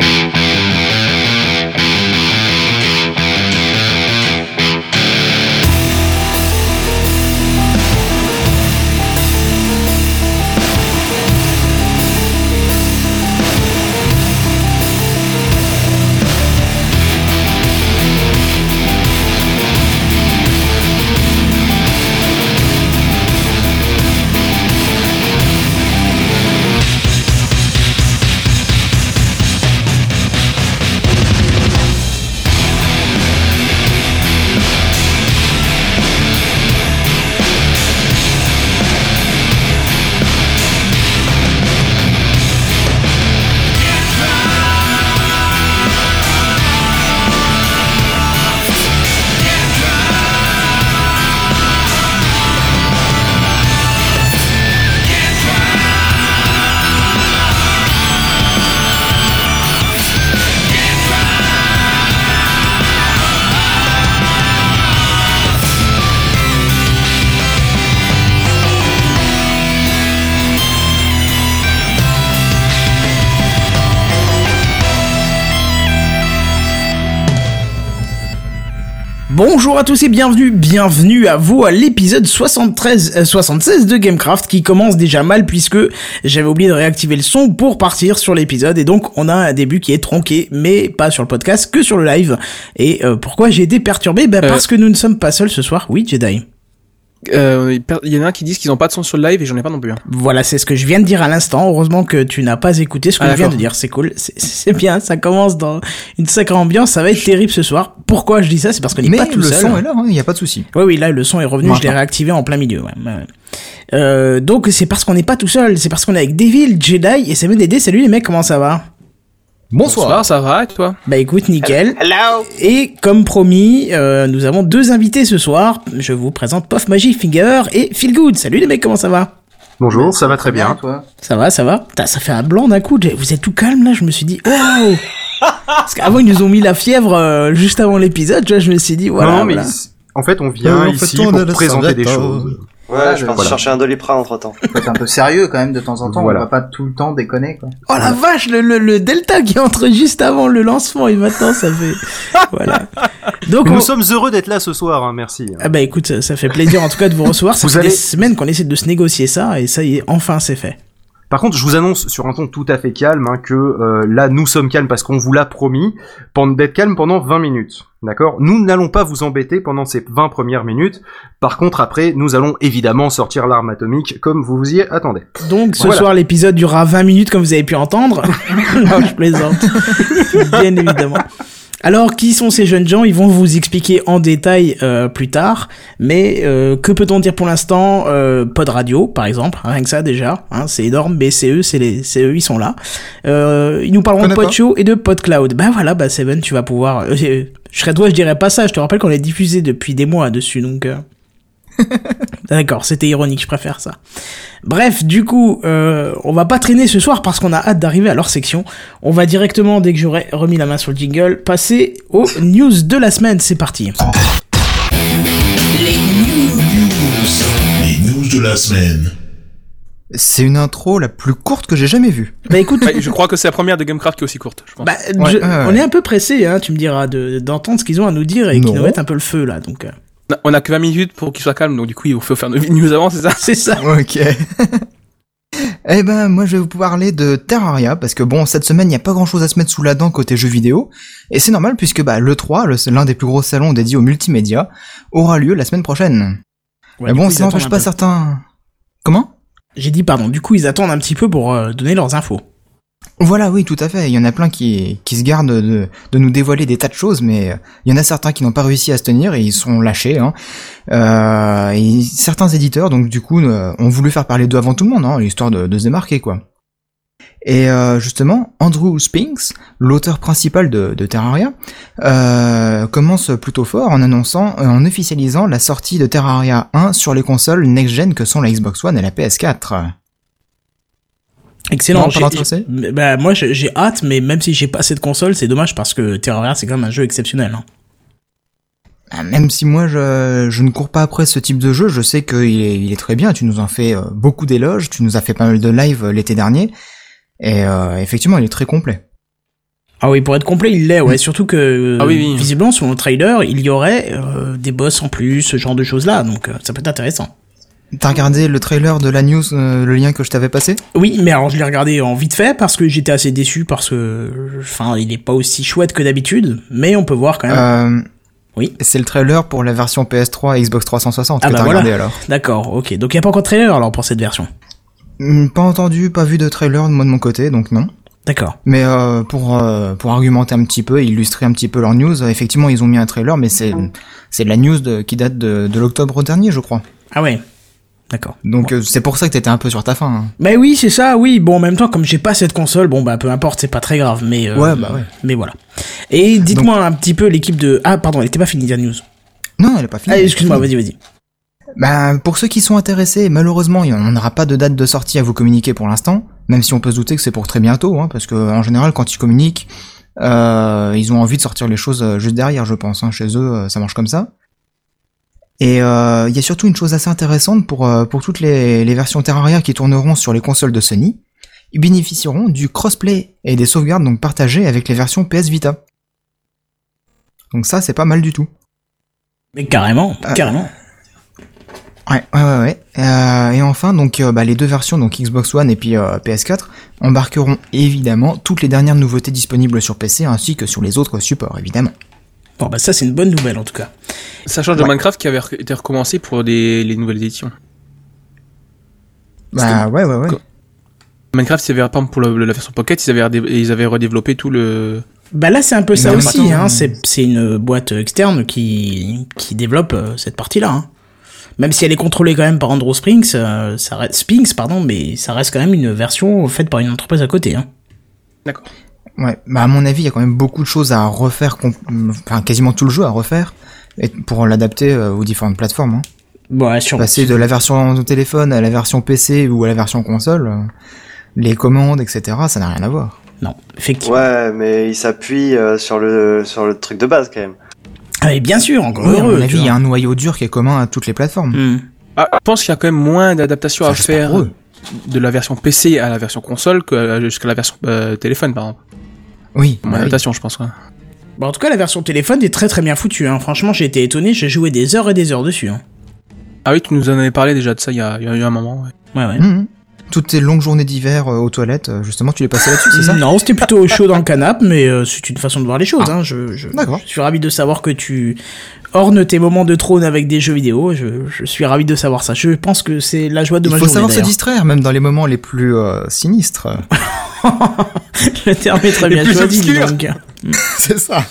you. Bonjour à tous et bienvenue, bienvenue à vous à l'épisode 73, 76 euh, de Gamecraft qui commence déjà mal puisque j'avais oublié de réactiver le son pour partir sur l'épisode et donc on a un début qui est tronqué mais pas sur le podcast que sur le live. Et euh, pourquoi j'ai été perturbé? Bah, Parce que nous ne sommes pas seuls ce soir, oui Jedi. Euh, il y en a qui disent qu'ils n'ont pas de son sur le live et j'en ai pas non plus. Hein. Voilà, c'est ce que je viens de dire à l'instant. Heureusement que tu n'as pas écouté ce que ah, je viens de dire. C'est cool, c'est bien. Ça commence dans une sacrée ambiance. Ça va être terrible ce soir. Pourquoi je dis ça? C'est parce qu'on n'est pas tout seul. le son est là, il hein, n'y a pas de souci. Oui, oui, là le son est revenu. je l'ai réactivé en plein milieu. Ouais. Euh, donc c'est parce qu'on n'est pas tout seul. C'est parce qu'on est avec Devil, Jedi et Dédé. Salut les mecs, comment ça va? Bonsoir. ça va et toi Bah écoute, nickel. Hello. Et comme promis, euh, nous avons deux invités ce soir. Je vous présente Puff Magic Finger et Feel Good. Salut les mecs, comment ça va Bonjour, ça va très bien. Toi ça va, ça va. ça fait un blanc d'un coup. Vous êtes tout calme là. Je me suis dit, oh. Parce qu'avant ils nous ont mis la fièvre euh, juste avant l'épisode. Tu vois, je me suis dit, voilà. Non, mais en fait, on vient ici pour présenter des choses. Ouais, je pense chercher un doliprane entre temps. Faut être un peu sérieux quand même de temps en temps. On va pas tout le temps déconner quoi. Oh la vache, le, le, delta qui entre juste avant le lancement et maintenant ça fait. voilà. Donc nous sommes heureux d'être là ce soir. Hein, merci. Ah bah écoute, ça fait plaisir en tout cas de vous recevoir. Ça vous fait des semaines qu'on essaie de se négocier ça et ça y est, enfin c'est fait. Par contre, je vous annonce sur un ton tout à fait calme hein, que euh, là, nous sommes calmes parce qu'on vous l'a promis, d'être calme pendant 20 minutes. D'accord? Nous n'allons pas vous embêter pendant ces 20 premières minutes. Par contre, après, nous allons évidemment sortir l'arme atomique comme vous vous y attendez. Donc, ce soir, l'épisode durera 20 minutes comme vous avez pu entendre. non, je plaisante. Bien évidemment. Alors, qui sont ces jeunes gens? Ils vont vous expliquer en détail euh, plus tard. Mais euh, que peut-on dire pour l'instant euh, Pod Radio, par exemple, hein, rien que ça déjà. Hein, c'est énorme. Mais c'est eux, c'est les, c'est eux, ils sont là. Euh, ils nous parleront de Podshow et de PodCloud. Ben voilà, bah Seven, tu vas pouvoir. Euh, je serais toi, je dirais pas ça. Je te rappelle qu'on est diffusé depuis des mois dessus, donc. D'accord, c'était ironique, je préfère ça. Bref, du coup, euh, on va pas traîner ce soir parce qu'on a hâte d'arriver à leur section. On va directement, dès que j'aurai remis la main sur le jingle, passer aux news de la semaine. C'est parti. Les news. Les news de la semaine. C'est une intro la plus courte que j'ai jamais vue. Bah écoute, je crois que c'est la première de Gamecraft qui est aussi courte. Je pense. Bah, on est un peu pressé, hein, tu me diras, d'entendre ce qu'ils ont à nous dire et qu'ils nous mettent un peu le feu là. Donc. On a que 20 minutes pour qu'il soit calme, donc du coup, il faut faire nos news avant, c'est ça C'est ça. Ok. eh ben, moi, je vais vous parler de Terraria, parce que bon, cette semaine, il n'y a pas grand chose à se mettre sous la dent côté jeux vidéo. Et c'est normal, puisque bah, le 3, l'un des plus gros salons dédiés au multimédia, aura lieu la semaine prochaine. Mais bon, ça n'empêche pas certains... Comment? J'ai dit pardon, du coup, ils attendent un petit peu pour euh, donner leurs infos. Voilà, oui, tout à fait. Il y en a plein qui, qui se gardent de, de nous dévoiler des tas de choses, mais euh, il y en a certains qui n'ont pas réussi à se tenir et ils sont lâchés. Hein. Euh, et certains éditeurs, donc du coup, euh, ont voulu faire parler d'eux avant tout le monde, hein, histoire de, de se démarquer, quoi. Et euh, justement, Andrew Spinks, l'auteur principal de, de Terraria, commence plutôt fort en annonçant, en officialisant la sortie de Terraria 1 sur les consoles next-gen que sont la Xbox One et la PS4. Excellent. bah, moi, j'ai hâte, mais même si j'ai pas cette console, c'est dommage parce que Terraria, c'est quand même un jeu exceptionnel. Hein. Ah, même si moi, je, je, ne cours pas après ce type de jeu, je sais qu'il est, il est très bien. Tu nous en fais euh, beaucoup d'éloges, tu nous as fait pas mal de live euh, l'été dernier. Et euh, effectivement, il est très complet. Ah oui, pour être complet, il l'est, ouais. Surtout que, Ah oui, oui. visiblement, sur le trailer, il y aurait euh, des boss en plus, ce genre de choses-là. Donc, euh, ça peut être intéressant. T'as regardé le trailer de la news, euh, le lien que je t'avais passé? Oui, mais alors je l'ai regardé en vite fait parce que j'étais assez déçu parce que, enfin, il est pas aussi chouette que d'habitude, mais on peut voir quand même. euh, Oui. C'est le trailer pour la version PS3 et Xbox 360 Ah que bah t'as voilà. regardé alors. D'accord, ok. Donc il y a pas encore de trailer alors pour cette version? Hmm, Pas entendu, pas vu de trailer de moi de mon côté, donc non. D'accord. Mais euh, pour euh, pour argumenter un petit peu, illustrer un petit peu leur news, euh, effectivement ils ont mis un trailer, mais c'est c'est de la news de, qui date de, de l'octobre dernier, je crois. Ah ouais. D'accord. Donc euh, c'est pour ça que t'étais un peu sur ta fin. hein. Bah oui, c'est ça, oui. Bon, en même temps, comme j'ai pas cette console, bon, bah peu importe, c'est pas très grave, mais. euh, Ouais, bah ouais. Mais voilà. Et dites-moi un petit peu l'équipe de. Ah, pardon, elle était pas finie la news. Non, elle est pas finie. Ah, excuse-moi, vas-y, vas-y. Bah, pour ceux qui sont intéressés, malheureusement, il- on n'aura pas de date de sortie à vous communiquer pour l'instant, même si on peut se douter que c'est pour très bientôt, hein, parce que en général, quand ils communiquent, euh, ils ont envie de sortir les choses euh, juste derrière, je pense. Hein, chez eux, euh, ça marche comme ça. Et euh, il y a surtout une chose assez intéressante pour euh, pour toutes les, les versions Terraria qui tourneront sur les consoles de Sony. Ils bénéficieront du crossplay et des sauvegardes donc partagées avec les versions PS Vita. Donc ça, c'est pas mal du tout. Mais carrément, Ah. carrément. Ouais, ouais, ouais. ouais. Euh, et enfin, donc euh, bah, les deux versions, donc Xbox One et puis euh, PS4, embarqueront évidemment toutes les dernières nouveautés disponibles sur PC ainsi que sur les autres supports, évidemment. Bon, bah ça, c'est une bonne nouvelle en tout cas. Ça change de Ouais. Minecraft qui avait été recommencé pour des, les nouvelles éditions. Bah ouais, ouais, ouais. Minecraft, ils avaient, par exemple, pour le- la version Pocket, ils avaient, redé- ils avaient redéveloppé tout le... Bah là, c'est un peu ça Mais aussi, hein. C'est, c'est une boîte externe qui, qui développe euh, cette partie-là, hein. Même si elle est contrôlée quand même par Andrew Springs, euh, ça reste, Spinks, pardon, mais ça reste quand même une version faite par une entreprise à côté, hein. D'accord. Ouais, bah à mon avis, il y a quand même beaucoup de choses à refaire, enfin quasiment tout le jeu à refaire, et pour l'adapter euh, aux différentes plateformes. Hein. Ouais, sûrement. Passer de la version téléphone à la version PC ou à la version console, euh, les commandes, etc., ça n'a rien à voir. Non, effectivement. Ouais, mais il s'appuie euh, sur le sur le truc de base quand même. Ah, mais bien sûr, encore Oui, à heureux. mon tu avis, il y a un noyau dur qui est commun à toutes les plateformes. Hmm. Ah, je pense qu'il y a quand même moins d'adaptations à faire de la version PC à la version console que jusqu'à la version euh, téléphone, par exemple. Oui, Moins bah oui. d'adaptation, je pense. ouais. Bon, en tout cas, la version téléphone est très très bien foutue, hein. Franchement, j'ai été étonné, j'ai joué des heures et des heures dessus, hein. Ah oui, tu nous en avais parlé déjà de ça il y a, il y a eu un moment. ouais. Ouais, ouais. Mhm. Toutes tes longues journées d'hiver euh, aux toilettes, euh, justement, tu les passais là-dessus, c'est ça Non, c'était plutôt chaud dans le canapé, mais euh, c'est une façon de voir les choses. Hein. Je, je, D'accord. je suis ravi de savoir que tu ornes tes moments de trône avec des jeux vidéo. Je, je suis ravi de savoir ça. Je pense que c'est la joie de Il ma faut journée. savoir se distraire, même dans les moments les plus euh, sinistres. Le terme est très bien plus choisi. donc. c'est ça.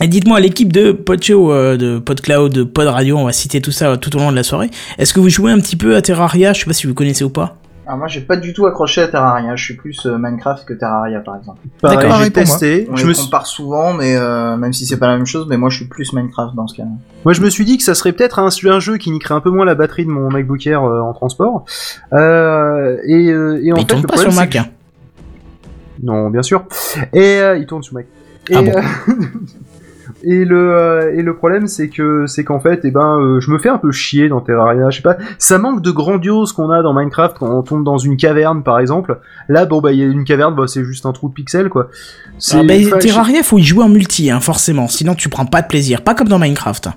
Et dites-moi, l'équipe de Podshow, euh, de PodCloud, de Pod Radio, on va citer tout ça tout au long de la soirée. Est-ce que vous jouez un petit peu à Terraria? Je sais pas si vous connaissez ou pas. Alors moi j'ai pas du tout accroché à Terraria, je suis plus euh, Minecraft que Terraria par exemple. D'accord, j'ai moi. testé. On Je les me, suis, compare souvent, mais euh, même si c'est pas la même chose, mais moi je suis plus Minecraft dans ce cas. moi, je me suis dit que ça serait peut-être un, un jeu qui niquerait un peu moins la batterie de mon MacBook Air euh, en transport. Euh, et, euh, et en Mais il fait, tourne le pas problème, sur Mac. Non, bien sûr. Et euh, il tourne sur Mac. Et, Ah bon. euh, et le euh, et le problème c'est que c'est qu'en fait eh ben euh, je me fais un peu chier dans Terraria, je sais pas, ça manque de grandiose qu'on a dans Minecraft quand on tombe dans une caverne par exemple. Là bon bah il y a une caverne, bah c'est juste un trou de pixels quoi. C'est Ah, bah, enfin, Terraria, faut y jouer en multi, hein, forcément. Sinon, tu prends pas de plaisir. Pas comme dans Minecraft.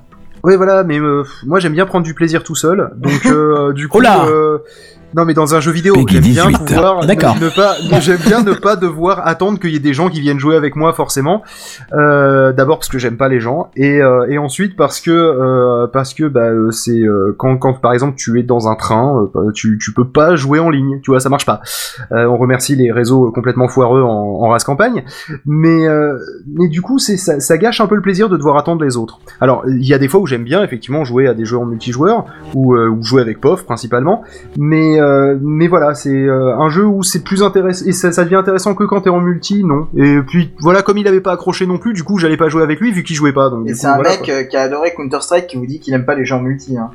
Ouais voilà, mais euh, moi j'aime bien prendre du plaisir tout seul. Donc euh, du coup Oh là euh, non mais dans un jeu vidéo, j'aime bien 18. pouvoir D'accord. ne, pas j'aime bien ne pas devoir attendre qu'il y ait des gens qui viennent jouer avec moi forcément. Euh, d'abord parce que j'aime pas les gens et, euh, et ensuite parce que euh, parce que bah c'est quand quand par exemple tu es dans un train, bah, tu tu peux pas jouer en ligne, tu vois, ça marche pas. On remercie les réseaux complètement foireux en, en race campagne, mais mais du coup c'est ça, ça gâche un peu le plaisir de devoir attendre les autres. Alors il y a des fois où j'aime bien effectivement jouer à des jeux en multijoueur ou ou jouer avec POF principalement, mais euh, mais voilà c'est euh, un jeu où c'est plus intéressant et ça, ça devient intéressant que quand t'es en multi non. Et puis voilà comme il avait pas accroché non plus, du coup j'allais pas jouer avec lui vu qu'il jouait pas. Donc, Et c'est un voilà, mec quoi. euh, qui a adoré Counter Strike qui vous dit qu'il aime pas les gens multi. Hein.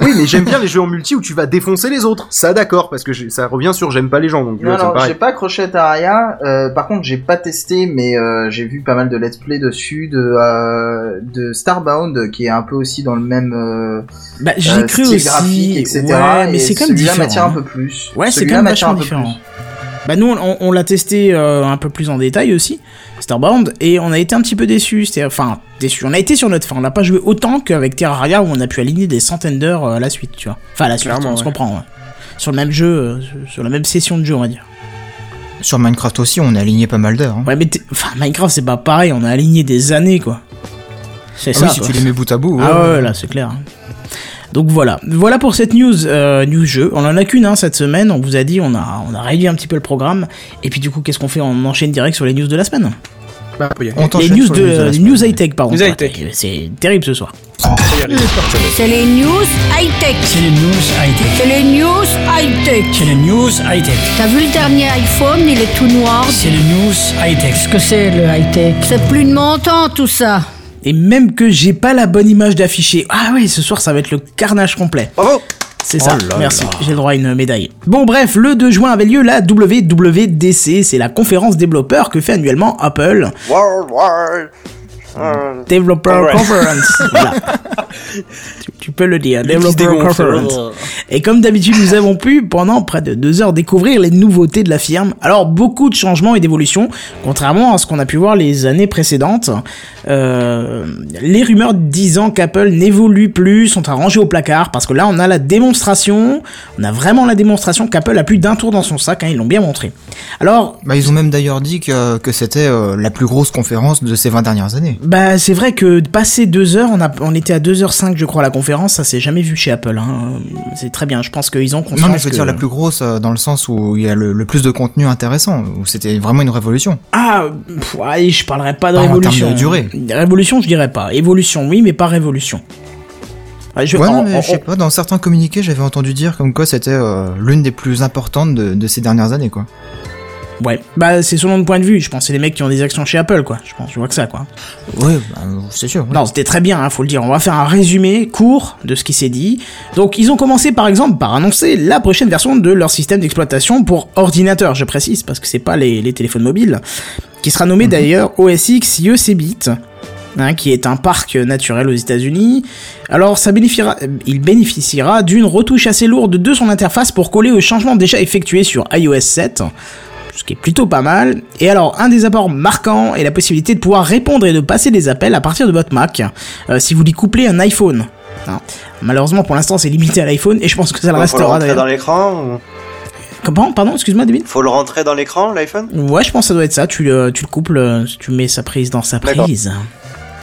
Oui mais j'aime bien les jeux en multi où tu vas défoncer les autres. Ça d'accord parce que ça revient sur j'aime pas les gens donc Non, pareil. j'ai pas accroché à Terraria. Euh, par contre, j'ai pas testé, mais euh, j'ai vu pas mal de let's play dessus de euh, de Starbound, qui est un peu aussi dans le même euh, Bah, j'y euh, cru style aussi. graphique, etc. Ouais, mais et c'est quand même différent. m'attire un hein. peu plus. Ouais, c'est quand même vachement un peu différent. plus. Bah nous on, on l'a testé euh, un peu plus en détail aussi. Starbound, et on a été un petit peu déçus. C'était, enfin, déçus. On a été sur notre fin. On n'a pas joué autant qu'avec Terraria où on a pu aligner des centaines d'heures euh, à la suite, tu vois. Enfin, à la suite, Clairement, on se comprend. ouais. Sur le même jeu, euh, sur la même session de jeu, on va dire. Sur Minecraft aussi, on a aligné pas mal d'heures. hein. Ouais, mais t'es- enfin, Minecraft, c'est pas pareil. On a aligné des années, quoi. C'est Ah ça. oui, si quoi. tu les mets bout à bout. ouais. Ah ouais, là, c'est clair. Donc voilà, voilà pour cette news euh, news jeu. On en a qu'une hein, cette semaine. On vous a dit, on a on a réduit un petit peu le programme. Et puis du coup, qu'est-ce qu'on fait? On enchaîne direct sur les news de la semaine. Bah, on Les news sur de les la les semaine. news high tech, pardon. News high-tech. C'est terrible ce soir. C'est les news high-tech. C'est les news high-tech. C'est les news high-tech. C'est les news high-tech. T'as vu le dernier iPhone, il est tout noir. C'est les news high-tech. Qu'est-ce que c'est le high-tech? C'est plus de mon temps tout ça. Et même que j'ai pas la bonne image d'afficher. Ah oui, ce soir ça va être le carnage complet. Bravo C'est ça, Oh là merci, j'ai le droit à une médaille. Bon bref, le 2 juin avait lieu la WWDC, c'est la conférence développeur que fait annuellement Apple. Worldwide euh, Developer. Conference. voilà. tu, tu peux le dire, Developer. Conference. Et comme d'habitude, nous avons pu, pendant près de deux heures, découvrir les nouveautés de la firme. Alors, beaucoup de changements et d'évolutions, contrairement à ce qu'on a pu voir les années précédentes. Euh, les rumeurs disant qu'Apple n'évolue plus sont à ranger au placard, parce que là, on a la démonstration, on a vraiment la démonstration qu'Apple a plus d'un tour dans son sac, hein, ils l'ont bien montré. Alors, Bah, ils ont même d'ailleurs dit que, que c'était euh, la plus grosse conférence de ces 20 dernières années. Bah c'est vrai que passer deux heures, on, a, on était à 2h05 je crois à la conférence, ça s'est jamais vu chez Apple. Hein. C'est très bien, je pense qu'ils ont conscience Non, mais je veux que- dire la plus grosse euh, dans le sens où il y a le, le plus de contenu intéressant, où c'était vraiment une révolution. Ah, pff, ouais, je parlerais pas de Pas en révolution. termes de durée. Révolution je dirais pas. Évolution oui mais pas révolution. Je- ouais, en- non, mais en- je sais pas, dans certains communiqués, j'avais entendu dire comme quoi c'était euh, l'une des plus importantes de, de ces dernières années, quoi. Ouais, bah c'est selon le point de vue, je pense que c'est les mecs qui ont des actions chez Apple quoi, je pense, je vois que ça quoi. Ouais, bah, c'est sûr. Non, c'était très bien, hein, faut le dire. On va faire un résumé court de ce qui s'est dit. Donc, ils ont commencé par exemple par annoncer la prochaine version de leur système d'exploitation pour ordinateur, je précise, parce que c'est pas les, les téléphones mobiles, qui sera nommé d'ailleurs OS X Yosemite. hein, qui est un parc naturel aux États-Unis. Alors, ça bénéficiera, il bénéficiera d'une retouche assez lourde de son interface pour coller aux changements déjà effectués sur iOS 7 ce qui est plutôt pas mal. Et alors, un des apports marquants est la possibilité de pouvoir répondre et de passer des appels à partir de votre Mac, euh, si vous lui couplez un iPhone. Hein. Malheureusement, pour l'instant, c'est limité à l'iPhone, et je pense que ça le faut le restera rentrer d'ailleurs. dans l'écran ou- Comment? Pardon, excuse-moi, David? Faut le rentrer dans l'écran, l'iPhone? Ouais, je pense que ça doit être ça. Tu le, tu le couples, euh, tu mets sa prise dans sa prise.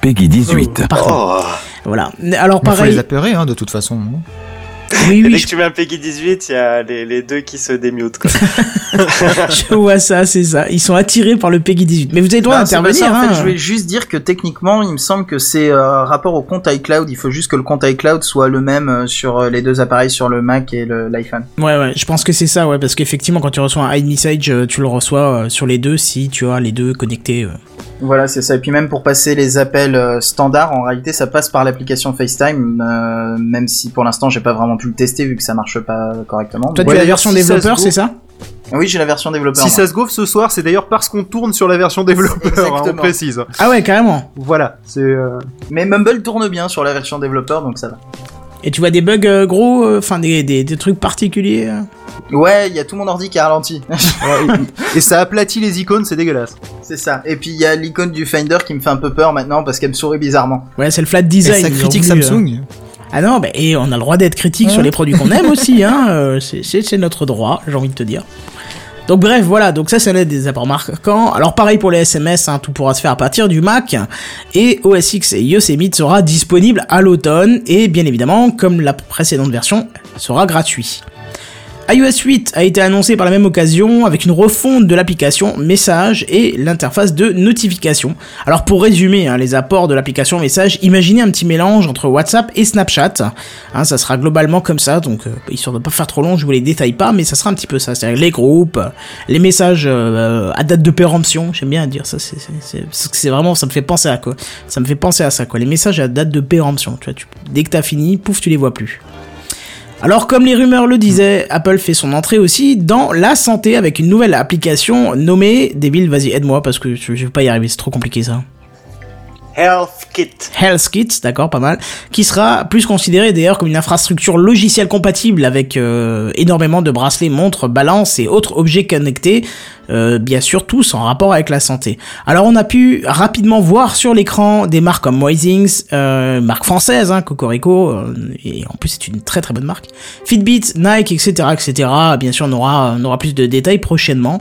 Peggy 18. Pardon. Oh Voilà. Alors, Il faut pareil. les apeurer, hein, de toute façon. Hein. Oui, Dès oui, que je, tu mets un Peggy 18, il y a les, les deux qui se démutent. Quoi. je vois ça, c'est ça. Ils sont attirés par le Peggy 18. Mais vous avez le droit Ah, pas d'intervenir, en hein. fait, je vais juste dire que techniquement, il me semble que c'est euh, rapport au compte iCloud. Il faut juste que le compte iCloud soit le même euh, sur euh, les deux appareils, sur le Mac et le- l'iPhone. Ouais, ouais, je pense que c'est ça, ouais, parce qu'effectivement, quand tu reçois un iMessage, tu le reçois euh, sur les deux si tu as les deux connectés. euh. Voilà, c'est ça. Et puis même pour passer les appels euh, standards, en réalité, ça passe par l'application FaceTime, euh, même si pour l'instant, j'ai pas vraiment pu le tester vu que ça marche pas correctement. Toi, tu as la version si développeur, c'est ça? Oui, j'ai la version développeur. Si moi. ça se gaufre ce soir, c'est d'ailleurs parce qu'on tourne sur la version développeur, hein, on précise. Ah ouais, carrément. Voilà, c'est... euh, Mais Mumble tourne bien sur la version développeur, donc ça va. Et tu vois des bugs euh, gros, euh, enfin des, des, des trucs particuliers euh Ouais, il y a tout mon ordi qui a ralenti. et, et ça aplatit les icônes, c'est dégueulasse. c'est ça. Et puis il y a l'icône du Finder qui me fait un peu peur maintenant parce qu'elle me sourit bizarrement. Ouais, c'est le flat Et design. ça ils ont critique voulu, euh. Samsung. Ah non, bah, et on a le droit d'être critique sur les produits qu'on aime aussi, hein. euh, c'est- c'est c'est notre droit, j'ai envie de te dire. Donc bref, voilà, donc ça, c'est l'un des apports marquants. Alors pareil pour les SMS, hein, tout pourra se faire à partir du Mac. Et OS X et Yosemite sera disponible à l'automne. Et bien évidemment, comme la précédente version, sera gratuit. iOS 8 a été annoncé par la même occasion avec une refonte de l'application Message et l'interface de notification. Alors pour résumer hein, les apports de l'application Message, imaginez un petit mélange entre WhatsApp et Snapchat. Hein, ça sera globalement comme ça, donc euh, histoire de pas faire trop long, je vous les détaille pas, mais ça sera un petit peu ça. C'est-à-dire les groupes, les messages euh, à date de péremption, j'aime bien dire ça, c'est vraiment, ça me fait penser à quoi Ça me fait penser à ça quoi, les messages à date de péremption. Tu vois, tu, dès que t'as fini, pouf, tu les vois plus. Alors comme les rumeurs le disaient, Apple fait son entrée aussi dans la santé avec une nouvelle application nommée... Débile, vas-y, aide-moi parce que je, vais pas y arriver, c'est trop compliqué ça. Health Kit. Health Kit, d'accord, pas mal, qui sera plus considéré d'ailleurs comme une infrastructure logicielle compatible avec euh, énormément de bracelets, montres, balances et autres objets connectés, euh, bien sûr tous en rapport avec la santé. Alors on a pu rapidement voir sur l'écran des marques comme Moisings, euh, marque française, hein, Cocorico, et en plus c'est une très très bonne marque, Fitbit, Nike, etc., etc. Bien sûr on aura, on aura plus de détails prochainement.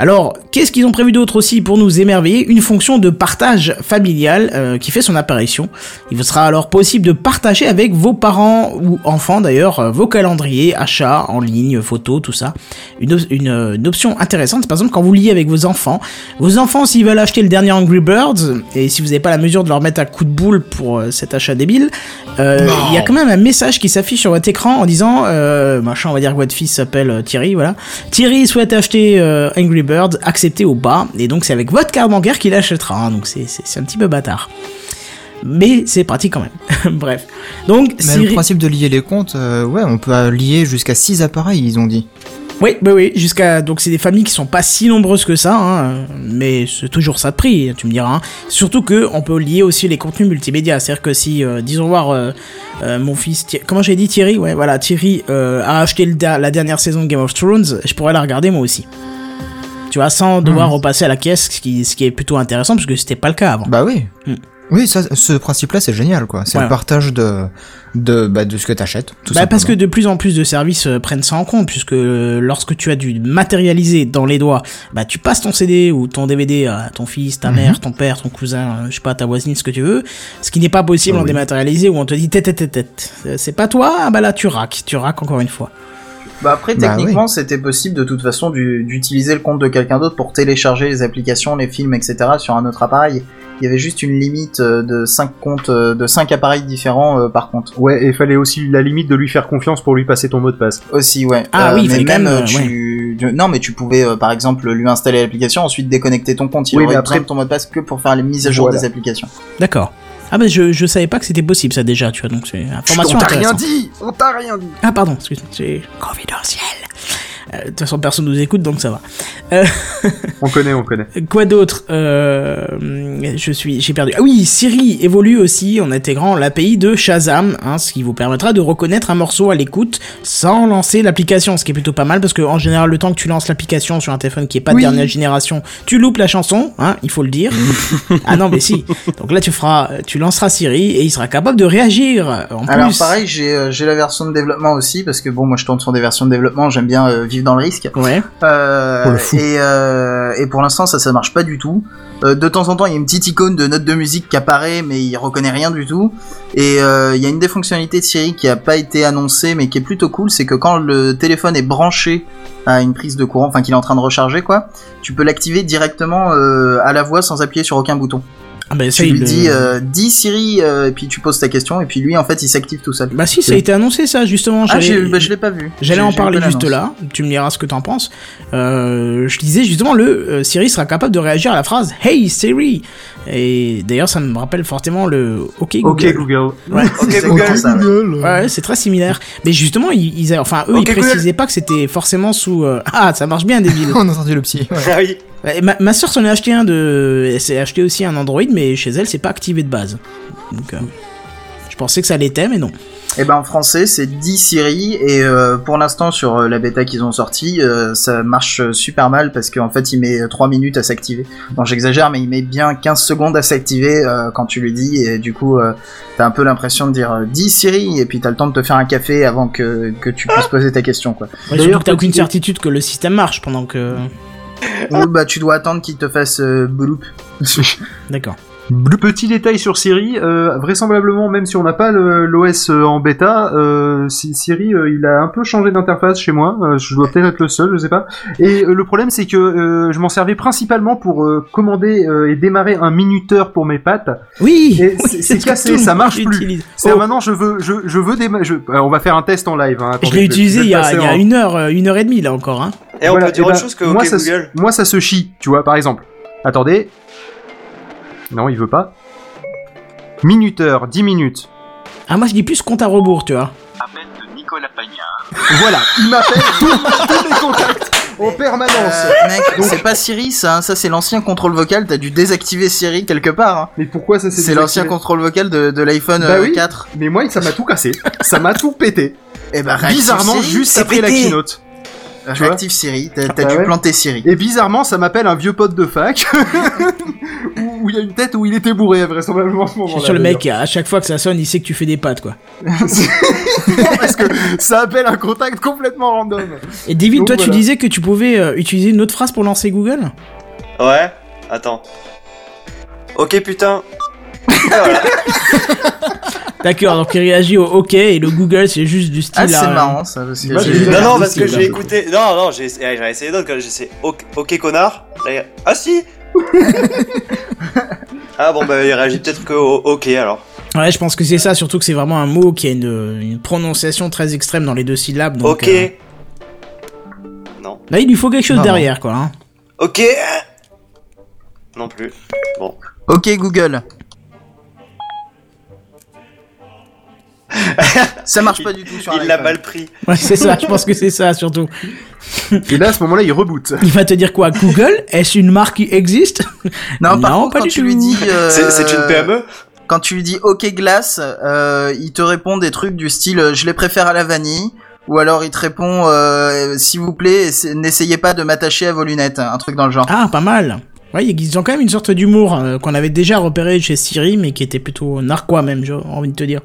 Alors, qu'est-ce qu'ils ont prévu d'autre aussi pour nous émerveiller? Une fonction de partage familial euh, qui fait son apparition. Il vous sera alors possible de partager avec vos parents ou enfants d'ailleurs euh, vos calendriers, achats en ligne, photos, tout ça. Une, euh, une option intéressante, par exemple quand vous liez avec vos enfants. Vos enfants, s'ils veulent acheter le dernier Angry Birds, et si vous n'avez pas la mesure de leur mettre un coup de boule pour cet achat débile, euh, il y a quand même un message qui s'affiche sur votre écran en disant, euh, machin, on va dire que votre fils s'appelle Thierry, voilà. Thierry souhaite acheter Angry Birds, accepté au bas, et donc c'est avec votre carte bancaire qu'il achètera, hein, donc c'est- un petit peu bâtard. Mais c'est pratique quand même. Bref. Donc, Mais le principe de lier les comptes, euh, ouais, on peut lier jusqu'à 6 appareils, ils ont dit. Oui, oui, oui, jusqu'à donc c'est des familles qui sont pas si nombreuses que ça, hein, mais c'est toujours ça de prix, tu me diras. hein. Surtout que on peut lier aussi les contenus multimédia, c'est-à-dire que si, euh, disons voir, euh, euh, mon fils, Thi- comment j'ai dit Thierry, ouais, voilà, Thierry a acheté le la dernière saison de Game of Thrones, je pourrais la regarder moi aussi. Tu vois, sans devoir Mhm. repasser à la caisse, ce qui, ce qui est plutôt intéressant parce que c'était pas le cas avant. Bah oui. Mm. Oui, ça, ce principe-là, c'est génial, quoi. C'est Voilà. le partage de, de, bah, de ce que t'achètes, tout Bah, parce que de plus en plus de services euh, prennent ça en compte, puisque euh, lorsque tu as dû matérialiser dans les doigts, bah tu passes ton CD ou ton DVD à ton fils, ta Mhm. mère, ton père, ton cousin, euh, je sais pas, ta voisine, ce que tu veux, ce qui n'est pas possible Ah en oui. dématérialisé où on te dit tête tête tête tête. C'est pas toi, ah bah là tu raques, tu raques encore une fois. Bah après, Bah techniquement, c'était possible de toute façon du- d'utiliser le compte de quelqu'un d'autre pour télécharger les applications, les films, etc. sur un autre appareil. Il y avait juste une limite euh, de 5 comptes, euh, de 5 appareils différents euh, par compte. Ouais, et il fallait aussi la limite de lui faire confiance pour lui passer ton mot de passe. Aussi, ouais. Ah oui, mais même, même, tu... Non, mais tu pouvais, euh, par exemple, lui installer l'application, ensuite déconnecter ton compte. Il Oui, aurait mais après- ton mot de passe que pour faire les mises à jour Voilà. des applications. D'accord. Ah bah je, je savais pas que c'était possible ça déjà, tu vois, donc c'est information On t'a rien dit On t'a rien dit Ah pardon, excuse-moi, c'est confidentiel. Euh, De toute façon personne nous écoute donc ça va. Euh, On connaît, on connaît. Quoi d'autre euh, Je suis, j'ai perdu. Ah oui, Siri évolue aussi en intégrant l'API de Shazam, hein, ce qui vous permettra de reconnaître un morceau à l'écoute sans lancer l'application, ce qui est plutôt pas mal parce que en général, le temps que tu lances l'application sur un téléphone qui est pas Oui. de dernière génération, tu loupes la chanson, hein, il faut le dire. ah non, mais si. Donc là, tu feras, tu lanceras Siri et il sera capable de réagir. En Alors plus, pareil, j'ai euh, j'ai la version de développement aussi parce que bon, moi je tourne sur des versions de développement, j'aime bien euh, vivre dans le risque. ouais. Euh, Pour le fou. et, euh, et pour l'instant, ça, ça marche pas du tout. Euh, de temps en temps, il y a une petite icône de note de musique qui apparaît, mais il reconnaît rien du tout. Et euh, il y a une des fonctionnalités de Siri qui a pas été annoncée, mais qui est plutôt cool, c'est que quand le téléphone est branché à une prise de courant, enfin qu'il est en train de recharger, quoi, tu peux l'activer directement euh, à la voix sans appuyer sur aucun bouton. Ah bah, ça, Tu lui le- dis, euh, dis Siri, euh, et puis tu poses ta question, et puis lui, en fait, il s'active tout seul. Bah si, ça a été annoncé ça justement. Ah, bah, je l'ai pas vu. J'allais en parler juste là, tu me diras ce que t'en penses. Euh, je disais justement, le Siri sera capable de réagir à la phrase Hey Siri Et d'ailleurs, ça me rappelle fortement le OK Google. Ok Google. Ouais, Ok C'est Google. cool, ça, ouais. ouais, c'est très similaire. Mais justement, ils, enfin, eux, ils Google. précisaient pas que c'était forcément sous. euh, Ah, ça marche bien, débile. On a entendu le psy. ouais. Ah oui. Ouais, ma, ma soeur s'en est acheté un de. Elle s'est acheté aussi un Android, mais chez elle, c'est pas activé de base. Donc, euh, je pensais que ça l'était, mais non. Et ben en français c'est 10 Siri et euh, pour l'instant sur euh, la bêta qu'ils ont sorti euh, ça marche super mal parce qu'en fait il met 3 minutes à s'activer. Bon j'exagère mais il met bien 15 secondes à s'activer euh, quand tu lui dis et du coup euh, t'as un peu l'impression de dire euh, 10 Siri et puis t'as le temps de te faire un café avant que, que tu puisses poser ta question quoi. Ouais, D'ailleurs, t'as aucune certitude que le système marche pendant que. Ou bah tu dois attendre qu'il te fasse euh, bloup. D'accord. Le petit détail sur Siri, euh, vraisemblablement, même si on n'a pas l'OS euh, en bêta, euh, Si- Siri, euh, il a un peu changé d'interface chez moi. Euh, je dois peut-être être le seul, je sais pas. Et euh, le problème, c'est que euh, je m'en servais principalement pour euh, commander euh, et démarrer un minuteur pour mes pattes. Oui c'est- cassé, ça marche plus. C'est Oh. maintenant, je veux, je, je veux je, euh, on va faire un test en live. Hein. Je l'ai utilisé il y a, y a en- une heure, une heure et demie là encore. Hein. Et on Voilà, peut dire eh ben, autre chose que moi, ça, Google. moi, ça se chie, tu vois, par exemple. Attendez. Non, il veut pas. Minuteur, 10 minutes. Ah moi je dis plus compte à rebours, tu vois. Voilà, il m'appelle tous tous mes contacts. en permanence. Euh, mec, c'est pas Siri, ça. hein, Ça, c'est l'ancien contrôle vocal. T'as dû désactiver Siri quelque part. hein. Mais pourquoi ça s'est C'est l'ancien contrôle vocal de, de l'iPhone Bah euh, oui. 4. Mais moi, ça m'a tout cassé. ça m'a tout pété. Et bah, réactive Bizarrement, juste c'est après la keynote. Tu vois Réactive Siri. T'as Ah dû ouais. planter Siri. Et bizarrement, ça m'appelle un vieux pote de fac. où il y a une tête où il était bourré, vraisemblablement, à ce Je moment-là. suis sûr, le mec, à chaque fois que ça sonne, il sait que tu fais des pattes, quoi. Parce que ça appelle un contact complètement random. Et David, Donc, toi, tu disais que tu pouvais euh, utiliser une autre phrase pour lancer Google Ouais, attends. Ok, putain. Et voilà. D'accord, donc il réagit au OK et le Google, c'est juste du style. Ah, c'est marrant, ça. Parce que Moi, j'ai- Non, non, parce que j'ai écouté. Non, non, j'ai essayé, d'autres. quand J'ai essayé ok, ok, connard. Là, il- Ah si Ah bon, bah il réagit peut-être que au ok alors. Ouais, je pense que c'est ça, surtout que c'est vraiment un mot qui a une, une prononciation très extrême dans les deux syllabes. Donc, ok. euh, Non. Là, il lui faut quelque chose Non, derrière, quoi. hein. Ok Non plus. Bon. Ok, Google. Ça marche pas du tout sur un Il l'a mal pris. Ouais, c'est ça, je pense que c'est ça, surtout. Et là, à ce moment-là, il reboot. Il va te dire quoi Google Est-ce une marque qui existe? Non, par Non, contre, pas quand du tu tout. lui dis. euh, C'est une PME Quand tu lui dis OK glace, euh, il te répond des trucs du style euh, je les préfère à la vanille. Ou alors il te répond euh, s'il vous plaît, essa- n'essayez pas de m'attacher à vos lunettes, un truc dans le genre. Ah, pas mal. Ouais, ils ont quand même une sorte d'humour euh, qu'on avait déjà repéré chez Siri, mais qui était plutôt narquois même, j'ai envie de te dire.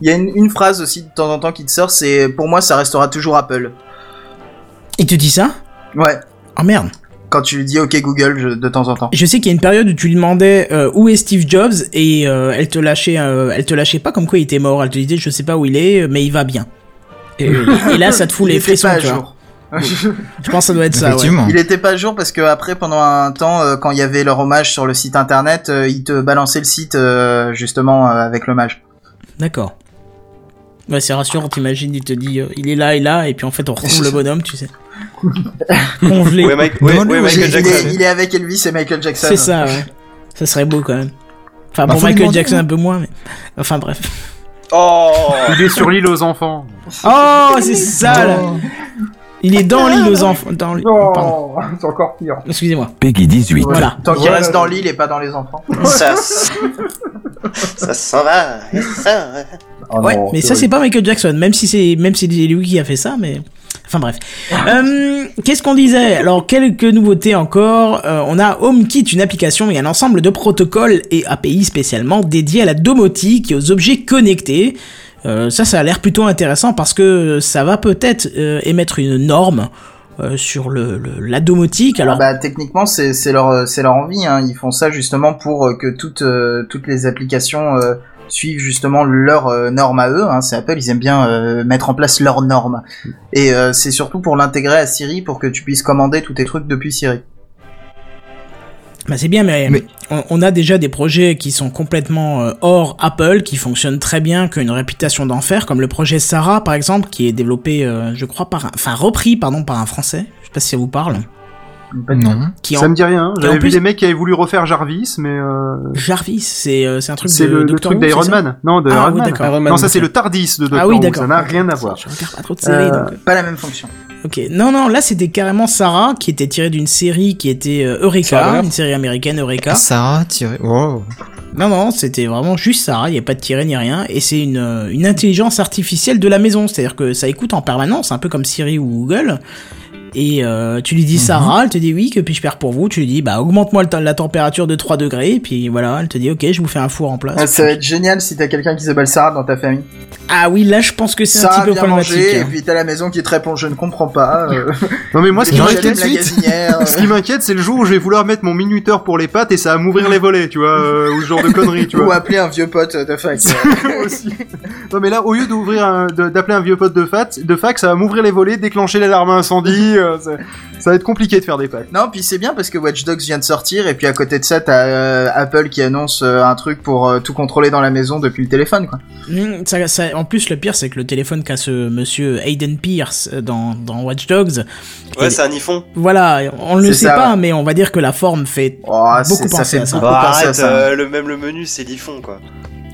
Il y a une, une phrase aussi de temps en temps qui te sort, c'est pour moi ça restera toujours Apple. Il te dit ça? Ouais. Oh merde. Quand tu lui dis OK Google je- de temps en temps. Je sais qu'il y a une période où tu lui demandais euh, où est Steve Jobs et euh, elle te lâchait, euh, elle te lâchait pas comme quoi il était mort. Elle te disait je sais pas où il est, mais il va bien. Et, et là, ça te fout Il les frissons, pas à tu vois. jour. Je pense que ça doit être ça. Ouais. Il était pas à jour parce que après pendant un temps euh, quand il y avait leur hommage sur le site internet, euh, il te balançait le site euh, justement euh, avec l'hommage. D'accord. Ouais, c'est rassurant. T'imagines, il te dit euh, il est là et là, et puis en fait on retrouve le bonhomme, tu sais. Congelé. Ouais, Mike, ouais, Demande-lui ouais, où Il, Michael il est, Jackson. il est avec Elvis et Michael Jackson. C'est ça, ouais. Ça serait beau quand même. Enfin, Bah, pour faut lui Michael demander, Jackson hein. un peu moins, mais. Enfin, bref. Oh Il est sur l'île aux enfants. Oh, c'est ça, là Il est dans l'île aux enfants. Dans l'île- Pardon. Oh, c'est encore pire. Excusez-moi. Peggy 18. Voilà. Tant qu'il Voilà. reste dans l'île et pas dans les enfants. Ça s- Ça s'en va. Ça, ouais. Oh Ouais, mais ça, c'est pas Michael Jackson, même si c'est même si c'est lui qui a fait ça, mais. Enfin bref. Euh, Qu'est-ce qu'on disait? Alors quelques nouveautés encore. Euh, on a HomeKit, une application et un ensemble de protocoles et API spécialement dédiés à la domotique et aux objets connectés. Euh, ça, ça a l'air plutôt intéressant parce que ça va peut-être euh, émettre une norme euh, sur le, le- la domotique. Alors bah techniquement c'est c'est leur c'est leur envie. Hein. Ils font ça justement pour euh, que toutes euh, toutes les applications euh, suivent justement leurs euh, normes à eux. Hein. C'est Apple, ils aiment bien euh, mettre en place leurs normes. Et euh, c'est surtout pour l'intégrer à Siri pour que tu puisses commander tous tes trucs depuis Siri. Bah c'est bien, mais, Mais- On, on a déjà des projets qui sont complètement euh, hors Apple, qui fonctionnent très bien, qui ont une réputation d'enfer, comme le projet Sarah par exemple, qui est développé, euh, je crois, par un, enfin repris, pardon, par un Français. Je sais pas si ça vous parle. Non. Qui Ça me dit rien. en J'avais vu des mecs qui avaient voulu refaire Jarvis, mais euh, Jarvis, c'est euh, c'est un truc c'est de le, truc d'Iron Man. Non, de Ah Iron oui, Man. d'accord. Iron Man, Non, ça c'est le Tardis de Doctor Ah oui, Who. d'accord. Ça n'a rien à voir. Je regarde pas trop de séries, Euh, donc. Pas la même fonction. Ok. Non, non, là c'était carrément Sarah, qui était tirée d'une série qui était euh, Eureka, Sarah une série américaine Eureka. Sarah tiré. Wow. Non, non, c'était vraiment juste Sarah, il n'y a pas de tiré ni rien, et c'est une, une intelligence artificielle de la maison, c'est-à-dire que ça écoute en permanence, un peu comme Siri ou Google, et euh, tu lui dis Sarah, elle te dit oui, que puis-je faire pour vous, tu lui dis bah augmente-moi la température de 3 degrés, et puis voilà, elle te dit ok, je vous fais un four en place. Ah, ça va être génial si t'as quelqu'un qui s'appelle Sarah dans ta famille. Ah oui, là je pense que c'est un petit peu problématique. manger et hein. puis t'as la maison qui te répond je ne comprends pas. Euh, Non, mais moi, ce qui m'inquiète, ce qui m'inquiète, c'est le jour où je vais vouloir mettre mon minuteur pour les pattes et ça va m'ouvrir les volets, tu vois, euh, ou ce genre de conneries, tu ou vois. appeler un vieux pote de fac. Aussi. Non, mais là, au lieu d'ouvrir, un- de- d'appeler un vieux pote de fac, de fac, ça va m'ouvrir les volets, déclencher l'alarme incendie. Euh, ça, ça va être compliqué de faire des pattes. Non, puis c'est bien parce que Watch Dogs vient de sortir et puis à côté de ça, t'as euh, Apple qui annonce euh, un truc pour euh, tout contrôler dans la maison depuis le téléphone, quoi. Mm, ça- ça- en plus, le pire, c'est que le téléphone qu'a ce monsieur Hayden Pierce dans, dans Watch Dogs, Ouais, c'est un iPhone. voilà, on ne le sait ça, pas, ouais. mais on va dire que la forme fait Oh, beaucoup c'est- ça penser fait à ça. beaucoup Bah, penser à arrête, ça. euh, le, même le menu, c'est l'iPhone, quoi.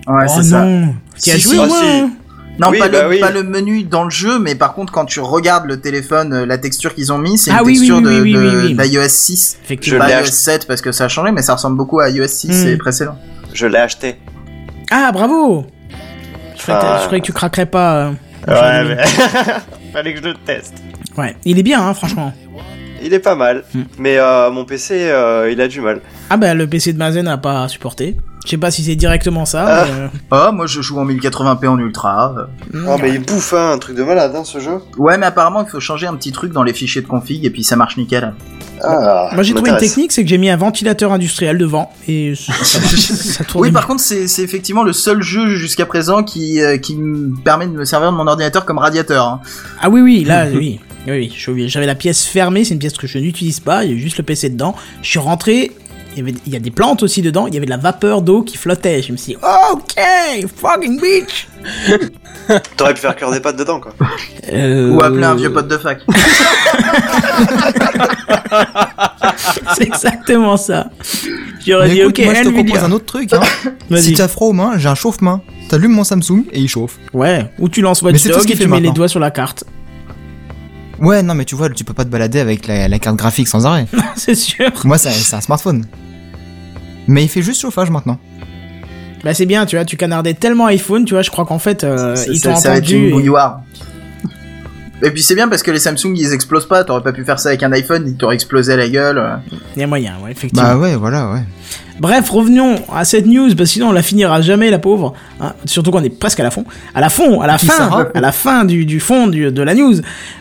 Ouais, oh c'est ça. non Qui a Si, joué si. moi Ah, si. Non, Oui, pas, bah le, oui. pas le menu dans le jeu, mais par contre, quand tu regardes le téléphone, euh, la texture qu'ils ont mis, c'est Ah une texture oui, de, oui, oui, de- oui. d'iOS 6. Effectivement. Je Pas l'ai iOS 7 parce que ça a changé, mais ça ressemble beaucoup à iOS 6 Hmm. et précédent. Je l'ai acheté. Ah, bravo je croyais, que, Ah. je croyais que tu craquerais pas. euh, Ouais, mais... Fallait que je le teste. Ouais, il est bien, hein, franchement. Il est pas mal, Hmm. mais euh, mon PC, euh, il a du mal. Ah bah le PC de Mazen n'a pas supporté. Je sais pas si c'est directement ça. Ah. mais, euh, Ah, moi je joue en 1080p en ultra. euh. Oh, mais il bouffe hein, un truc de malade, hein, ce jeu. Ouais, mais apparemment, il faut changer un petit truc dans les fichiers de config et puis ça marche nickel. Ah, Moi j'ai trouvé une technique, c'est que j'ai mis un ventilateur industriel devant et ça, tourne. Oui, par contre, c'est effectivement le seul jeu jusqu'à présent qui, euh, qui me permet de me servir de mon ordinateur comme radiateur. hein. Ah oui oui, là oui. Oui, oui, j'avais la pièce fermée, c'est une pièce que je n'utilise pas, il y a juste le PC dedans. Je suis rentré, il y, avait, il y a des plantes aussi dedans, il y avait de la vapeur d'eau qui flottait. Je me suis dit, ok, fucking bitch T'aurais pu faire cuire des pâtes dedans, quoi. Euh, Ou appeler un vieux pote de fac. C'est exactement ça. J'aurais dit, écoute, ok, moi je te propose Nvidia. un autre truc. Hein. Vas-y. si t'as froid aux mains, j'ai un chauffe-main. T'allumes mon Samsung et il chauffe. Ouais, ou tu lances Watch qu'il et tu mets les maintenant. doigts sur la carte. Ouais, non, mais tu vois, tu peux pas te balader avec la, la carte graphique sans arrêt. c'est sûr. Moi, c'est c'est un smartphone. Mais il fait juste chauffage maintenant. Bah c'est bien, tu vois, tu canardais tellement iPhone, tu vois, je crois qu'en fait, euh, ils ça- t'ont ça va être entendu. une et- bouilloire. Et puis c'est bien parce que les Samsung ils explosent pas, t'aurais pas pu faire ça avec un iPhone, ils t'auraient explosé la gueule. Il y a moyen, ouais, effectivement. Bah ouais, voilà, ouais. Bref, revenons à cette news, parce que sinon on la finira jamais, la pauvre. Hein, surtout qu'on est presque à la fond. À la fond, à la Qui fin, à la fin du, du fond du- de la news.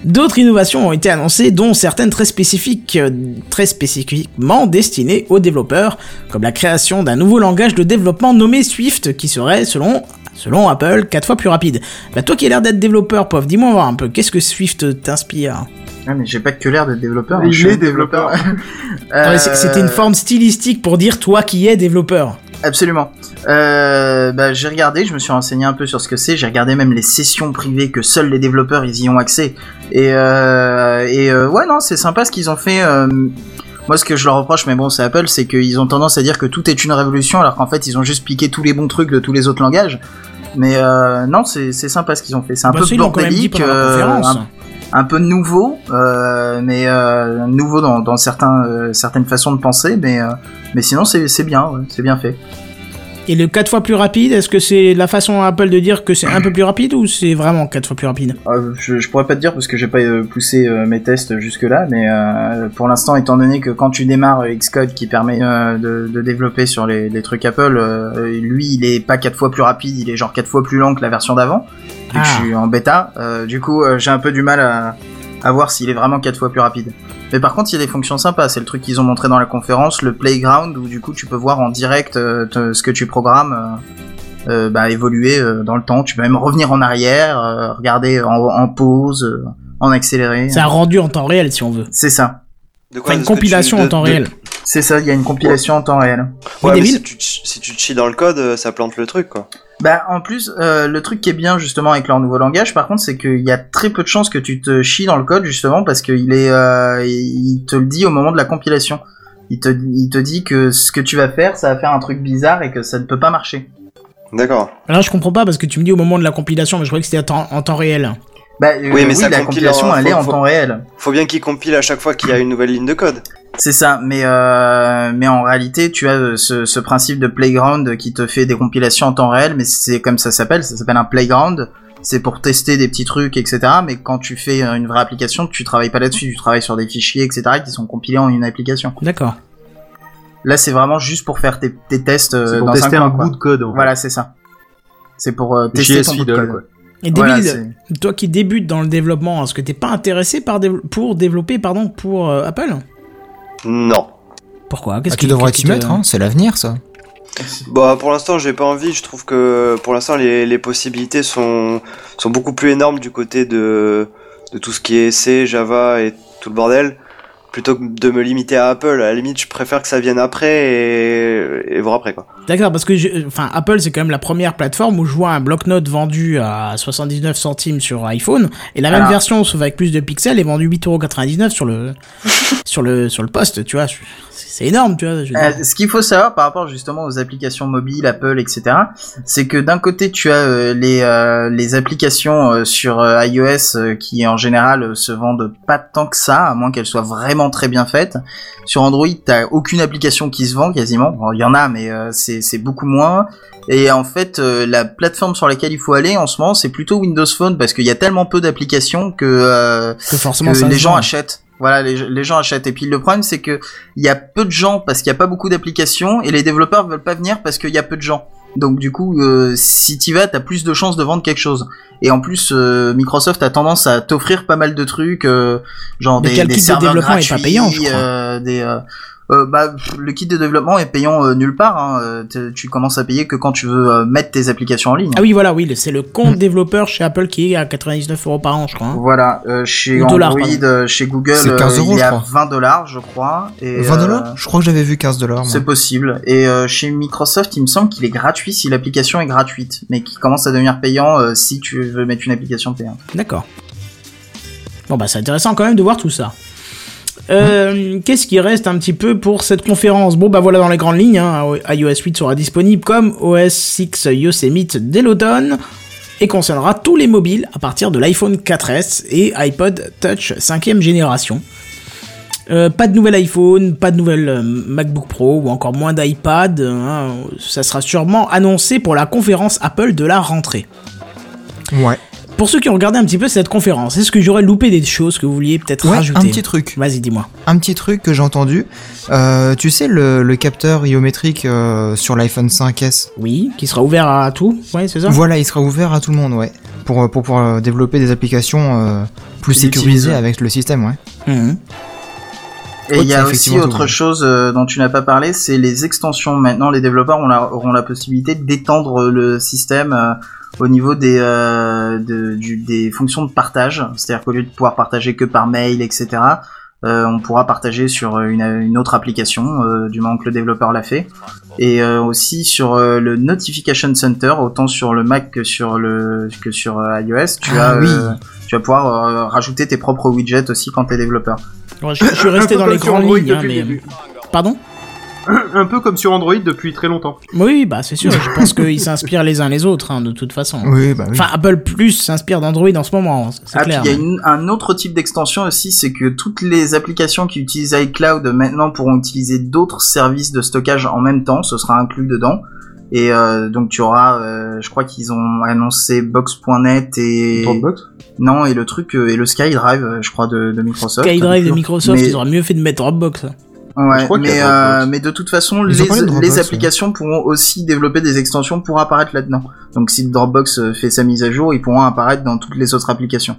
D'autres innovations ont été annoncées, dont certaines très spécifiques, euh, très spécifiquement destinées aux développeurs, comme la création d'un nouveau langage de développement nommé Swift, qui serait, selon selon Apple, quatre fois plus rapide. Bah toi qui as l'air d'être développeur, Pof, dis-moi voir un peu, qu'est-ce que Swift t'inspire? Ah mais j'ai pas que l'air d'être développeur. Il je suis développeur. C'était une Euh, forme stylistique pour dire toi qui es développeur. Absolument. Euh, bah, j'ai regardé, je me suis renseigné un peu sur ce que c'est. J'ai regardé même les sessions privées que seuls les développeurs ils y ont accès. Et, euh, et euh, ouais, non, c'est sympa ce qu'ils ont fait. euh, moi, ce que je leur reproche, mais bon, c'est Apple, c'est qu'ils ont tendance à dire que tout est une révolution, alors qu'en fait, ils ont juste piqué tous les bons trucs de tous les autres langages. Mais euh, non, c'est c'est sympa ce qu'ils ont fait. C'est un Bah, peu bordélique, euh, un, un peu nouveau, euh, mais euh, nouveau dans, dans certains, euh, certaines façons de penser, mais, euh, mais sinon c'est c'est bien, ouais, c'est bien fait. Et le 4 fois plus rapide, est-ce que c'est la façon à Apple de dire que c'est un peu plus rapide ou c'est vraiment 4 fois plus rapide? Euh, je, je pourrais pas te dire parce que j'ai pas euh, poussé euh, mes tests jusque là, mais euh, pour l'instant, étant donné que quand tu démarres Xcode qui permet de, de développer sur les, les trucs Apple, lui il est pas quatre fois plus rapide, il est genre quatre fois plus lent que la version d'avant. Vu que Ah. je suis en bêta, du coup j'ai un peu du mal à, à voir s'il est vraiment quatre fois plus rapide. Mais par contre, il y a des fonctions sympas. C'est le truc qu'ils ont montré dans la conférence, le playground, où du coup tu peux voir en direct euh, te- ce que tu programmes. euh, euh, bah, évoluer euh, dans le temps. Tu peux même revenir en arrière, euh, regarder en, en pause, euh, en accéléré. C'est un rendu en temps réel si on veut. C'est ça. De Enfin, une tu- compilation de- en temps de- réel. C'est ça, il y a une compilation en temps réel. Ouais, mais si tu, si tu chies dans le code, euh, ça plante le truc, quoi. Bah en plus, euh, le truc qui est bien justement avec leur nouveau langage, par contre, c'est qu'il y a très peu de chances que tu te chies dans le code justement parce qu'il est, euh, il te le dit au moment de la compilation. Il te, il te dit que ce que tu vas faire, ça va faire un truc bizarre et que ça ne peut pas marcher. D'accord. Alors je comprends pas parce que tu me dis au moment de la compilation, mais je croyais que c'était en temps réel. Bah euh, Oui, mais oui, ça la compilation, en- elle faut- est en faut- temps réel. Faut bien qu'il compile à chaque fois qu'il y a une nouvelle ligne de code. C'est ça, mais euh, mais en réalité, tu as euh, ce, ce principe de playground qui te fait des compilations en temps réel, mais c'est comme ça s'appelle, ça s'appelle un playground. C'est pour tester des petits trucs, etc. Mais quand tu fais euh, une vraie application, tu travailles pas là-dessus, tu travailles sur des fichiers, etc. qui sont compilés en une application. D'accord. Là, c'est vraiment juste pour faire tes, tes tests C'est pour dans tester un, un bout de code. En fait. Voilà, c'est ça. C'est pour euh, tester JS ton bout de code. quoi. Et Voilà, toi qui débutes dans le développement, est-ce que t'es pas intéressé par dév- pour développer pardon pour euh, Apple? Non. Pourquoi? Ah, Qu'est-ce tu qui- devrais qu'est-ce t'y mettre, hein, c'est l'avenir ça. Bah pour l'instant j'ai pas envie, je trouve que pour l'instant les, les possibilités sont, sont beaucoup plus énormes du côté de, de tout ce qui est C, Java et tout le bordel, plutôt que de me limiter à Apple, à la limite je préfère que ça vienne après et, et voir après quoi. D'accord, parce que je- enfin Apple c'est quand même la première plateforme où je vois un bloc-notes vendu à 79 centimes sur iPhone et la même Alors. version sauf avec plus de pixels est vendue 8,99€ sur le sur le sur le poste, tu vois. C'est énorme, tu vois. je. Euh, ce qu'il faut savoir par rapport justement aux applications mobiles, Apple, etc., c'est que d'un côté tu as euh, les euh, les applications euh, sur euh, iOS euh, qui en général euh, se vendent pas tant que ça, à moins qu'elles soient vraiment très bien faites. Sur Android, t'as aucune application qui se vend quasiment. Bon, Il y en a, mais euh, c'est c'est beaucoup moins. Et en fait, euh, la plateforme sur laquelle il faut aller en ce moment, c'est plutôt Windows Phone parce qu'il y a tellement peu d'applications que euh, que forcément que les gens achètent. Voilà, les, les gens achètent. Et puis le problème, c'est que il y a peu de gens parce qu'il y a pas beaucoup d'applications et les développeurs veulent pas venir parce qu'il y a peu de gens. Donc du coup, euh, si t'y vas, t'as plus de chances de vendre quelque chose. Et en plus, euh, Microsoft a tendance à t'offrir pas mal de trucs, euh, genre des, des de serveurs développement est pas gratuits, payant, je crois. euh, des, euh, bah, le kit de développement est payant euh, nulle part. Hein. Euh, Tu commences à payer que quand tu veux euh, mettre tes applications en ligne. Ah oui, voilà, oui, c'est le compte développeur chez Apple qui est à 99 euros par an, je crois. hein. Voilà, euh, chez Ou Android, euh, chez Google, C'est 15 euh, euros, il est je à crois. 20 dollars, je crois. Et, 20 euh, dollars Je crois que j'avais vu 15 dollars. C'est possible. Et euh, chez Microsoft, il me semble qu'il est gratuit si l'application est gratuite, mais qui commence à devenir payant euh, si tu veux mettre une application payante. D'accord. Bon bah c'est intéressant quand même de voir tout ça. Euh, Qu'est-ce qui reste un petit peu pour cette conférence? Bon bah voilà dans les grandes lignes, hein, iOS 8 sera disponible comme OS 6 Yosemite dès l'automne et concernera tous les mobiles à partir de l'iPhone 4S et iPod Touch 5ème génération. Euh, pas de nouvel iPhone, pas de nouvel euh, MacBook Pro ou encore moins d'iPad. hein, ça sera sûrement annoncé pour la conférence Apple de la rentrée. Ouais. Pour ceux qui ont regardé un petit peu cette conférence, est-ce que j'aurais loupé des choses que vous vouliez peut-être Ouais, rajouter un petit truc. Vas-y, dis-moi. Un petit truc que j'ai entendu. Euh, tu sais, le, le capteur iométrique euh, sur l'iPhone 5S. Oui, qui sera ouvert à tout. Ouais, c'est ça Voilà, il sera ouvert à tout le monde, ouais. Pour, euh, pour pouvoir développer des applications euh, plus sécurisées avec le système, ouais. Mhm. Et il y a aussi autre chose dont tu n'as pas parlé, c'est les extensions. Maintenant, les développeurs la- auront la possibilité d'étendre le système euh, au niveau des, euh, de- du- des fonctions de partage. C'est-à-dire qu'au lieu de pouvoir partager que par mail, etc., euh, on pourra partager sur une, une autre application, euh, du moment que le développeur l'a fait. Et euh, aussi sur euh, le Notification Center, autant sur le Mac que sur le que sur euh, iOS, tu Ah as oui. euh, tu vas pouvoir euh, rajouter tes propres widgets aussi quand t'es développeur. Ouais, je, je suis resté dans les grandes lignes, hein, depuis le mais... début. Pardon? Un peu comme sur Android depuis très longtemps. Oui, bah c'est sûr, je pense qu'ils s'inspirent les uns les autres, hein, de toute façon. Oui, bah oui. Enfin, Apple Plus s'inspire d'Android en ce moment, c'est Ah, puis clair. il y a une- un autre type d'extension aussi, c'est que toutes les applications qui utilisent iCloud maintenant pourront utiliser d'autres services de stockage en même temps, ce sera inclus dedans. Et euh, donc tu auras, euh, je crois qu'ils ont annoncé Box.net et Dropbox non et le truc euh, et le SkyDrive, je crois de, de Microsoft. SkyDrive de Microsoft, Mais- ils auraient mieux fait de mettre Dropbox. Ouais, mais, euh, mais de toute façon, les, Dropbox, ouais. applications pourront aussi développer des extensions pour apparaître là-dedans. Donc si Dropbox euh, fait sa mise à jour, ils pourront apparaître dans toutes les autres applications.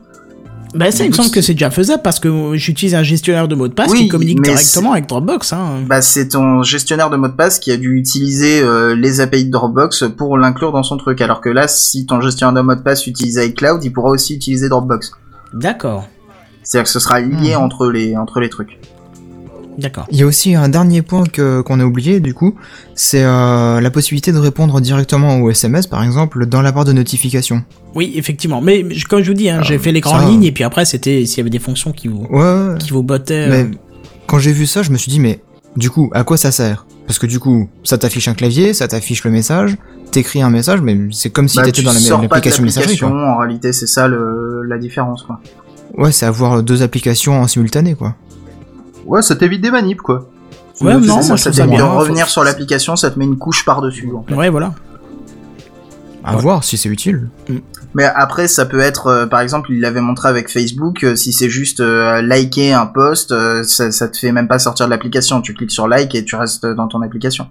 Bah ça, il me semble que c'est déjà faisable parce que j'utilise un gestionnaire de mots de passe Oui, qui communique directement avec Dropbox. Hein. Bah, c'est ton gestionnaire de mot de passe qui a dû utiliser euh, les API de Dropbox pour l'inclure dans son truc. Alors que là, si ton gestionnaire de mot de passe utilise iCloud, il pourra aussi utiliser Dropbox. D'accord, C'est-à-dire que ce sera lié Mhm. entre les entre les trucs. D'accord. Il y a aussi un dernier point que qu'on a oublié du coup, c'est euh, la possibilité de répondre directement aux SMS par exemple dans la barre de notification. Oui, effectivement. Mais comme je vous dis, hein, j'ai fait les grandes ça- lignes et puis après, c'était s'il y avait des fonctions qui vous, Ouais, qui vous bottaient. Mais euh, quand j'ai vu ça, je me suis dit mais du coup, à quoi ça sert? Parce que du coup, ça t'affiche un clavier, ça t'affiche le message, t'écris un message, mais c'est comme si Bah, t'étais tu dans la- sors pas de l'application messagerie. quoi. En réalité, c'est ça le, la différence, quoi. Ouais, c'est avoir deux applications en simultané quoi. Ouais, ça t'évite des manips, quoi. Ouais, non, ça, moi, ça ça t'évite de revenir sur l'application, ça te met une couche par-dessus. en fait. Ouais, voilà. À voir si c'est utile. Mais après, ça peut être, euh, par exemple, il l'avait montré avec Facebook, euh, si c'est juste euh, liker un post, euh, ça, ça te fait même pas sortir de l'application. Tu cliques sur like et tu restes dans ton application.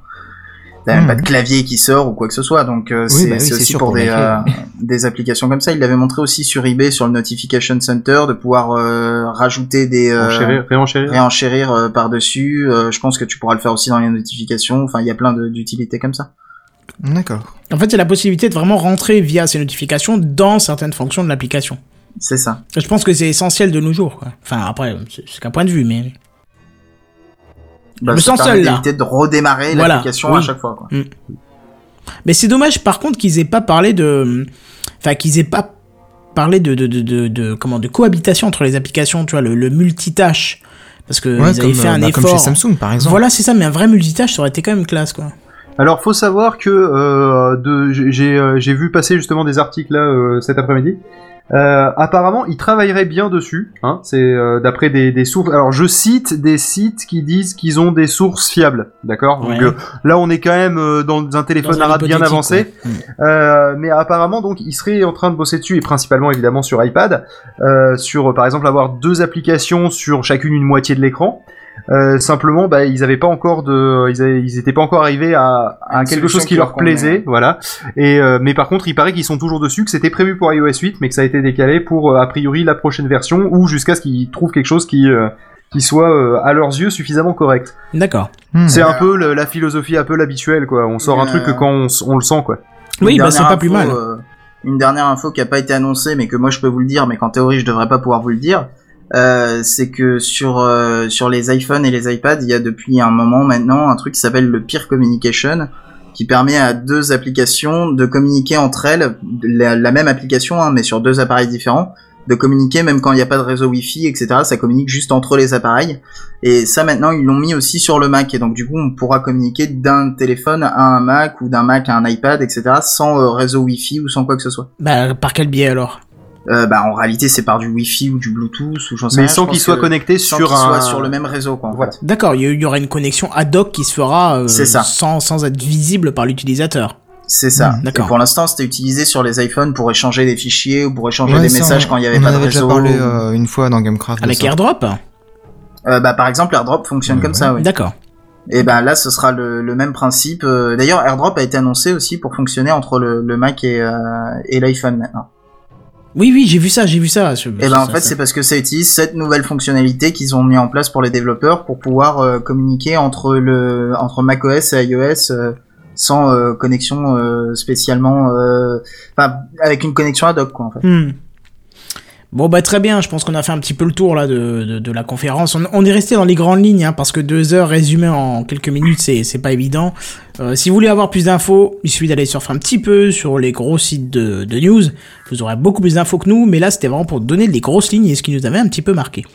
T'as même pas de clavier qui sort ou quoi que ce soit, donc euh, Oui, c'est bah oui, c'est aussi pour, pour des, liker. euh, des applications comme ça. Il l'avait montré aussi sur eBay, sur le Notification Center, de pouvoir euh, rajouter des... euh, Enchérir, réenchérir. réenchérir euh, par-dessus. Euh, je pense que tu pourras le faire aussi dans les notifications. Enfin, il y a plein d'utilités comme ça. D'accord. En fait, il y a la possibilité de vraiment rentrer via ces notifications dans certaines fonctions de l'application. C'est ça. Je pense que c'est essentiel de nos jours. Quoi. Enfin, après, c'est c'est qu'un point de vue, mais Bah, me sens seul, là. de redémarrer Voilà, l'application à chaque fois. Quoi. Mais c'est dommage par contre qu'ils aient pas parlé de, enfin qu'ils aient pas parlé de de, de, de, de- comment de cohabitation entre les applications, tu vois, le, le multitâche. Parce que Ouais, ils avaient comme, fait euh, un bah, comme effort. chez Samsung, par exemple. Voilà, c'est ça, mais un vrai multitâche, ça aurait été quand même classe, quoi. Alors, faut savoir que euh, de, j'ai- j'ai euh, j'ai vu passer justement des articles là euh, cet après-midi. Euh, apparemment, ils travailleraient bien dessus. Hein, c'est euh, d'après des, des sources. Alors, je cite des sites qui disent qu'ils ont des sources fiables. D'accord? Donc euh, là, on est quand même euh, dans un téléphone Dans arabe bien avancé. Mm. Euh, mais apparemment, donc, ils seraient en train de bosser dessus et principalement évidemment sur iPad, euh, sur par exemple avoir deux applications sur chacune une moitié de l'écran. Euh, simplement, bah, ils avaient pas encore de, ils, avaient- ils étaient pas encore arrivés à, quelque chose qui qui leur plaisait, voilà. Et euh, mais par contre, il paraît qu'ils sont toujours dessus, que c'était prévu pour iOS 8, mais que ça a été décalé pour euh, a priori la prochaine version ou jusqu'à ce qu'ils trouvent quelque chose qui euh, qui soit euh, à leurs yeux suffisamment correct. D'accord. Hmm. C'est un peu le- la philosophie un peu l'habituelle, quoi. On sort un Euh, truc que quand on, on le sent, quoi. Oui, bah, c'est pas plus mal. euh, une dernière info qui a pas été annoncée, mais que moi je peux vous le dire, mais qu'en théorie je devrais pas pouvoir vous le dire, euh, c'est que sur euh, sur les iPhones et les iPads, il y a depuis un moment maintenant un truc qui s'appelle le Peer Communication, qui permet à deux applications de communiquer entre elles, la, même application, hein, mais sur deux appareils différents, de communiquer même quand il n'y a pas de réseau Wi-Fi, etc. Ça communique juste entre les appareils. Et ça maintenant ils l'ont mis aussi sur le Mac et donc du coup on pourra communiquer d'un téléphone à un Mac ou d'un Mac à un iPad etc sans euh, réseau Wi-Fi ou sans quoi que ce soit. Bah, par quel biais alors? Euh, bah en réalité c'est par du Wi-Fi ou du Bluetooth ou j'en sais Mais rien, sans je pense qu'il soit que- connecté sans sur un. soit sur le même réseau quoi. En Voilà. fait. D'accord, il y, il y aura une connexion ad hoc qui se fera euh, C'est ça. Sans, sans être visible par l'utilisateur. C'est ça. Hmm, d'accord. Et pour l'instant c'était utilisé sur les iPhones pour échanger des fichiers ou pour échanger Ouais, des ça, messages on- quand il y avait on pas en de avait déjà réseau. parlé euh, une fois dans Gamecraft. de Avec ça. AirDrop Euh, bah par exemple AirDrop fonctionne Ouais, comme ça oui. D'accord. Et ben là, ce sera le, le même principe. Euh, D'ailleurs, AirDrop a été annoncé aussi pour fonctionner entre le, le Mac et, euh, et l'iPhone maintenant. Oui, oui, j'ai vu ça, j'ai vu ça. Je- Et ben ça- en fait, c'est parce que ça utilise cette nouvelle fonctionnalité qu'ils ont mis en place pour les développeurs pour pouvoir euh, communiquer entre le entre macOS et iOS euh, sans euh, connexion spécialement, euh, enfin avec une connexion ad hoc quoi en fait. Hmm. Bon bah très bien, je pense qu'on a fait un petit peu le tour là de, de, de la conférence. On, on est resté dans les grandes lignes hein, parce que deux heures résumées en quelques minutes c'est c'est pas évident. Euh, si vous voulez avoir plus d'infos, il suffit d'aller surfer un petit peu sur les gros sites de, de news. Vous aurez beaucoup plus d'infos que nous, mais là c'était vraiment pour donner les grosses lignes et ce qui nous avait un petit peu marqué.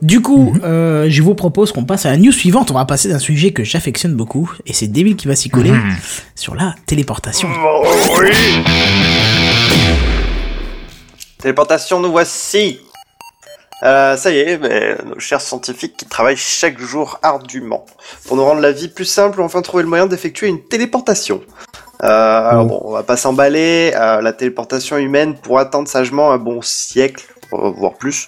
Du coup, euh, je vous propose qu'on passe à la news suivante. On va passer d'un sujet que j'affectionne beaucoup et c'est Devil qui va s'y coller sur la téléportation. Téléportation, nous voici. Euh, ça y est, mais nos chers scientifiques qui travaillent chaque jour ardument pour nous rendre la vie plus simple ont enfin trouvé le moyen d'effectuer une téléportation. Euh, alors bon, on va pas s'emballer. euh, la téléportation humaine pourrait attendre sagement un bon siècle, euh, voire plus.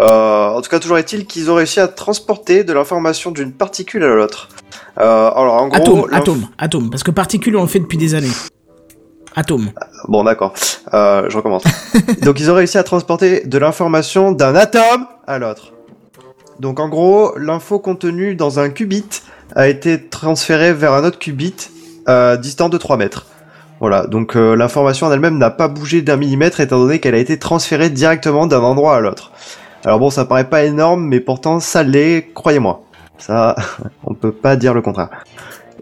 Euh, en tout cas, toujours est-il qu'ils ont réussi à transporter de l'information d'une particule à l'autre. Euh, alors en gros, Atome, atome, atome. Parce que particule, on le fait depuis des années. Atome. Bon, d'accord. Euh, je recommence. Donc, ils ont réussi à transporter de l'information d'un atome à l'autre. Donc, en gros, l'info contenue dans un qubit a été transférée vers un autre qubit euh, distant de 3 mètres. Voilà, donc euh, l'information en elle-même n'a pas bougé d'un millimètre étant donné qu'elle a été transférée directement d'un endroit à l'autre. Alors bon, ça paraît pas énorme, mais pourtant ça l'est, croyez-moi. Ça, on peut pas dire le contraire.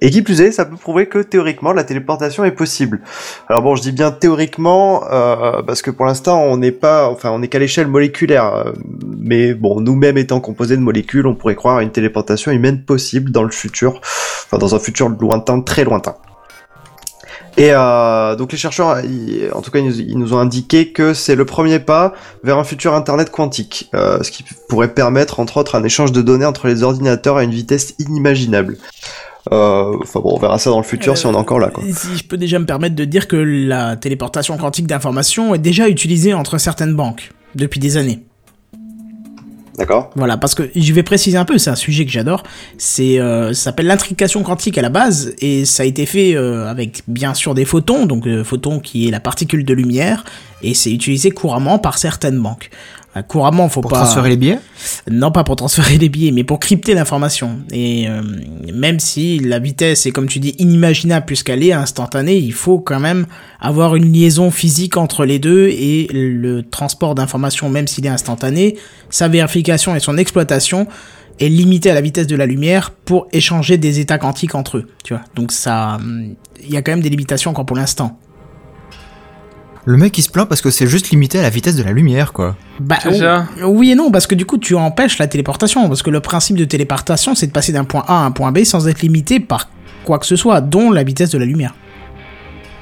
Et qui plus est, ça peut prouver que théoriquement la téléportation est possible. Alors bon, je dis bien théoriquement euh, parce que pour l'instant on n'est pas, enfin on n'est qu'à l'échelle moléculaire. euh, mais bon, nous-mêmes étant composés de molécules, on pourrait croire à une téléportation humaine possible dans le futur, enfin dans un futur lointain, très lointain. Et euh, donc les chercheurs, ils- en tout cas, ils nous, ils nous ont indiqué que c'est le premier pas vers un futur Internet quantique, euh, ce qui pourrait permettre, entre autres, un échange de données entre les ordinateurs à une vitesse inimaginable. Euh, Enfin bon, on verra ça dans le futur si on est encore là. Quoi. Si je peux déjà me permettre de dire que la téléportation quantique d'informations est déjà utilisée entre certaines banques depuis des années. D'accord Voilà, parce que je vais préciser un peu, c'est un sujet que j'adore. C'est, euh, ça s'appelle l'intrication quantique à la base, et ça a été fait euh, avec bien sûr des photons, donc euh, photons qui est la particule de lumière, et c'est utilisé couramment par certaines banques. Euh, couramment, faut Pour pas transférer les billets non pas pour transférer les billets, mais pour crypter l'information. Et euh, même si la vitesse est, comme tu dis, inimaginable puisqu'elle est instantanée, il faut quand même avoir une liaison physique entre les deux et le transport d'informations, même s'il est instantané, sa vérification et son exploitation est limité à la vitesse de la lumière pour échanger des états quantiques entre eux. Tu vois, donc ça, hum, il y a quand même des limitations encore pour l'instant. Le mec il se plaint parce que c'est juste limité à la vitesse de la lumière, quoi. Bah, ça. oui et non, parce que du coup, tu empêches la téléportation. Parce que le principe de téléportation, c'est de passer d'un point A à un point B sans être limité par quoi que ce soit, dont la vitesse de la lumière.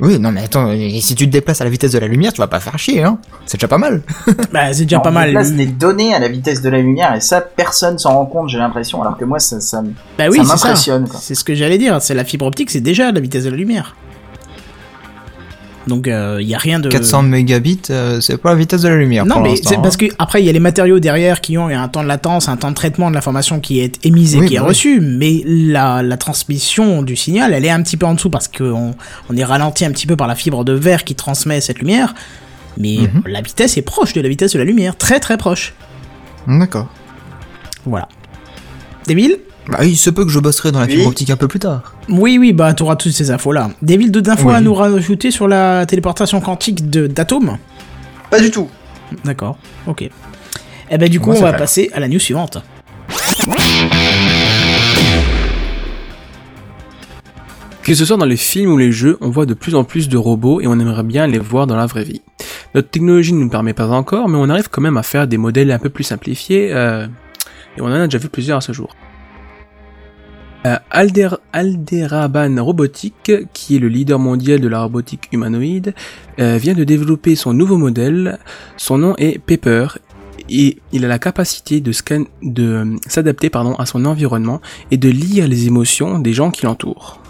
Oui, non mais attends, et si tu te déplaces à la vitesse de la lumière, tu vas pas faire chier, hein. C'est déjà pas mal. Bah, c'est déjà pas mal. déplace des données à la vitesse de la lumière et ça, personne s'en rend compte, j'ai l'impression. Alors que moi, ça, ça, Bah oui, ça c'est ça. m'impressionne. quoi. C'est ce que j'allais dire. C'est la fibre optique, c'est déjà la vitesse de la lumière. Donc, il y a rien de. 400 mégabits, euh, c'est pas la vitesse de la lumière. Non, pour mais c'est hein. parce que après il y a les matériaux derrière qui ont un temps de latence, un temps de traitement de l'information qui est émise et Oui, qui est bah oui. reçue, mais la, la transmission du signal, elle est un petit peu en dessous parce qu'on on est ralenti un petit peu par la fibre de verre qui transmet cette lumière. Mais Mhm. la vitesse est proche de la vitesse de la lumière, très très proche. D'accord. Voilà. Devil Bah, il se peut que je bosserai dans la Oui. fibre optique un peu plus tard. Oui, oui, bah t'auras toutes ces infos là. Devil, d'autres infos Oui. à nous rajouter sur la téléportation quantique de- d'atomes Pas du tout. D'accord, ok. Eh ben du coup, Moi, on ça va passer à la news suivante. Que ce soit dans les films ou les jeux, on voit de plus en plus de robots et on aimerait bien les voir dans la vraie vie. Notre technologie ne nous permet pas encore, mais on arrive quand même à faire des modèles un peu plus simplifiés, euh, et on en a déjà vu plusieurs à ce jour. Euh, Alder, Alderaban Robotique, qui est le leader mondial de la robotique humanoïde, euh, vient de développer son nouveau modèle. Son nom est Pepper et il a la capacité de, scan, de euh, s'adapter pardon à son environnement et de lire les émotions des gens qui l'entourent.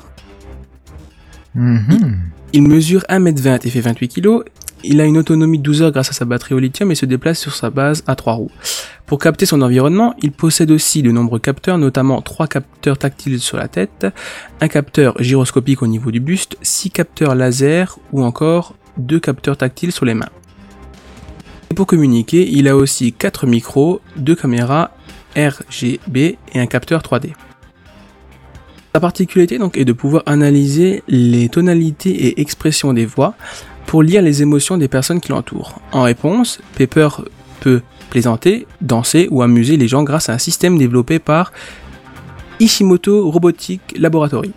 Mhm. Il mesure 1m20 et fait 28 kg. Il a une autonomie de 12 heures grâce à sa batterie au lithium et se déplace sur sa base à trois roues. Pour capter son environnement, il possède aussi de nombreux capteurs, notamment trois capteurs tactiles sur la tête, un capteur gyroscopique au niveau du buste, six capteurs laser ou encore deux capteurs tactiles sur les mains. Et pour communiquer, il a aussi quatre micros, deux caméras RGB et un capteur 3D. Sa particularité donc est de pouvoir analyser les tonalités et expressions des voix pour lire les émotions des personnes qui l'entourent. En réponse, Pepper peut plaisanter, danser ou amuser les gens grâce à un système développé par Ishimoto Robotic Laboratory.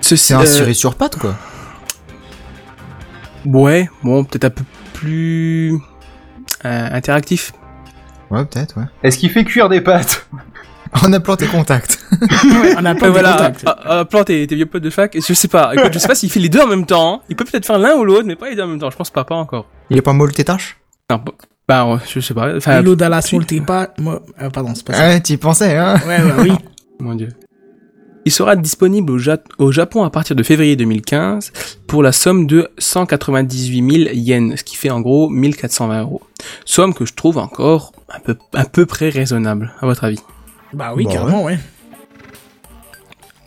C'est un euh, Siri sur pattes, quoi. Ouais, bon, peut-être un peu plus euh, interactif. Ouais, peut-être, ouais. Est-ce qu'il fait cuire des pâtes? On a planté contact. Ouais, on a pas Euh, de voilà, contact. à, à planter tes vieux potes de fac. Je sais pas. Écoute, je sais pas s'il fait les deux en même temps. Il peut peut-être faire l'un ou l'autre, mais pas les deux en même temps. Je pense pas, pas encore. Il est pas multitâche? Non, bah, bah, ouais, je sais pas. Enfin, L'eau dans la t'es pas. Moi... ah, pardon, c'est pas ça. Ouais, t'y pensais, hein Ouais, ouais, oui. Mon dieu. Il sera disponible au, Ja- au Japon à partir de février 2015 pour la somme de 198 000 yens, ce qui fait en gros 1420 euros. Somme que je trouve encore un peu, un peu près raisonnable, à votre avis? Bah oui, Bah carrément, ouais.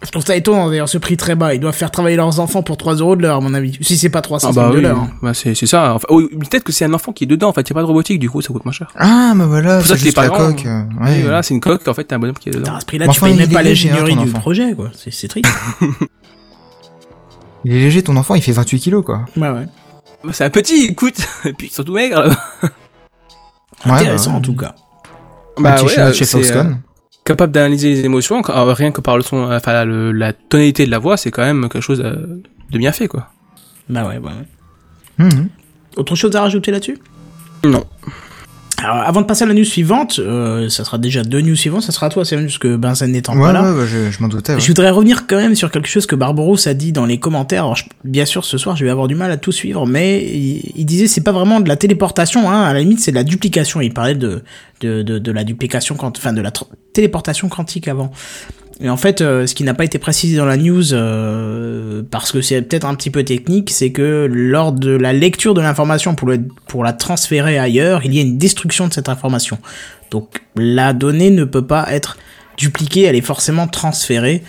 Je trouve ça étonnant d'ailleurs ce prix très bas. Ils doivent faire travailler leurs enfants pour 3 euros de l'heure, à mon avis. Si c'est pas 300 Ah bah de l'heure. hein. bah c'est c'est ça. Enfin, oh, peut-être que c'est un enfant qui est dedans. En fait, il y a pas de robotique, du coup, ça coûte moins cher. Ah, mais voilà, Pour ça c'est que les juste la parents, coque. euh, voilà, c'est une coque. En fait, t'as un bonhomme qui est dedans. Putain, à ce prix-là, tu enfin, payes il même est pas hein, l'ingénierie du projet, quoi. C'est c'est triste. Il est léger, ton enfant, il fait 28 kilos, quoi. ouais, ouais. Bah, C'est un petit, écoute. Et puis surtout maigre. Ouais, Intéressant bah, en tout cas. Chien euh, de chez Foxconn. Capable d'analyser les émotions, quand- euh, rien que par le son, enfin le- la tonalité de la voix, c'est quand même quelque chose euh, de bien fait, quoi. Bah ouais, bah ouais. Mhm. Autre chose à rajouter là-dessus? Non. Alors, avant de passer à la news suivante, euh, ça sera déjà deux news suivantes, ça sera à toi, c'est juste que Benzen n'étant Ouais, pas là. ouais, ouais, je, je m'en doutais. Je voudrais revenir quand même sur quelque chose que Barbaros a dit dans les commentaires. Alors, je- bien sûr, ce soir, je vais avoir du mal à tout suivre, mais il, il disait c'est pas vraiment de la téléportation, hein. À la limite, c'est de la duplication. Il parlait de de, de, de la duplication, enfin de la téléportation quantique avant. Et en fait, euh, ce qui n'a pas été précisé dans la news, euh, parce que c'est peut-être un petit peu technique, c'est que lors de la lecture de l'information pour, le, pour la transférer ailleurs, il y a une destruction de cette information. Donc la donnée ne peut pas être dupliquée, elle est forcément transférée,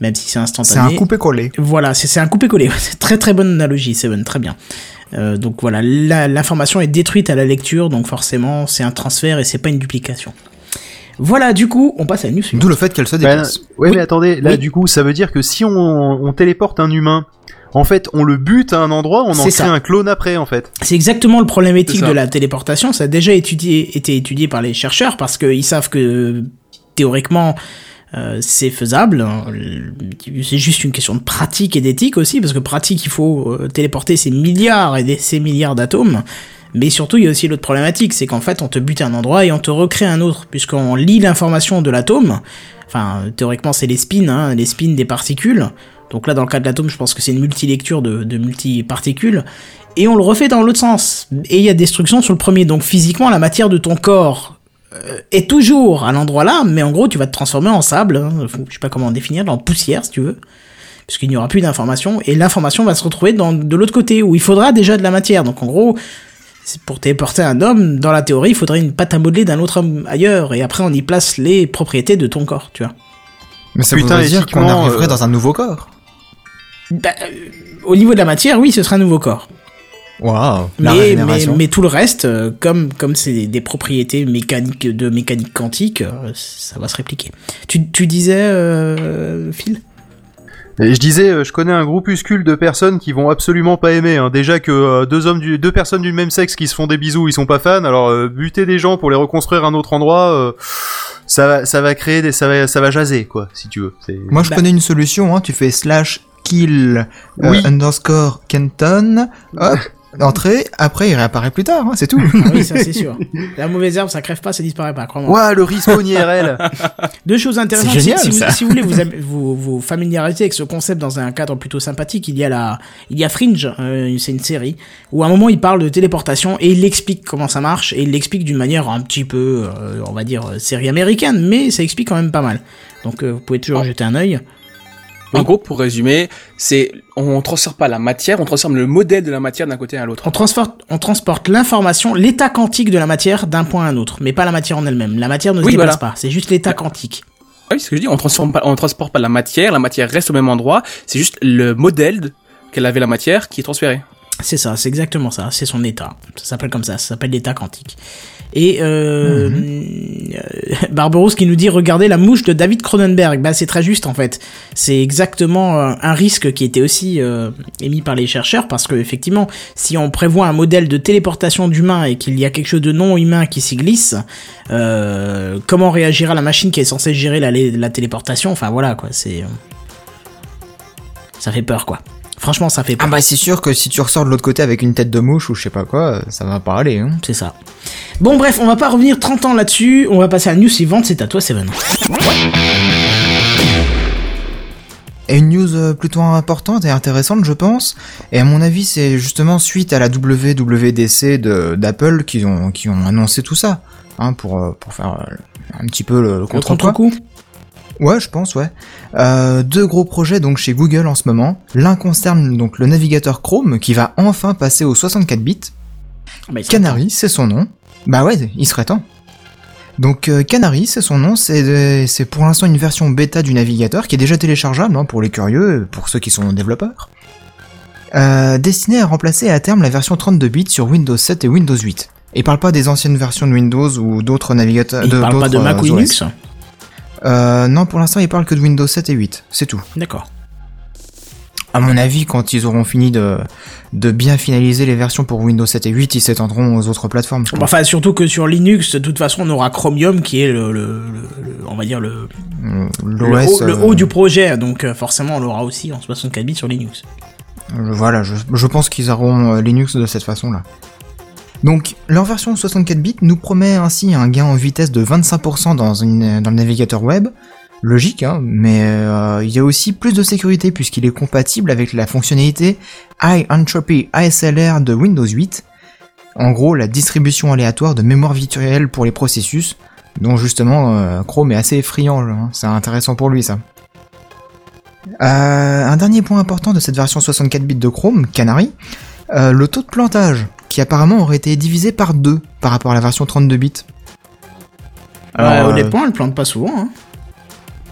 même si c'est C'est instantané. un coupé-collé. Voilà, c'est c'est un coupé-collé. C'est très très bonne analogie, Seven, très bien. Euh, donc voilà, la- l'information est détruite à la lecture, donc forcément c'est un transfert et c'est pas une duplication. Voilà, du coup, on passe à la news. D'où le fait qu'elle se Ben, déplace. ouais, Oui. mais attendez, là Oui. du coup, ça veut dire que si on, on téléporte un humain, en fait, on le bute à un endroit, on en C'est crée ça. un clone après, en fait. C'est exactement le C'est ça. de la téléportation. Ça a déjà étudié, été étudié par les chercheurs parce qu'ils savent que théoriquement, Euh, c'est faisable. hein. C'est juste une question de pratique et d'éthique aussi, parce que pratique, il faut euh, téléporter ces milliards et des, ces milliards d'atomes. Mais surtout, il y a aussi l'autre problématique, c'est qu'en fait, on te bute un endroit et on te recrée un autre, puisqu'on lit l'information de l'atome. Enfin, théoriquement, c'est les spins, hein, les spins des particules. Donc là, dans le cas de l'atome, je pense que c'est une multilecture de, de multi-particules. Et on le refait dans l'autre sens. Et il y a destruction sur le premier. Donc physiquement, la matière de ton corps euh, est toujours à l'endroit là, mais en gros, tu vas te transformer en sable. hein. Je sais pas comment définir, en poussière, si tu veux. Puisqu'il n'y aura plus d'information. Et l'information va se retrouver dans, de l'autre côté, où il faudra déjà de la matière. Donc en gros, pour téléporter un homme, dans la théorie, il faudrait une pâte à modeler d'un autre homme ailleurs. Et après, on y place les propriétés de ton corps, tu vois. Mais ça Putain, voudrait dire qu'on arriverait euh, dans un nouveau corps. Bah, euh, au niveau de la matière, oui, ce sera un nouveau corps. Waouh. La Mais, mais, régénération. mais tout le reste, euh, comme comme c'est des, des propriétés mécaniques de mécanique quantique, euh, ça va se répliquer. Tu, tu disais, euh, Phil? Et je disais, euh, je connais un groupuscule de personnes qui vont absolument pas aimer. hein. Déjà que euh, deux hommes, du, deux personnes du même sexe qui se font des bisous, ils sont pas fans. Alors euh, buter des gens pour les reconstruire à un autre endroit, euh, ça va, ça va créer des, ça va, ça va jaser quoi, si tu veux. Moi, je Bah- connais une solution. Hein. Tu fais slash kill euh, Oui. underscore Kenton. Hop. Entrée. Après, il réapparaît plus tard. Hein, c'est tout. Ah oui, ça c'est sûr. La mauvaise herbe, ça crève pas, ça disparaît pas, crois-moi. Ouah, le respawn IRL. Deux choses intéressantes. Si- vous, ça. si vous voulez vous, am- vous, vous familiariser avec ce concept dans un cadre plutôt sympathique, il y a la, il y a Fringe, euh, c'est une série où à un moment il parle de téléportation et il explique comment ça marche et il l'explique d'une manière un petit peu, euh, on va dire euh, série américaine, mais ça explique quand même pas mal. Donc euh, vous pouvez toujours jeter un œil. En gros, pour résumer, c'est on transfère pas la matière, on transforme le modèle de la matière d'un côté à l'autre. On transporte, on transporte l'information, l'état quantique de la matière d'un point à un autre, mais pas la matière en elle-même. La matière ne se Oui, déplace voilà. pas, c'est juste l'état quantique. Oui, c'est ce que je dis, on transforme pas, on transporte pas la matière, la matière reste au même endroit, c'est juste le modèle qu'elle avait la matière qui est transféré. C'est ça, c'est exactement ça, c'est son état. Ça s'appelle comme ça, ça s'appelle l'état quantique. Et euh, euh, Barberousse qui nous dit regardez la mouche de David Cronenberg. Bah c'est très juste en fait. C'est exactement euh, un risque qui était aussi euh, émis par les chercheurs parce que effectivement, si on prévoit un modèle de téléportation d'humains et qu'il y a quelque chose de non humain qui s'y glisse, euh, comment réagira la machine qui est censée gérer la, la téléportation? Enfin voilà quoi, c'est ça fait peur quoi. Franchement, ça fait peur. Ah bah c'est sûr que si tu ressors de l'autre côté avec une tête de mouche ou je sais pas quoi, ça va pas aller. Hein. C'est ça. Bon, bref, on va pas revenir 30 ans là-dessus. On va passer à la news suivante. C'est à toi, Seven. Et une news euh, plutôt importante et intéressante, je pense. Et à mon avis, c'est justement suite à la WWDC de- d'Apple qui ont, qui ont annoncé tout ça. Hein, pour, euh, pour faire euh, un petit peu le, le Le contre-poids. Ouais, je pense, ouais. Euh, deux gros projets donc chez Google en ce moment. L'un concerne donc le navigateur Chrome qui va enfin passer aux 64 bits. Bah, il Canary, c'est son nom. Bah ouais, il serait temps. Donc euh, Canary, c'est son nom, c'est c'est pour l'instant une version bêta du navigateur qui est déjà téléchargeable hein, pour les curieux, pour ceux qui sont développeurs. Euh, destiné à remplacer à terme la version 32 bits sur Windows 7 et Windows 8. Et parle pas des anciennes versions de Windows ou d'autres navigateurs. Il parle pas de Mac euh, ou. Linux Euh, non, pour l'instant, il parle que de Windows 7 et 8, c'est tout. D'accord. À mon avis, quand ils auront fini de, de bien finaliser les versions pour Windows 7 et 8, ils s'étendront aux autres plateformes. Bon. Enfin, surtout que sur Linux, de toute façon, on aura Chromium qui est le, le- le- le- on va dire le, Euh, le, haut, le euh, haut du projet. Donc, euh, forcément, on l'aura aussi en 64 bits sur Linux. Voilà, je, je pense qu'ils auront euh, Linux de cette façon-là. Donc, leur version 64 bits nous promet ainsi un gain en vitesse de 25% dans, le navigateur web. Logique, hein, mais euh, il y a aussi plus de sécurité puisqu'il est compatible avec la fonctionnalité High Entropy ASLR de Windows 8. En gros, la distribution aléatoire de mémoire virtuelle pour les processus, dont justement euh, Chrome est assez effrayant, hein. c'est intéressant pour lui ça. Euh, un dernier point important de cette version 64 bits de Chrome, Canary, euh, le taux de plantage, qui apparemment aurait été divisé par deux par rapport à la version 32 bits. Alors, Ouais, euh, honnêtement, elle plante pas souvent. Hein.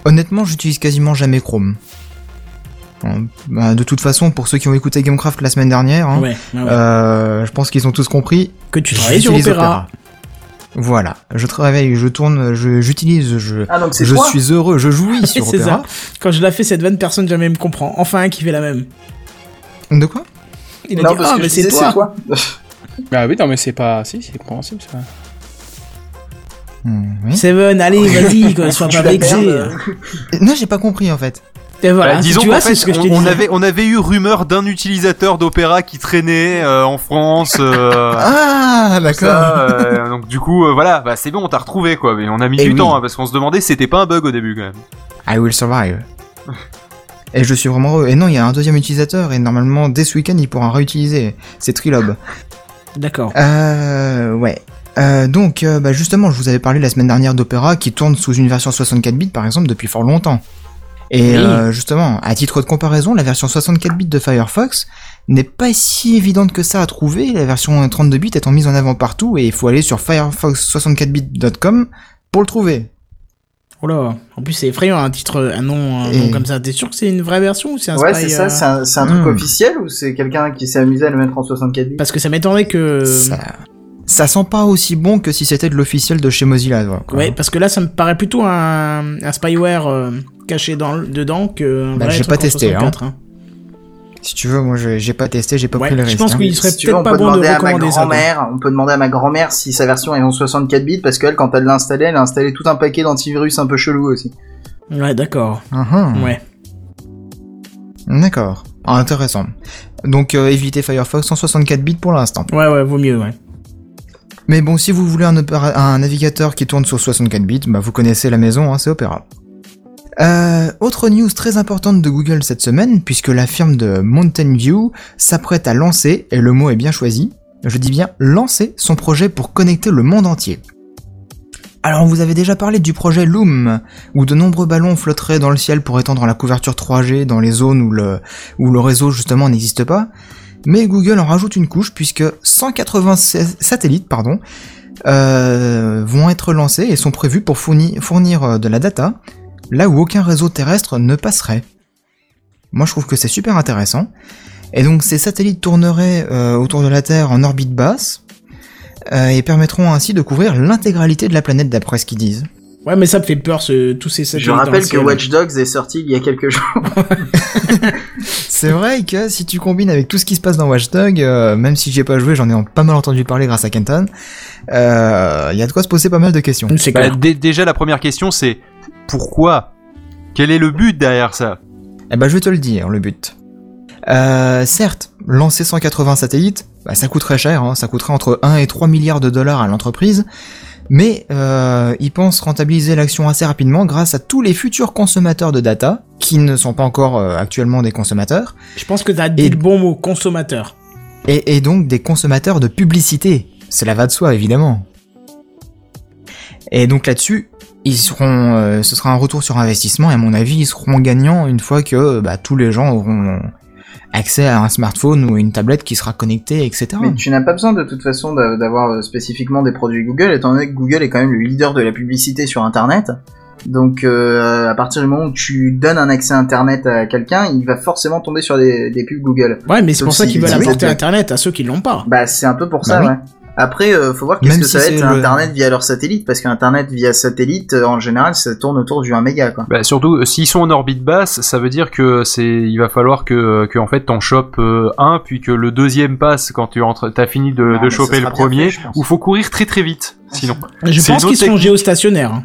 honnêtement, j'utilise quasiment jamais Chrome. Bon, bah, de toute façon, pour ceux qui ont écouté Gamecraft la semaine dernière, hein, Ouais, ouais, ouais. euh, je pense qu'ils ont tous compris. que tu travailles sur Opera. Voilà, je travaille, je tourne, je- j'utilise, je, Ah, donc je suis heureux, je jouis sur Opera. ça. Quand je la fais cette vanne, personne jamais me comprend. Enfin, un qui fait la même. De quoi? Il a Non, dit parce ah que mais c'est toi. Bah oui, non, mais c'est pas, si, c'est compréhensible, ça. Hmm, oui. Seven, allez, vas-y, quoi, sois pas vexé. perds, Non, j'ai pas compris en fait. Et voilà, Bah, disons tu vois, fait, c'est ce que je on, t'ai dit. on avait, on avait eu rumeur d'un utilisateur d'Opéra qui traînait euh, en France. euh, Ah, d'accord. euh, donc du coup, euh, voilà, bah, c'est bon, on t'a retrouvé quoi. Mais on a mis Eh du oui. temps hein, parce qu'on se demandait si c'était pas un bug au début quand même. I will survive. Et je suis vraiment heureux. Et non, il y a un deuxième utilisateur et normalement dès ce week-end il pourra réutiliser. C'est Trilob. D'accord. Euh, ouais. Euh, donc, euh, bah, justement, je vous avais parlé la semaine dernière d'Opera qui tourne sous une version 64 bits par exemple depuis fort longtemps. Et Oui. euh, justement, à titre de comparaison, la version 64 bits de Firefox n'est pas si évidente que ça à trouver, la version 32 bits étant mise en avant partout et il faut aller sur firefox64bit.com pour le trouver. Oh là, en plus c'est effrayant un titre, un nom, un Et- nom comme ça. T'es sûr que c'est une vraie version ou c'est un Ouais, c'est ça, euh, c'est un, truc Hmm. officiel ou c'est quelqu'un qui s'est amusé à le mettre en 64 bits? Parce que ça m'étonnerait que. Ça, ça sent pas aussi bon que si c'était de l'officiel de chez Mozilla. quoi. Ouais, parce que là ça me paraît plutôt un, un spyware euh, caché dans, dedans que. un Bah, vrai j'ai pas testé, 64, hein. Si tu veux, moi j'ai pas testé, j'ai pas Ouais, pris le je risque. pense hein. qu'il serait Si peut-être on pas peut bon de demander à ma recommander ça. on peut demander à ma grand-mère si sa version est en 64 bits parce qu'elle, quand elle l'a installé, elle a installé tout un paquet d'antivirus un peu chelou aussi. Ouais, d'accord. Ah. Ouais. D'accord. Ah, intéressant. Donc euh, évitez Firefox 164 bits pour l'instant. Ouais, ouais, vaut mieux, ouais. Mais bon, si vous voulez un navigateur qui tourne sur 64 bits, bah vous connaissez la maison, hein, c'est Opera. Euh, autre news très importante de Google cette semaine, puisque la firme de Mountain View s'apprête à lancer, et le mot est bien choisi, je dis bien lancer son projet pour connecter le monde entier. Alors, on vous avait déjà parlé du projet Loom, où de nombreux ballons flotteraient dans le ciel pour étendre la couverture 3G dans les zones où le, réseau justement n'existe pas. Mais Google en rajoute une couche puisque 196 satellites pardon, euh, vont être lancés et sont prévus pour fournir, fournir euh, de la data là où aucun réseau terrestre ne passerait. Moi je trouve que c'est super intéressant. Et donc ces satellites tourneraient euh, autour de la Terre en orbite basse euh, et permettront ainsi de couvrir l'intégralité de la planète d'après ce qu'ils disent. Ouais, mais ça me fait peur, ce, tous ces satellites Je rappelle que. Watch Dogs est sorti il y a quelques jours. C'est vrai que si tu combines avec tout ce qui se passe dans Watchdog, euh, même si j'y ai pas joué, j'en ai pas mal entendu parler grâce à Kenton, euh, il y a de quoi se poser pas mal de questions. Bah, déjà la première question c'est pourquoi? Quel est le but derrière ça? Eh ben je vais te le dire, le but. Euh, certes, lancer 180 satellites, bah, ça coûterait cher, hein, ça coûterait entre 1 et 3 milliards de dollars à l'entreprise, mais euh, ils pensent rentabiliser l'action assez rapidement grâce à tous les futurs consommateurs de data, qui ne sont pas encore euh, actuellement des consommateurs, Je pense que t'as dit Et- le bon mot, consommateur. et, et donc des consommateurs de publicité. Cela va de soi, évidemment. Et donc là-dessus, ils seront, euh, ce sera un retour sur investissement, et à mon avis, ils seront gagnants une fois que bah, tous les gens auront accès à un smartphone ou une tablette qui sera connectée, etc. Mais tu n'as pas besoin de toute façon d'a- d'avoir euh, spécifiquement des produits Google, étant donné que Google est quand même le leader de la publicité sur Internet. Donc euh, à partir du moment où tu donnes un accès Internet à quelqu'un, il va forcément tomber sur des, des pubs Google. Ouais, mais c'est pour ça qu'ils veulent apporter. Internet à ceux qui l'ont pas. Bah c'est un peu pour ça, Bah oui. ouais. Après, euh, faut voir qu'est-ce que si ça va être le- Internet via leur satellite, parce qu'Internet via satellite, euh, en général, ça tourne autour du 1 méga, quoi. Bah, surtout, euh, s'ils sont en orbite basse, ça veut dire que c'est, il va falloir que, que en fait, t'en chopes euh, un, puis que le deuxième passe quand tu entres, t'as fini de, Ah, de choper le premier, ou faut courir très très vite, sinon. Je pense qu'ils technique. géostationnaires.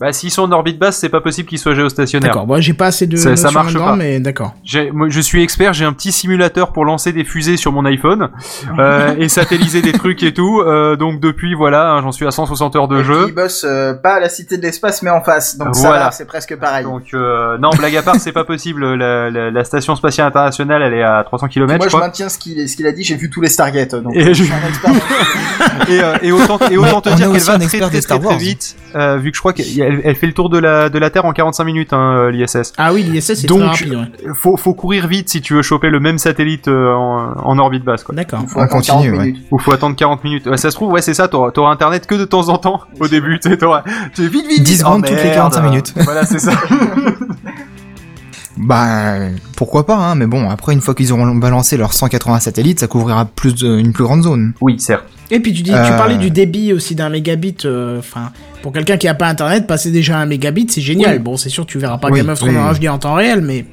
Bah, s'ils sont en orbite basse, c'est pas possible qu'ils soient géostationnaires. D'accord, moi j'ai pas assez de Ça- marche pas. mais d'accord. Je suis expert, j'ai un petit simulateur pour lancer des fusées sur mon iPhone euh, et satelliser des trucs et tout. euh, donc depuis, voilà, hein, j'en suis à 160 heures de Et jeu. ils bossent euh, pas à la Cité de l'Espace, mais en face. Donc Voilà. c'est presque pareil. Donc euh, non, blague à part, c'est pas possible. La, la- la station spatiale internationale, elle est à 300 km, Moi, je maintiens ce qu'il qu'il a dit, j'ai vu tous les Stargate, donc Et je je- suis un expert. Et, euh, et autant, et autant te On a dire qu'elle va très très des très, Star très vite, euh, vu que je crois qu'elle elle fait le tour de la de la Terre en 45 minutes, hein, euh, l'ISS. Ah oui, l'ISS c'est Donc, très rapide, ouais. Faut faut courir vite si tu veux choper le même satellite euh, en, en orbite basse, quoi. D'accord. Faut On attendre continue, 40 ouais. minutes. Ou faut attendre 40 minutes. Ouais, ça se trouve, ouais, c'est ça. T'auras internet que de temps en temps au début. Tu sais, vite vite. 10 vite. secondes Oh, toutes les merde. 45 minutes. Voilà, c'est ça. Bah, pourquoi pas, hein, mais bon, après, une fois qu'ils auront balancé leurs 180 satellites, ça couvrira plus de- une plus grande zone. oui, certes. Et puis tu dis, tu Euh, parlais du débit aussi d'un mégabit. euh, Enfin, pour quelqu'un qui a pas internet, passer déjà à un mégabit, c'est génial. Oui. Bon, c'est sûr, tu verras pas Oui, Game of Thrones oui, en oui. HD en temps réel, mais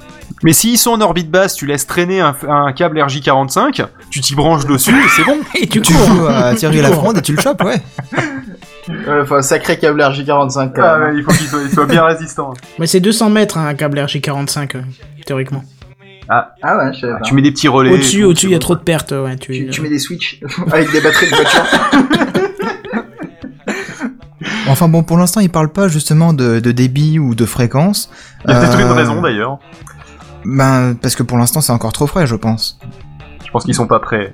Mais s'ils sont en orbite basse, tu laisses traîner un, un câble RJ45, tu t'y branches dessus et c'est bon. et tu Tu cours. joues à Thierry. Lafronde et tu le chopes, ouais. Euh, Enfin, sacré câble RJ45 quand Ah, même. ouais, il faut qu'il soit, il soit bien résistant. Mais c'est 200 mètres hein, un câble RJ45 euh, théoriquement. Ah ouais, je savais pas. Tu mets des petits relais. Au-dessus, au-dessus, il y a trop de pertes. Ouais, tu... Tu, tu mets des switches avec des batteries de voiture. Enfin bon, pour l'instant, il parle pas justement de, de débit ou de fréquence. Il y a peut-être une Euh, raison d'ailleurs. Ben, parce que pour l'instant, c'est encore trop frais, je pense. Je pense qu'ils sont pas prêts.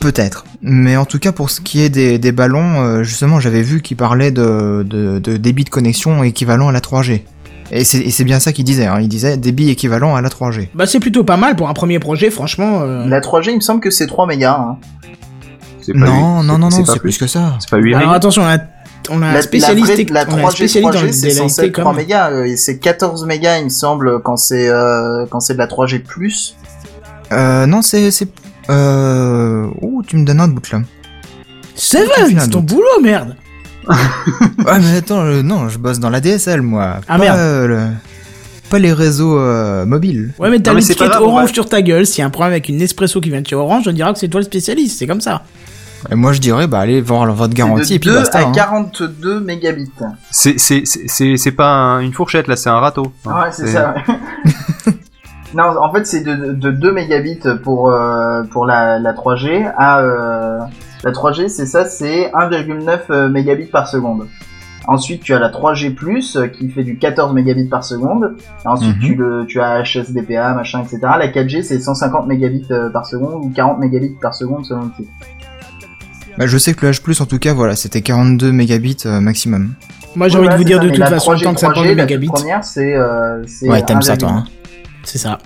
Peut-être. Mais en tout cas, pour ce qui est des, des ballons, euh, justement, j'avais vu qu'il parlait de, de, de débit de connexion équivalent à la 3G. Et c'est et c'est bien ça qu'il disait, hein. il disait débit équivalent à la 3G. Bah c'est plutôt pas mal pour un premier projet, franchement. euh. La 3G, il me semble que c'est 3 mégas. Hein. C'est pas Non, non, non, non, c'est plus que ça. C'est pas 8 Alors attention, on a, on a un La, spécialiste, la, la on a 3G, spécialiste dans 3G le c'est censé DLT être 3 comme. mégas. euh, et c'est 14 mégas, il me semble, quand c'est euh, quand c'est de la 3G+. Euh, non, c'est... euh... Ouh, tu me donnes un doute là. C'est fais un c'est ton boulot, merde. Ouais, mais attends, euh, non, je bosse dans la DSL, moi. Ah, pas, merde. euh, le- Pas les réseaux euh, mobiles. Ouais, mais t'as Non, mais c'est pas l'étiquette grave, on orange va- sur ta gueule. S'il y a un problème avec une Nespresso qui vient de chez Orange, on dira que c'est toi le spécialiste. C'est comme ça. Et moi, je dirais, bah, allez voir votre garantie de et puis 2 basta. à hein. 42 mégabits. C'est c'est c'est c'est c'est pas un- une fourchette là, c'est un râteau. Ouais, c'est ça. ouais. non, en fait, c'est de, de 2 mégabits pour euh, pour la, la 3G à euh, la 3G, c'est ça, c'est 1,9 euh, mégabits par seconde. Ensuite, tu as la 3G+ euh, qui fait du 14 mégabits par seconde. Ensuite, Mhm. tu le tu as HSDPA, machin, etc. La 4G, c'est 150 mégabits euh, par seconde ou 40 mégabits par seconde selon le type. Bah, je sais que le H+, en tout cas, voilà, c'était 42 mégabits euh, maximum. Moi, j'ai Ouais, envie de vous dire ça, de toute la façon, 3G, tant que ça de 3G, la mégabits. première, c'est euh, c'est Ouais, t'aimes ça, toi. 1,9. Hein. C'est ça.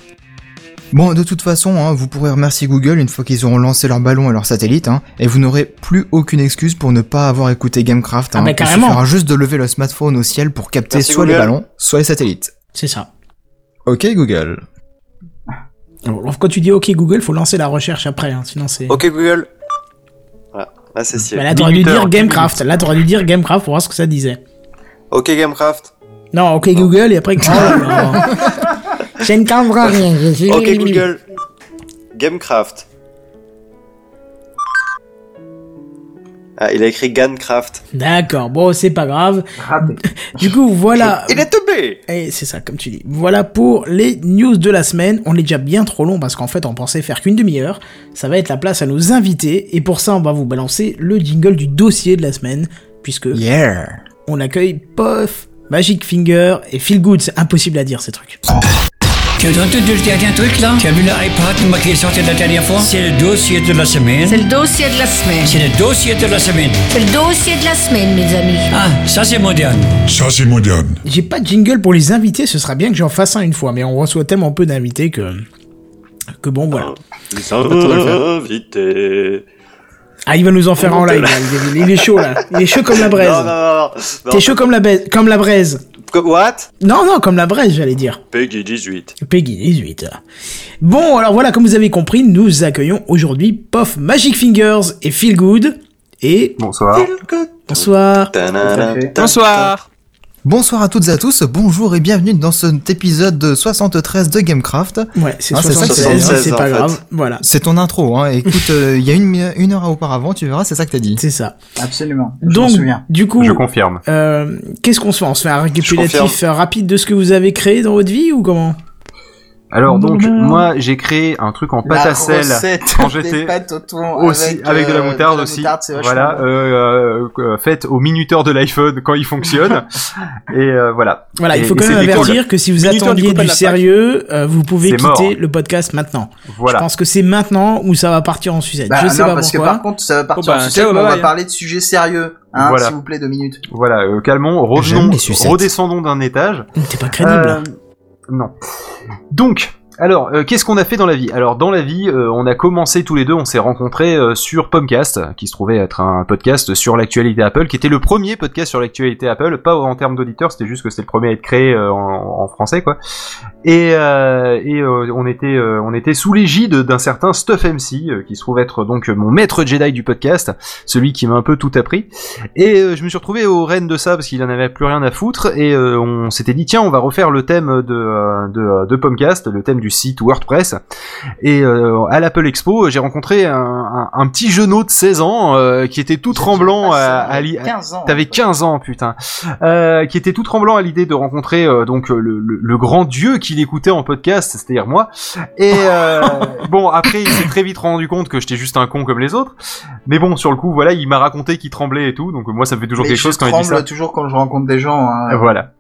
Bon, de toute façon, hein, vous pourrez remercier Google une fois qu'ils auront lancé leur ballon et leur satellite, hein, et vous n'aurez plus aucune excuse pour ne pas avoir écouté Gamecraft. Ah, Hein, bah, il carrément. suffira juste de lever le smartphone au ciel pour capter Merci, soit les Google. ballons, soit les satellites. C'est ça. Ok Google. Alors, quand tu dis OK Google, faut lancer la recherche après, hein, sinon c'est. Ok Google. Voilà, là c'est Bah, stylé. là, t'aurais dû dire Gamecraft. Là, t'aurais dû dire Gamecraft pour voir ce que ça disait. Ok Gamecraft. Non, OK Google et après. Oh là là. Je ne comprends rien. je suis- Ok Google. Gamecraft. Ah, il a écrit Gancraft. D'accord, bon, c'est pas grave. Du coup, voilà. Il est tombé Et c'est ça, comme tu dis. Voilà pour les news de la semaine. On est déjà bien trop long parce qu'en fait, on pensait faire qu'une demi-heure. Ça va être la place à nos invités. Et pour ça, on va vous balancer le jingle du dossier de la semaine. Puisque Yeah. on accueille Puff, Magic Finger et Feel Good. C'est impossible à dire ces trucs. Tu as entendu le dernier truc là? Tu as vu l'iPad moi, qui est sorti la dernière fois? C'est le dossier de la semaine. C'est le dossier de la semaine. C'est le dossier de la semaine. C'est le dossier de la semaine, mes amis. Ah, ça c'est moderne. Ça, c'est moderne. J'ai pas de jingle pour les invités. Ce sera bien que j'en fasse un une fois. Mais on reçoit tellement peu d'invités que. Que bon, voilà. Les invités. Ah, il va nous en faire en live. là. Il est- Il est chaud là. Il est chaud comme la braise. Non, non, non. T'es chaud comme la, baise- comme la braise. Comme- What? Non, non, comme la braise, j'allais dire. Peggy 18. Peggy 18. Bon, alors voilà, comme vous avez compris, nous accueillons aujourd'hui Puff Magic Fingers et Feel Good. Et Bonsoir. bonsoir. Bonsoir. Bonsoir à toutes et à tous, bonjour et bienvenue dans cet épisode de 73 de Gamecraft. Ouais, c'est Ah, c'est ça, 76, c'est 76, pas en fait. grave. Voilà, C'est ton intro, hein. Écoute, euh, il y a une, une heure auparavant, tu verras, c'est ça que t'as dit. c'est ça. Absolument. Je Donc, souviens. du coup, Je confirme. euh, qu'est-ce qu'on se fait? On se fait un récapitulatif euh, rapide de ce que vous avez créé dans votre vie ou comment? Alors donc moi j'ai créé un truc en pâte La à sel quand aussi avec, de la euh, moutarde aussi. moutarde, c'est vachement voilà, bon. euh, euh, faite au minuteur de l'iPhone quand il fonctionne. et euh, voilà. Voilà, il faut quand même cool. avertir que si vous Minuteur attendiez du de la sérieux, euh, vous pouvez quitter mort. le podcast maintenant. Je Voilà. pense que c'est maintenant où ça va partir en sucette. Bah, Je sais non, pas parce que pourquoi. par contre, ça va partir Oh, bah, en sucette, ciao, mais on va parler de sujets sérieux. Hein, Voilà. s'il vous plaît, deux minutes. Voilà, euh, calmons, revenons, redescendons d'un étage. T'es pas crédible. Euh, non. Donc, alors, euh, qu'est-ce qu'on a fait dans la vie? Alors, dans la vie, euh, on a commencé tous les deux, on s'est rencontrés euh, sur Pomcast, qui se trouvait être un podcast sur l'actualité Apple, qui était le premier podcast sur l'actualité Apple, pas en termes d'auditeurs, c'était juste que c'était le premier à être créé en français, quoi. Et, euh, et euh, on était, euh, on était sous l'égide d'un certain Stuff MC, euh, qui se trouve être donc mon maître Jedi du podcast, celui qui m'a un peu tout appris. Et euh, je me suis retrouvé au rênes de ça parce qu'il en avait plus rien à foutre et euh, on s'était dit tiens on va refaire le thème de de, de Pomcast, le thème du site WordPress. Et euh, à l'Apple Expo, j'ai rencontré un, un- un petit genou de 16 ans euh, qui était tout tremblant à, à l'i- 15 ans. T'avais 15 ans, putain. Qui était tout tremblant à l'idée de rencontrer euh, donc le, le- le grand dieu qu'il écoutait en podcast, c'est-à-dire moi. Et euh, bon, après, il s'est très vite rendu compte que j'étais juste un con comme les autres. Mais bon, sur le coup, voilà, il m'a raconté qu'il tremblait et tout. Donc moi, ça me fait toujours Mais quelque je chose quand il dit ça. toujours quand je rencontre des gens. hein. Voilà.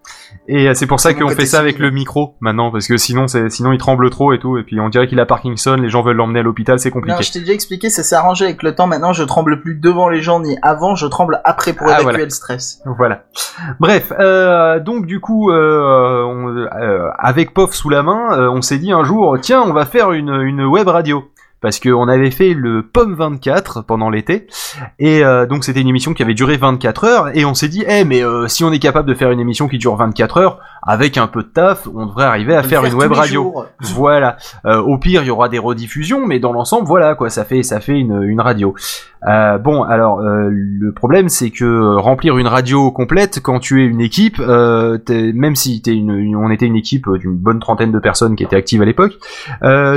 Et euh, c'est pour ça qu'on fait ça avec le micro maintenant, parce que sinon, c'est sinon il tremble trop et tout, et puis on dirait qu'il a Parkinson, les gens veulent l'emmener à l'hôpital, c'est compliqué. Non, je t'ai déjà expliqué, ça s'est arrangé avec le temps. Maintenant, je tremble plus devant les gens ni avant, je tremble après pour Ah, évacuer voilà. le stress. Voilà. Bref, euh, donc du coup, euh, on- euh, avec POF sous la main, euh, on s'est dit un jour, tiens, on va faire une, une web radio. Parce qu'on avait fait le Pomme 24 pendant l'été, et euh, donc c'était une émission qui avait duré 24 heures, et on s'est dit, eh mais euh, si on est capable de faire une émission qui dure 24 heures, avec un peu de taf, on devrait arriver à faire une web radio. jours. Voilà. Euh, au pire, il y aura des rediffusions, mais dans l'ensemble, voilà quoi, ça fait ça fait une, une radio. Bon, alors le problème, c'est que remplir une radio complète quand tu es une équipe, même si t'es une, une- on était une équipe d'une bonne trentaine de personnes qui étaient actives à l'époque,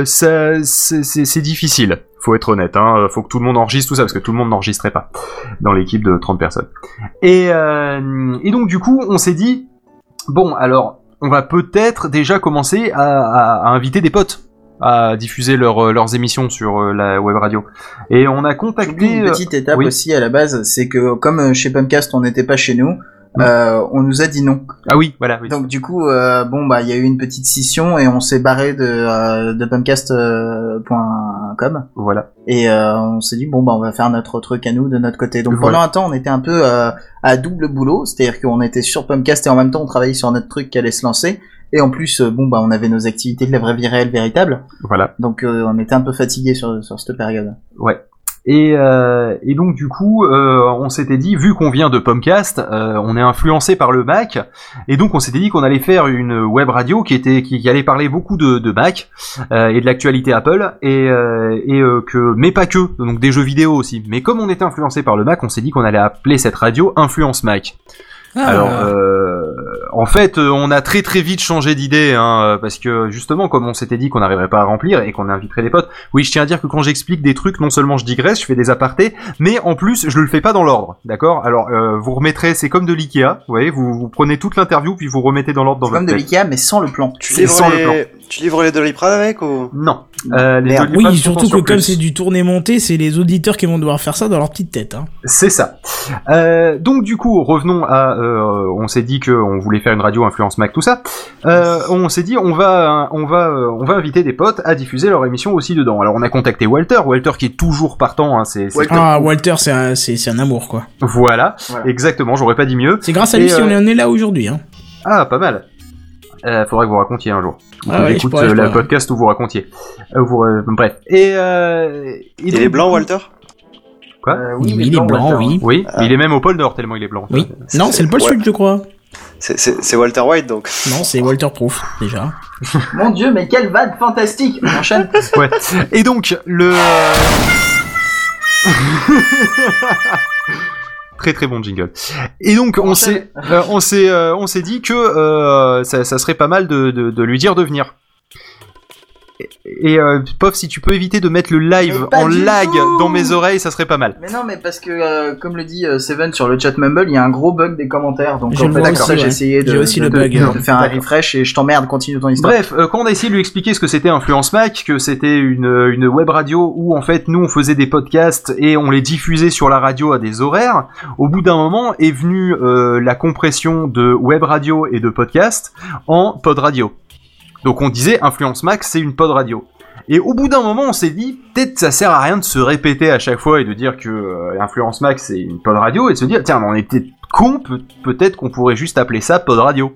ça c'est c'est difficile. Faut être honnête, hein. Faut que tout le monde enregistre tout ça parce que tout le monde n'enregistrait pas dans l'équipe de 30 personnes. Et, euh, et donc du coup, on s'est dit bon, alors on va peut-être déjà commencer à, à- à inviter des potes à diffuser leur, euh, leurs émissions sur euh, la web radio. Et on a contacté... une euh, petite étape oui. aussi à la base, c'est que comme euh, chez Pumpcast on n'était pas chez nous, euh, on nous a dit non. Ah oui, voilà. Oui. Donc du coup, euh, bon bah il y a eu une petite scission et on s'est barré de, euh, de pumpcast.com Voilà. et euh, on s'est dit bon bah on va faire notre truc à nous de notre côté. Donc Voilà. pendant un temps on était un peu euh, à double boulot, c'est-à-dire qu'on était sur Pumpcast et en même temps on travaillait sur notre truc qui allait se lancer. Et en plus, euh, bon bah on avait nos activités de la vraie vie réelle véritable, Voilà. donc euh, on était un peu fatigué sur, sur cette période. Ouais. Et, euh, et donc du coup, euh, on s'était dit, vu qu'on vient de Pomcast, euh, on est influencé par le Mac, et donc on s'était dit qu'on allait faire une web radio qui était qui, allait parler beaucoup de, de Mac et de l'actualité Apple, et, et que mais pas que, donc des jeux vidéo aussi. Mais comme on était influencé par le Mac, on s'est dit qu'on allait appeler cette radio Influence Mac. Ah. Alors, euh, en fait, euh, on a très très vite changé d'idée, hein, euh, parce que justement, comme on s'était dit qu'on n'arriverait pas à remplir et qu'on inviterait des potes, oui, je tiens à dire que quand j'explique des trucs, non seulement je digresse, je fais des apartés, mais en plus, je le fais pas dans l'ordre, d'accord? Alors, euh, vous remettrez, c'est comme de l'Ikea, vous voyez, vous, vous prenez toute l'interview puis vous remettez dans l'ordre dans votre comme de l'IKEA mais sans le plan. Tu sans le les... tu livres les Doliprane avec ou? Non. Euh, les Merde. Doliprane Oui, surtout que comme c'est du tourné monté, c'est les auditeurs qui vont devoir faire ça dans leur petite tête. Hein. C'est ça. Euh, donc du coup, revenons à, euh, on s'est dit qu'on voulait faire une radio influence Mac, tout ça. Euh, on s'est dit on va, on va, on va inviter des potes à diffuser leur émission aussi dedans. Alors on a contacté Walter, Walter qui est toujours partant. Hein, c'est, Walter. Ah, Walter, c'est un, c'est, un amour, quoi. voilà, Voilà. exactement. J'aurais pas dit mieux. C'est grâce à lui si euh, on en est là aujourd'hui. Hein. Ah, pas mal. Euh, faudrait que vous racontiez un jour. Ah Écoute pourrais, je le podcast où vous racontiez. Euh, vous, euh, bref. Et, euh, Il est blanc, Walter? Quoi? Euh, Oui, il est blanc, oui. Oui, Ah. il est même au pôle Nord tellement il est blanc. Oui. Non, c'est le pôle Ouais. sud, je crois. C'est- Walter White donc. Non, c'est Walter Proof, déjà. Mon dieu, mais quelle vanne fantastique On enchaîne? Ouais. Et donc le très très bon jingle. Et donc on s'est euh, on s'est euh, on s'est dit que euh, ça, ça serait pas mal de, de, de lui dire de venir. Et, euh, Pof, si tu peux éviter de mettre le live en lag tout dans mes oreilles, ça serait pas mal. Mais non, mais parce que, euh, comme le dit euh, Seven sur le chat Mumble, il y a un gros bug des commentaires. Donc Je en fait, ça, j'ai ouais. essayé de, J'ai aussi de- le de- bug. de faire un D'accord. refresh et je t'emmerde, continue ton histoire. Bref, euh, quand on a essayé de lui expliquer ce que c'était Influence Mac, que c'était une, une web radio où en fait nous on faisait des podcasts et on les diffusait sur la radio à des horaires, au bout d'un moment est venue euh, la compression de web radio et de podcast en pod radio. Donc on disait Influence Mac c'est une pod radio. Et au bout d'un moment, on s'est dit, peut-être ça sert à rien de se répéter à chaque fois et de dire que euh, Influence Mac c'est une pod radio et de se dire, tiens, on était con, peut- peut-être qu'on pourrait juste appeler ça pod radio.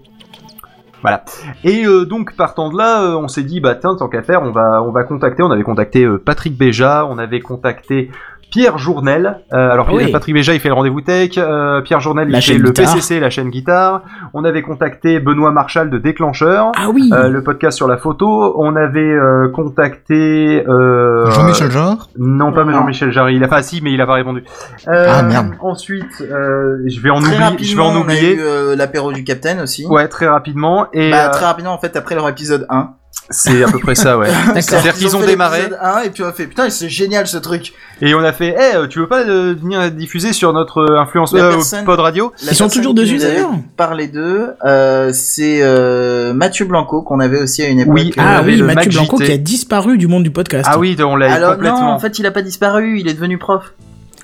Voilà. Et euh, donc partant de là, euh, on s'est dit bah tiens tant qu'à faire, on va on va contacter. On avait contacté Patrick Béja, on avait contacté Pierre Journel. Euh, alors Ah oui. Patrick Béja il fait le rendez-vous tech, euh, Pierre Journel il fait le guitare. PCC, la chaîne guitare. On avait contacté Benoît Marchal de Déclencheur. Ah oui euh, le podcast sur la photo, on avait euh, contacté euh, Jean-Michel Jarre? Non pas Non. Jean-Michel Jarry, il a pas si mais il a pas répondu. Euh, Ah, merde. Ensuite, euh, je vais en très oublier, je vais en on a oublier. eu euh, l'apéro du Capitaine aussi. Ouais, très rapidement et Bah, très rapidement, en fait, après leur épisode 1. C'est à peu près ça, ouais. C'est-à-dire qu'ils ont démarré l'épisode 1 et puis on a fait putain c'est génial ce truc. et on a fait, eh, euh, tu veux pas euh, venir diffuser sur notre euh, influence euh, personne- pod radio Ils sont toujours dessus, d'ailleurs Parlé d'eux, euh, c'est euh, Mathieu Blanco qu'on avait aussi à une époque. Oui, Ah oui, Mathieu Mac Blanco JT. qui a disparu du monde du podcast. Ah oui, on l'a Alors complètement. non, en fait il a pas disparu, il est devenu prof.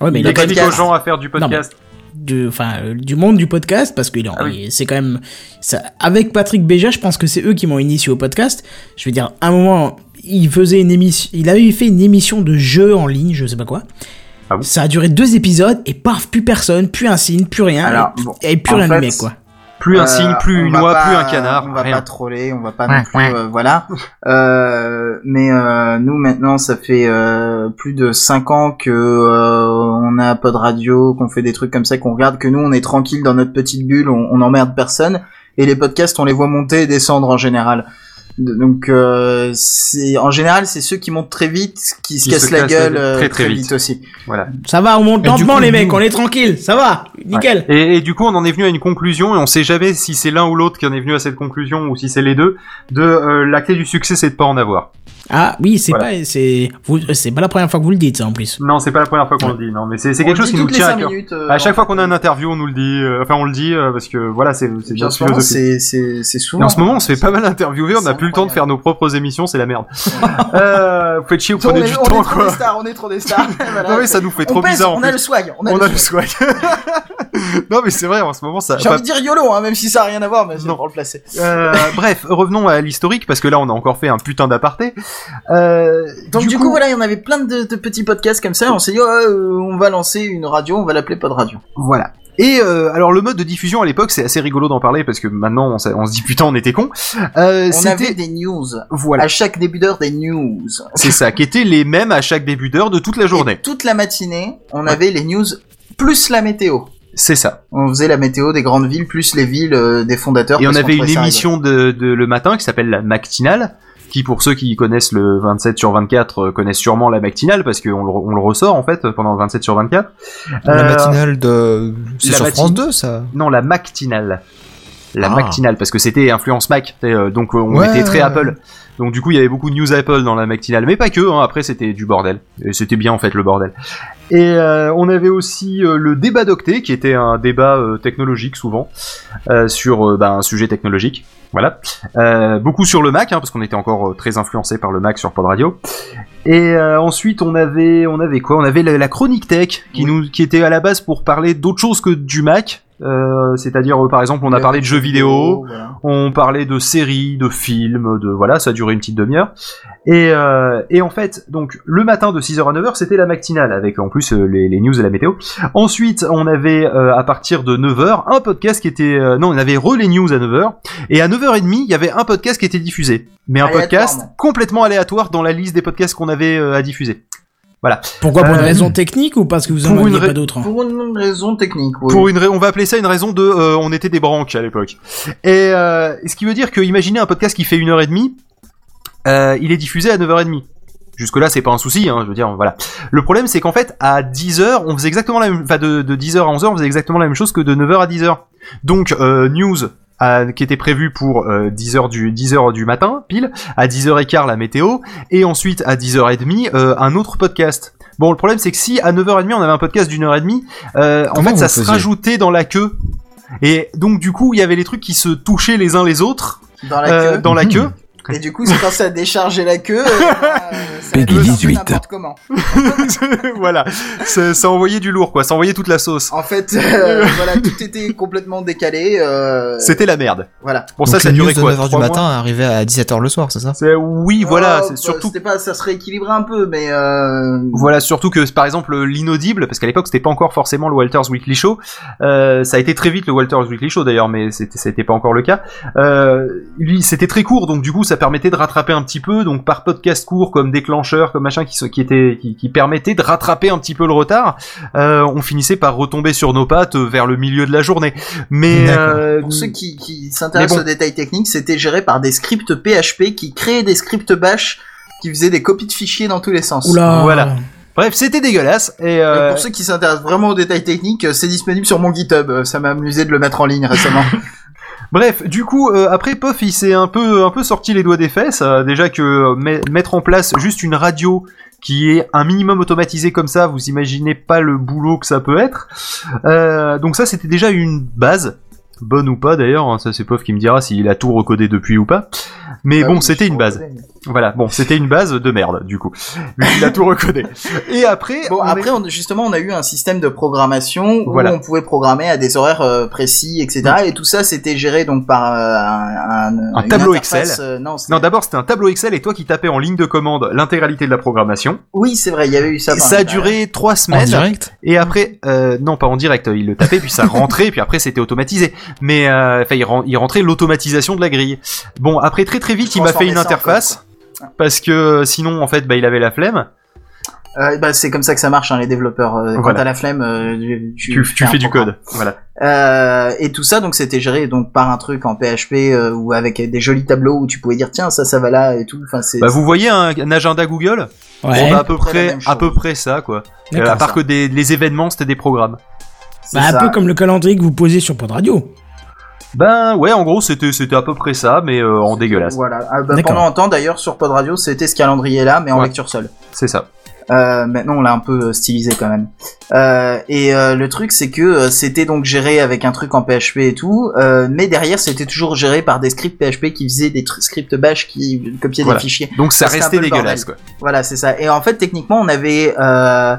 Ouais, mais il il a explique aux gens à faire du podcast. Du, enfin, euh, du monde du podcast parce que Ah oui. c'est quand même ça, avec Patrick Béja, je pense que c'est eux qui m'ont initié au podcast. Je veux dire, à un moment, il faisait une émission, il avait fait une émission de jeu en ligne, je sais pas quoi. Ah bon ça a duré deux épisodes et paf, plus personne, plus un signe, plus rien. Alors, et, bon, et plus en rien fait, du mec quoi. Plus un Euh, signe, plus une oie, pas- plus un canard. On va rien. pas troller, on va pas Ouais, non plus, ouais. euh, voilà. Euh, mais euh, nous maintenant, ça fait euh, plus de 5 ans que euh, on a Pod Radio, qu'on fait des trucs comme ça, qu'on regarde, que nous on est tranquille dans notre petite bulle, on, on emmerde personne. Et les podcasts, on les voit monter et descendre en général. Donc euh, c'est en général c'est ceux qui montent très vite qui se Qui cassent se la gueule la- euh, très, très, très vite. vite. aussi. Voilà. Ça va, on monte lentement coup, les mecs, on est tranquille, ça va, nickel. Et, et du coup, on en est venu à une conclusion, et on sait jamais si c'est l'un ou l'autre qui en est venu à cette conclusion, ou si c'est les deux, de euh, la clé du succès, c'est de pas en avoir. Ah oui, c'est Voilà. pas, c'est, vous- c'est pas la première fois que vous le dites ça en plus. Non, c'est pas la première fois qu'on le dit, non, mais c'est quelque chose qui nous tient à cœur. minutes, euh, À chaque fois qu'on a une interview, on nous le dit, enfin on le dit, parce que voilà, c'est c'est Puis en notre ce moment, philosophie. c'est c'est c'est Et souvent. en ce moment, on se fait pas mal interviewer, on n'a plus le temps de faire nos propres émissions, c'est la merde. euh, vous faites chier, vous on prenez est, du on temps, est trop quoi. des stars, on est trop des stars. Voilà. Non mais ça nous fait on trop pèse, bizarre on a le swag, on a, On le a le swag. non mais c'est vrai, en ce moment ça... J'ai envie de dire YOLO, hein, même si ça a rien à voir, mais c'est pour le placer. Euh, bref, revenons à l'historique parce que là on a encore fait un putain d'aparté. Euh, Donc du, coup, voilà, il y en avait plein de, de petits podcasts comme ça. On s'est dit, oh, euh, on va lancer une radio, on va l'appeler Pod Radio. Voilà. Et euh, alors le mode de diffusion à l'époque, c'est assez rigolo d'en parler parce que maintenant on, se dit putain on était con. Euh, On avait des news. voilà, À chaque début d'heure, des news. c'est ça, qui étaient les mêmes à chaque début d'heure de toute la Et journée. toute la matinée, on avait les news plus la météo. C'est ça. On faisait la météo des grandes villes plus les villes euh, des fondateurs. Et on avait une émission de, de le matin qui s'appelle la matinale, qui pour ceux qui connaissent le 27 sur 24 euh, connaissent sûrement la matinale parce qu'on le, on le ressort en fait pendant le 27 sur 24. La Euh, matinale de... C'est sur France 2, ça Non, la matinale. La Ah. matinale, parce que c'était influence Mac, euh, donc on Ouais, était très ouais, Apple. Donc du coup, il y avait beaucoup de news Apple dans la matinale, mais pas que. Hein, après, c'était du bordel. Et c'était bien en fait le bordel. Et euh, on avait aussi euh, le débat d'octet, qui était un débat euh, technologique souvent euh, sur euh, bah, un sujet technologique. Voilà. Euh, beaucoup sur le Mac, hein, parce qu'on était encore très influencé par le Mac sur Pod Radio. Et euh, ensuite, on avait, on avait quoi? On avait la, la chronique tech, qui nous, qui était à la base pour parler d'autre chose que du Mac. Euh, c'est-à-dire, euh, par exemple, on a parlé de jeux vidéo, voilà. on parlait de séries, de films, de voilà, ça a duré une petite demi-heure. Et, euh, et en fait, donc le matin de 6h à 9h, c'était la matinale avec en plus euh, les, les news et la météo. Ensuite, on avait euh, à partir de 9h un podcast qui était euh, non, on avait re les news à 9h et à 9h30, il y avait un podcast qui était diffusé. Mais un podcast complètement aléatoire dans la liste des podcasts qu'on avait euh, à diffuser. Pourquoi pour une Euh, raison technique ou parce que vous en aviez pas d'autres hein Pour une raison technique, oui. Pour une on va appeler ça une raison de euh, on était des branques à l'époque. Et euh, ce qui veut dire que imaginez un podcast qui fait une heure et demie, euh, il est diffusé à 9h30. Jusque là, c'est pas un souci, hein, je veux dire, voilà. Le problème, c'est qu'en fait, à 10h, on faisait exactement la même, enfin, de, de 10h à 11h, on faisait exactement la même chose que de 9h à 10h. Donc, euh, news, à- qui était prévu pour euh, 10h du 10h du matin, pile, à 10h15 la météo, et ensuite à 10h30 euh, un autre podcast. Bon, le problème c'est que si à 9h30 on avait un podcast d'une heure et demie, euh, en fait ça se rajoutait dans la queue. Et donc du coup il y avait les trucs qui se touchaient les uns les autres Dans la euh, queue. dans la queue. Et du coup, c'est quand ça a déchargé la queue. euh, ça Peggy allait 18. n'importe comment. voilà, ça, ça envoyait du lourd quoi, ça envoyait toute la sauce. En fait, euh, voilà, tout était complètement décalé. Euh, C'était la merde. voilà. Pour Donc ça ça durait quoi 9h du matin arrivaient à 17h le soir, c'est ça? Oui, voilà, Oh, c'est bah, surtout pas, ça se rééquilibrait un peu, mais. Euh... Voilà, surtout que par exemple l'inaudible, parce qu'à l'époque c'était pas encore forcément le Walters Weekly Show, euh, ça a été très vite le Walters Weekly Show d'ailleurs, mais c'était pas encore le cas. Euh, lui c'était très court, donc du coup ça permettait de rattraper un petit peu, donc par podcast court comme déclencheur, comme machin qui était qui, qui permettait de rattraper un petit peu le retard, euh, on finissait par retomber sur nos pattes vers le milieu de la journée. Mais euh, Pour ceux qui, qui s'intéressent bon. aux détails techniques, c'était géré par des scripts PHP qui créaient des scripts bash qui faisaient des copies de fichiers dans tous les sens. Oula. Voilà. bref c'était dégueulasse et Et euh, pour ceux qui s'intéressent vraiment aux détails techniques, c'est disponible sur mon GitHub. Ça m'a amusé de le mettre en ligne récemment. Bref, du coup, euh, après Puff, il s'est un peu, un peu sorti les doigts des fesses. euh, déjà que euh, met- mettre en place juste une radio qui est un minimum automatisée comme ça, vous imaginez pas le boulot que ça peut être. Euh, donc ça, c'était déjà une base. Bonne ou pas d'ailleurs, hein, ça c'est Puff qui me dira s'il a tout recodé depuis ou pas. Mais Ah bon, oui, c'était une base. Voilà, bon, c'était une base de merde, du coup. Vu qu'il a tout recodé. Et après, Bon, on est- après, on- justement, on a eu un système de programmation Voilà. où on pouvait programmer à des horaires euh, précis, etc. Et tout ça, c'était géré donc par euh, un, un, tableau Excel. euh, non, Non, d'abord c'était un tableau Excel et toi qui tapais en ligne de commande l'intégralité de la programmation. oui, c'est vrai, il y avait eu ça. Ça a duré trois En semaines. direct Et après, euh, non, pas en direct, il le tapait, puis ça rentrait, puis après c'était automatisé. Mais euh, enfin, il, ren- il rentrait l'automatisation de la grille. Bon, après très très vite, il m'a fait une en interface. Parce que euh, sinon, en fait, bah, il avait la flemme. Euh, bah, c'est comme ça que ça marche, hein, les développeurs. Euh, Quand Voilà. t'as la flemme, euh, tu, Tu, tu un fais du programme. code. Voilà. Euh, et tout ça, donc c'était géré donc par un truc en PHP euh, ou avec des jolis tableaux où tu pouvais dire tiens ça ça va là et tout. Enfin c'est. Bah, vous voyez un, un agenda Google? Ouais. Bon, bah, à peu À peu près à peu près ça, quoi. Euh, à part ça. que des, les événements, c'était des programmes. c'est Bah, un ça. peu comme le calendrier que vous posez sur Pod Radio. Ben ouais, en gros, c'était c'était à peu près ça, mais euh, en dégueulasse. Voilà. Ah, D'accord. pendant un temps d'ailleurs sur Pod Radio c'était ce calendrier là mais en Ouais. lecture seule. C'est ça. Euh, maintenant, on l'a un peu euh, stylisé quand même. Euh, et euh, le truc, c'est que euh, c'était donc géré avec un truc en PHP et tout, euh, mais derrière, c'était toujours géré par des scripts PHP qui faisaient des scripts bash qui copiaient Voilà. des fichiers. Donc ça restait dégueulasse, quoi. Voilà, c'est ça. Et en fait, techniquement, on avait euh,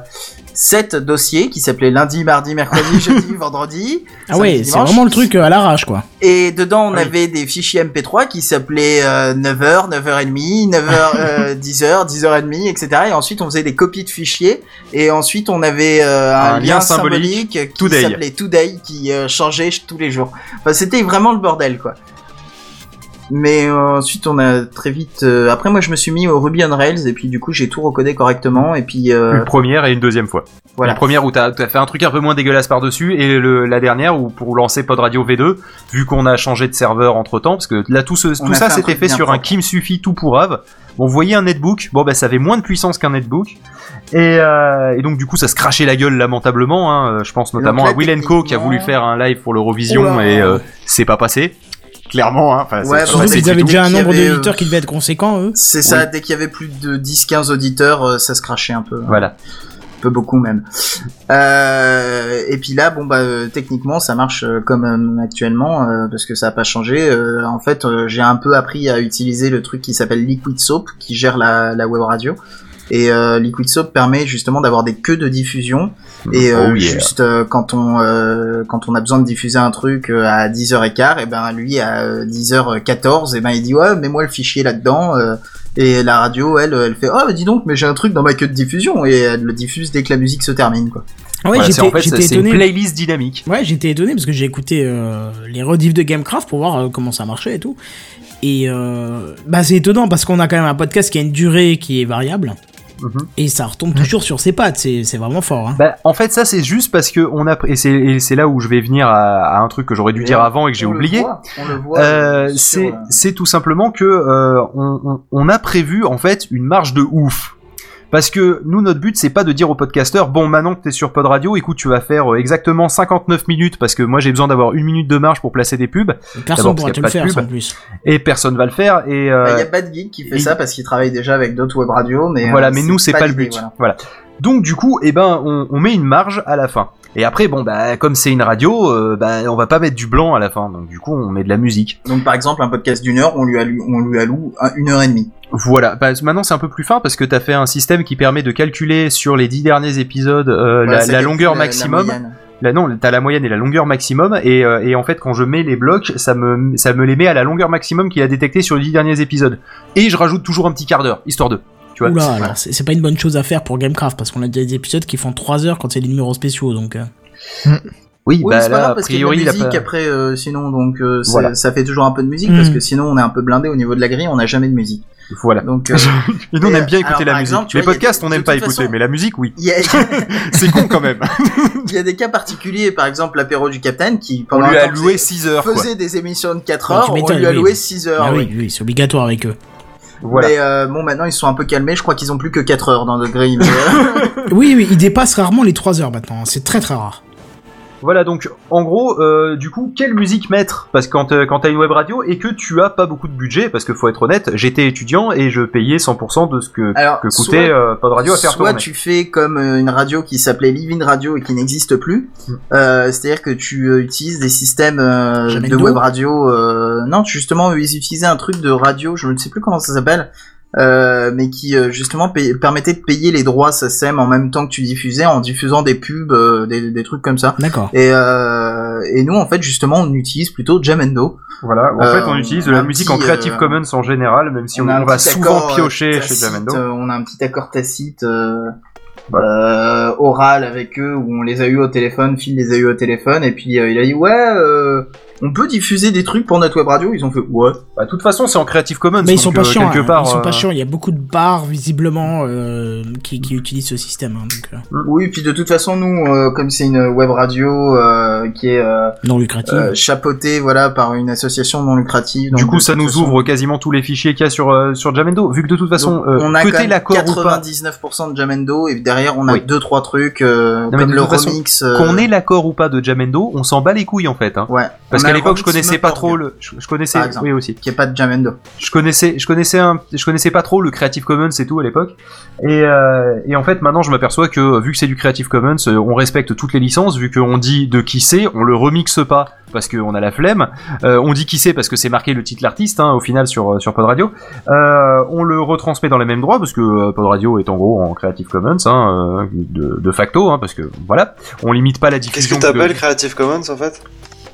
sept dossiers qui s'appelaient lundi, mardi, mercredi, jeudi, vendredi. Ah ouais, c'est vraiment le truc euh, à l'arrache, quoi. Et dedans, on Oui. avait des fichiers MP3 qui s'appelaient euh, 9h, 9h30, 9h, euh, 10h, 10h30, etc. Et ensuite, on faisait des copies de fichiers. Et ensuite, on avait euh, un, Un lien, lien symbolique, symbolique, qui Today. s'appelait Today, qui euh, changeait ch- tous les jours. Enfin, c'était vraiment le bordel, quoi. Mais euh, ensuite, on a très vite... euh, après, moi, je me suis mis au Ruby on Rails, et puis du coup, j'ai tout recodé correctement. Et puis, euh, Une première et une deuxième fois. voilà. La première où t'as as fait un truc un peu moins dégueulasse par-dessus, et le, la dernière où pour lancer Pod Radio V2, vu qu'on a changé de serveur entre temps, parce que là tout, ce, On tout a ça fait un truc fait bien sur un propre. qui me suffit tout pour Ave. Bon, vous voyez un netbook, bon bah ça avait moins de puissance qu'un netbook, et, euh, et donc du coup ça se crachait la gueule lamentablement. Hein. Je pense donc notamment là, à Will Co qui a techniquement- voulu faire un live pour l'Eurovision Oula. et euh, c'est pas passé. Clairement, hein. Enfin, c'est- Ouais, Surtout qu'ils avaient déjà un nombre avait, d'auditeurs euh, qui devait être conséquent, eux. C'est ça, dès qu'il y avait plus de 10-15 auditeurs, euh, ça se crachait un peu. Voilà. Un peu beaucoup même. Euh, et puis là, bon bah euh, techniquement, ça marche euh, comme euh, actuellement euh, parce que ça a pas changé. Euh, en fait, euh, j'ai un peu appris à utiliser le truc qui s'appelle Liquid Soap, qui gère la, la web radio. Et euh, Liquid Soap permet justement d'avoir des queues de diffusion. Et euh, Oh yeah. juste euh, quand on euh, quand on a besoin de diffuser un truc euh, à 10h15, et ben lui à euh, 10h14, et ben il dit ouais, mets-moi le fichier là-dedans. euh, et la radio, elle, elle fait oh dis donc, mais j'ai un truc dans ma queue de diffusion et elle le diffuse dès que la musique se termine quoi. Ah ouais, Voilà, j'étais en fait, c'est une étonné. playlist dynamique. Ouais, j'étais étonné parce que j'ai écouté euh, les rediffs de Gamecraft pour voir euh, comment ça marchait et tout. Et euh, bah c'est étonnant parce qu'on a quand même un podcast qui a une durée qui est variable Mhm. et ça retombe toujours sur ses pattes. C'est c'est vraiment fort. Hein. Bah, en fait, ça c'est juste parce que on a et c'est et c'est là où je vais venir à, à un truc que j'aurais dû dire avant et que j'ai oublié. Euh, euh, c'est tout simplement que euh, on, on, on a prévu en fait une marge de ouf. Parce que nous, notre but, c'est pas de dire au podcasteur, bon, maintenant que t'es sur Pod Radio, écoute, tu vas faire euh, exactement 59 minutes, parce que moi, j'ai besoin d'avoir une minute de marge pour placer des pubs, Personne pourra te le faire pas de sans plus. et personne va le faire, et euh, bah, y a Bad Geek qui fait et- ça parce qu'il travaille déjà avec d'autres web radios, mais voilà, euh, mais nous, c'est pas, le l'idée, but. voilà. Voilà. Donc, du coup, eh ben, on, on met une marge à la fin. Et après, bon, bah, comme c'est une radio, euh, bah, on va pas mettre du blanc à la fin. Donc, du coup, on met de la musique. Donc par exemple un podcast d'une heure, on lui alloue, on lui alloue un- une heure et demie. Voilà. Bah, maintenant, c'est un peu plus fin parce que t'as fait un système qui permet de calculer sur les dix derniers épisodes euh, Voilà, la, la longueur la- la maximum. Là, non, t'as la moyenne et la longueur maximum. Et, euh, et en fait, quand je mets les blocs, ça me, ça me les met à la longueur maximum qu'il a détecté sur les dix derniers épisodes. Et je rajoute toujours un petit quart d'heure, histoire de. Tu vois. Oula, alors c'est pas une bonne chose à faire pour Gamecraft parce qu'on a des épisodes qui font 3 heures quand c'est des numéros spéciaux donc. euh. Oui, Oui, bah c'est pas grave a parce qu'il y a de priori, il la a musique pas- après euh, sinon donc euh, Voilà. ça fait toujours un peu de musique parce que sinon on est un peu blindé au niveau de la grille, on n'a jamais de musique. Voilà. Donc euh, Et nous, on aime bien écouter alors, la musique. exemple, les vois, podcasts, des- on n'aime pas écouter, façon- mais la musique, oui. a, C'est con quand même. il y a des cas particuliers, par exemple l'apéro du Capitaine qui On pendant lui un a temps loué faisait- 6 heures, quoi. faisait des émissions de 4 Ouais, heures, tu on lui a loué 6 heures. Ah oui. oui, oui, c'est obligatoire avec eux. Voilà. Mais euh, bon maintenant ils sont un peu calmés, je crois qu'ils ont plus que 4 heures dans le grille. mais, euh, Oui, oui, ils dépassent rarement les 3 heures maintenant. C'est très très rare. Voilà, donc en gros, euh, du coup, quelle musique mettre? Parce que quand, euh, quand t'as une web radio et que tu as pas beaucoup de budget, parce que faut être honnête, j'étais étudiant et je payais 100% de ce que, Alors, que coûtait soit- euh, Pod Radio à faire Soit tourner. tu fais comme euh, une radio qui s'appelait Living Radio et qui n'existe plus, Mm. euh, c'est-à-dire que tu euh, utilises des systèmes euh, de web radio. Euh, non, justement, ils utilisaient un truc de radio, je ne sais plus comment ça s'appelle, euh, mais qui euh, justement pay- permettait de payer les droits SACEM en même temps que tu diffusais, en diffusant des pubs, euh, des, des trucs comme ça. D'accord. Et, euh, et nous, en fait, justement, on utilise plutôt Jamendo. Voilà, en Euh, fait, on utilise de la musique en Creative euh, Commons en général, même si on, va souvent accord, euh, piocher chez Jamendo. euh, on a un petit accord tacite euh, euh, oral avec eux où on les a eu au téléphone, Phil les a eu au téléphone et puis euh, il a dit ouais euh, on peut diffuser des trucs pour notre web radio. Ils ont fait ouais. Bah, de toute façon, c'est en Creative Commons. Mais ils sont pas euh, chiants. hein. part. Ils sont pas euh, chiants. Il y a beaucoup de bars visiblement euh, qui, qui utilisent ce système. hein, donc, euh, Oui puis de toute façon nous euh, comme c'est une web radio euh, qui est euh, non lucratif. euh, chapeautée voilà par une association non lucrative. Du coup, ça nous façon, ouvre quasiment tous les fichiers qu'il y a sur euh, sur Jamendo. Vu que de toute façon, donc, euh, on a même l'accord ou pas, 99% de Jamendo et derrière on a Oui. deux trois trucs euh, mais comme de le remix. euh, qu'on ait l'accord ou pas de Jamendo, on s'en bat les couilles en fait. Hein. Ouais. Parce Le l'époque, je connaissais pas trop le. Je, je connaissais. Exemple. Oui aussi. Qui est pas de Jamendo. Je connaissais, je connaissais un, je connaissais pas trop le Creative Commons et tout à l'époque. Et, euh, et en fait, maintenant, je m'aperçois que vu que c'est du Creative Commons, euh, on respecte toutes les licences. Vu qu'on dit de qui c'est, on le remixe pas parce qu'on a la flemme. Euh, on dit qui c'est parce que c'est marqué le titre l'artiste hein, au final sur euh, sur Pod Radio. Euh, on le retransmet dans les mêmes droits parce que euh, Pod Radio est en gros en Creative Commons hein, euh, de, de facto, hein, parce que voilà, on limite pas la Qu'est-ce diffusion. que t'appelles de- Creative Commons en fait?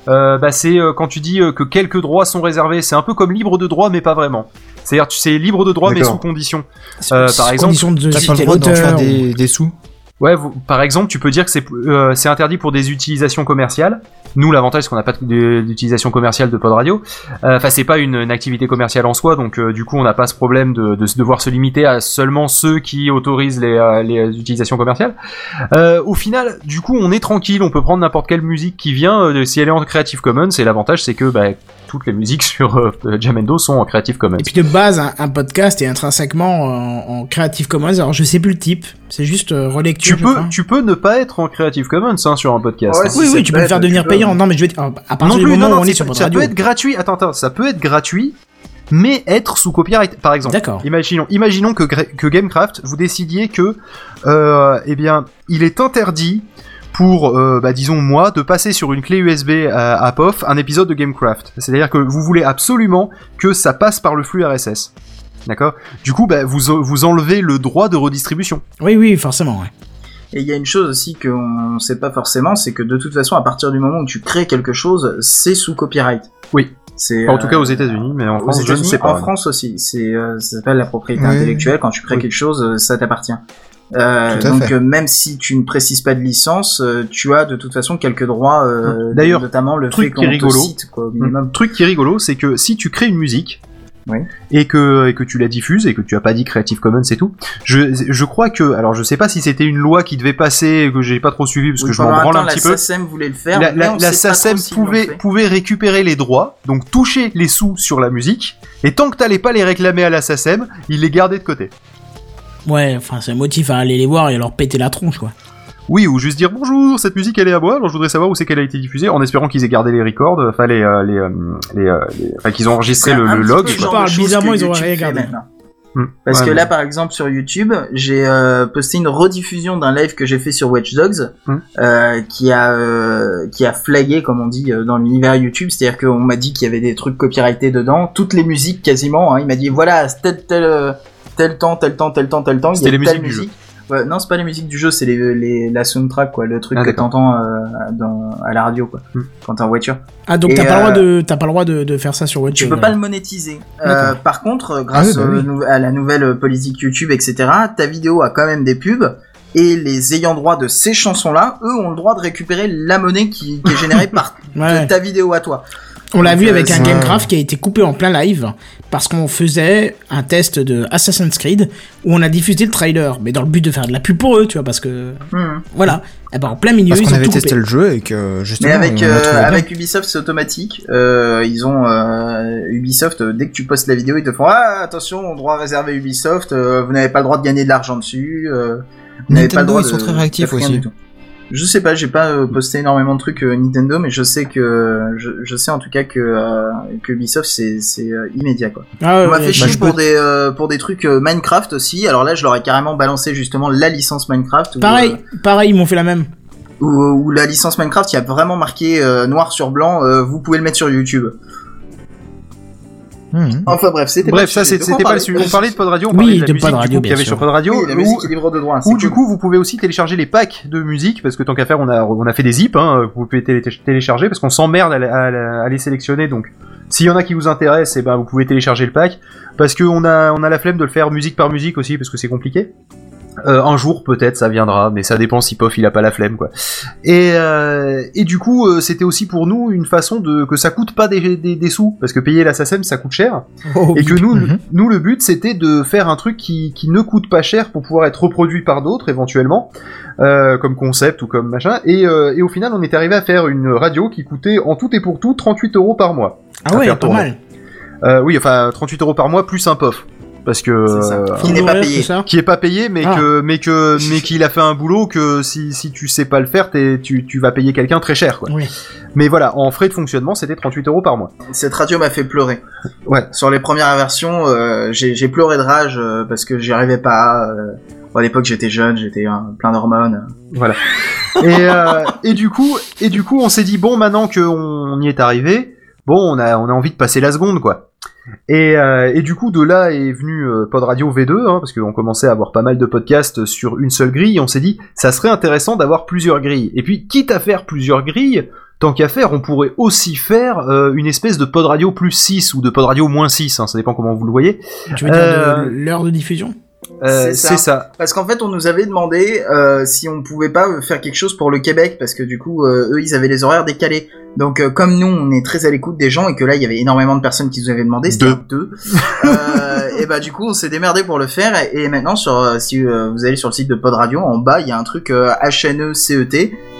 Euh, bah c'est euh, quand tu dis euh, que quelques droits sont réservés, c'est un peu comme libre de droit mais pas vraiment. C'est-à-dire tu sais libre de droit mais sous condition. euh, par exemple, condition de T'as pas le citer droit d'en faire des sous Ouais, par exemple, tu peux dire que c'est euh, c'est interdit pour des utilisations commerciales. Nous, l'avantage, c'est qu'on n'a pas d'utilisation commerciale de pod radio. Euh, Enfin, c'est pas une, activité commerciale en soi, donc euh, du coup, on n'a pas ce problème de, devoir se limiter à seulement ceux qui autorisent les, les utilisations commerciales. Au final, du coup, on est tranquille, on peut prendre n'importe quelle musique qui vient, si elle est en Creative Commons. Et l'avantage, c'est que bah, toutes les musiques sur euh, Jamendo sont en Creative Commons. Et puis de base, un, un podcast est intrinsèquement en, en Creative Commons. Alors je sais plus le type, c'est juste euh, relecture. Tu peux, tu peux ne pas être en Creative Commons hein, sur un podcast. Ouais, hein. si oui, oui, tu peux le faire devenir peux. payant. Non, mais je veux dire, à partir non du plus, moment non, non, où on est sur votre ça radio. peut être gratuit. Attends, attends, ça peut être gratuit, mais être sous copyright, par exemple. D'accord. Imaginons, imaginons que, que Gamecraft, vous décidiez que, euh, eh bien, il est interdit pour, euh, bah, disons moi, de passer sur une clé USB à, à POF un épisode de Gamecraft. C'est-à-dire que vous voulez absolument que ça passe par le flux RSS. D'accord? Du coup, bah, vous, vous enlevez le droit de redistribution. Oui, oui, forcément. Ouais. Et il y a une chose aussi qu'on ne sait pas forcément, c'est que de toute façon, à partir du moment où tu crées quelque chose, c'est sous copyright. Oui. C'est en tout euh, cas aux États-Unis, mais en France, je ne sais pas. En France aussi, c'est euh, ça s'appelle la propriété intellectuelle. Quand tu crées Oui. quelque chose, euh, ça t'appartient. Euh, donc fait. euh, même si tu ne précises pas de licence, euh, tu as de toute façon quelques droits. euh, D'ailleurs, notamment le truc fait qui est qu'on te rigolo. cite quoi. Un truc qui est rigolo, c'est que si tu crées une musique Oui. et que et que tu la diffuses et que tu as pas dit Creative Commons et tout, je je crois que alors je sais pas si c'était une loi qui devait passer que j'ai pas trop suivi parce que je m'en branle un petit la peu. SACEM voulait le faire. La, la, la SACEM pouvait, pouvait récupérer les droits, donc toucher les sous sur la musique, et tant que t'allais pas les réclamer à la SACEM, ils les gardaient de côté. Ouais, enfin, c'est un motif à aller les voir et leur péter la tronche, quoi. Oui, ou juste dire bonjour, cette musique elle est à moi, alors je voudrais savoir où c'est qu'elle a été diffusée, en espérant qu'ils aient gardé les records, enfin les, euh, les, euh, les, euh, les- enfin qu'ils ont enregistré le, log. genre parle bizarrement, ils YouTube rien gardé. Hmm. Parce Ouais, que là, par exemple, sur YouTube, j'ai euh, posté une rediffusion d'un live que j'ai fait sur Watch Dogs, Hmm. euh, qui a euh, qui a flagué, comme on dit, euh, dans l'univers YouTube. C'est-à-dire qu'on m'a dit qu'il y avait des trucs copyrightés dedans, toutes les musiques quasiment. Hein, il m'a dit voilà, tel tel euh, tel temps, tel temps, tel temps, tel temps. il y C'était a les musiques du musique. Ouais, non, c'est pas les musiques du jeu, c'est les, les la soundtrack quoi, le truc Ah, que t'entends euh, dans à la radio quoi, Hmm. quand t'es en voiture. Ah, donc t'as pas, le droit euh, de, t'as pas le droit de, de faire ça sur Watch Tu peux pas alors. le monétiser. Euh, par contre, grâce Ah oui, bah oui. à la nouvelle euh, politique YouTube, etc., ta vidéo a quand même des pubs. Et les ayants droit de ces chansons-là, eux, ont le droit de récupérer la monnaie qui, qui est générée par Ouais. ta vidéo à toi. On l'a vu euh, avec un Gamecraft qui a été coupé en plein live parce qu'on faisait un test de Assassin's Creed où on a diffusé le trailer, mais dans le but de faire de la pub pour eux, tu vois, parce que Hmm. voilà. Et ben en plein milieu, Parce ils ont avait tout testé coupé. le jeu et que justement. Mais avec, euh, avec Ubisoft, c'est automatique. Euh, ils ont euh, Ubisoft. dès que tu postes la vidéo, ils te font ah attention, droit réservé Ubisoft. euh, vous n'avez pas le droit de gagner de l'argent dessus. euh, vous n'avez pas le Nintendo, droit ils sont de- très réactifs aussi. du tout. Je sais pas, j'ai pas euh, posté énormément de trucs euh, Nintendo, mais je sais que je, je sais en tout cas que euh, que Ubisoft c'est c'est immédiat quoi. Ah, On m'a fait bah, chier pour peux- des euh, pour des trucs Minecraft aussi. Alors là, je leur ai carrément balancé justement la licence Minecraft. où, Pareil, euh, pareil, ils m'ont fait la même. où, où la licence Minecraft, il y a vraiment marqué euh, noir sur blanc. vous pouvez le mettre sur YouTube. Mhm. Enfin bref, c'était Bref, pas ça c'était pas le on sujet. parlait On parlait de Pod Radio, on Oui, parlait de la de musique Pod du Radio, coup, qu'il y avait bien sur sûr. Pod Radio. Oui, la musique libre de droit. Ou du coup, vous pouvez aussi télécharger les packs de musique, parce que tant qu'à faire, on a, on a fait des zips, hein, vous pouvez télé- télécharger, parce qu'on s'emmerde à, à- à les sélectionner, donc s'il y en a qui vous intéressent, eh ben, vous pouvez télécharger le pack, parce qu'on a, on a la flemme de le faire musique par musique aussi, parce que c'est compliqué. Euh, un jour peut-être ça viendra, mais ça dépend si Pof il a pas la flemme quoi. Et, euh, et du coup euh, c'était aussi pour nous une façon de que ça coûte pas des, des, des sous parce que payer la SACEM ça coûte cher Oh, et que nous, Mhm. nous le but c'était de faire un truc qui, qui ne coûte pas cher pour pouvoir être reproduit par d'autres éventuellement, comme concept ou comme machin. Et, et au final, on est arrivé à faire une radio qui coûtait en tout et pour tout 38 euros par mois. Ah ouais, pas mal. Oui, enfin 38 euros par mois plus un pof, parce que C'est ça. euh, Qui n'est pas payé. qui est pas payé, mais Ah. que mais que mais qu'il a fait un boulot que si si tu sais pas le faire, t'es- tu tu vas payer quelqu'un très cher quoi. Oui. Mais voilà, en frais de fonctionnement, c'était 38 euros par mois. Cette radio m'a fait pleurer. Ouais. Sur les premières versions, euh, j'ai pleuré de rage euh, parce que j'y arrivais pas. euh, bon, à l'époque, j'étais jeune, j'étais plein d'hormones. Voilà. et, euh, et du coup, et du coup, on s'est dit bon, maintenant qu'on y est arrivé, bon, on a, on a envie de passer la seconde, quoi. Et, euh, et du coup, de là est venu euh, Pod Radio V2, hein, parce qu'on commençait à avoir pas mal de podcasts sur une seule grille. Et on s'est dit, ça serait intéressant d'avoir plusieurs grilles. Et puis, quitte à faire plusieurs grilles, tant qu'à faire, on pourrait aussi faire euh, une espèce de Pod Radio plus 6 ou de Pod Radio moins 6, hein, ça dépend comment vous le voyez. Tu veux dire Euh, l'heure de diffusion? Euh, C'est ça. Parce qu'en fait, on nous avait demandé euh, si on pouvait pas faire quelque chose pour le Québec, parce que du coup, euh, eux, ils avaient les horaires décalés. Donc, euh, comme nous, on est très à l'écoute des gens et que là, il y avait énormément de personnes qui nous avaient demandé, c'était Deux. deux. euh, et bah, du coup, on s'est démerdé pour le faire. Et maintenant, sur, si euh, vous allez sur le site de Pod Radio, en bas, il y a un truc euh, HNE CET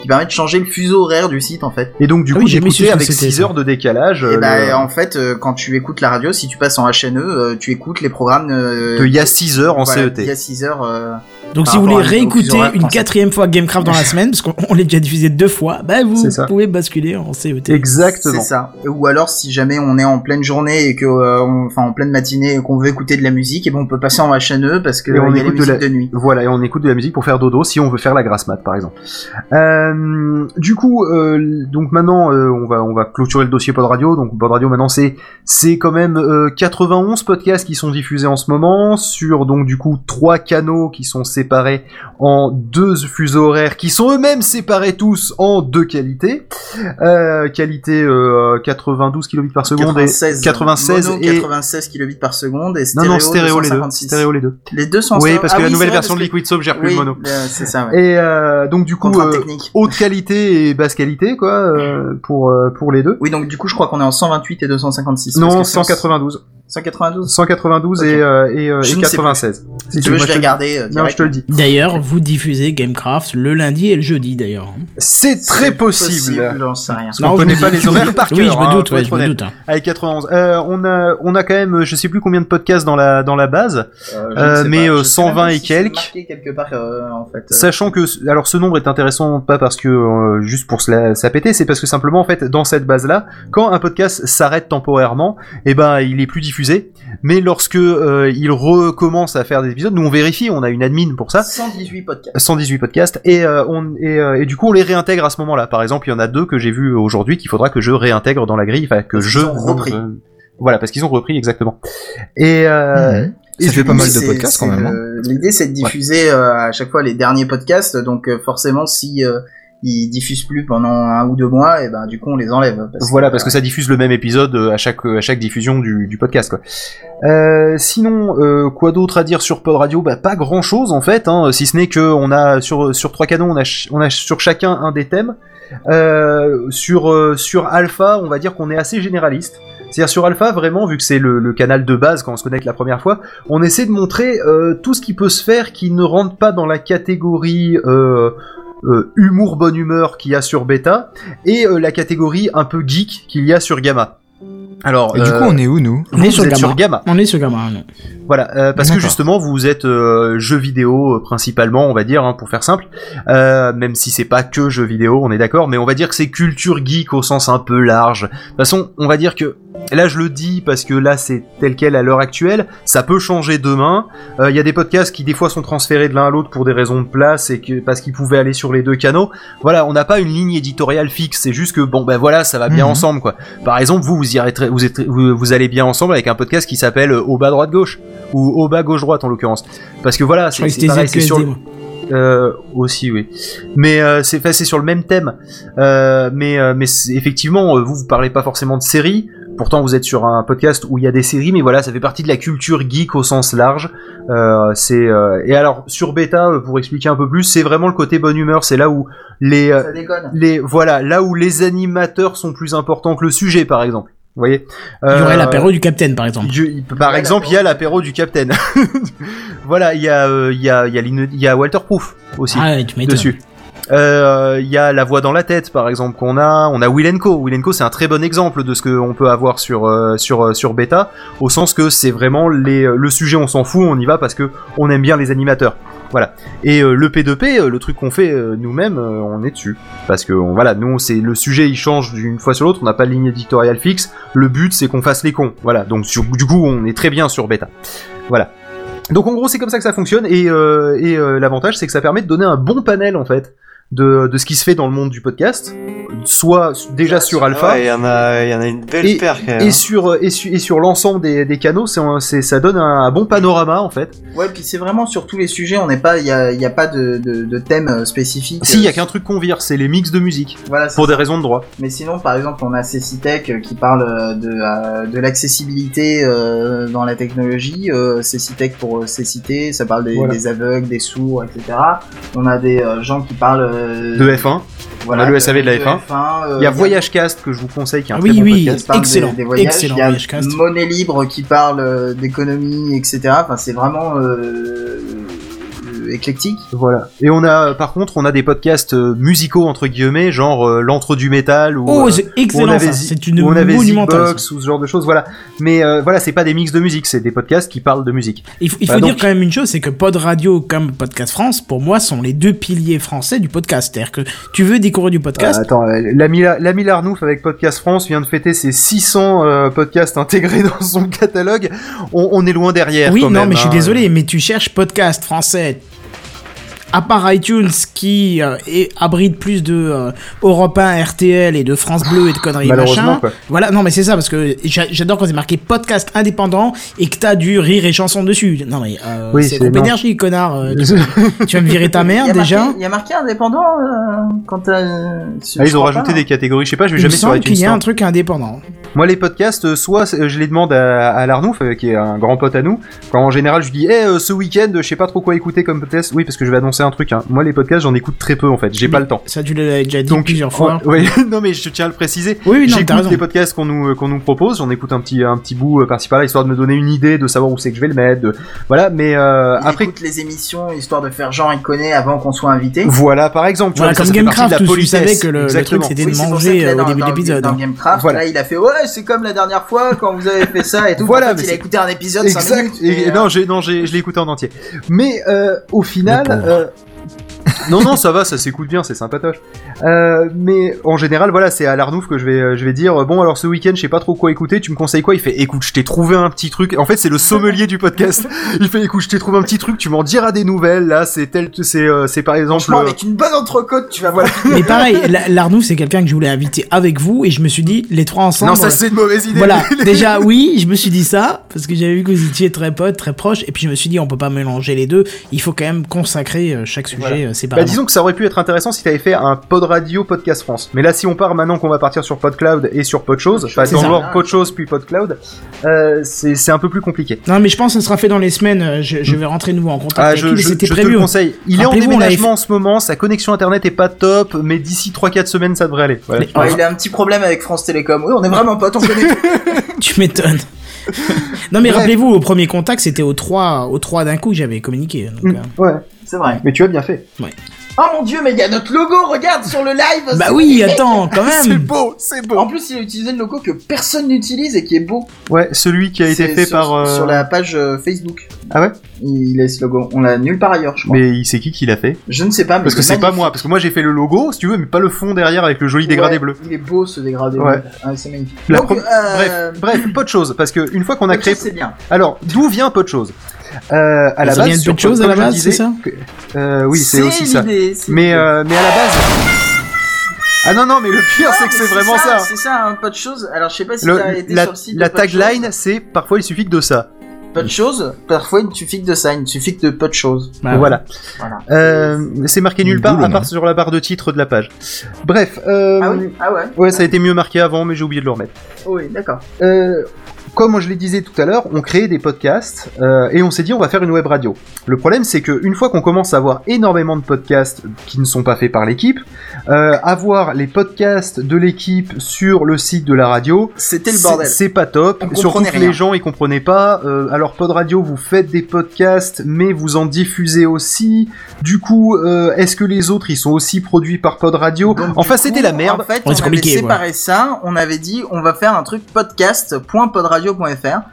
qui permet de changer le fuseau horaire du site, en fait. Et donc, du Ah coup, oui, j'ai que avec c'était, 6 ça. heures de décalage. Et euh, bah, le- en fait, euh, quand tu écoutes la radio, si tu passes en HNE, euh, tu écoutes les programmes euh, de il y a 6 heures en voilà, CET. Il y a 6 heures. Donc Par si vous voulez réécouter une français. quatrième fois Gamecraft dans la semaine, parce qu'on on l'a déjà diffusé deux fois, bah vous pouvez basculer en CET. Exactement. C'est ça. Ou alors si jamais on est en pleine journée et que, euh, on- enfin en pleine matinée et qu'on veut écouter de la musique, et ben on peut passer en HNE parce que Et on il y a les écoute de la- de nuit. Voilà, et on écoute de la musique pour faire dodo si on veut faire la grasse mat, par exemple. Euh, du coup, euh, donc maintenant, euh, on va on va clôturer le dossier Pod Radio. Donc Pod Radio maintenant c'est c'est quand même euh, 91 podcasts qui sont diffusés en ce moment sur donc du coup trois canaux qui sont séparés en deux fuseaux horaires qui sont eux-mêmes séparés tous en deux qualités. Euh, qualité euh, 92 kilobits par seconde 96, et 96 mono, et 96 kilobits par seconde et non stéréo, non stéréo les deux 256. stéréo les deux. Les deux sont Oui, parce Ah que la oui, nouvelle version de Liquid Soap gère plus oui, le mono. euh, c'est ça. Ouais. Et euh, donc du coup, haute qualité et basse qualité quoi pour pour les deux. Oui, donc du coup, je crois qu'on est en 128 et 256. parce Non, que c'est en 192, 192. 192 Ok. et euh, et, euh, et ne 96. Si tu veux, je vais te- regarder. euh, Non, je te le dis. D'ailleurs, vous diffusez Gamecraft le lundi et le jeudi d'ailleurs. C'est très C'est possible. J'en sais rien. Parce qu'on connaît pas les horaires par Oui, cœur, je me hein, doute, ouais, être je me doute. hein. Avec 91. Euh, on a on a quand même je sais plus combien de podcasts dans la dans la base. Euh, Euh, ne mais, pas. euh, Je sais même 120 pas et quelques. marqué quelque part euh, en fait. euh, Sachant que ce- alors ce nombre est intéressant pas parce que euh, juste pour la péter, c'est parce que simplement en fait dans cette base là, quand un podcast s'arrête temporairement, eh ben il est plus diffusé. Mais lorsque euh, il recommence à faire des épisodes, nous on vérifie, on a une admin pour ça. 118 podcasts. 118 podcasts et euh, on et, euh, et du coup on les réintègre à ce moment-là. Par exemple, il y en a deux que j'ai vus aujourd'hui qu'il faudra que je réintègre dans la grille, enfin que je repris. euh, voilà parce qu'ils ont repris exactement. Et euh, Mhm. et Ça fait pas mal de podcasts quand même. hein. L'idée c'est de diffuser euh, à chaque fois les derniers podcasts, donc euh, forcément si euh, ils diffusent plus pendant un ou deux mois, et ben du coup on les enlève. Parce Voilà, parce que ça diffuse le même épisode euh, à chaque à chaque diffusion du, du podcast. Quoi. Euh, sinon, euh, quoi d'autre à dire sur Pod Radio? Bah, Pas grand chose en fait, hein, si ce n'est que on a sur sur trois canaux, on a on a sur chacun un des thèmes. Euh, sur euh, sur Alpha, on va dire qu'on est assez généraliste. C'est-à-dire sur Alpha, vraiment, vu que c'est le, le canal de base quand on se connecte la première fois, on essaie de montrer euh, tout ce qui peut se faire qui ne rentre pas dans la catégorie euh, euh, humour bonne humeur qu'il y a sur Beta et euh, la catégorie un peu geek qu'il y a sur Gamma. Alors, Et du euh, coup, on est où, nous On est sur Gamma. sur Gamma. On est sur Gamma. non. Voilà, euh, parce que justement vous êtes euh, jeux vidéo euh, principalement, on va dire, hein, pour faire simple. Euh, même si c'est pas que jeux vidéo, on est d'accord, mais on va dire que c'est culture geek au sens un peu large. De toute façon, on va dire que là je le dis parce que là c'est tel quel à l'heure actuelle, ça peut changer demain. Euh, Il y a des podcasts qui des fois sont transférés de l'un à l'autre pour des raisons de place et que parce qu'ils pouvaient aller sur les deux canaux. Voilà, on n'a pas une ligne éditoriale fixe, c'est juste que bon ben voilà, ça va bien Mhm. ensemble quoi. Par exemple, vous vous y vous, êtes, vous, vous allez bien ensemble avec un podcast qui s'appelle euh, Au bas droite gauche ou Au bas gauche droite en l'occurrence. Parce que voilà, c'est pareil, sur le- euh, aussi oui. Mais euh, c'est enfin, sur le même thème. Euh, mais euh, effectivement, vous vous parlez pas forcément de séries. Pourtant, vous êtes sur un podcast où il y a des séries, mais voilà, ça fait partie de la culture geek au sens large. Euh, c'est euh, et alors sur Beta, pour expliquer un peu plus, c'est vraiment le côté bonne humeur. C'est là où les euh, Ça déconne. les voilà, là où les animateurs sont plus importants que le sujet, par exemple. Vous voyez Il y aurait Euh, l'apéro du Capitaine, par exemple. du- par exemple, il y a l'apéro du Capitaine. voilà, il y a euh, il y a il y a, il y a Walterproof aussi Ah, ouais, tu dessus. Euh, Il y a la voix dans la tête, par exemple, qu'on a. On a Will Co. Will Co, c'est un très bon exemple de ce qu'on peut avoir sur euh, sur euh, sur Beta, au sens que c'est vraiment les euh, le sujet, on s'en fout, on y va parce que on aime bien les animateurs. Voilà. Et euh, le P2P, euh, le truc qu'on fait euh, nous-mêmes, on est dessus. Parce que voilà, nous c'est le sujet, il change d'une fois sur l'autre. On n'a pas de ligne éditoriale fixe. Le but, c'est qu'on fasse les cons. Voilà. Donc sur- du coup, on est très bien sur Beta. Voilà. Donc en gros, c'est comme ça que ça fonctionne. Et, l'avantage, c'est que ça permet de donner un bon panel en fait de, de ce qui se fait dans le monde du podcast, soit déjà sur Alpha. Ouais, il y en a, il y en a une belle Et- paire quand même. Et sur, et sur, et sur l'ensemble des, des canaux, c'est, c'est, ça donne un, un bon panorama en fait. Ouais, puis c'est vraiment sur tous les sujets, on n'est pas, il y a, il y a pas de, de, de thème euh, spécifique. Si, il y a Euh, qu'un truc qu'on vire, c'est les mix de musique, Voilà, c'est pour des ça. raisons de droit. Mais sinon, par exemple, on a Cecitech euh, qui parle euh, de, euh, de l'accessibilité euh, dans la technologie. Euh, Cecitech pour euh, cécité, ça parle des, Voilà. des aveugles, des sourds, etc. On a des euh, gens qui parlent euh, De F1. voilà, on a le SAV de la F1. euh, Il y a Voyage Cast que je vous conseille, qui est un Ah très oui, bon oui. podcast. Excellent, des, des voyages. excellent Il y a Voyagecast. Monnaie Libre qui parle euh, d'économie, etc. Enfin, c'est vraiment euh, euh, éclectique. Voilà. Et on a, par contre, on a des podcasts euh, musicaux entre guillemets, genre euh, l'entre du métal ou. Oh, euh, c'est excellent C'est une où on avait monumentale. Ou ce genre de choses, voilà. Mais euh, voilà, c'est pas des mix de musique, c'est des podcasts qui parlent de musique. Il faut, il Bah, dire donc- quand même une chose, c'est que Pod Radio comme Podcast France, pour moi, sont les deux piliers français du podcast. C'est-à-dire que tu veux découvrir du podcast, Euh, attends, euh, l'ami La- l'ami Larnouf avec Podcast France vient de fêter ses 600 euh, podcasts intégrés dans son catalogue. On, on est loin derrière. oui, quand non, même, mais je suis hein. désolé, mais tu cherches podcast français. À part iTunes qui euh, est- abrite plus de euh, Europe 1, RTL et de France Bleu et de conneries machin. quoi. Voilà, non mais c'est ça parce que j'a- j'adore quand c'est marqué podcast indépendant et que t'as du rire et chanson dessus. Non mais euh, Oui, c'est c'est- groupe énergie, connard. euh, tu, tu vas me virer ta Il mère déjà. Il y a marqué indépendant euh, quand t'as. euh, Ah, ils ont rajouté pas. des catégories. Je sais pas, je vais Il jamais sur iTunes. qu'il y a un truc indépendant. Moi, les podcasts, euh, soit euh, je les demande à, à Larnouf, euh, qui est un grand pote à nous. Quand en général, je lui dis, eh, euh, ce week-end, je sais pas trop quoi écouter comme podcast. Oui, parce que je vais annoncer un truc. Hein. Moi, les podcasts, j'en écoute très peu en fait. J'ai pas le temps. Ça, tu l'as déjà dit Donc, plusieurs fois. oh, oui, non mais je tiens à le préciser. Oui, oui, J'écoute les podcasts qu'on nous qu'on nous propose, j'en écoute un petit un petit bout par-ci par-là histoire de me donner une idée, de savoir où c'est que je vais le mettre. de- Voilà, mais euh, après écoute les émissions histoire de faire genre il connaît avant qu'on soit invité. voilà par exemple, tu Voilà, vois, ça, comme ça Gamecraft, la où tu savais que le, le truc Exactement. c'était Oui, de ça manger euh, au début de l'épisode. Dans Gamecraft, là, il a fait ouais, c'est comme la dernière fois quand vous avez fait ça et tout. Voilà, en fait, mais il a écouté un épisode 5 Exact. minutes. Et, et, euh, non, j'ai non, j'ai je l'ai écouté en entier. Mais euh, au final, euh, non non, ça va, ça s'écoute bien, c'est sympatoche. Euh, mais en général, voilà, c'est à Larnouf que je vais, euh, je vais dire, bon, alors ce week-end, je sais pas trop quoi écouter, tu me conseilles quoi? Il fait, écoute, je t'ai trouvé un petit truc. En fait, c'est le sommelier du podcast. Il fait, écoute, je t'ai trouvé un petit truc, tu m'en diras des nouvelles. Là, c'est tel, c'est, euh, c'est par exemple. Euh, avec une bonne entrecôte, tu vas voir. Mais pareil, La- Larnouf, c'est quelqu'un que je voulais inviter avec vous et je me suis dit, les trois ensemble. Non, ça c'est une mauvaise idée. Voilà, déjà oui, je me suis dit ça parce que j'avais vu que vous étiez très potes, très proches, et puis je me suis dit on peut pas mélanger les deux. Il faut quand même consacrer chaque sujet Voilà. Bah, disons que ça aurait pu être intéressant si t'avais fait un pod radio podcast France. Mais là, si on part maintenant qu'on va partir sur PodCloud et sur PodChose, enfin C'est dans l'ordre PodChose puis PodCloud, euh, c'est un peu plus compliqué. Non, mais je pense que ça sera fait dans les semaines. euh, Je, je vais rentrer de nouveau en contact Ah, avec je, lui. je, C'était je te prévu. le conseille. Il est en déménagement en ce moment, sa connexion internet est pas top, mais d'ici 3-4 semaines ça devrait aller. Voilà. Mais- Ouais, il a un petit problème avec France Télécom. Oui, on est vraiment potes, on connaît. Tu m'étonnes. non, mais rappelez-vous, au premier contact, c'était aux trois, aux trois d'un coup que j'avais communiqué. donc, Mm, euh, Ouais, C'est vrai. mais tu as bien fait. Oh mon dieu, mais il y a notre logo, regarde sur le live. Bah c'est oui, attends, quand C'est même. beau, c'est beau. En plus, il a utilisé le logo que personne n'utilise et qui est beau. Ouais, celui qui a été C'est fait sur, par. euh, sur la page euh, Facebook. Ah ouais? Il est ce logo. On l'a nulle part ailleurs, je crois. Mais il sait qui qui l'a fait? Je ne sais pas, mais Parce que c'est pas moi, parce que moi j'ai fait le logo, si tu veux, mais pas le fond derrière avec le joli dégradé bleu. Il est beau ce dégradé Ouais. bleu. Ah, c'est magnifique. La Donc, euh, Bref, bref, pas de choses, parce que une fois qu'on a créé. c'est bien. Alors, d'où vient peu de choses? Euh, À la Ça base, vient de peu choses à la base, c'est ça? que- euh, Oui, c'est aussi ça. c'est Mais euh, mais à la base. Ah non non, mais le pire Ah, c'est que c'est vraiment ça. C'est ça, hein, pas de choses. Alors, je sais pas si Le- t'as été la sur le site la tagline, c'est parfois il suffit que de ça. Pas de choses. Parfois, il ne suffit que de ça. Il ne suffit que de peu de choses. Bah ouais. voilà. Voilà. Euh, c'est marqué nulle part, à part sur la barre de titre de la page. Bref. Euh, Ah oui Ah ouais Ouais, ça a été mieux marqué avant, mais j'ai oublié de le remettre. Oui, d'accord. Euh, comme je l'ai disais tout à l'heure, on crée des podcasts euh, et on s'est dit on va faire une web radio. Le problème c'est que une fois qu'on commence à avoir énormément de podcasts qui ne sont pas faits par l'équipe, euh, avoir les podcasts de l'équipe sur le site de la radio, C'était le c'est- bordel. C'est pas top. On Surtout comprenait que rien. les gens ils comprenaient pas. Euh, alors Pod Radio, vous faites des podcasts, mais vous en diffusez aussi. Du coup, euh, est-ce que les autres ils sont aussi produits par Pod Radio Donc, Enfin, c'était la merde. En fait, on c'est avait séparé ça. On avait dit, on va faire un truc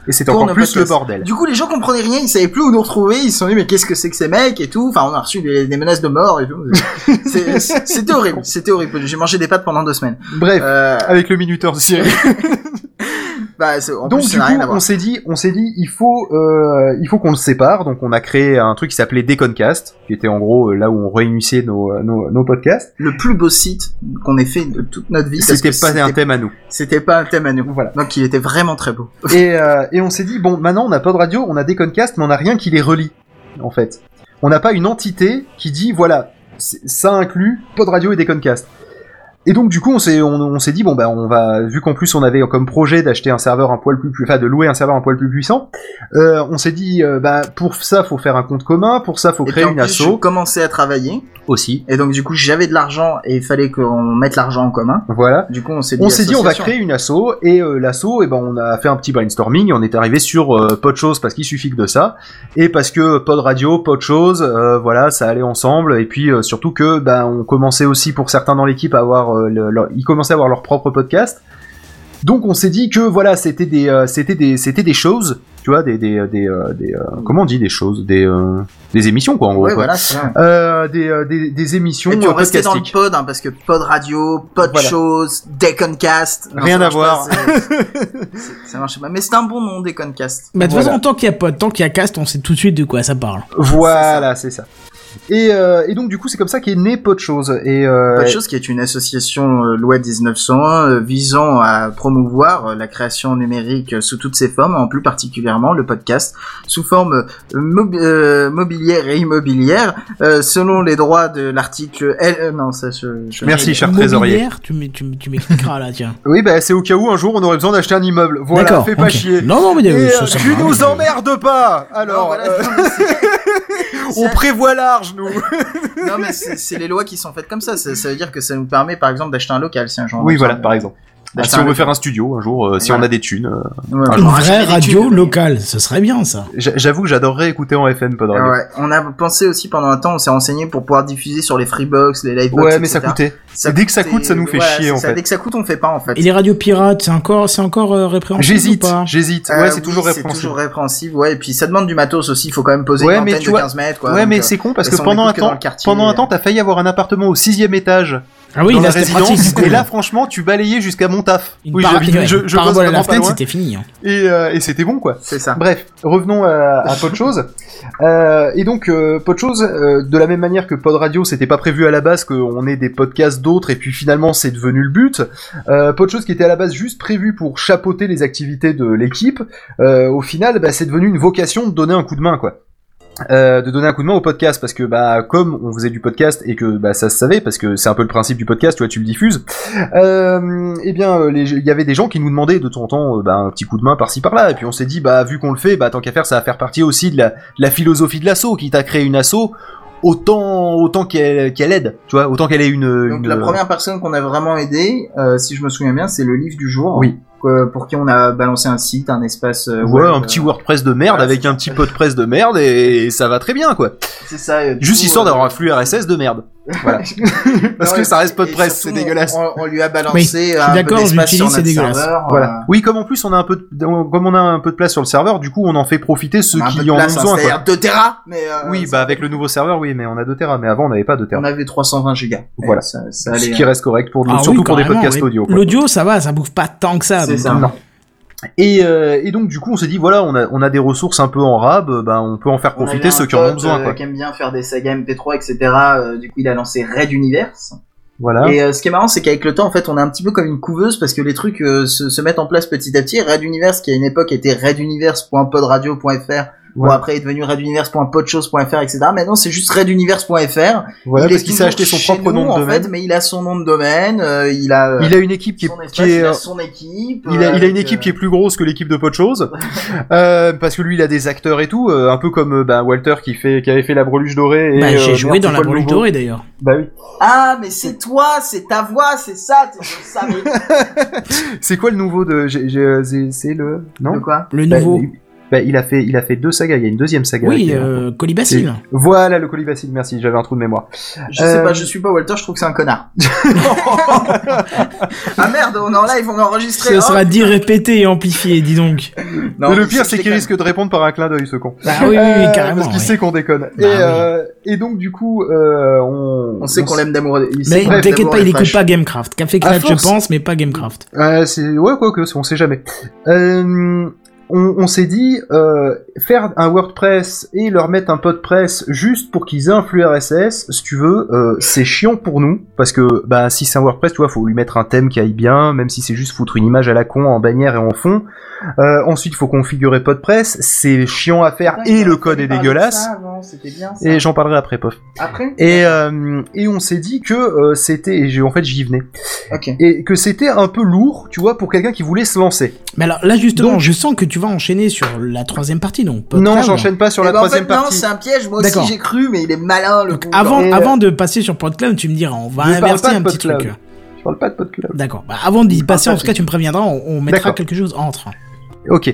Et c'était encore plus le bordel. Du coup, les gens comprenaient rien, ils savaient plus où nous retrouver, ils se sont dit, mais qu'est-ce que c'est que ces mecs et tout. Enfin, on a reçu des, des menaces de mort et tout. C'était horrible, c'était horrible. J'ai mangé des pâtes pendant deux semaines. Bref, Euh, avec le minuteur de Cyril. bah, en Donc plus, du coup, rien à voir. on s'est dit, on s'est dit, il faut, euh, il faut qu'on le sépare. Donc on a créé un truc qui s'appelait Deconcast, qui était en gros euh, là où on réunissait nos, euh, nos, nos podcasts. Le plus beau site qu'on ait fait de toute notre vie. C'était pas un thème à nous. C'était pas un thème à nous. Voilà. Donc, il était vraiment très beau. Et, euh, et on s'est dit, bon, maintenant on a Pod Radio, on a Deconcast, mais on n'a rien qui les relie, en fait. On n'a pas une entité qui dit, voilà, ça inclut Pod Radio et Deconcast. Et donc du coup on s'est on, on s'est dit bon bah on va vu qu'en plus on avait comme projet d'acheter un serveur un poil plus plus enfin de louer un serveur un poil plus puissant euh, on s'est dit euh, bah pour ça faut faire un compte commun pour ça faut Et puis, créer en une plus, asso. commençais à travailler. aussi. Et donc, du coup, j'avais de l'argent et il fallait qu'on mette l'argent en commun. voilà. Du coup, on s'est dit, on s'est dit on va créer une asso. Et euh, l'asso et ben on a fait un petit brainstorming. Et on est arrivé sur euh, pas de choses parce qu'il suffit que de ça. Et parce que pod radio pas de choses euh, voilà ça allait ensemble. Et puis euh, surtout que ben on commençait aussi pour certains dans l'équipe à avoir euh, le- leur- ils commençaient à avoir leur propre podcast donc on s'est dit que voilà c'était des euh, c'était des c'était des choses tu vois des des des, euh, des, euh, comment on dit des choses des euh, des émissions quoi en gros Ouais, quoi. voilà, c'est ça. Euh, des, euh, des des émissions Et puis on euh, restait dans le podcastiques. pod, hein, parce que pod radio, pod Voilà. choses, Deconcast. Rien à voir. ça marche pas. Mais c'est un bon nom, Deconcast. Bah, de toute Voilà. façon, tant qu'il y a pas, tant qu'il y a cast, on sait tout de suite de quoi ça parle. Voilà, c'est ça. Et, euh, et donc du coup c'est comme ça qu'est né Pot de choses. Et euh, qui est une association euh, loi 1901 euh, visant à promouvoir euh, la création numérique euh, sous toutes ses formes, en plus particulièrement le podcast sous forme euh, mobi- euh, mobilière et immobilière, euh, selon les droits de l'article L. euh, non, ça je. je- Merci, cher trésorier. Tu m'e- tu m'e- tu m'expliqueras là, tiens. oui, bah c'est au cas où un jour on aurait besoin d'acheter un immeuble. Voilà, fais pas chier. Non, non, mais Et, ça, ça tu nous emmerdes pas. Alors, voilà, euh, on prévoit large nous. Non mais c'est les lois qui sont faites comme ça. ça. Ça veut dire que ça nous permet par exemple d'acheter un local si un jour. oui, voilà, par exemple. Bah, d'acheter si on un veut faire un studio un jour, euh, si Voilà. on a des thunes. euh, Ouais, Une vraie radio tubes. locale, ce serait bien ça. j'a- J'avoue que j'adorerais écouter en FM Pod Radio. ouais, on a pensé aussi pendant un temps, on s'est renseigné pour pouvoir diffuser sur les Freebox, les Livebox. Ouais, mais ça coûtait. Dès que ça coûte, ça nous fait chier c'est en ça, fait. Dès que ça coûte, on fait pas en fait. Et les radios pirates, c'est encore, c'est encore euh, répréhensible ou J'hésite, j'hésite. Euh, Ouais, c'est oui, toujours C'est répréhensible. toujours répréhensible, ouais. Et puis ça demande du matos aussi. Il faut quand même poser Ouais, une antenne de vois- 15 mètres, quoi. ouais, mais c'est con parce que pendant un temps, pendant un temps, t'as failli avoir un appartement au sixième étage. Ah oui, dans là la résidence. pratique. et là, franchement, tu balayais jusqu'à mon taf. une oui, para- j'habite- ouais, je, une je parabole à la fenêtre, c'était fini. hein. Et, euh, et c'était bon, quoi. C'est ça. Bref, revenons à, à Pod Chose. Euh, et donc, euh, Pod Chose, euh, de la même manière que Pod Radio, c'était pas prévu à la base qu'on ait des podcasts d'autres, et puis finalement, c'est devenu le but. Euh, Pod Chose qui était à la base juste prévu pour chapeauter les activités de l'équipe, euh, au final, bah, c'est devenu une vocation de donner un coup de main, quoi. Euh, de donner un coup de main au podcast parce que bah comme on faisait du podcast et que bah ça se savait parce que c'est un peu le principe du podcast tu vois tu le diffuses euh, eh bien euh, il y avait des gens qui nous demandaient de temps en temps euh, bah, un petit coup de main par-ci par-là et puis on s'est dit bah vu qu'on le fait bah tant qu'à faire ça va faire partie aussi de la, de la philosophie de l'assaut qui t'a créé une asso autant autant qu'elle qu'elle aide tu vois autant qu'elle ait une, Donc une- la première personne qu'on a vraiment aidé, euh, si je me souviens bien, c'est le livre du jour. Oui. Euh, pour qui on a balancé un site, un espace. euh, Ouais, web, un petit euh, WordPress de merde voilà, avec un petit peu de presse de merde et, ça va très bien quoi. C'est ça. euh, Juste coup, histoire euh, d'avoir un flux RSS de merde. Voilà. Parce non, que ça reste pas de et presse, c'est dégueulasse. On, on lui a Oui, balancé je suis un peu d'accord, d'espace j'utilise, sur notre dégueulasse. serveur. Voilà. euh, Oui, comme en plus on a un peu, de, comme on a un peu de place sur le serveur, du coup on en fait profiter ceux on a un peu qui de en ont place, hein, besoin. quoi. C'est-à-dire 2 Tera, mais euh, Oui, bah avec le nouveau serveur, oui, mais on a 2 Tera, mais avant on n'avait pas 2 Tera. on avait 320 gigas. Voilà. Ça, Ce qui reste correct pour nous, Ah surtout oui, pour des podcasts oui. audio. quoi. L'audio, ça va, ça bouffe pas tant que ça. C'est ça. Non. Et, euh, et donc du coup on s'est dit voilà on a on a des ressources un peu en rab, euh, ben on peut en faire profiter ceux qui en ont besoin euh, quoi. qui aime bien faire des sagas MP3, etc. euh, du coup, il a lancé Red Universe. Voilà. Et euh, ce qui est marrant, c'est qu'avec le temps, en fait, on est un petit peu comme une couveuse parce que les trucs euh, se, se mettent en place petit à petit. Red Universe, qui à une époque était reduniverse.podradio.fr, Bon, Ouais. après, il est devenu reduniverse.podchose.fr, etc. Maintenant, c'est juste reduniverse.fr. Voilà il parce est qu'il s'est acheté son propre nous, nom de en domaine. fait, mais il a son nom de domaine, euh, il a, euh, Il a une équipe qui est, son espace, qui est, il euh, a son équipe. Il a, il a une équipe euh, qui est plus grosse que l'équipe de Pot de Chose, euh, parce que lui il a des acteurs et tout, euh, un peu comme bah, Walter qui fait qui avait fait la breluche dorée. Et, Bah, j'ai euh, joué merde, dans c'est la breluche dorée d'ailleurs. Bah oui. Ah, mais c'est toi, c'est ta voix, c'est ça. C'est quoi le nouveau de j'ai- j'ai- c'est le non? De quoi? Le Bah, nouveau. il, bah, il a fait il a fait deux sagas. Il y a une deuxième saga. oui, euh, Colibacille. Voilà le colibacille. Merci, j'avais un trou de mémoire. Je sais Euh, pas, je suis pas Walter, je trouve que c'est un connard. ah merde, on est en live, on est enregistré. Ce oh. sera dit, répété et amplifié, dis donc. Non, Mais le pire c'est qu'il risque de répondre par un clin d'œil ce con. Bah oui, oui, oui, Euh, carrément. Parce qu'il sait qu'on déconne. Bah et, euh, et donc du coup euh, on On sait qu'on l'aime d'amour. Mais l'aime t'inquiète pas, il écoute pas Gamecraft. Café Crête, je pense, mais pas Gamecraft. Euh, c'est ouais quoi que on sait jamais. Euh, on, on s'est dit euh, faire un WordPress et leur mettre un PodPress juste pour qu'ils aient un flux RSS, si tu veux, euh, c'est chiant pour nous parce que bah si c'est un WordPress, tu vois, faut lui mettre un thème qui aille bien, même si c'est juste foutre une image à la con en bannière et en fond. Euh, ensuite, il faut configurer PodPress, c'est chiant à faire et le code est de dégueulasse. avant, bien ça. Et j'en parlerai après, pof. Après Et, euh, et on s'est dit que euh, c'était, et j'ai- en fait j'y venais, Et que c'était un peu lourd, tu vois, pour quelqu'un qui voulait se lancer. Mais alors là, justement, Donc- je sens que tu vas enchaîner sur la troisième partie, donc. Non, j'enchaîne pas sur Eh la ben, en troisième fait, Non, partie. c'est un piège. Moi aussi, j'ai cru, mais il est malin le Donc, coup. avant, Et, euh, avant de passer sur PodCloud, tu me diras, on va Je inverser un petit truc. Je parle pas de PodCloud. D'accord. Bah, avant d'y passer, pas en tout cas, tu me préviendras, on, on mettra quelque chose entre. Ok.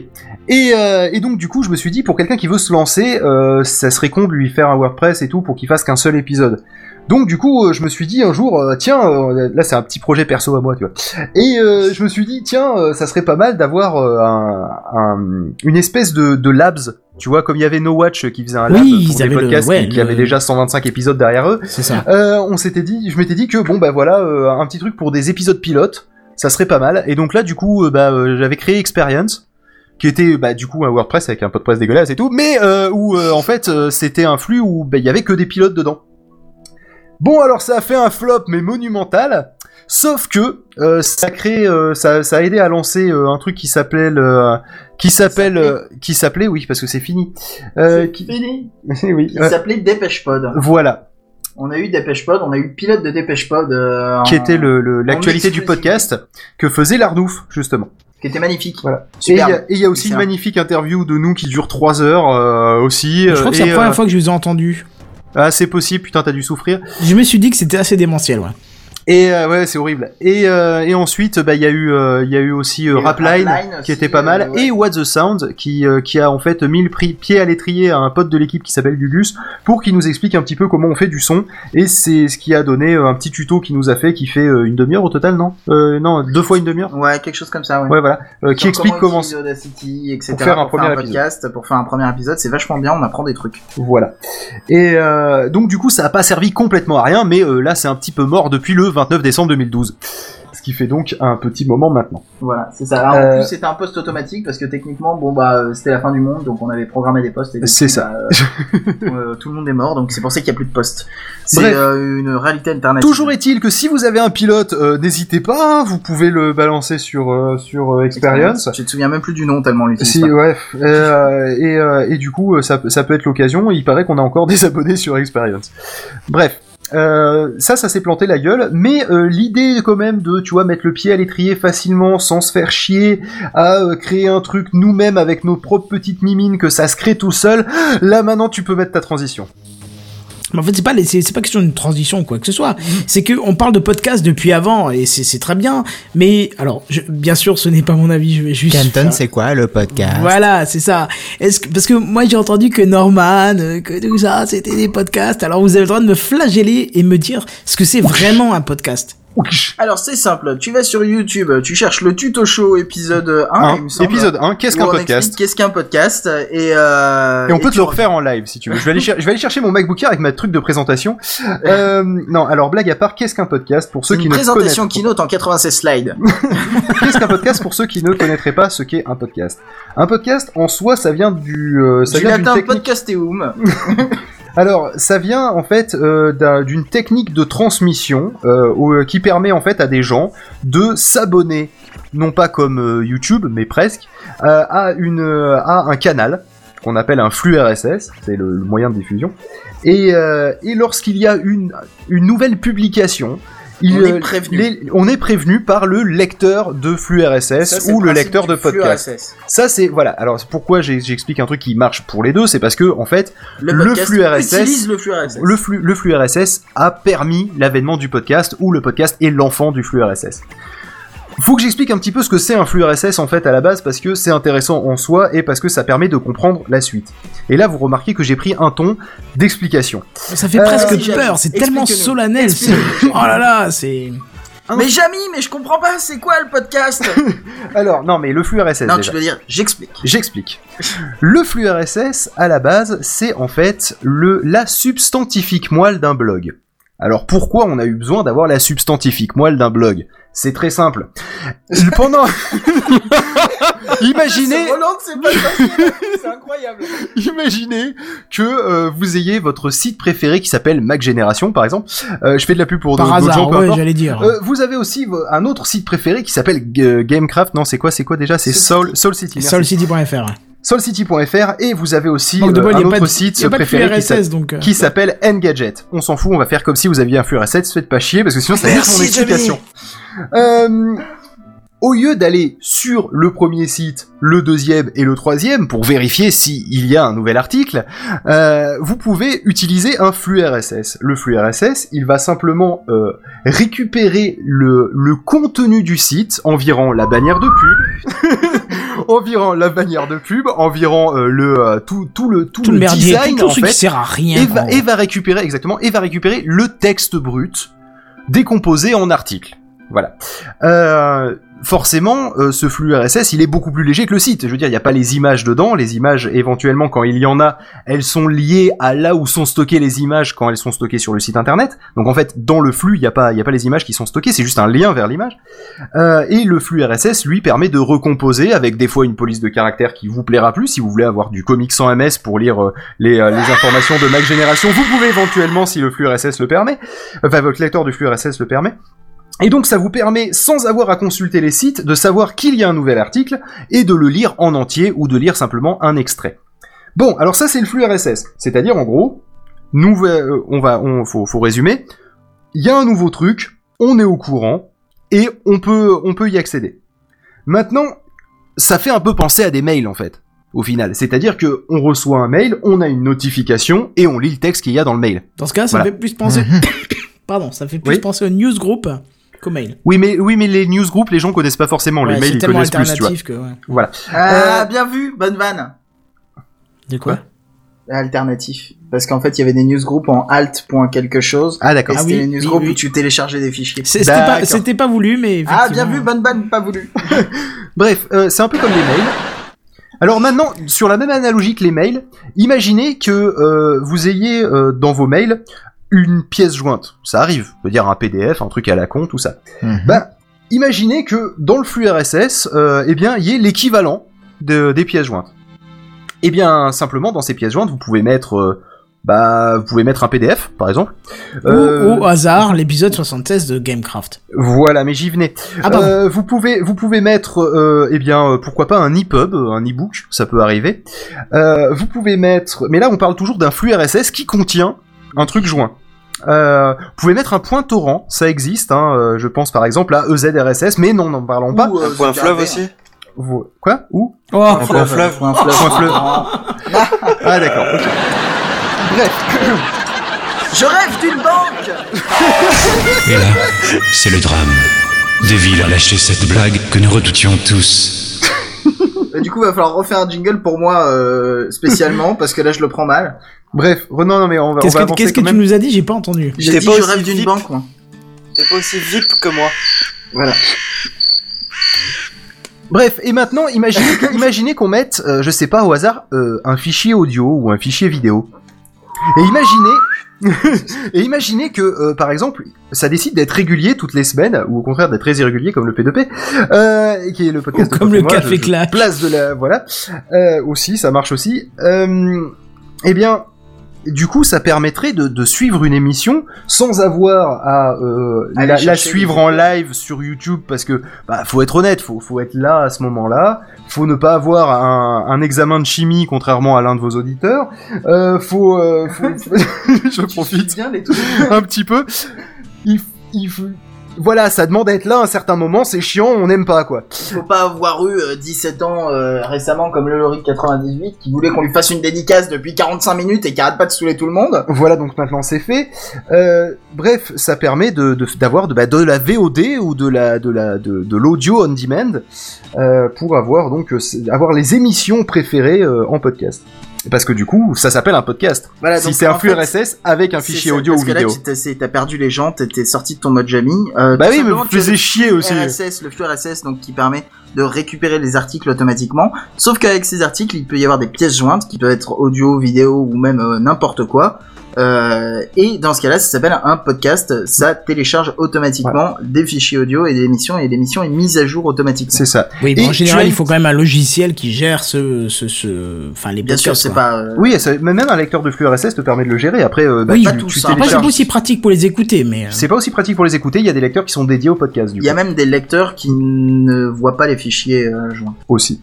Et, euh, et donc du coup, je me suis dit pour quelqu'un qui veut se lancer, euh, ça serait con de lui faire un WordPress et tout pour qu'il fasse qu'un seul épisode. Donc du coup, euh, je me suis dit un jour, euh, tiens, euh, là c'est un petit projet perso à moi, tu vois. Et euh, je me suis dit, tiens, ça serait pas mal d'avoir un, un- une espèce de, de labs, tu vois, comme il y avait No Watch qui faisait un lab Oui, pour des le- podcasts ouais, qui, qui le- avaient déjà 125 épisodes derrière eux. C'est ça. Euh, on s'était dit, je m'étais dit que bon bah voilà, euh, un petit truc pour des épisodes pilotes, ça serait pas mal. Et donc là, du coup, euh, bah j'avais créé Experience, qui était bah du coup un WordPress avec un presse dégueulasse et tout, mais euh, où euh, en fait euh, c'était un flux où bah, il y avait que des pilotes dedans. Bon alors ça a fait un flop mais monumental. Sauf que euh, ça a créé, euh, ça, ça a aidé à lancer euh, un truc qui s'appelait le, qui s'appelle, euh, qui s'appelait, oui parce que c'est fini. Euh, C'est qui, fini. oui. Il euh, s'appelait DépêchePod. voilà, On a eu DépêchePod, on a eu le pilote de DépêchePod. euh, qui en- était le, le- l'actualité du podcast que faisait Lardouf justement. Qui était magnifique. Voilà. Et il Superbe. y a- et il y, a aussi une magnifique interview de nous qui dure 3 heures euh, aussi. Je crois que c'est la première euh, fois que je les ai entendus. Ah c'est possible, putain t'as dû souffrir. Je me suis dit que c'était assez démentiel, ouais. Et euh, ouais c'est horrible. Et, euh, et ensuite bah il y a eu euh, il y a eu aussi euh, Rapline Rapline qui aussi, était pas mal euh, ouais. et What the Sound qui euh, qui a en fait mis le pied à l'étrier à un pote de l'équipe qui s'appelle Gugus pour qu'il nous explique un petit peu comment on fait du son et c'est ce qui a donné un petit tuto qui nous a fait qui fait une demi-heure au total non? Euh, non deux fois une demi-heure Ouais, quelque chose comme ça, ouais. ouais voilà euh, qui explique comment Audacity, etc. pour faire un premier podcast, pour faire un premier épisode, c'est vachement bien, on apprend des trucs. Voilà. Et euh, donc du coup, ça a pas servi complètement à rien, mais euh, là, c'est un petit peu mort depuis le 29 décembre 2012. Ce qui fait donc un petit moment maintenant. Voilà, c'est ça. Alors, en Euh, plus, c'était un post automatique parce que techniquement, bon bah, euh, c'était la fin du monde, donc on avait programmé des postes. C'est ça. bah, euh, tout le monde est mort, donc c'est pour ça qu'il y a plus de postes. C'est euh, une réalité alternative. Toujours est-il que si vous avez un pilote, euh, n'hésitez pas, hein, vous pouvez le balancer sur euh, sur euh, Experience. Je te souviens même plus du nom tellement l'utilise. Si, ouais. Euh, et, euh, et du coup, ça, ça peut être l'occasion. Il paraît qu'on a encore des abonnés sur Experience. Bref. Euh, ça, ça s'est planté la gueule, mais euh, l'idée quand même de, tu vois, mettre le pied à l'étrier facilement, sans se faire chier, à euh, créer un truc nous-mêmes avec nos propres petites mimines, que ça se crée tout seul. Là, maintenant, tu peux mettre ta transition. Mais en fait, c'est pas, c'est pas question d'une transition ou quoi que ce soit. C'est que on parle de podcast depuis avant et c'est c'est très bien. Mais alors, je- bien sûr, ce n'est pas mon avis. Je vais juste. Canton, c'est quoi le podcast? Voilà, c'est ça. Est-ce que parce que moi j'ai entendu que Norman, euh, que tout ça, c'était des podcasts. Alors vous avez le droit de me flageller et me dire ce que c'est vraiment un podcast. Alors c'est simple, tu vas sur YouTube, tu cherches le tuto show épisode 1, Un, il me semble. épisode 1, qu'est-ce qu'un podcast Qu'est-ce qu'un podcast Et, euh, Et on peut te le refaire en live si tu veux. Je vais aller, cher- je vais aller chercher mon MacBook Air avec ma truc de présentation. Euh, non, alors blague à part, qu'est-ce qu'un podcast pour ceux Une qui ne présentation connaissent keynote en 96 slides. Qu'est-ce qu'un podcast pour ceux qui ne connaîtraient pas ce qu'est un podcast? Un podcast en soi, ça vient du, euh, ça du vient latin podcasteum. Alors, ça vient en fait euh, d'un- d'une technique de transmission euh, au- qui permet en fait à des gens de s'abonner, non pas comme euh, YouTube, mais presque, euh, à euh, un canal qu'on appelle un flux RSS, c'est le, moyen de diffusion. Et, euh, lorsqu'il y a une nouvelle publication, il, On est euh, prévenu. les- on est prévenu par le lecteur de flux RSS Ça, ou le lecteur de podcast. Ça c'est voilà. Alors c'est pourquoi j'ai- j'explique un truc qui marche pour les deux, c'est parce que en fait Le, Le flux RSS, le flux RSS. le flux, le flux RSS a permis l'avènement du podcast où le podcast est l'enfant du flux RSS. Faut que j'explique un petit peu ce que c'est un flux RSS en fait à la base parce que c'est intéressant en soi et parce que ça permet de comprendre la suite. Et là vous remarquez que j'ai pris un ton d'explication. Ça fait Euh, presque Jackie, peur. C'est tellement solennel. Oh là là, c'est. Mais Jamy, mais je comprends pas, c'est quoi le podcast Alors non mais le flux RSS Non, déjà. tu dois dire, j'explique. J'explique. Le flux RSS, à la base, c'est en fait le, la substantifique moelle d'un blog. Alors pourquoi on a eu besoin d'avoir la substantifique moelle d'un blog? C'est très simple. Pendant... Imaginez, c'est incroyable. imaginez que euh, vous ayez votre site préféré qui s'appelle Mac Génération, par exemple. Euh, je fais de la pub pour Par d'autres hasard, ouais, j'allais dire. Euh, vous avez aussi un autre site préféré qui s'appelle Gamecraft. Non, c'est quoi C'est quoi déjà? C'est Soul, Soul City. Soulcity.fr. soulcity.fr et vous avez aussi de euh, un autre de, site préféré qui RSS s'a- donc. euh, qui s'appelle Engadget. On s'en fout, on va faire comme si vous aviez un flux RSS, faites pas chier parce que sinon ça explication. Euh, au lieu d'aller sur le premier site, le deuxième et le troisième pour vérifier s'il y a un nouvel article, euh, vous pouvez utiliser un flux RSS. Le flux RSS, il va simplement euh, récupérer le, le contenu du site, environ la bannière de pub, environ la bannière de pub, environ euh, le euh, tout, tout le tout, Tout le merdier, design tout en fait, qui sert à rien. et va, et va récupérer exactement et va récupérer le texte brut décomposé en articles. Voilà. Euh, forcément, euh, ce flux RSS, il est beaucoup plus léger que le site. Je veux dire, il n'y a pas les images dedans. Les images, éventuellement, quand il y en a, elles sont liées à là où sont stockées les images quand elles sont stockées sur le site internet. Donc en fait, dans le flux, il n'y a pas, a pas les images qui sont stockées. C'est juste un lien vers l'image. Euh, et le flux RSS, lui, permet de recomposer avec des fois une police de caractère qui vous plaira plus. Si vous voulez avoir du comics sans MS pour lire les, les informations de Mac Génération, vous pouvez éventuellement, si le flux RSS le permet, enfin votre lecteur du flux RSS le permet. Et donc ça vous permet, sans avoir à consulter les sites, de savoir qu'il y a un nouvel article et de le lire en entier ou de lire simplement un extrait. Bon, alors ça c'est le flux RSS, c'est-à-dire en gros, nous, euh, on va, on faut, faut résumer. Il y a un nouveau truc, on est au courant et on peut, on peut y accéder. Maintenant, ça fait un peu penser à des mails en fait. Au final, c'est-à-dire que on reçoit un mail, on a une notification et on lit le texte qu'il y a dans le mail. Dans ce cas, ça Voilà. fait plus penser. Pardon, ça fait plus Oui. penser au newsgroup qu'au mail. Oui, mais oui, mais les newsgroups, les gens connaissent pas forcément. Ouais, les mails, c'est ils tellement connaissent plus, tu vois. alternatif que. ouais. Voilà. Ah, bien vu, bonne vanne. De quoi Alternatif. Parce qu'en fait, il y avait des newsgroups en alt. point quelque chose. Ah d'accord. Ah c'était oui, les newsgroups oui. où tu téléchargeais des fichiers. C'était pas, c'était pas voulu, mais. Ah, bien vu, bonne vanne, pas voulu. Bref, euh, c'est un peu comme les mails. Alors maintenant, sur la même analogie que les mails, imaginez que euh, vous ayez euh, dans vos mails une pièce jointe. Ça arrive, je veux dire un PDF, un truc à la con, tout ça. Ben, imaginez que dans le flux RSS, euh, eh bien, il y ait l'équivalent de, des pièces jointes. Eh bien, simplement, dans ces pièces jointes, vous pouvez mettre, euh, bah, vous pouvez mettre un PDF, par exemple. Ou Euh, au hasard, l'épisode 76 de Gamecraft. Voilà, mais j'y venais. Ah. Euh, vous pouvez, vous pouvez mettre, eh bien, pourquoi pas un EPUB, un e-book, ça peut arriver. Vous pouvez mettre, mais là, on parle toujours d'un flux RSS qui contient un truc joint. Euh, vous pouvez mettre un point torrent, ça existe. Hein, euh, je pense par exemple à EZRSS, mais non, n'en parlons pas. Ou, euh, Un point The fleuve aussi Vous- Quoi? Où Oh, Un point fleuve Point fleuve. Point fleuve. Ah. Ah d'accord. ok. Bref. Je rêve d'une banque Et là, c'est le drame. Deville a lâché cette blague que nous redoutions tous. Du coup, va falloir refaire un jingle pour moi euh, spécialement parce que là, je le prends mal. Bref, non, non, mais on va, Qu'est-ce que, tu nous as dit J'ai pas entendu. Dit pas je aussi rêve d'une banque, moi. T'es pas aussi VIP que moi. Voilà. Bref, et maintenant, imaginez, que- imaginez qu'on mette, euh, je sais pas au hasard, euh, un fichier audio ou un fichier vidéo. Et imaginez, et imaginez que, euh, par exemple, ça décide d'être régulier toutes les semaines, ou au contraire d'être très irrégulier comme le P2P, euh, qui est le podcast Ou de comme le moi, Café je- je Clash. Place de la, voilà, euh, aussi, ça marche aussi. Euh, eh bien, du coup, ça permettrait de, de suivre une émission sans avoir à euh, la, suivre en live sur YouTube parce que bah faut être honnête, faut faut être là à ce moment-là, faut ne pas avoir un, un examen de chimie contrairement à l'un de vos auditeurs, euh, faut, euh, faut- je profite Bien les un petit peu, il faut- voilà, ça demande d'être là à un certain moment, c'est chiant, on n'aime pas quoi. Faut pas avoir eu euh, 17 ans euh, récemment comme le Lori 98 qui voulait qu'on lui fasse une dédicace depuis 45 minutes et qui arrête pas de saouler tout le monde. Voilà, donc maintenant c'est fait. Euh, bref, ça permet de d'avoir de, bah, de la VOD ou de la de la de, de l'audio on demand euh, pour avoir donc avoir les émissions préférées en podcast. Parce que du coup, ça s'appelle un podcast. Voilà, si c'est un flux fait, RSS avec un fichier ça, audio parce ou que vidéo. Là, t'es- t'as perdu les gens, t'étais sorti de ton mode Jamie. Euh, Bah oui, mais vous faisiez chier aussi. RSS, le flux RSS, donc qui permet de récupérer les articles automatiquement. Sauf qu'avec ces articles, il peut y avoir des pièces jointes qui peuvent être audio, vidéo ou même euh, n'importe quoi. Euh, et dans ce cas-là, ça s'appelle un podcast. Ça télécharge automatiquement des fichiers audio et des émissions et l'émission est mise à jour automatiquement. C'est ça. Oui, mais Et en général, as il faut quand même un logiciel qui gère ce, ce, ce... enfin les Bien sûr, podcasts, c'est pas. euh, Oui, ça- même un lecteur de flux RSS te permet de le gérer. Après, euh, bah, Oui, tu, pas tu tous, hein. Après, c'est télécharges. pas aussi pratique pour les écouter, mais. euh, C'est pas aussi pratique pour les écouter. Il y a des lecteurs qui sont dédiés au podcast. Du Il y a même des lecteurs qui ne voient pas les fichiers euh, joints. aussi.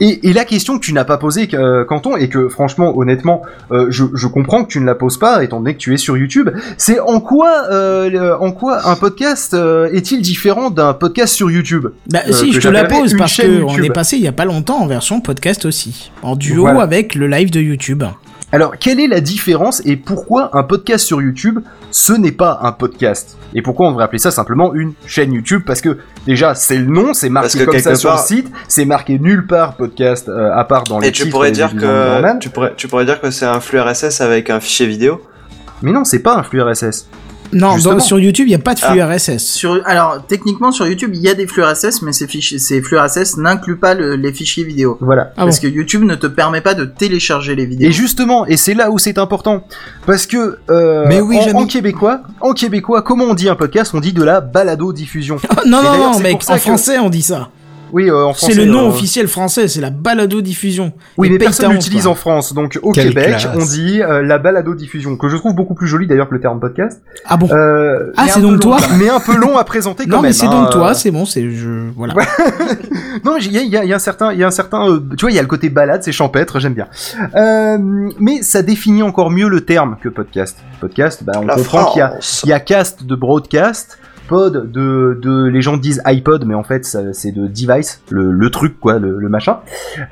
Et, et la question que tu n'as pas posée, euh, Canton, et que franchement, honnêtement, euh, je, je comprends que tu ne la poses pas, étant donné que tu es sur YouTube, c'est en quoi, euh, en quoi un podcast est-il différent d'un podcast sur YouTube? Bah, si, je te la pose parce que on YouTube. est passé il y a pas longtemps en version podcast aussi, en duo Voilà. avec le live de YouTube. Alors, quelle est la différence et pourquoi un podcast sur YouTube, ce n'est pas un podcast Et pourquoi on devrait appeler ça simplement une chaîne YouTube? Parce que déjà, c'est le nom, c'est marqué comme ça sur le site, c'est marqué nulle part podcast, euh, à part dans les Et tu pourrais dire que tu pourrais tu pourrais dire que c'est un flux RSS avec un fichier vidéo? Mais non, c'est pas un flux RSS. Non, dans- sur YouTube, il n'y a pas de flux Ah. RSS. Sur, alors, techniquement, sur YouTube, il y a des flux RSS, mais ces, fichiers, ces flux RSS n'incluent pas le- les fichiers vidéo. Voilà. Ah parce bon. que YouTube ne te permet pas de télécharger les vidéos. Et justement, et c'est là où c'est important, parce que euh, Mais oui, en, québécois, en québécois, comment on dit un podcast? On dit de la balado diffusion. Oh, non, non, non, mec, en que- français, on dit ça. Oui, euh, en français. C'est le nom euh, officiel français, c'est la balado-diffusion. Oui, mais personne l'utilise en France, donc au Quelle Québec, classe. on dit euh, la balado diffusion, que je trouve beaucoup plus joli d'ailleurs que le terme podcast. Ah bon? Euh, Ah, mais c'est un peu donc long, toi Mais un peu long à présenter quand Non, même. mais c'est hein, donc toi, c'est bon, c'est je voilà. Ouais. non, mais il y a, il y a- il y a un certain, il y a un certain, euh, tu vois, il y a le côté balade, c'est champêtre, j'aime bien. Euh, mais ça définit encore mieux le terme que podcast. Podcast, bah, on La comprend qu'il y a, France. il y a cast de broadcast, pod de, de, les gens disent iPod, mais en fait c'est de device, le, le truc quoi, le, le machin.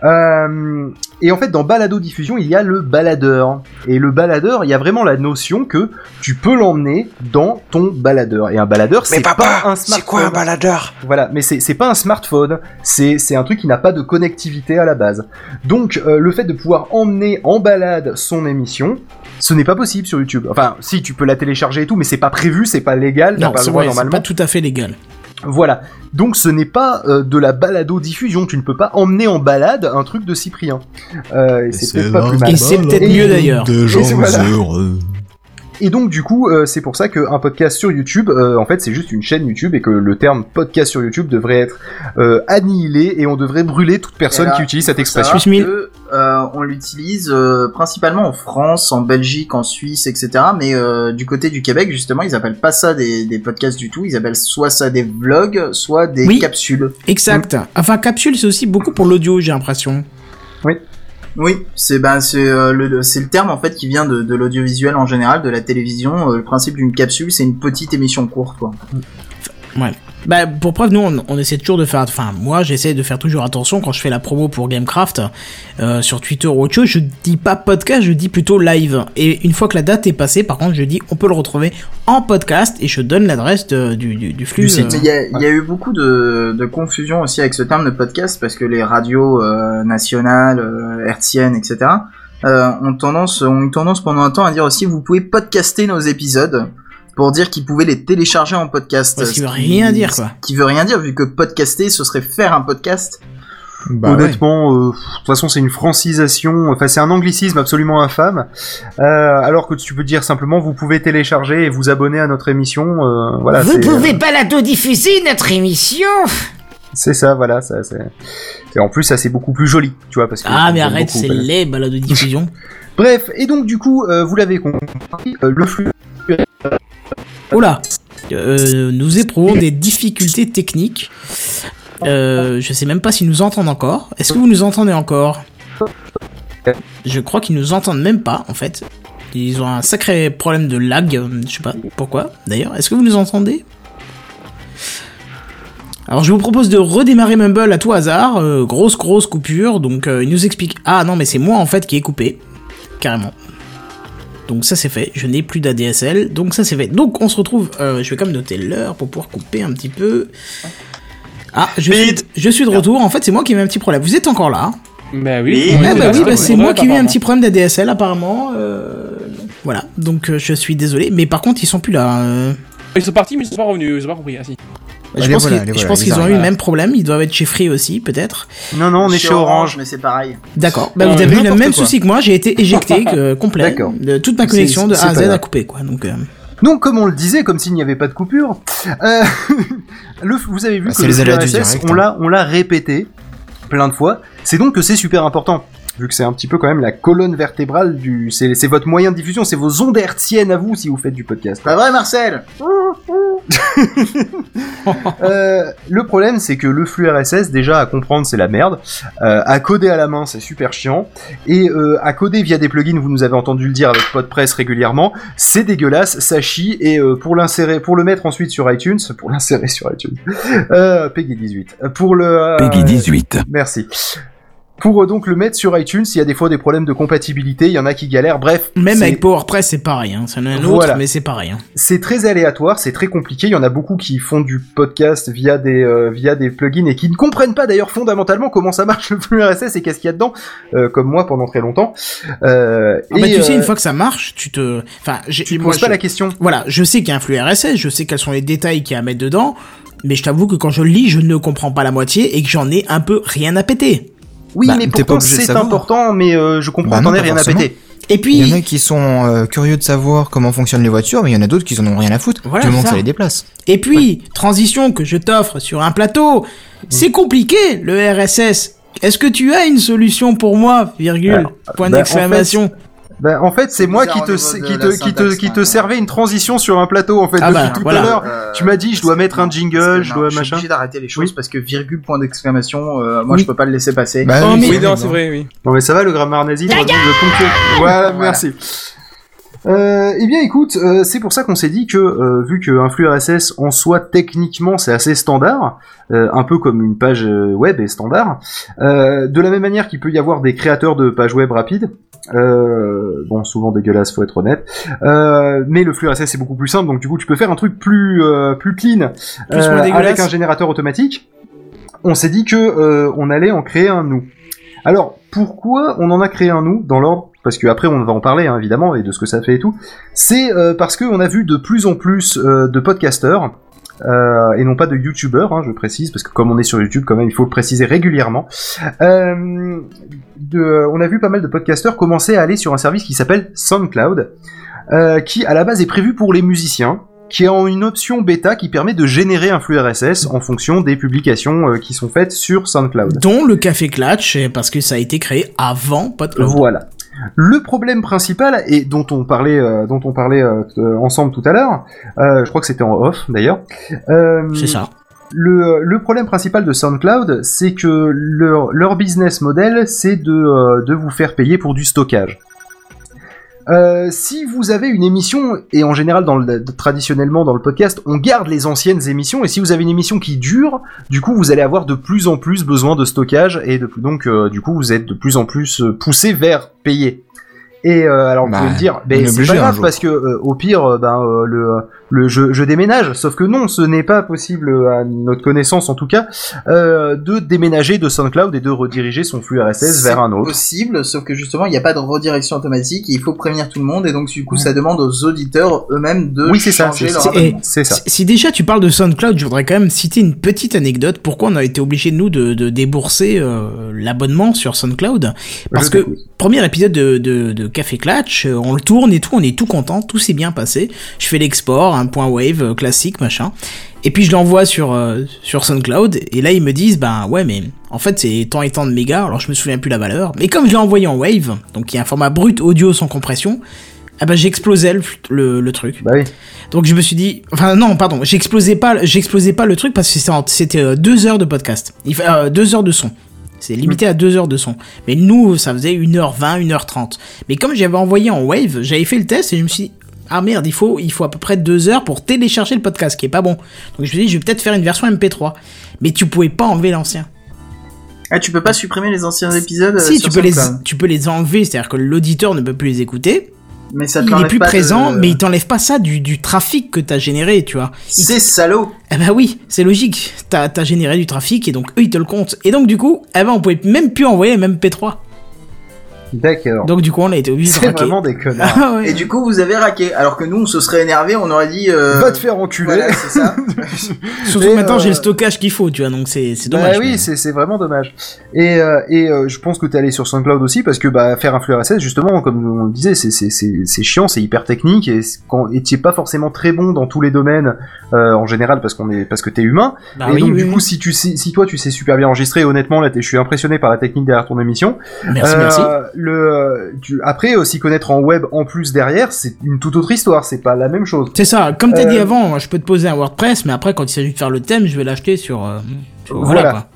Euh, et en fait dans balado diffusion il y a le baladeur. Et le baladeur, il y a vraiment la notion que tu peux l'emmener dans ton baladeur. Et un baladeur, c'est pas un smartphone. baladeur? Voilà, mais c'est c'est pas un smartphone, c'est c'est un truc qui n'a pas de connectivité à la base. Donc euh, le fait de pouvoir emmener en balade son émission, ce n'est pas possible sur YouTube. Enfin, si tu peux la télécharger et tout, mais c'est pas prévu, c'est pas légal, t'as Non, pas le c'est droit vrai, c'est normalement. pas tout à fait légal. Voilà. Donc ce n'est pas euh, de la balado diffusion, tu ne peux pas emmener en balade un truc de Cyprien. Euh, et c'est peut-être pas plus mal. Et c'est peut-être mieux d'ailleurs. De gens heureux. Et donc du coup, euh, c'est pour ça qu'un podcast sur YouTube, euh, en fait, c'est juste une chaîne YouTube et que le terme podcast sur YouTube devrait être euh, annihilé et on devrait brûler toute personne là, qui utilise cette expression. que, euh, on l'utilise euh, principalement en France, en Belgique, en Suisse, etc. Mais euh, du côté du Québec, justement, ils appellent pas ça des, des podcasts du tout. Ils appellent soit ça des vlogs, soit des Oui. capsules. Exact. Enfin, capsule, c'est aussi beaucoup pour l'audio, j'ai l'impression. Oui, c'est ben c'est euh, le le terme en fait qui vient de, de l'audiovisuel en général, de la télévision. Euh, le principe d'une capsule, c'est une petite émission courte, quoi. Bah, pour preuve, nous, on, on essaie toujours de faire, enfin, moi, j'essaie de faire toujours attention quand je fais la promo pour Gamecraft, euh, sur Twitter ou autre chose, je dis pas podcast, je dis plutôt live. Et une fois que la date est passée, par contre, je dis, on peut le retrouver en podcast et je donne l'adresse du, du, du flux. Euh, Il y, a, il y a eu beaucoup de, de confusion aussi avec ce terme de podcast parce que les radios euh, nationales, euh, hertziennes, etc. Euh, ont tendance, ont eu tendance pendant un temps à dire aussi vous pouvez podcaster nos épisodes pour dire qu'ils pouvaient les télécharger en podcast. Ouais, ce qui veut rien dire, quoi. ce Qui veut rien dire vu que podcaster ce serait faire un podcast. Bah ouais. Honnêtement, euh, de toute façon, c'est une francisation. Enfin, c'est un anglicisme absolument infâme. Euh, alors que tu peux dire simplement, vous pouvez télécharger et vous abonner à notre émission. euh, voilà. Vous pouvez pas la diffuser notre émission C'est ça, voilà. Ça, c'est... Et en plus, ça c'est beaucoup plus joli, tu vois, parce que. Ah, mais arrête, c'est voilà. les balades de diffusion. Bref, et donc du coup, euh, vous l'avez compris, euh, le flux. Euh, Nous éprouvons des difficultés techniques. Euh, je sais même pas s'ils nous entendent encore. Est-ce que vous nous entendez encore? Je crois qu'ils nous entendent même pas, en fait. Ils ont un sacré problème de lag, euh, je sais pas pourquoi. D'ailleurs, est-ce que vous nous entendez? Alors je vous propose de redémarrer Mumble à tout hasard, grosse grosse coupure, donc euh, il nous explique ah non mais c'est moi en fait qui ai coupé, carrément. Donc ça c'est fait, je n'ai plus d'ADSL, donc ça c'est fait. Donc on se retrouve, euh, je vais quand même noter l'heure pour pouvoir couper un petit peu. Ah, je suis, je suis de retour, en fait c'est moi qui ai eu un petit problème. Vous êtes encore là Bah Oui. oui. Eh bah oui, bah, c'est moi qui ai eu un petit problème d'ADSL apparemment. euh, Voilà, donc euh, je suis désolé, mais par contre ils sont plus là. euh. Ils sont partis, mais ils sont pas revenus. J'ai pas compris. Ah, si. Je pense voilà, qu'ils voilà, ont eu le même problème, ils doivent être chez Free aussi peut-être. Non, non, on est chez Orange. mais c'est pareil. D'accord, bah, Euh, vous avez eu le même quoi. souci que moi, j'ai été éjecté euh, complet. D'accord. De toute ma connexion de A à Z à couper quoi. Donc euh, Donc, comme on le disait, comme s'il n'y avait pas de coupure, euh, le, vous avez vu Bah, que c'est le les RSS, direct, on hein. l'a, on l'a répété plein de fois. C'est donc que c'est super important. Vu que c'est un petit peu quand même la colonne vertébrale du, c'est, c'est votre moyen de diffusion, c'est vos ondes hertziennes à vous si vous faites du podcast. Pas vrai Marcel? Euh, le problème, c'est que le flux RSS, déjà à comprendre, c'est la merde. Euh, à coder à la main, c'est super chiant. Et euh, à coder via des plugins, vous nous avez entendu le dire avec PodPress régulièrement, c'est dégueulasse, ça chie. Et euh, pour l'insérer, pour le mettre ensuite sur iTunes, pour l'insérer sur iTunes, euh, Peggy 18. Euh, Pour le euh, Peggy 18. Merci. Pour euh, donc le mettre sur iTunes, il y a des fois des problèmes de compatibilité, il y en a qui galèrent. Bref, même avec PowerPress c'est pareil, hein. c'est un autre, Voilà. mais c'est pareil. hein. c'est très aléatoire, c'est très compliqué. Il y en a beaucoup qui font du podcast via des euh, via des plugins et qui ne comprennent pas d'ailleurs fondamentalement comment ça marche le flux RSS et qu'est-ce qu'il y a dedans, euh, comme moi pendant très longtemps. Euh, Ah bah, et, tu sais, euh, une fois que ça marche, tu te, enfin, j'ai- tu moi, poses pas je- la question. Voilà, je sais qu'il y a un flux RSS, je sais quels sont les détails qu'il y a à mettre dedans, mais je t'avoue que quand je le lis, je ne comprends pas la moitié et que j'en ai un peu rien à péter. Oui, Bah, mais pourtant c'est important, mais euh, je comprends Bah non, pas rien à péter. Et puis, Il y en a qui sont euh, curieux de savoir comment fonctionnent les voitures, mais il y en a d'autres qui en ont rien à foutre. Voilà, du moment ça. que ça les déplace. et puis, transition que je t'offre sur un plateau, c'est compliqué le RSS. Est-ce que tu as une solution pour moi, virgule, point bah, en d'exclamation? Ben, en fait, c'est moi qui te qui te qui te qui te servait une transition sur un plateau en fait Ah depuis bah, tout voilà. à l'heure. Euh, Tu m'as dit je dois mettre un jingle, je dois suis machin. obligé d'arrêter les choses Oui. parce que virgule point d'exclamation, euh, moi Oui. je peux pas le laisser passer. Bah Oh, mais- Oui, oui, non, c'est vrai, oui. Non mais ça va le grammaire nazi, le ponctuer. Voilà, Voilà. merci. Euh, eh bien écoute, euh, c'est pour ça qu'on s'est dit que euh, vu qu'un flux RSS en soi techniquement c'est assez standard, euh, un peu comme une page euh, web est standard, euh, de la même manière qu'il peut y avoir des créateurs de pages web rapides, euh, bon souvent dégueulasse faut être honnête, euh, mais le flux RSS c'est beaucoup plus simple donc du coup tu peux faire un truc plus euh, plus clean Plus euh, avec un générateur automatique. On s'est dit que euh, on allait en créer un nous. Alors, pourquoi on en a créé un nous dans l'ordre? Parce que après on va en parler hein, évidemment et de ce que ça fait et tout. C'est euh, parce qu'on a vu de plus en plus euh, de podcasteurs euh, et non pas de youtubeurs, hein, je précise, parce que comme on est sur YouTube quand même, il faut le préciser régulièrement. Euh, de, on a vu pas mal de podcasteurs commencer à aller sur un service qui s'appelle SoundCloud, qui à la base est prévu pour les musiciens, qui a une option bêta qui permet de générer un flux RSS en fonction des publications qui sont faites sur SoundCloud. Dont le Café Clatch, parce que ça a été créé avant PodCloud. Voilà. Le problème principal et dont on parlait, euh, dont on parlait euh, ensemble tout à l'heure, euh, je crois que c'était en off d'ailleurs. C'est ça. Le, le problème principal de SoundCloud, c'est que leur, leur business model, c'est de, de vous faire payer pour du stockage. Euh, si vous avez une émission, et en général dans le, traditionnellement dans le podcast, on garde les anciennes émissions, et si vous avez une émission qui dure, du coup vous allez avoir de plus en plus besoin de stockage, et de, donc euh, du coup vous êtes de plus en plus euh, poussé vers payer. Et euh, alors vous Bah, pouvez me dire, est c'est pas grave parce que euh, au pire, ben euh, le le je, je déménage. Sauf que non, ce n'est pas possible à notre connaissance en tout cas euh, de déménager de SoundCloud et de rediriger son flux RSS vers un autre. possible, sauf que justement, il n'y a pas de redirection automatique, il faut prévenir tout le monde, et donc du coup, ça demande aux auditeurs eux-mêmes de Oui, c'est ça, changer c'est- leur c'est- abonnement. C'est ça. Si, si déjà tu parles de SoundCloud, je voudrais quand même citer une petite anecdote. Pourquoi on a été obligé nous de, de débourser euh, l'abonnement sur SoundCloud? Parce Je que premier épisode de, de, de Café Clatch, euh, on le tourne et tout, on est tout content, tout s'est bien passé. Je fais l'export, un point wave euh, classique, machin. Et puis je l'envoie sur euh, sur SoundCloud et là ils me disent ben ouais mais en fait c'est tant et tant de mégas alors je me souviens plus la valeur mais comme je l'ai envoyé en wave donc y a un format brut audio sans compression ah ben j'explosais le, le, le truc Bah oui. donc je me suis dit, enfin non, pardon, j'explosais pas, j'explosais pas le truc parce que c'était euh, deux heures de podcast, il euh, deux heures de son. C'est limité à deux heures de son. Mais nous, ça faisait 1h20, 1h30. Mais comme j'avais envoyé en wave, j'avais fait le test et je me suis dit, ah merde, il faut, il faut à peu près deux heures pour télécharger le podcast, qui est pas bon. Donc je me suis dit, je vais peut-être faire une version MP3. Mais tu pouvais pas enlever l'ancien. Ah, tu peux pas supprimer les anciens épisodes euh, si, sur tu peux, les, tu peux les enlever, c'est-à-dire que l'auditeur ne peut plus les écouter. mais ça il est plus pas de- présent, mais il t'enlève pas ça du, du trafic que t'as généré, tu vois. Il C'est salaud Eh ben oui, c'est logique. T'as as généré du trafic et donc eux ils te le comptent. Et donc du coup, eh ben on pouvait même plus envoyer même P3. D'accord. Donc du coup on a été obligé de C'est raquer. vraiment des connards. Ah ouais. Et du coup, vous avez raqué. Alors que nous, on se serait énervé, on aurait dit. Euh... Va te faire enculer. Voilà, c'est ça. Surtout maintenant euh, j'ai le stockage qu'il faut, tu vois, donc c'est c'est Bah dommage. oui, mais- c'est c'est vraiment dommage. Et euh, et euh, je pense que t'es allé sur SoundCloud aussi parce que bah faire un flux RSS justement comme on le disait c'est c'est c'est c'est chiant, c'est hyper technique et c- quand et t'es pas forcément très bon dans tous les domaines euh, en général parce qu'on est parce que t'es humain. Bah et oui, donc oui, du oui. coup si tu sais si toi tu sais super bien enregistrer honnêtement là t'es- je suis impressionné par la technique derrière ton émission. Merci, Euh, merci. Le tu, après aussi connaître en web en plus derrière c'est une toute autre histoire, c'est pas la même chose. C'est ça, comme t'as dit Euh, avant, moi, je peux te poser un WordPress, mais après quand il s'agit de faire le thème, je vais l'acheter sur... euh, sur- voilà, Voilà. quoi.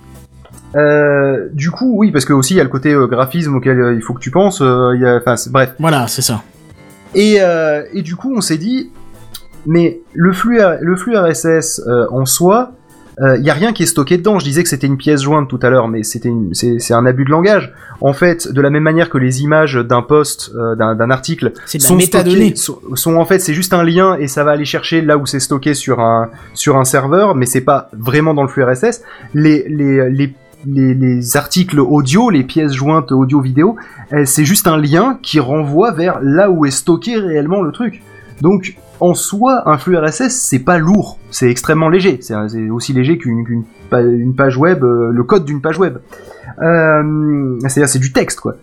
Euh, du coup oui parce que aussi il y a le côté euh, graphisme auquel euh, il faut que tu penses. euh, il y a enfin c'est- bref. Voilà, c'est ça. Et, euh, et du coup, on s'est dit, mais le flux, le flux RSS euh, en soi, il y a rien qui est stocké dedans. Je disais que c'était une pièce jointe tout à l'heure, mais c'était c'est un abus de langage. En fait, de la même manière que les images d'un post, euh, d'un article, sont stockées, sont, sont en fait c'est juste un lien et ça va aller chercher là où c'est stocké sur un sur un serveur, mais c'est pas vraiment dans le flux RSS. Les les les les, les articles audio, les pièces jointes audio-vidéo, euh, c'est juste un lien qui renvoie vers là où est stocké réellement le truc. Donc, en soi, un flux RSS, c'est pas lourd, c'est extrêmement léger. C'est aussi léger qu'une qu'une pa- une page web, euh, le code d'une page web. Euh, C'est-à-dire, c'est du texte, quoi.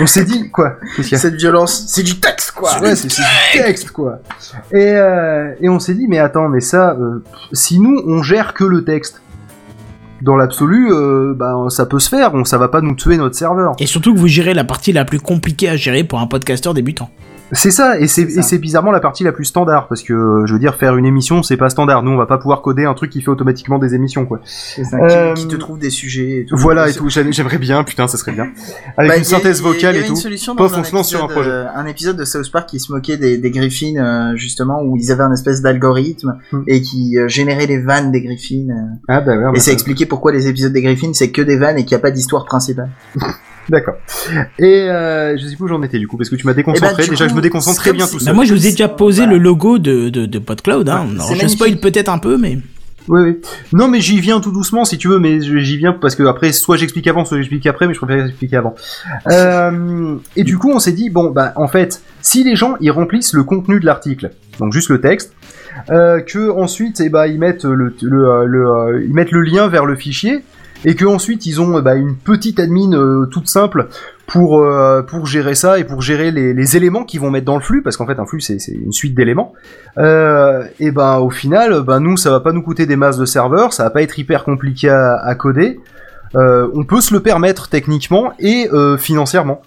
On s'est dit, quoi Cette violence, c'est du texte, quoi. Ouais, c'est c'est du texte, quoi. Et, euh, et on s'est dit, mais attends, mais ça, euh, si nous, on gère que le texte, dans l'absolu, euh, bah, ça peut se faire, on, ça va pas nous tuer notre serveur. Et surtout que vous gérez la partie la plus compliquée à gérer pour un podcasteur débutant. C'est ça, et c'est bizarrement la partie la plus standard, parce que, euh, je veux dire, faire une émission, c'est pas standard. Nous, on va pas pouvoir coder un truc qui fait automatiquement des émissions, quoi. C'est ça, Euh, qui, qui te trouve des sujets et tout. Voilà, et tout, J'aime- j'aimerais bien, putain, ça serait bien. Avec Bah, une a- synthèse y a- y vocale et une tout. solution dans un fonctionnant sur un épisode, projet. euh, un épisode de South Park qui se moquait des, des Griffins, euh, justement, où ils avaient un espèce d'algorithme Hmm. et qui euh, générait les vannes des Griffins. euh. Ah, bah, ouais, et bah, ça expliquait pourquoi les épisodes des Griffins, c'est que des vannes et qu'il n'y a pas d'histoire principale. D'accord. Et, euh, je sais plus où j'en étais, du coup, parce que tu m'as déconcentré. Eh ben, du Déjà, coup, je me déconcentre très bien tout Bah seul. moi je vous ai déjà posé Voilà. le logo de, de, de PodCloud, hein. Ouais, Alors, c'est je spoil peut-être un peu, mais... Oui, oui. Non, mais j'y viens tout doucement si tu veux, mais j'y viens parce que après, soit j'explique avant, soit j'explique après, mais je préfère expliquer avant. Euh, et du coup, on s'est dit, bon, bah, en fait, si les gens, ils remplissent le contenu de l'article, donc juste le texte, euh, que ensuite, eh bah, ils mettent le, le, euh, le, euh, ils mettent le lien vers le fichier, et que ensuite ils ont bah, une petite admin euh, toute simple pour euh, pour gérer ça et pour gérer les, les éléments qu'ils vont mettre dans le flux parce qu'en fait un flux c'est une suite d'éléments. Euh, et ben au final ben nous ça va pas nous coûter des masses de serveurs ça va pas être hyper compliqué à, à coder. Euh, on peut se le permettre techniquement et euh, financièrement.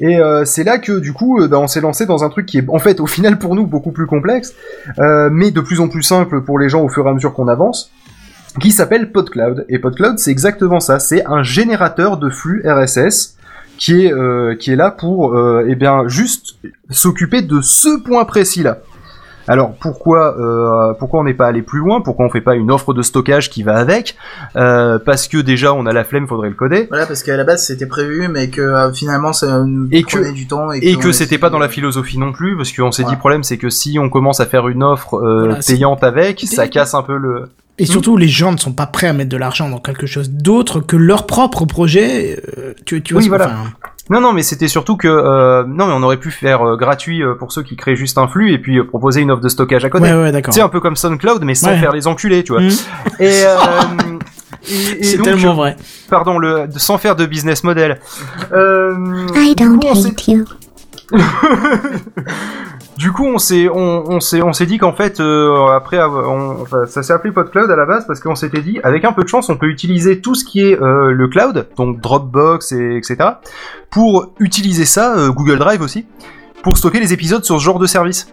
Et euh, c'est là que du coup, bah, on s'est lancé dans un truc qui est en fait au final pour nous beaucoup plus complexe, euh, mais de plus en plus simple pour les gens au fur et à mesure qu'on avance, qui s'appelle PodCloud. Et PodCloud, c'est exactement ça, c'est un générateur de flux RSS qui est euh, qui est là pour euh, eh bien juste s'occuper de ce point précis là. Alors pourquoi euh, pourquoi on n'est pas allé plus loin? Pourquoi on fait pas une offre de stockage qui va avec? Euh, Parce que déjà on a la flemme, faudrait le coder. Voilà, parce qu'à la base c'était prévu, mais que euh, finalement ça nous Et que- prenait du temps. Et, que c'était pas dans la philosophie non plus, parce qu'on s'est dit Voilà. problème c'est que si on commence à faire une offre euh, Voilà, payante avec, ça casse un peu le. Et surtout, les gens ne sont pas prêts à mettre de l'argent dans quelque chose d'autre que leur propre projet. euh, tu, tu vois Oui, ce que- voilà. enfin, Non, non, mais c'était surtout que euh, non, mais on aurait pu faire euh, gratuit euh, pour ceux qui créent juste un flux et puis euh, proposer une offre de stockage à côté. Ouais, ouais, d'accord. C'est un peu comme SoundCloud, mais sans Ouais. faire les enculés, tu vois. Mm. Et, euh, et, et C'est donc, tellement vrai. Pardon, le, de- sans faire de business model. Euh, I don't hate you. Du coup, on s'est, dit qu'en fait, euh, après, ça s'est appelé PodCloud à la base parce qu'on s'était dit, avec un peu de chance, on peut utiliser tout ce qui est euh, le cloud, donc Dropbox et etc. Pour utiliser ça, euh, Google Drive aussi, pour stocker les épisodes sur ce genre de service.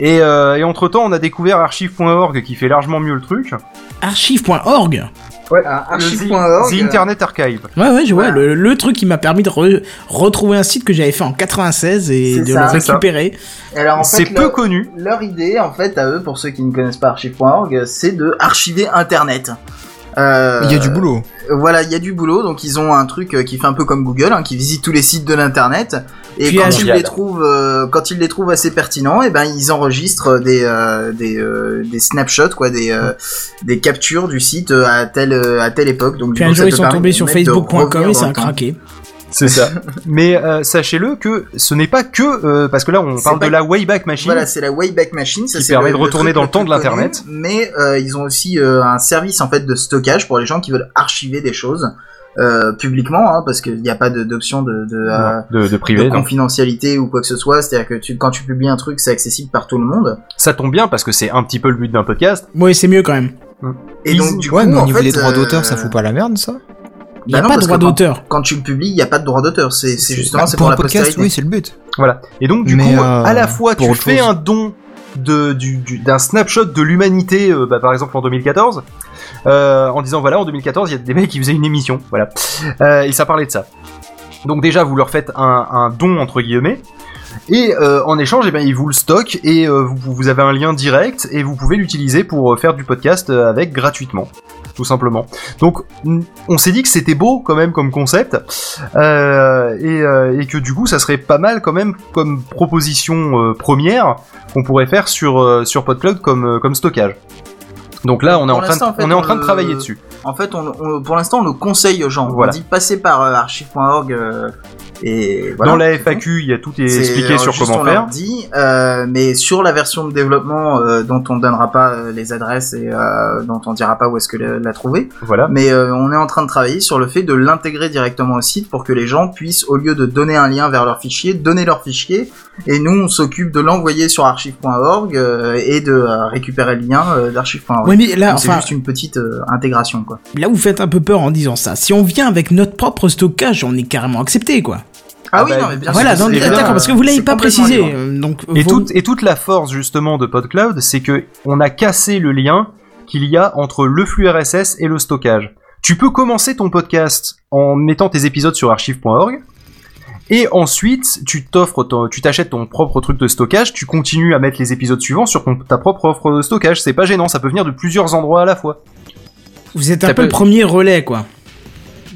Et, et entre temps, on a découvert archive.org qui fait largement mieux le truc. Archive.org. Ouais, archive.org, The, The Internet Archive. Ouais, ouais, je vois. Voilà. Le, le truc qui m'a permis de re- retrouver un site que j'avais fait en 96 et de ça. le récupérer. Et Alors en C'est peu connu. leur idée, en fait, à eux, pour ceux qui ne connaissent pas archive.org, c'est de archiver Internet. Euh, Il y a du boulot. Voilà, il y a du boulot, donc ils ont un truc euh, qui fait un peu comme Google, hein, qui visite tous les sites de l'internet. Et Puis quand ils les trouvent, euh, quand ils les trouvent assez pertinents, et ben ils enregistrent des euh, des euh, des snapshots, quoi, des euh, des captures du site à telle à telle époque. Donc Puis du un coup, jour, ils sont tombés sur Facebook.com et ça a craqué. C'est ça. Mais euh, sachez-le que ce n'est pas que euh, parce que là on parle pas- de la Wayback Machine. Voilà, c'est la Wayback Machine, ça Qui c'est permet le- de retourner dans le temps de l'Internet. Mais euh, ils ont aussi euh, un service en fait de stockage pour les gens qui veulent archiver des choses euh, publiquement, hein, parce qu'il n'y a pas de- d'option de, de, euh, de, de privé. de confidentialité ou quoi que ce soit. C'est-à-dire que tu, quand tu publies un truc, c'est accessible par tout le monde. Ça tombe bien parce que c'est un petit peu le but d'un podcast. Ouais, c'est mieux quand même. Et Ils- donc du Ouais, coup, mais au niveau fait, des droits euh, d'auteur, ça fout pas la merde, ça Il n'y a bah non, pas de droit quand- d'auteur. Quand tu le publies, il n'y a pas de droit d'auteur. C'est c'est justement Bah, c'est pour pour, un la podcast, postérité. oui, c'est le but. Voilà. Et donc du Mais, coup, euh, à la fois tu fais chose. un don d'un snapshot de l'humanité, euh, bah, par exemple en 2014, euh, en disant voilà en 2014 il y a des mecs qui faisaient une émission, voilà. Euh, et ça parlait de ça. Donc déjà vous leur faites un, don entre guillemets. Et en échange, eh ben, ils vous le stockent et vous, avez un lien direct et vous pouvez l'utiliser pour faire du podcast avec gratuitement, tout simplement. Donc on s'est dit que c'était beau quand même comme concept euh, et, euh, et que du coup ça serait pas mal quand même comme proposition euh, première qu'on pourrait faire sur PodCloud comme stockage. Donc là on est en train de, l'instant, en fait, on est en train de le- travailler dessus. En fait, on, on- pour l'instant, on le conseille aux gens. Voilà. On dit passer par euh, archive.org euh, et voilà. Dans la FAQ, il y a tout est expliqué euh, sur juste, comment on faire. leur dit, euh, mais sur la version de développement euh, dont on donnera pas les adresses et euh, dont on dira pas où est-ce que la, la trouver, Voilà. mais euh, on est en train de travailler sur le fait de l'intégrer directement au site pour que les gens puissent, au lieu de donner un lien vers leur fichier, donner leur fichier, et nous on s'occupe de l'envoyer sur archive.org euh, et de récupérer le lien d'archive.org. Oui, mais là, c'est enfin, juste une petite euh, intégration quoi. là, vous faites un peu peur en disant ça. Si on vient avec notre propre stockage, on est carrément accepté, quoi. Ah, Ah oui, bah, non, mais bien voilà, sûr. d'accord, parce que vous l'avez c'est pas précisé. libre. euh, Donc, Et, toute, et toute la force justement de PodCloud, c'est que on a cassé le lien qu'il y a entre le flux RSS et le stockage. Tu peux commencer ton podcast en mettant tes épisodes sur archive.org. Et ensuite, tu t'offres, ton- tu t'achètes ton propre truc de stockage, tu continues à mettre les épisodes suivants sur ton- ta propre offre de stockage. C'est pas gênant, ça peut venir de plusieurs endroits à la fois. vous êtes un Ça peu peut- le premier relais, quoi.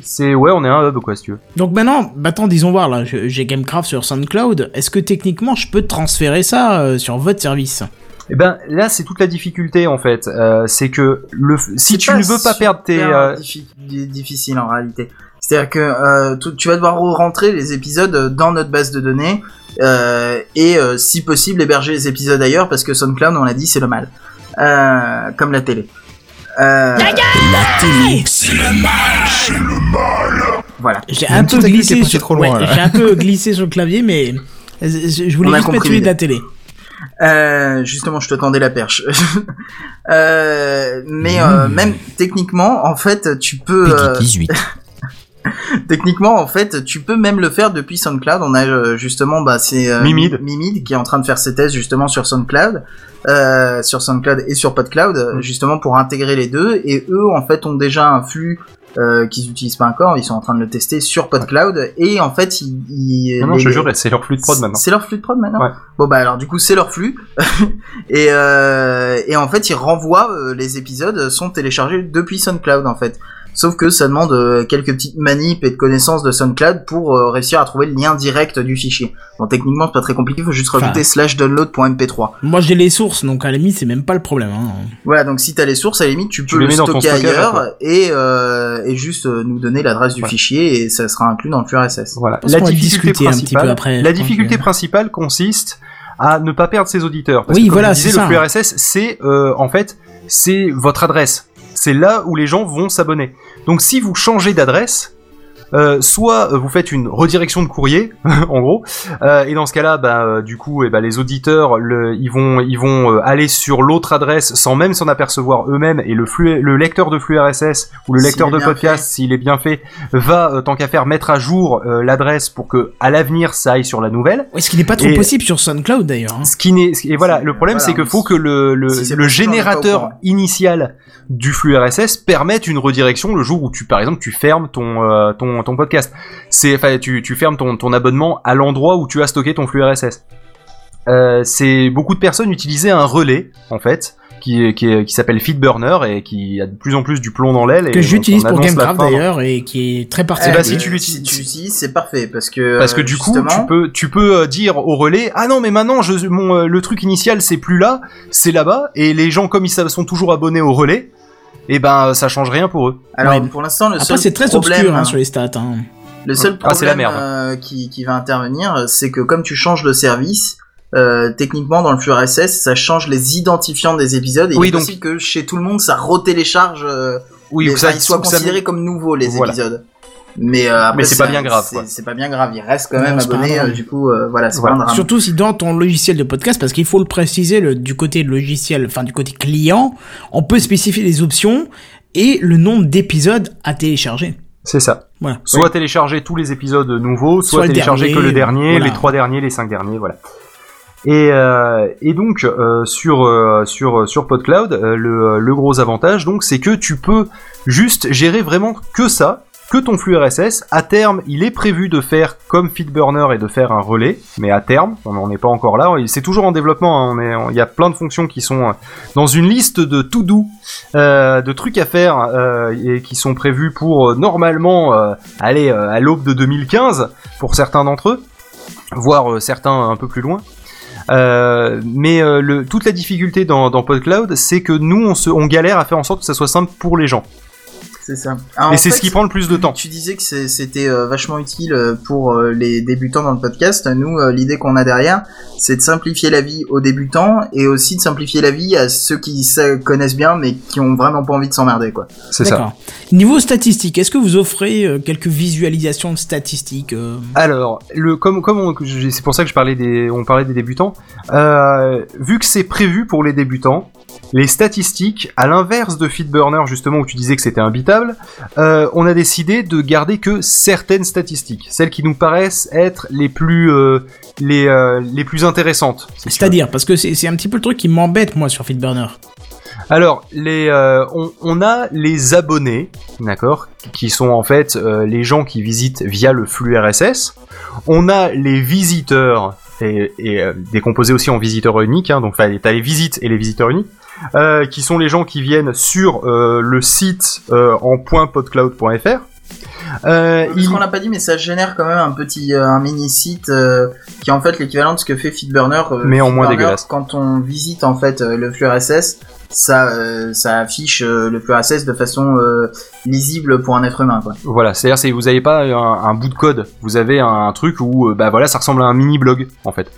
C'est ouais, on est un hub quoi si tu veux. Donc maintenant, bah attends, disons voir là, j'ai Gamecraft sur SoundCloud. Est-ce que techniquement je peux transférer ça euh, sur votre service? Et ben là, c'est toute la difficulté en fait. Euh, c'est que le, si tu ne veux pas perdre tes, euh, diffi- di- difficile en réalité. C'est-à-dire que euh, tu, tu vas devoir rentrer les épisodes dans notre base de données euh, et euh, si possible héberger les épisodes ailleurs parce que SoundCloud, on l'a dit, c'est le mal, Euh, comme la télé. Euh, voilà. J'ai Il y a un un peu petit accus qui est glissé parti sur, trop loin, ouais, là. j'ai un peu glissé sur le clavier, mais euh, je voulais On juste celui de la télé. Euh, justement, je te tendais la perche. Euh, mais euh, même techniquement, en fait, tu peux. euh, Peggy 18. Techniquement, en fait, tu peux même le faire depuis SoundCloud. On a euh, justement, bah, c'est euh, Mimid. Mimid qui est en train de faire ses tests justement sur SoundCloud, euh, sur SoundCloud et sur PodCloud, Mm. justement pour intégrer les deux. Et eux, en fait, ont déjà un flux euh, qu'ils utilisent pas encore. Ils sont en train de le tester sur PodCloud et en fait, ils, ils- Non, non, les- je jure, c'est leur flux de prod maintenant. C'est leur flux de prod maintenant. Ouais. Bon bah alors du coup c'est leur flux et euh, et en fait ils renvoient euh, les épisodes sont téléchargés depuis SoundCloud en fait. Sauf que ça demande euh, quelques petites manips et de connaissances de SoundCloud pour euh, réussir à trouver le lien direct du fichier. Bon techniquement c'est pas très compliqué, faut juste rajouter Enfin. slash download.mp3. Moi j'ai les sources, donc à la limite c'est même pas le problème. Hein. Voilà, donc si t'as les sources, à la limite, tu peux les le stocker ailleurs et, euh, et juste nous donner l'adresse du Ouais. fichier et ça sera inclus dans le flux RSS. Voilà. La difficulté discuter un petit principale, peu après, la je pense difficulté que- principale consiste à ne pas perdre ses auditeurs. Parce Oui, que, comme voilà, je disais, c'est le ça. flux RSS, c'est euh, en fait, c'est votre adresse. C'est là où les gens vont s'abonner. Donc, si vous changez d'adresse, euh, soit euh, vous faites une redirection de courrier, en gros, euh, et dans ce cas-là, bah, du coup, eh ben, les auditeurs, le, ils vont, ils vont euh, aller sur l'autre adresse sans même s'en apercevoir eux-mêmes, et le flux, le lecteur de flux RSS ou le lecteur de podcast, s'il est bien fait, va euh, tant qu'à faire mettre à jour euh, l'adresse pour que à l'avenir ça aille sur la nouvelle. Ouais, ce qui n'est pas trop Et- possible sur SoundCloud d'ailleurs. hein. Ce qui n'est et voilà, le problème voilà, c'est que faut que le si générateur initial du flux RSS permette une redirection le jour où tu par exemple tu fermes ton euh, ton ton podcast. C'est enfin tu tu fermes ton ton abonnement à l'endroit où tu as stocké ton flux RSS. Euh, c'est beaucoup de personnes utilisaient un relais en fait qui qui, qui s'appelle Feedburner et qui a de plus en plus du plomb dans l'aile Que on- j'utilise pour Gamecraft d'ailleurs et qui est très Eh particulier. ben, si tu l'utilises- si tu l'utilises, c'est parfait parce que Parce que euh, du coup, tu peux, tu peux euh, dire au relais, ah non, mais maintenant, je, mon, euh, le truc initial, c'est plus là, c'est là-bas, et les gens, comme ils savent- sont toujours abonnés au relais, et ben, ça change rien pour eux. Alors Ouais. pour l'instant le Après seul c'est très problème, obscur hein, sur les stats. Hein. le seul Ah, la problème merde. euh, qui, qui va intervenir, c'est que comme tu changes de service, euh, techniquement dans le flux RSS, ça change les identifiants des épisodes et Oui, il est donc- possible que chez tout le monde ça retélécharge, euh, Oui, les, ça, ils soient ou ça- considérés comme nouveaux les Voilà. épisodes. Mais, euh, après, Mais c'est pas bien grave, c'est- pas bien grave, il reste quand Non, même un abonné. euh, du coup, euh, voilà, c'est Voilà. pas un drame. Surtout si dans ton logiciel de podcast, parce qu'il faut le préciser, le, du côté logiciel, enfin du côté client, on peut spécifier les options et le nombre d'épisodes à télécharger. C'est ça. Voilà. Soit télécharger tous les épisodes nouveaux, soit, télécharger dernier, que le dernier, voilà. les trois derniers, les cinq derniers, voilà. Et, euh, et donc euh, sur euh, sur sur PodCloud, euh, le, le gros avantage donc c'est que tu peux juste gérer vraiment que ça, que ton flux RSS. À terme, il est prévu de faire comme Feedburner et de faire un relais, mais à terme, on n'en est pas encore là. C'est toujours en développement. hein, il y a plein de fonctions qui sont euh, dans une liste de to do, euh, de trucs à faire euh, et qui sont prévus pour normalement aller à l'aube de 2015 pour certains d'entre eux, voire certains un peu plus loin. Mais toute la difficulté dans, PodCloud, c'est que nous, on galère à faire en sorte que ça soit simple pour les gens. C'est ça. Ah, en et c'est ce qui prend le plus de temps. Tu disais que c'était euh, vachement utile euh, pour euh, les débutants dans le podcast. Nous, euh, l'idée qu'on a derrière, c'est de simplifier la vie aux débutants et aussi de simplifier la vie à ceux qui connaissent bien mais qui ont vraiment pas envie de s'emmerder, quoi. C'est ça. Niveau statistique, est-ce que vous offrez euh, quelques visualisations de statistiques euh, Alors, le comme comme c'est pour ça que je parlais des on parlait des débutants. Euh, vu que c'est prévu pour les débutants, les statistiques, à l'inverse de Feedburner justement où tu disais que c'était imbitable, euh, on a décidé de garder que certaines statistiques, celles qui nous paraissent être les plus euh, les euh, les plus intéressantes. si. C'est-à-dire, parce que c'est un petit peu le truc qui m'embête moi sur Feedburner. Alors, les, euh, on, on a les abonnés, d'accord, qui sont en fait euh, les gens qui visitent via le flux RSS. On a les visiteurs et, et euh, décomposés aussi en visiteurs uniques, hein, donc t'as les visites et les visiteurs uniques, euh, qui sont les gens qui viennent sur euh, le site euh, en .podcloud.fr. Euh, Parce il- qu'on l'a pas dit, mais ça génère quand même un petit, euh, un mini site euh, qui est en fait l'équivalent de ce que fait Feedburner. Mais en moins dégueulasse. Quand on visite en fait le flux RSS, ça, ça affiche le flux RSS de façon lisible pour un être humain, quoi. Voilà, c'est-à-dire c'est vous n'avez pas un, un bout de code, vous avez un, truc où bah voilà, ça ressemble à un mini blog en fait.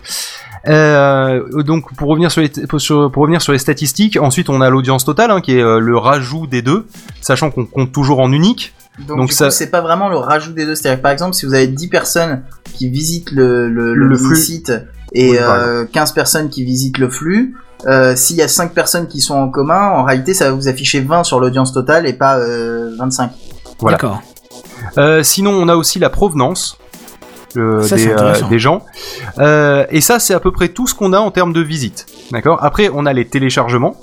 Euh, donc pour revenir sur les pour, sur- pour revenir sur les statistiques, ensuite on a l'audience totale hein, qui est euh, le rajout des deux, sachant qu'on compte toujours en unique. Donc, Donc du ça- c'est pas vraiment le rajout des deux. C'est-à-dire que, par exemple, si vous avez 10 personnes qui visitent le, le, le, Le mini flux. site et Oui, par euh, 15 personnes qui visitent le flux, euh, s'il y a 5 personnes qui sont en commun, en réalité, ça va vous afficher 20 sur l'audience totale et pas euh, 25. Voilà. D'accord. Euh, sinon on a aussi la provenance. Euh, Ça, des, intéressant. des gens Euh, et ça c'est à peu près tout ce qu'on a en termes de visite d'accord? Après on a les téléchargements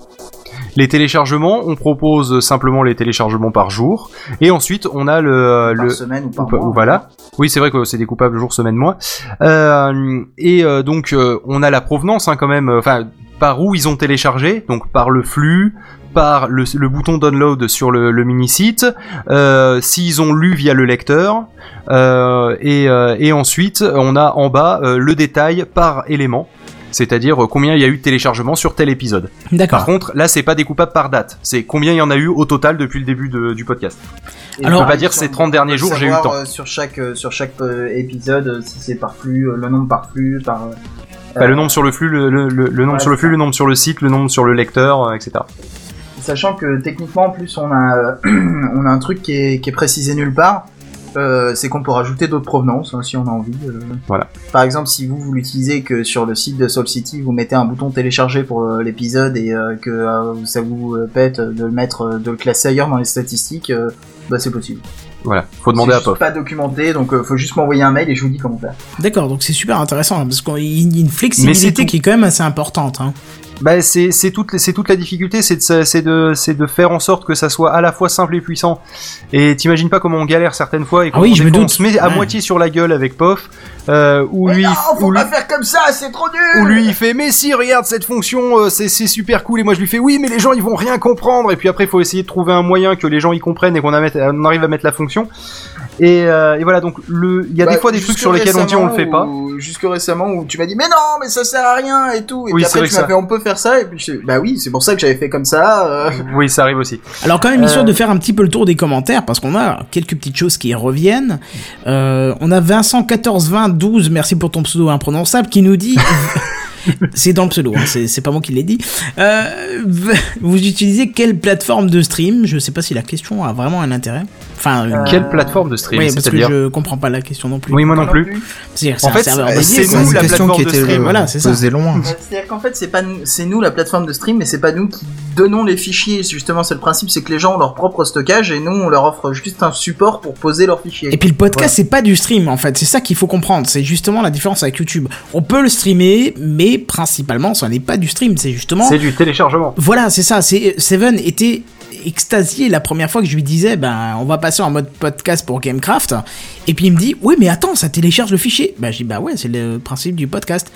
Les téléchargements, on propose simplement les téléchargements par jour, et ensuite on a le, Par le semaine ou par ou- mois. ou voilà. Oui, c'est vrai que c'est découpable jour, semaine, mois. Euh, et euh, donc euh, on a la provenance hein, quand même. euh, Enfin, par où ils ont téléchargé, donc par le flux, par le, le bouton download sur le, le mini-site, euh, s'ils ont lu via le lecteur, euh, et, euh, et ensuite on a en bas euh, le détail par élément, c'est-à-dire combien il y a eu de téléchargements sur tel épisode. Par D'accord. contre, là c'est pas découpable par date, c'est combien il y en a eu au total depuis le début de- du podcast. Et Alors- on peut par pas dire ces 30 derniers jours j'ai eu le savoir, temps. sur chaque sur chaque épisode, si c'est par flux, le nombre par flux, par. euh, Bah, le nombre sur le flux, le, le- le- le nombre Ouais, sur le flux, ça. le nombre sur le site, le nombre sur le lecteur, etc. Sachant que techniquement, en plus, on a euh, on a un truc qui est qui est précisé nulle part. Euh, c'est qu'on peut rajouter d'autres provenances hein, si on a envie. euh. Voilà. Par exemple, si vous vous l'utilisez que sur le site de Soul City, vous mettez un bouton télécharger pour euh, l'épisode et euh, que euh, ça vous pète de le mettre, de le classer ailleurs dans les statistiques, euh, bah c'est possible. Voilà, faut demander à POF. pas documenté, donc euh, faut juste m'envoyer un mail et je vous dis comment faire. D'accord, donc c'est super intéressant hein, parce qu'il y a une flexibilité qui est quand même assez importante. Hein. Bah c'est c'est toute c'est toute la difficulté, c'est de c'est de c'est de faire en sorte que ça soit à la fois simple et puissant. Et t'imagines pas comment on galère certaines fois et comment Ah oui, je me on se met à Ouais. moitié sur la gueule avec POF, euh, où lui où lui, faire comme ça, c'est trop dur. où lui il fait mais si regarde cette fonction euh, c'est c'est super cool et moi je lui fais oui mais les gens ils vont rien comprendre et puis après il faut essayer de trouver un moyen que les gens y comprennent et qu'on arrive à mettre la fonction et, euh, et voilà donc le il y a des Bah, fois des trucs sur lesquels on dit on le fait pas Jusque récemment où tu m'as dit mais non mais ça sert à rien et tout et Oui, puis après tu m'as fait on peut faire ça et puis je bah oui c'est pour ça que j'avais fait comme ça. euh. oui ça arrive aussi Alors quand même histoire Euh. de faire un petit peu le tour des commentaires parce qu'on a quelques petites choses qui reviennent. Euh, on a Vincent 14 20 12, merci pour ton pseudo imprononçable qui nous dit c'est dans le pseudo, hein, c'est c'est pas moi qui l'ai dit. Euh, vous utilisez quelle plateforme de stream? Je sais pas si la question a vraiment un intérêt. Enfin, euh, quelle plateforme de stream oui, parce que c'est-à-dire je comprends pas la question non plus. oui moi non plus C'est En un fait, serveur c'est- c'est nous, une la question plateforme qui de était stream, euh, voilà, c'est ça. posée loin. C'est-à-dire qu'en fait c'est pas nous- c'est nous la plateforme de stream mais c'est pas nous qui donnons les fichiers justement c'est le principe c'est que les gens ont leur propre stockage et nous on leur offre juste un support pour poser leurs fichiers. Et puis le podcast, c'est pas du stream en fait, c'est ça qu'il faut comprendre. C'est justement la différence avec YouTube. On peut le streamer, mais principalement, ça n'est pas du stream, c'est justement. c'est du téléchargement Voilà, c'est ça. C'est Seven était extasié la première fois que je lui disais, ben, on va passer en mode podcast pour Gamecraft. Et puis il me dit, oui, mais attends, ça télécharge le fichier. Ben, je dis, bah ouais, c'est le principe du podcast.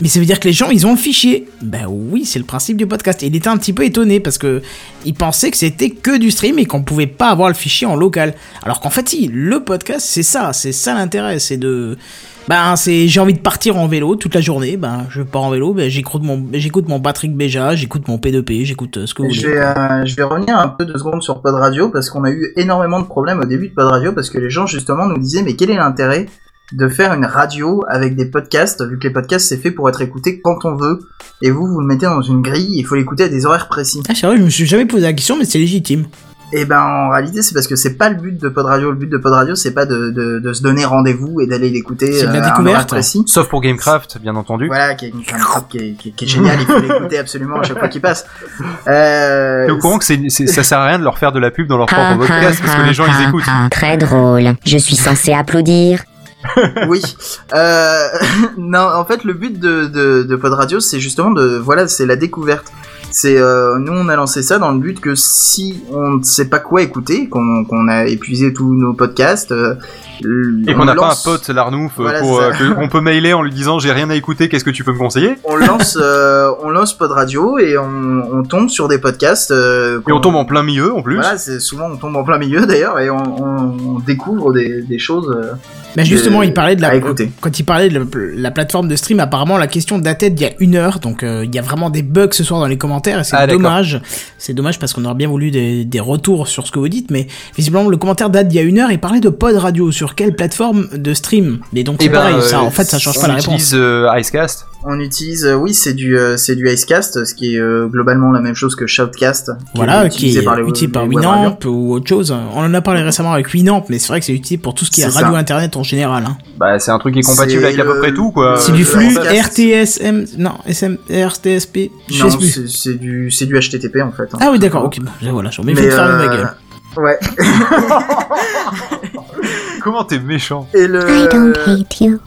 Mais ça veut dire que les gens, ils ont le fichier. Ben oui, c'est le principe du podcast. Et il était un petit peu étonné parce que il pensait que c'était que du stream et qu'on pouvait pas avoir le fichier en local. Alors qu'en fait, si, le podcast, c'est ça, c'est ça l'intérêt, c'est de, ben c'est, j'ai envie de partir en vélo toute la journée, ben je pars en vélo, ben j'écoute mon, j'écoute mon Patrick Béja, j'écoute mon P2P, j'écoute euh, ce que vous Je voulez. vais, euh, je vais revenir un peu deux secondes sur Pod Radio parce qu'on a eu énormément de problèmes au début de Pod Radio parce que les gens justement nous disaient mais quel est l'intérêt de faire une radio avec des podcasts vu que les podcasts c'est fait pour être écouté quand on veut et vous vous le mettez dans une grille il faut l'écouter à des horaires précis. Ah, c'est vrai, je me suis jamais posé la question, mais c'est légitime. Et ben en réalité c'est parce que c'est pas le but de Pod Radio le but de Pod Radio c'est pas de, de, de se donner rendez-vous et d'aller l'écouter C'est de la euh, à un découverte. horaire précis. sauf pour Gamecraft bien entendu Voilà, qui est, qui est qui est, qui est- qui est génial, il faut l'écouter absolument à chaque fois qu'il passe. Euh, T'es au courant que c'est, c'est- ça sert à rien de leur faire de la pub dans leur propre podcast parce que les gens ils écoutent. Très drôle. Je suis censé applaudir. Oui. Euh, non, en fait, le but de, de, de Pod Radio, c'est justement de, voilà, c'est la découverte. C'est euh, nous, on a lancé ça dans le but que si on ne sait pas quoi écouter, qu'on a épuisé tous nos podcasts, euh, Et on qu'on n'a pas un pote Larnouf Voilà, pour, qu'on peut mailer en lui disant j'ai rien à écouter, qu'est-ce que tu peux me conseiller? On lance, on lance Pod Radio et on, on tombe sur des podcasts. Et on tombe en plein milieu en plus. Voilà, c'est souvent on tombe en plein milieu d'ailleurs et on, on, on découvre des, des choses. Euh, Mais justement, euh, il parlait de la, quand il parlait de la, la plateforme de stream, apparemment la question datait d'il y a une heure, donc euh, il y a vraiment des bugs ce soir dans les commentaires et c'est Ah, dommage. C'est dommage parce qu'on aurait bien voulu des, des retours sur ce que vous dites, mais visiblement le commentaire date d'il y a une heure et parlait de Pod Radio sur quelle plateforme de stream? Mais donc Et c'est pareil, ben, ça euh, en fait ça change on pas la réponse. utilise euh, Icecast. On utilise, euh, oui, c'est du, euh, c'est du Icecast, ce qui est euh, globalement la même chose que Shoutcast. Voilà, qui utilisé est par les- utile par les. Winamp ou autre chose. On en a parlé récemment avec Winamp, mais c'est vrai que c'est utile pour tout ce qui est, radio ça. internet en général. Hein. Bah c'est un truc qui est compatible avec à peu près tout quoi. c'est du flux. RTSM, non, SM, RTSP, je Non, sais plus. c'est du, c'est du HTTP en fait. hein. Ah oui, d'accord, ok, bon, voilà, j'en ai fait Mais, de fermer ma gueule. Ouais. Comment t'es méchant Et le. I don't hate you.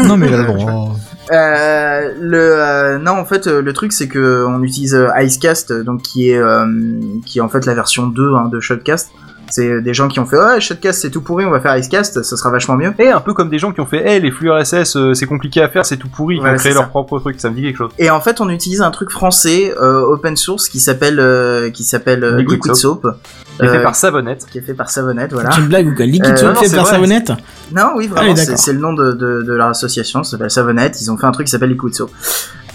Non mais là, bon. Euh, le euh, non en fait euh, le truc c'est que on utilise euh, Icecast donc qui est euh, qui est en fait la version 2 hein, de Shotcast. C'est des gens qui ont fait ouais Shotcast c'est tout pourri on va faire Icecast ça sera vachement mieux. Et un peu comme des gens qui ont fait, hey, les flux RSS, euh, c'est compliqué à faire, c'est tout pourri, qui Ouais, ont créé leur ça. propre truc, ça me dit quelque chose. Et en fait on utilise un truc français euh, open source qui s'appelle euh, qui s'appelle euh, Liquid Liquid, Soap. Qui est fait euh, par Savonnette. qui est fait par Savonnette voilà. C'est une blague ou quoi Liquid Euh, Soap non, fait c'est par vrai. Savonnette Non, oui, Ah vraiment, c'est le nom de, de, de leur association, ça s'appelle Savonnette. Ils ont fait un truc qui s'appelle Liquid Soap.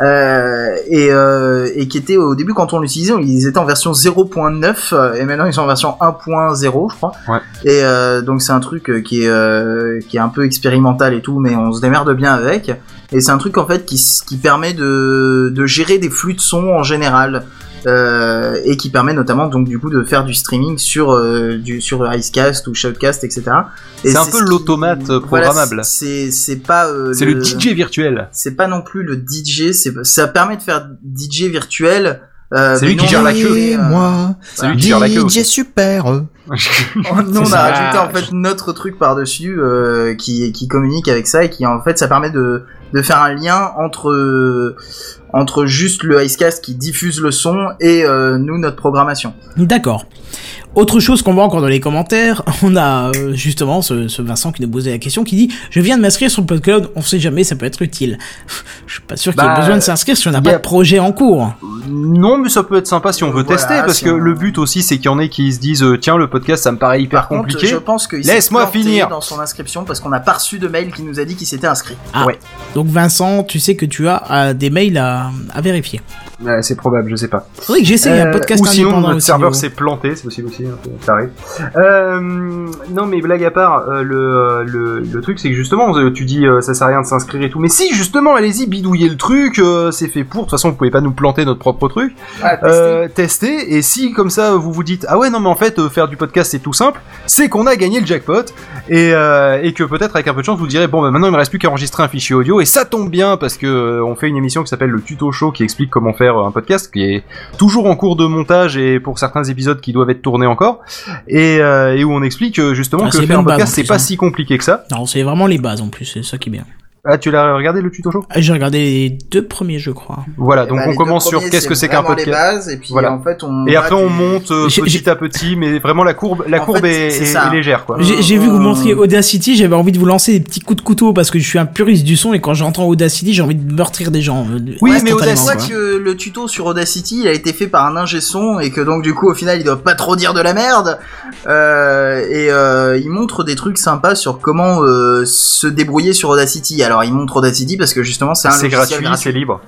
Euh, et, euh, et qui était au début quand on l'utilisait, ils étaient en version 0.9 euh, et maintenant ils sont en version 1.0, je crois. Ouais. Et euh, donc c'est un truc euh, qui est euh, qui est un peu expérimental et tout, mais on se démerde bien avec. Et c'est un truc en fait qui, qui permet de, de gérer des flux de son en général. Euh, et qui permet notamment donc du coup de faire du streaming sur euh, du sur Icecast ou Shoutcast etc. Et C'est un ce peu qui- l'automate euh, voilà, programmable. c'est c'est pas euh, C'est le DJ virtuel. c'est pas non plus le DJ, c'est ça permet de faire DJ virtuel. Euh, C'est lui qui gère on la queue. euh, moi, C'est lui qui gère la queue. DJ super. nous, on C'est a ça. rajouté en fait notre truc par dessus euh, qui qui communique avec ça et qui en fait ça permet de de faire un lien entre euh, entre juste le Icecast qui diffuse le son et euh, nous notre programmation. D'accord. Autre chose qu'on voit encore dans les commentaires, on a euh, justement ce, ce Vincent qui nous posait la question qui dit Je viens de m'inscrire sur le PodCloud, on sait jamais, ça peut être utile. Je suis pas sûr qu'il y ait Bah, besoin de s'inscrire si on n'a y pas a- de projet en cours. Non, mais ça peut être sympa si on veut Voilà, tester, parce si que on- le but aussi, c'est qu'il y en ait qui se disent, euh, tiens, le podcast, ça me paraît hyper Par contre, compliqué. je pense qu'il s'est Laisse-moi finir. dans son inscription parce qu'on n'a pas reçu de mail qui nous a dit qu'il s'était inscrit. Ah. Ouais. Donc Vincent, tu sais que tu as euh, des mails à, à vérifier. Ouais, c'est probable, je sais pas. Faudrait que j'essaye un Euh, podcast ou sinon notre aussi, serveur Léo. s'est planté, c'est possible aussi, hein, ça arrive. Euh, non mais blague à part, euh, le, le, le truc c'est que justement tu dis euh, ça sert à rien de s'inscrire et tout, mais si justement allez-y bidouillez le truc, euh, c'est fait pour, de toute façon vous pouvez pas nous planter notre propre truc, euh, testez et si comme ça vous vous dites ah ouais non mais en fait euh, faire du podcast c'est tout simple, c'est qu'on a gagné le jackpot. Et, euh, et que peut-être avec un peu de chance vous direz bon bah maintenant il me reste plus qu'à enregistrer un fichier audio. Et ça tombe bien parce que euh, on fait une émission qui s'appelle le tuto show qui explique comment faire euh, un podcast qui est toujours en cours de montage et pour certains épisodes qui doivent être tournés encore et, euh, et où on explique euh, justement Ah, que faire un podcast c'est pas hein. si compliqué que ça. Non, c'est vraiment les bases en plus, c'est ça qui est bien. Ah tu l'as regardé le tuto show? J'ai regardé les deux premiers, je crois. Voilà donc Bah, on commence sur qu'est-ce que c'est qu'un les podcast. bases, et puis Voilà. en fait on Et après on monte euh, petit à petit, mais vraiment la courbe, la En courbe fait, est, légère quoi. J'ai vu que vous montriez Audacity, j'avais envie de vous lancer des petits coups de couteau parce que je suis un puriste du son et quand j'entends Audacity, j'ai envie de meurtrir des gens. euh, Oui, mais Audacity- que le tuto sur Audacity il a été fait par un ingé son et que donc du coup au final il doit pas trop dire de la merde euh, et euh, il montre des trucs sympas sur comment euh, se débrouiller sur Audacity. Alors il montre Audacity parce que justement c'est un C'est gratuit, c'est libre.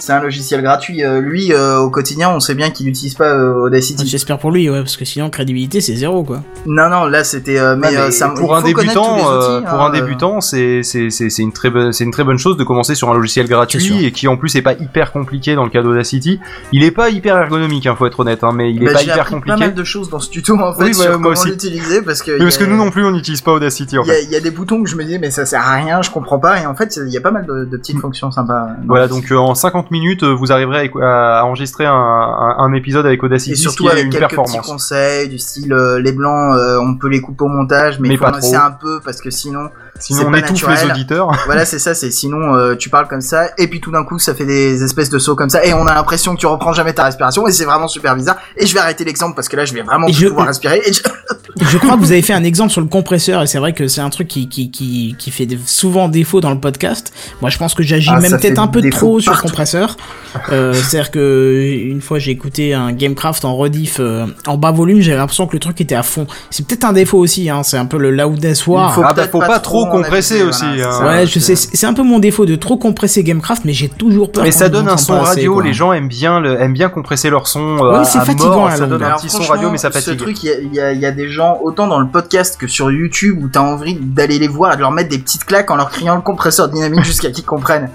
C'est un logiciel gratuit. Euh, lui euh, au quotidien on sait bien qu'il n'utilise pas euh, Audacity. J'espère pour lui, ouais, parce que sinon crédibilité c'est zéro quoi. Non non là c'était euh, mais, Ouais, mais ça, pour un débutant, euh, outils, pour hein, un débutant, c'est c'est c'est c'est une très bonne c'est une très bonne chose de commencer sur un logiciel gratuit et qui en plus est pas hyper compliqué dans le cas d'Audacity. Il est pas hyper ergonomique, hein, faut être honnête, hein, mais il est Bah, pas j'ai hyper appris compliqué. pas mal de choses dans ce tuto en fait Oui, sur ouais, moi comment aussi. l'utiliser parce que parce que nous non plus on n'utilise pas Audacity en Il y, a, fait. il y a des boutons que je me disais mais ça sert à rien, je comprends pas et en fait il y a pas mal de, de petites fonctions sympas. Voilà, donc en 50 minutes, euh, vous arriverez à, enregistrer un, un, un épisode avec Audacity, et surtout avec une quelques petits performance. conseils du style euh, les blancs euh, on peut les couper au montage mais, Mais il faut pas en laisser trop. un peu parce que sinon Sinon on étouffe naturel. les auditeurs. voilà c'est ça c'est sinon euh, tu parles comme ça et puis tout d'un coup ça fait des espèces de sauts comme ça et on a l'impression que tu reprends jamais ta respiration et c'est vraiment super bizarre et je vais arrêter l'exemple parce que là je vais vraiment plus je- pouvoir respirer et je- Je crois que vous avez fait un exemple sur le compresseur et c'est vrai que c'est un truc qui, qui, qui, qui fait souvent défaut dans le podcast. Moi je pense que j'agis Ah, même peut-être un peu trop sur le compresseur. Euh, C'est-à-dire que une fois j'ai écouté un Gamecraft en rediff euh, en bas volume, j'avais l'impression que le truc était à fond. C'est peut-être un défaut aussi, hein, c'est un peu le loudness war. Il faut Ah bah faut pas pas trop compresser aussi. voilà, hein. Ouais, je sais, c'est c'est un peu mon défaut de trop compresser Gamecraft, mais j'ai toujours peur. Mais ça donne un son assez, radio, les gens aiment bien le, aiment bien compresser leur son euh, Oui, à, c'est fatigant, mort, ça donne un petit son radio mais ça Ce fatigue. truc, il y a, il y des gens autant dans le podcast que sur YouTube où t'as envie d'aller les voir et de leur mettre des petites claques en leur criant le compresseur dynamique jusqu'à qu'ils comprennent.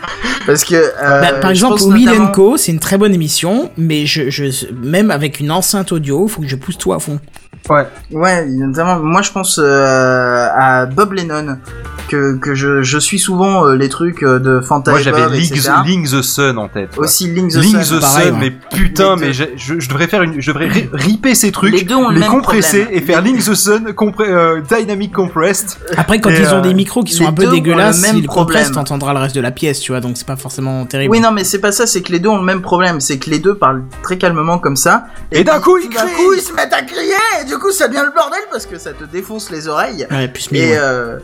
Parce que euh, Bah, par exemple, Will notamment- Co, c'est une très bonne émission, mais je, je, même avec une enceinte audio, faut que je pousse tout à fond. Ouais. Ouais, notamment, moi je pense euh, à Bob Lennon que, que je, je suis souvent euh, les trucs euh, de Fanta Moi j'avais Link, Link the Sun en tête. quoi. Aussi Link the Link Sun. the pareil, Sun, ouais. mais putain, mais je, je devrais faire une, je devrais ri- ripper ces trucs, Les deux ont le les même compresser problème. et faire Link the Sun compré- euh, dynamic compressed. Après, quand Et, ils ont des micros qui sont un peu le dégueulasses, même s'ils compressent, t'entendras le reste de la pièce, tu vois, donc c'est pas forcément terrible. Oui, non, mais c'est pas ça, c'est que les deux ont le même problème. C'est que les deux parlent très calmement comme ça. Et d'un coup, ils d'un crient. coup, ils se mettent à crier, et du coup, ça devient le bordel parce que ça te défonce les oreilles. Ouais, plus Et, euh,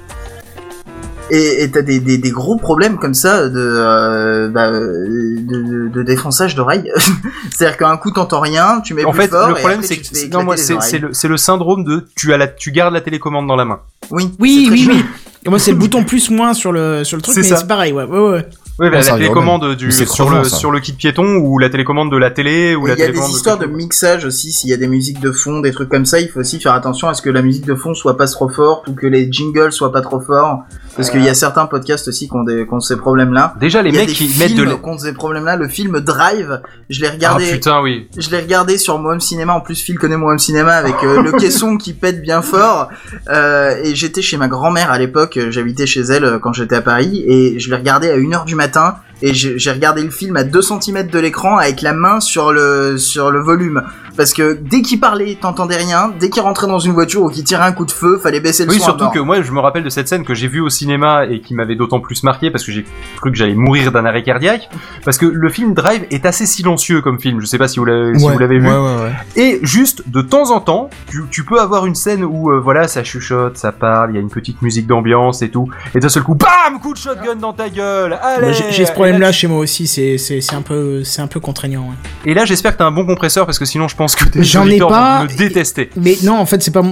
et, et t'as des, des, des gros problèmes comme ça de, euh, bah, euh, de, de, de défonçage d'oreilles. C'est-à-dire qu'un coup t'entends rien, tu mets En plus fait, fort, le et problème c'est que non, moi c'est le c'est le syndrome de tu as la tu gardes la télécommande dans la main. Oui, Oui, oui, oui. Et moi, c'est le bouton plus moins sur le, sur le truc, C'est mais ça. c'est pareil, ouais, ouais, ouais. Oui, bah, la télécommande du sur crevant, le ça. sur le kit piéton ou la télécommande de la télé ou la Il y a des histoires de mixage aussi, s'il y a des musiques de fond, des trucs comme ça, il faut aussi faire attention à ce que la musique de fond soit pas trop forte ou que les jingles soient pas trop forts. Parce qu'il y a certains podcasts aussi qui ont, des, qui ont ces problèmes-là. Déjà les mecs qui mettent de qui ont ces problèmes-là. Le film Drive, je l'ai Ah regardé. putain oui. Je l'ai regardé sur Moem Cinéma. En plus, Phil connaît Moem Cinéma avec euh, le caisson qui pète bien fort. Euh, et j'étais chez ma grand-mère à l'époque. J'habitais chez elle euh, quand j'étais à Paris. Et je l'ai regardé à 1h du matin. matin Et j'ai regardé le film à 2 cm de l'écran avec la main sur le, sur le volume. Parce que dès qu'il parlait, t'entendais rien. Dès qu'il rentrait dans une voiture ou qu'il tirait un coup de feu, fallait baisser le Oui, son. à surtout que moi, je me rappelle de cette scène que j'ai vue au cinéma et qui m'avait d'autant plus marqué parce que j'ai cru que j'allais mourir d'un arrêt cardiaque. Parce que le film Drive est assez silencieux comme film. Je sais pas si vous l'avez si Ouais, vous l'avez vu. Ouais, ouais, ouais. Et juste de temps en temps, tu, tu peux avoir une scène où euh, voilà, ça chuchote, ça parle, il y a une petite musique d'ambiance et tout. Et d'un seul coup, bam, coup de shotgun dans ta gueule. Allez. J'ai ce Et là, chez moi aussi, c'est un peu, c'est un peu contraignant. ouais. Et là, j'espère que t'as un bon compresseur parce que sinon, je pense que tes J'en ai pas, vont me détester. Mais non, en fait, c'est pas,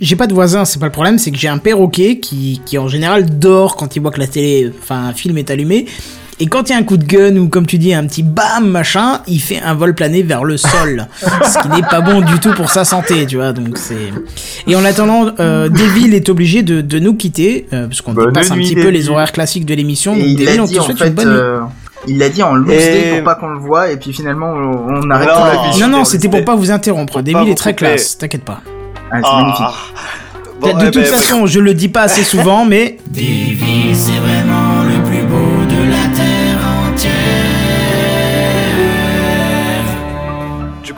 j'ai pas de voisin, c'est pas le problème, c'est que j'ai un perroquet qui, qui en général dort quand il voit que la télé, enfin, un film est allumé. Et quand il y a un coup de gun ou comme tu dis un petit bam machin, il fait un vol plané vers le sol, ce qui n'est pas bon du tout pour sa santé, tu vois. Donc c'est. Et en attendant, euh, Devil est obligé de, de nous quitter euh, parce qu'on dépasse un petit peu les horaires classiques de l'émission. Donc il Devil, l'a on dit te en souhaite fait, une bonne nuit. euh, il l'a dit en loose Et- day pour pas qu'on le voie et puis finalement on, arrête Non, tout la non, vie. Non non, on c'était pour pas vous interrompre. Faut Devil pas est très couper. classe, t'inquiète pas. Ah, c'est Ah. magnifique. Bon, de eh toute ben, façon, je le dis pas assez souvent, mais Davy, c'est vraiment le plus beau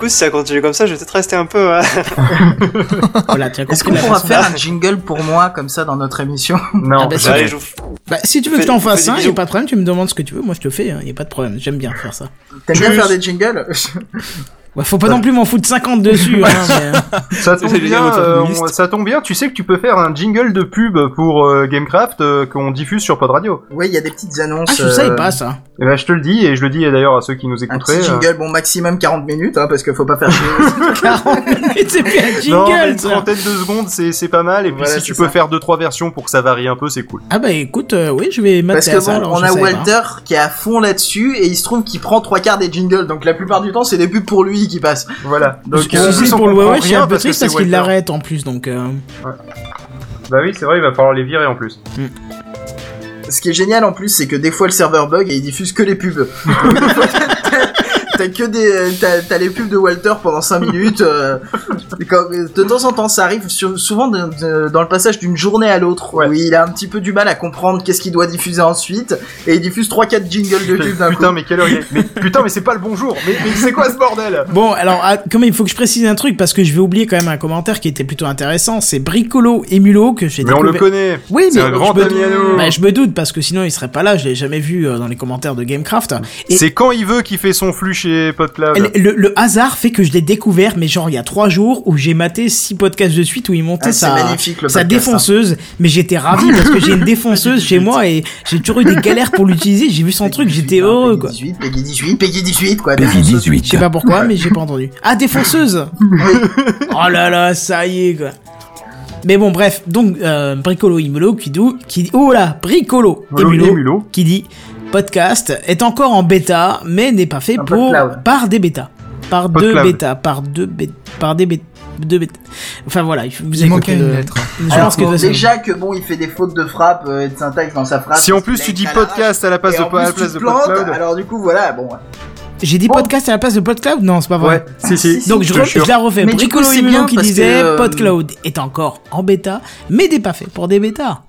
coup, si ça continue comme ça, je vais peut-être rester un peu. hein. voilà, Est-ce qu'on pourra faire un jingle pour moi comme ça dans notre émission Non, Ah bah. Allez, Bah, si tu veux que je t'en fasse un, y a pas de problème, tu me demandes ce que tu veux, moi je te fais, hein, y a pas de problème, j'aime bien faire ça. T'aimes bien faire des jingles Ouais, faut pas non plus m'en foutre 50 dessus, hein, mais... Ça tombe bien, euh, on- ça tombe bien. Tu sais que tu peux faire un jingle de pub pour euh, Gamecraft euh, qu'on diffuse sur Pod Radio. Oui, il y a des petites annonces. Ah, je savais euh, pas ça. Et ben, je te le dis et je le dis d'ailleurs à ceux qui nous Un écouteraient. petit euh, jingle, bon maximum 40 minutes, hein, parce qu'il faut pas faire chier. 40 minutes, c'est plus un non, jingle, une ça. trentaine de secondes, c'est c'est pas mal. Et puis Voilà, si tu peux faire deux trois versions pour que ça varie un peu, c'est cool. Ah bah écoute, euh, oui, je vais Parce mettre que ça, bon, alors, on a pas. Walter qui est à fond là-dessus et il se trouve qu'il prend trois quarts des jingles, donc la plupart du temps c'est des pubs pour lui qui passent. Voilà. Donc Si euh, pour le ouais, je suis un peu triste c'est parce qu'il Walter. l'arrête en plus, donc... euh, Bah oui, c'est vrai, il va falloir les virer en plus. Ce qui est génial en plus, c'est que des fois le serveur bug et il diffuse que les pubs. T'as que des, t'as, t'as les pubs de Walter pendant 5 minutes. euh, quand- de temps en temps, ça arrive sur- souvent de- de- dans le passage d'une journée à l'autre Ouais. où il a un petit peu du mal à comprendre qu'est-ce qu'il doit diffuser ensuite et il diffuse 3-4 jingles de pub d'un Putain, coup. mais quelle heure il est mais, Putain, mais c'est pas le bonjour. Mais, mais c'est quoi ce bordel? Bon, alors, ah, quand même, il faut que je précise un truc, parce que je vais oublier quand même un commentaire qui était plutôt intéressant, c'est Bricolo et Mulot que j'ai Mais on le découvert- connaît. Oui, C'est mais un grand me, ami à nous. bah, je me doute parce que sinon il serait pas là. Je l'ai jamais vu euh, dans les commentaires de Gamecraft. Et C'est quand il veut qu'il fait son flux chez le, le- le hasard fait que je l'ai découvert, mais genre il y a trois jours où j'ai maté six podcasts de suite où il montait Ah, sa, magnifique, le sa podcast, défonceuse. Mais j'étais ravi parce que j'ai une défonceuse chez moi et j'ai toujours eu des galères pour l'utiliser. J'ai vu son truc, j'étais heureux quoi. Peggy 18, Peggy 18, Peggy 18, quoi. Peggy défonceuse. 18. Je sais pas pourquoi, mais j'ai pas entendu. Ah, défonceuse Oh là là, ça y est, quoi. Mais bon, bref, donc, euh, Bricolo Imulo qui dit, qui dit, oh là, Bricolo Emulo, Emulo. qui dit, podcast est encore en bêta, mais n'est pas fait pour, par des bêtas. Par deux bêtas, par deux bêtas, par des bêtas. Deux bêtas. Enfin voilà, vous Il avez compris une le- lettre. Je Alors, pense que bon, déjà que bon, il fait des fautes de frappe euh, et de syntaxe dans sa phrase. Si en plus tu dis podcast à la place de, à la place de alors du coup voilà, bon. J'ai dit Bon. podcast à la place de PodCloud Non, c'est pas vrai. Ouais, si, si. Donc je, re- je la refais. Mais du Bricolo coup, c'est Imulo bien qui disait que, euh, PodCloud est encore en bêta, mais n'est pas fait pour des bêtas.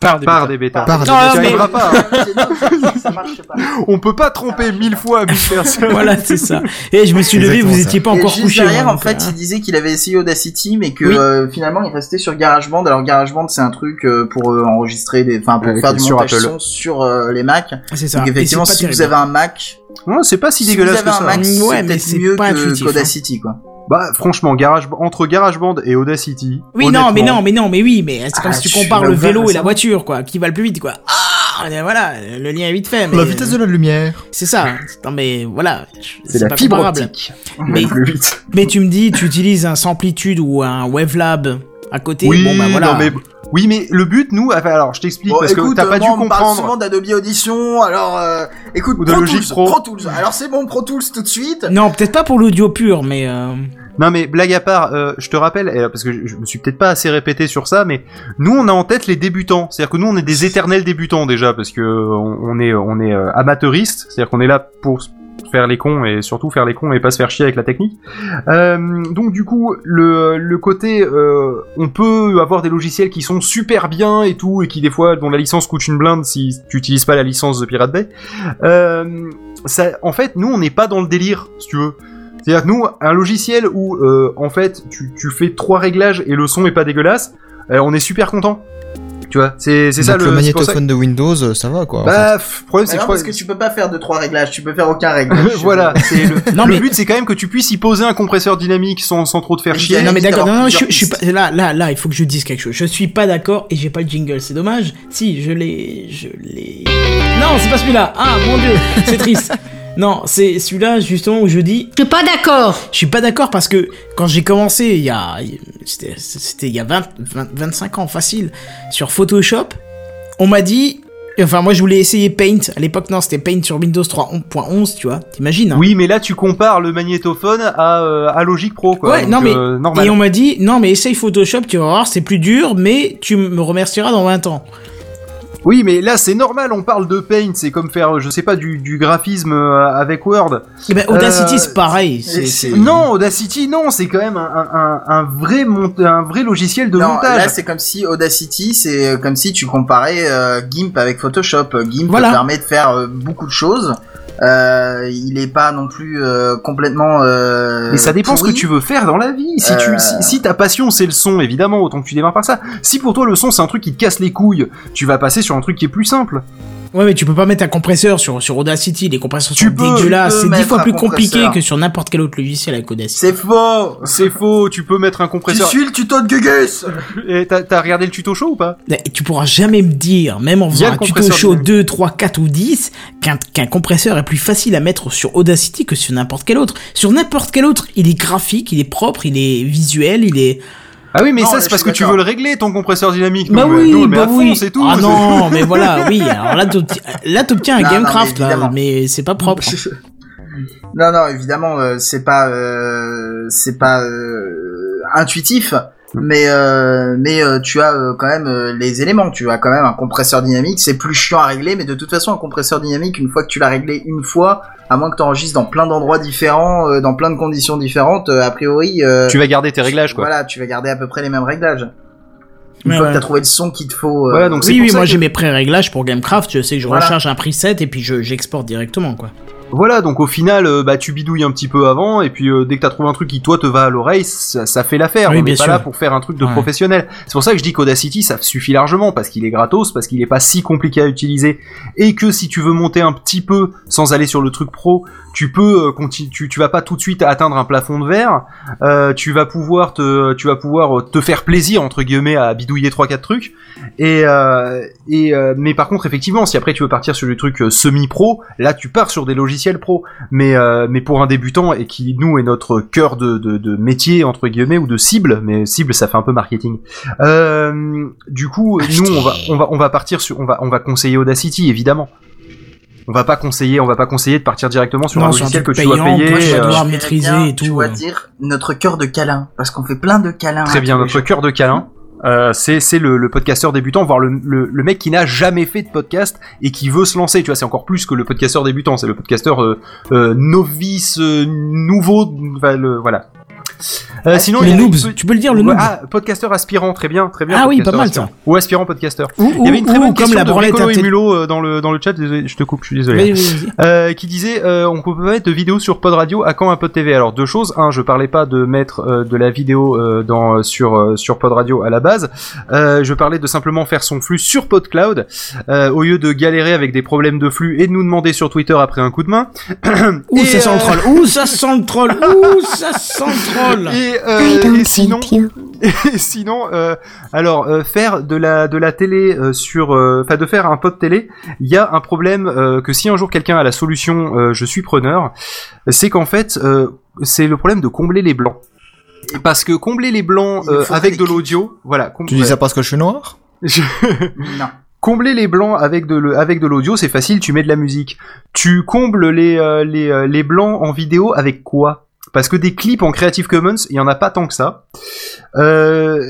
Par des par bêtas. des bêtas. Par des Non, mais- pas. hein. ça, marche pas. On peut pas tromper mille fois mille personnes. Voilà, c'est ça. Et je me suis levé, vous étiez pas Et encore juste couché. derrière, moi, en fait, euh, il disait qu'il avait essayé Audacity, mais que Oui. euh, finalement, il restait sur GarageBand. Alors GarageBand, c'est un truc euh, pour euh, enregistrer des, enfin pour faire du sur montage Apple. son sur euh, les Mac. c'est ça. Donc effectivement, si vous avez un Mac, Non, c'est pas si, si vous dégueulasse avez que un ça. Mac, Ouais, c'est mais peut-être c'est mieux pas que hein. qu'Audacity, quoi. Bah franchement, Garage entre GarageBand et Audacity. Oui, non, mais non, mais non, mais oui, mais c'est comme Ah, si tu compares le vélo et la voiture, quoi, qui va le plus vite, quoi. Ah, et voilà, le lien est vite fait. Mais La vitesse de la lumière. C'est ça. Non, mais voilà. C'est la pas fibre comparable. optique. Mais, Plus vite. mais tu me dis, tu utilises un Samplitude ou un Wavelab à côté. Oui, bon, bah voilà. non, mais oui, mais le but, nous, alors je t'explique Bon, parce écoute, que t'as pas euh, dû moi, on parle comprendre. souvent d'Adobe Audition, alors euh, écoute, Ou de Pro Logic Tools, Pro. Pro Tools. Alors c'est bon, Pro Tools tout de suite. Non, peut-être pas pour l'audio pur, mais euh, Non mais blague à part, euh, je te rappelle, et, parce que je, je me suis peut-être pas assez répété sur ça, mais nous on a en tête les débutants. C'est-à-dire que nous on est des éternels débutants déjà, parce que euh, on, on est on est euh, amateuristes. C'est-à-dire qu'on est là pour faire les cons et surtout faire les cons et pas se faire chier avec la technique. Euh, donc du coup le le côté euh, on peut avoir des logiciels qui sont super bien et tout et qui des fois dont la licence coûte une blinde si tu utilises pas la licence de Pirate Bay. Euh, ça, en fait nous on n'est pas dans le délire si tu veux. C'est-à-dire nous, un logiciel où, en fait, tu, tu fais trois réglages et le son est pas dégueulasse, on est super content. Tu vois, c'est c'est ça le. le que- magnétophone de Windows, euh, ça va quoi. en fait. Bah, pff, problème c'est que non, je crois. parce que tu peux pas faire de trois réglages, tu peux faire aucun réglage. voilà, c'est le, Non, le mais- but c'est quand même que tu puisses y poser un compresseur dynamique sans, sans trop te faire chier. non mais d'accord. Non, non, je, suis pas là, là, là. Il faut que je dise quelque chose. Je suis pas d'accord et j'ai pas le jingle. C'est dommage. Si, je l'ai, je l'ai. Non, c'est pas celui-là. Ah mon dieu, c'est triste. Non, c'est celui-là justement où je dis Je suis pas d'accord. Je suis pas d'accord parce que quand j'ai commencé il y a c'était il y a 20, 20 25 ans facile sur Photoshop, on m'a dit enfin moi je voulais essayer Paint à l'époque non, c'était Paint sur Windows 3.11, tu vois. T'imagines hein Oui, mais là tu compares le magnétophone à, euh, à Logic Pro, quoi. Ouais, Donc, non mais euh, normal. et on m'a dit non mais essaye Photoshop, tu vas voir, c'est plus dur mais tu me remercieras dans 20 ans. Oui, mais là c'est normal, on parle de Paint, c'est comme faire, je sais pas, du, du graphisme euh, avec Word. Et ben Audacity Euh, c'est pareil, Non, Audacity, non, c'est quand même un, un, un, un vrai mont- un vrai logiciel de Non, montage. là c'est comme si Audacity, c'est euh, comme si tu comparais euh, GIMP avec Photoshop. GIMP Voilà. te permet de faire euh, beaucoup de choses. Euh, il est pas non plus euh, complètement. Euh, Mais ça dépend ce que tu veux faire dans la vie. Si tu, Euh. si, si ta passion c'est le son, évidemment, autant que tu démarres par ça. Si pour toi le son c'est un truc qui te casse les couilles, tu vas passer sur un truc qui est plus simple. Ouais, mais tu peux pas mettre un compresseur sur, sur Audacity. Les compresseurs Tu sont peux, dégueulasses. tu C'est dix fois plus compliqué que sur n'importe quel autre logiciel avec Audacity. C'est faux. C'est faux, tu peux mettre un Tu compresseur. suis le tuto de Gugus. Et t'as t'as regardé le tuto show ou pas? Et tu pourras jamais me dire, même en faisant a un tuto show dynamique. 2, 3, 4 ou 10, qu'un qu'un compresseur est plus facile à mettre sur Audacity que sur n'importe quel autre. Sur n'importe quel autre, il est graphique, il est propre, il est visuel, il est... Ah oui, mais Non, ça c'est parce que tu veux le régler ton compresseur dynamique. Bah oui, bah à fond, oui. c'est tout. Ah non, mais voilà, oui. Alors là, t'obti- là t'obtiens un Non, non, mais Gamecraft, là, mais c'est pas propre. Non, non, évidemment, euh, c'est pas, euh, c'est pas euh, intuitif, mais euh, mais euh, tu as euh, quand même euh, les éléments. Tu as quand même un compresseur dynamique. C'est plus chiant à régler, mais de toute façon, un compresseur dynamique, une fois que tu l'as réglé une fois, à moins que tu enregistres dans plein d'endroits différents, euh, dans plein de conditions différentes, euh, a priori, euh, Tu vas garder tes réglages quoi. voilà, tu vas garder à peu près les mêmes réglages. Une fois ouais. que t'as trouvé le son qu'il te faut. euh, Voilà, donc c'est Oui, oui, moi que- j'ai mes pré-réglages pour Gamecraft, je sais que je Voilà. recharge un preset et puis je j'exporte directement, quoi. Voilà, donc au final, euh, bah tu bidouilles un petit peu avant, et puis euh, dès que t'as trouvé un truc qui toi te va à l'oreille, ça, ça fait l'affaire. Oui, On n'est pas sûr. là pour faire un truc de Ouais. professionnel. C'est pour ça que je dis qu'Audacity ça suffit largement parce qu'il est gratos, parce qu'il est pas si compliqué à utiliser, et que si tu veux monter un petit peu sans aller sur le truc pro, tu peux euh, conti- tu, tu vas pas tout de suite atteindre un plafond de verre. Euh, tu vas pouvoir te tu vas pouvoir euh, te faire plaisir entre guillemets à bidouiller trois quatre trucs. Et euh, et euh, mais par contre effectivement, si après tu veux partir sur des trucs euh, semi-pro, là tu pars sur des logiciels pro. Mais mais pour un débutant et qui nous est notre cœur de, de, de métier entre guillemets ou de cible, mais cible ça fait un peu marketing. Du coup, nous on va on va on va partir sur on va on va conseiller Audacity évidemment. On va pas conseiller on va pas conseiller de partir directement sur Non, un sur un logiciel que tu dois payer. toi, tu vas euh, devoir maîtriser bien, et tout, Tu dois euh. dire notre cœur de câlin, parce qu'on fait plein de câlins. Très à bien, notre cœur de câlin. Euh, c'est c'est le, le podcasteur débutant, voire le, le, le mec qui n'a jamais fait de podcast et qui veut se lancer. Tu vois, c'est encore plus que le podcasteur débutant. C'est le podcasteur euh, euh, novice, euh, nouveau. Enfin, le, voilà. Euh, sinon, les il y avait noobs, tu peux le dire, le noob. Ah, podcasteur aspirant, très bien, très bien. Ah oui, pas mal, aspirant. ça. Ou aspirant podcasteur. Ou- il y avait une très bonne comme question la de Piccolo et Mulot euh, dans le dans le chat. Je te coupe, je suis désolé. Euh, qui disait euh, on peut pas mettre de vidéo sur Pod Radio à quand un Pod TV alors deux choses un je parlais pas de mettre de la vidéo dans sur sur Pod Radio à la base je parlais de simplement faire son flux sur PodCloud euh, au lieu de galérer avec des problèmes de flux et de nous demander sur Twitter après un coup de main Ouh, ça sent le troll. Ouh, ça sent le troll. Ouh, ça sent le troll. Et, euh, et sinon et sinon euh, alors euh, faire de la de la télé euh, sur euh, enfin de faire un pod télé il y a un problème euh, que si un jour quelqu'un a la solution euh, je suis preneur c'est qu'en fait euh, c'est le problème de combler les blancs. Parce que combler les blancs euh, avec de l'audio voilà Tu dis ça parce que je suis noir? Je- Non. Combler les blancs avec de le- avec de l'audio, c'est facile, tu mets de la musique. Tu combles les euh, les euh, les blancs en vidéo avec quoi? Parce que des clips en Creative Commons, il y en a pas tant que ça. Euh,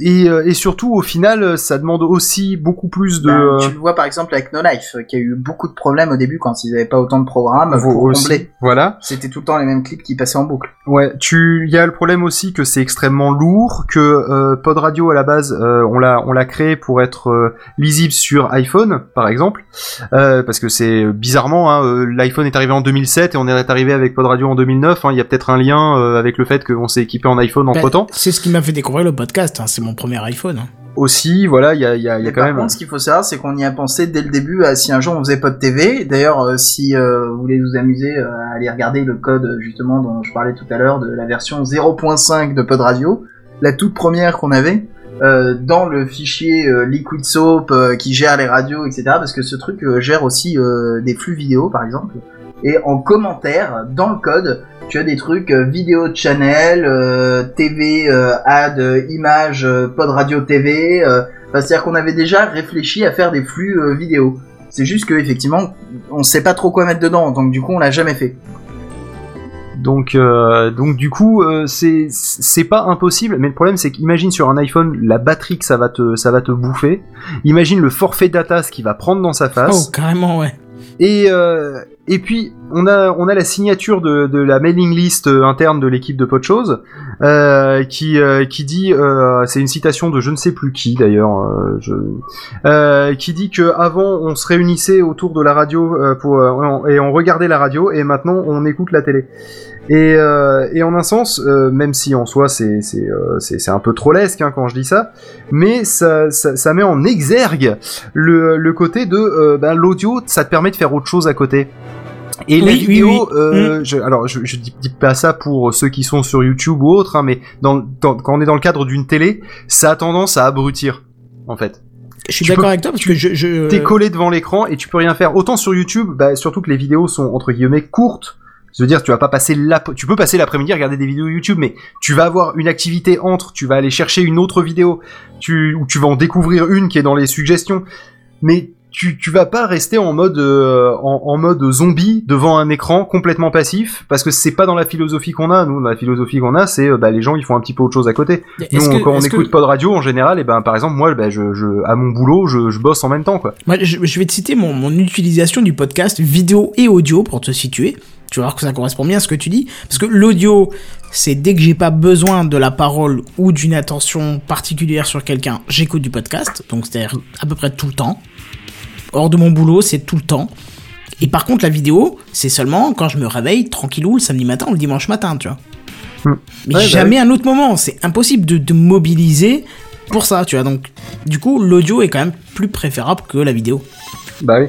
et, euh, et surtout, au final, ça demande aussi beaucoup plus de. Ben, euh, tu le vois par exemple avec No Life, qui a eu beaucoup de problèmes au début quand ils avaient pas autant de programmes Vous pour aussi. combler. Voilà. C'était tout le temps les mêmes clips qui passaient en boucle. Ouais, tu, il y a le problème aussi que c'est extrêmement lourd, que euh, Pod Radio à la base, euh, on l'a, on l'a créé pour être euh, lisible sur iPhone, par exemple, euh, parce que c'est bizarrement, hein, euh, l'iPhone est arrivé en 2007 et on est arrivé avec Pod Radio en 2009. hein, Il y a peut-être un lien euh, avec le fait qu'on s'est équipé en iPhone entre temps. Ben, c'est ce qui m'a fait découvrir le podcast. hein. C'est mon premier iPhone. hein. Aussi, voilà, il y a, il y a, il y a Et quand par même. contre, ce qu'il faut savoir, c'est qu'on y a pensé dès le début à si un jour on faisait pas de TV. D'ailleurs, euh, si euh, vous voulez vous amuser euh, à aller regarder le code justement dont je parlais tout à l'heure de la version 0.5 de Pod Radio, la toute première qu'on avait euh, dans le fichier euh, Liquid Soap euh, qui gère les radios, etc. Parce que ce truc euh, gère aussi euh, des flux vidéo, par exemple. Et en commentaire, dans le code, tu as des trucs euh, vidéo de channel, euh, TV, euh, ad, euh, image, euh, pod radio TV. euh, enfin, C'est-à-dire qu'on avait déjà réfléchi à faire des flux euh, vidéo. C'est juste que effectivement, on sait pas trop quoi mettre dedans, donc du coup on l'a jamais fait. Donc, euh, donc du coup, euh, c'est c'est pas impossible, mais le problème c'est qu'imagine sur un iPhone la batterie que ça va te ça va te bouffer. Imagine le forfait data ce qu'il va prendre dans sa face. Oh, carrément, ouais. Et euh, et puis on a on a la signature de, de la mailing list euh, interne de l'équipe de Podchose euh, qui euh, qui dit euh, c'est une citation de je ne sais plus qui d'ailleurs euh, je euh, qui dit que avant on se réunissait autour de la radio pour et on regardait la radio et maintenant on écoute la télé. Et, euh, et en un sens, euh, même si en soi c'est euh, un peu trollesque hein, quand je dis ça, mais ça, ça ça met en exergue le le côté de euh, ben, l'audio, ça te permet de faire autre chose à côté. Et la Oui, vidéo, oui. euh, Mm. je, alors je, je dis dis pas ça pour ceux qui sont sur YouTube ou autre, hein, mais dans, dans- quand on est dans le cadre d'une télé, ça a tendance à abrutir, en fait. Je suis d'accord avec toi parce que je. je... T'es collé devant l'écran et tu peux rien faire. Autant sur YouTube, bah, surtout que les vidéos sont entre guillemets courtes. Je veux dire, tu vas pas passer l'ap, tu peux passer l'après-midi à regarder des vidéos YouTube, mais tu vas avoir une activité entre, tu vas aller chercher une autre vidéo, tu, ou tu vas en découvrir une qui est dans les suggestions, mais tu, tu vas pas rester en mode, euh, en, en mode zombie devant un écran complètement passif, parce que c'est pas dans la philosophie qu'on a. Nous, dans la philosophie qu'on a, c'est, euh, bah, les gens, ils font un petit peu autre chose à côté. Nous, que- quand on que- écoute pod radio, en général, et ben, par exemple, moi, bah, je, je, à mon boulot, je, je bosse en même temps, quoi. Moi, je, je vais te citer mon, mon utilisation du podcast vidéo et audio pour te situer. Tu vas voir que ça correspond bien à ce que tu dis. Parce que l'audio, c'est dès que j'ai pas besoin de la parole ou d'une attention particulière sur quelqu'un, j'écoute du podcast. Donc, c'est-à-dire à peu près tout le temps. Hors de mon boulot, c'est tout le temps. Et par contre, la vidéo, c'est seulement quand je me réveille tranquillou le samedi matin ou le dimanche matin, tu vois. Hmm. Mais Ouais, bah jamais un autre moment. C'est impossible de, de mobiliser pour ça, tu vois. Donc, du coup, l'audio est quand même plus préférable que la vidéo. Bah oui.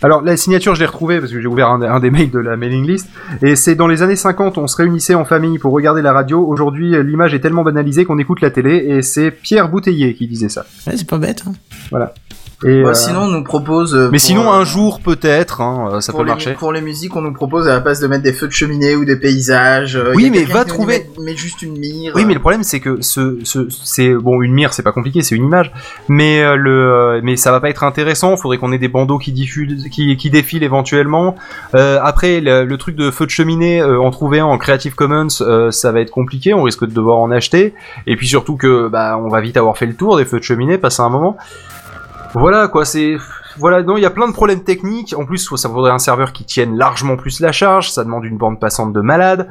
Alors la signature, je l'ai retrouvée parce que j'ai ouvert un, un des mails de la mailing list. Et c'est dans les années 50, on se réunissait en famille pour regarder la radio. Aujourd'hui, l'image est tellement banalisée qu'on écoute la télé. Et c'est Pierre Bouteiller qui disait ça. Ouais, c'est pas bête. Hein. Voilà. Et, Bah, euh, Sinon, on nous propose. euh, mais pour, sinon, euh, un jour peut-être, hein, euh, ça pour peut les, marcher. Pour les musiques, on nous propose à la place de mettre des feux de cheminée ou des paysages. euh, Oui, mais va trouver- met juste une mire. Oui, mais le problème c'est que ce, ce c'est bon une mire, c'est pas compliqué, c'est une image, mais euh, le euh, mais ça va pas être intéressant. Faudrait qu'on ait des bandeaux qui diffusent, qui, qui défilent éventuellement. Euh, après, le, le truc de feu de cheminée, euh, en trouver un en Creative Commons, euh, ça va être compliqué. On risque de devoir en acheter. Et puis surtout que bah on va vite avoir fait le tour des feux de cheminée, passer un moment. Voilà quoi, c'est voilà, non, il y a plein de problèmes techniques. En plus, faut- ça faudrait un serveur qui tienne largement plus la charge. Ça demande une bande passante de malade.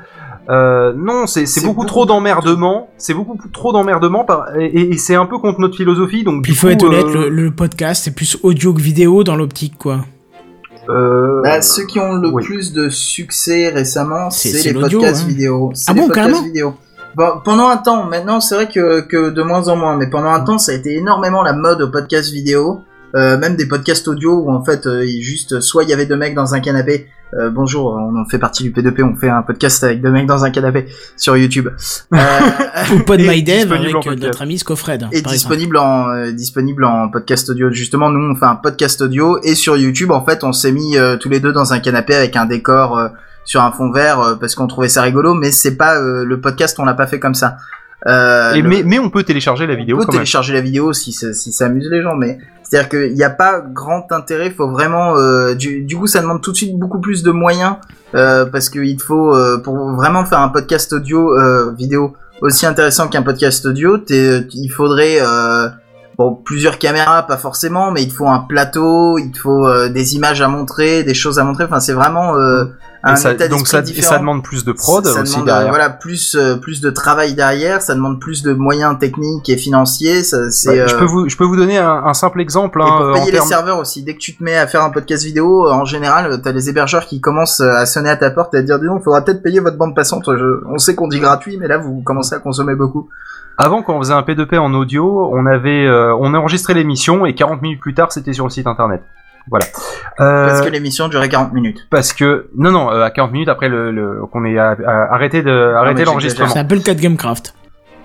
Euh, non, c'est c'est C'est beaucoup beaucoup trop d'emmerdement. C'est beaucoup trop d'emmerdement par- et, et- et c'est un peu contre notre philosophie. Donc Puis il faut coup, être honnête, euh, le, le podcast c'est plus audio que vidéo dans l'optique quoi. euh, Bah, ceux qui ont le oui. plus de succès récemment, C'est- c'est c'est les podcasts hein. vidéo. C'est Ah les bon, podcasts carrément? vidéo. Bon, pendant un temps, maintenant c'est vrai que, que de moins en moins, mais pendant un temps ça a été énormément la mode aux podcasts vidéo, euh, même des podcasts audio où en fait euh, il- juste soit il y avait deux mecs dans un canapé. euh, bonjour, on en fait partie du P2P, on fait un podcast avec deux mecs dans un canapé sur YouTube. Euh, Ou Pod Et My Dev disponible avec euh, podcast. notre ami Scofred. exemple. disponible en euh, disponible en podcast audio. Justement, nous on fait un podcast audio et sur YouTube en fait on s'est mis euh, tous les deux dans un canapé avec un décor euh, sur un fond vert euh, parce qu'on trouvait ça rigolo, mais c'est pas euh, le podcast on l'a pas fait comme ça. Euh, et le- mais, mais on peut télécharger la vidéo on peut quand même. télécharger la vidéo si ça, si ça amuse les gens, mais c'est-à-dire qu'il n'y a pas grand intérêt. Faut vraiment, euh, du, du coup, ça demande tout de suite beaucoup plus de moyens euh, parce qu'il faut pour vraiment faire un podcast audio vidéo aussi intéressant qu'un podcast audio, il faudrait bon plusieurs caméras, pas forcément, mais il te faut un plateau, il te faut des images à montrer, des choses à montrer. Enfin, c'est vraiment euh, un Et ça, état donc ça, et ça demande plus de prod ça, ça aussi demande, euh, derrière. voilà plus euh, plus de travail derrière ça demande plus de moyens techniques et financiers ça c'est Ouais, euh, je peux vous, je peux vous donner un, un simple exemple. et hein, pour euh, payer les serveurs aussi dès que tu te mets à faire un podcast vidéo en général t'as les hébergeurs qui commencent à sonner à ta porte et à te dire dis donc faudra peut-être payer votre bande passante Je- on sait qu'on dit gratuit mais là vous commencez à consommer beaucoup Avant, quand on faisait un P2P en audio, on avait, euh, on enregistrait l'émission et 40 minutes plus tard, c'était sur le site internet. Voilà. Euh, parce que l'émission durait 40 minutes parce que non non euh, à 40 minutes après le, le qu'on ait arrêté de l'enregistrement. C'est un peu le cas de Gamecraft.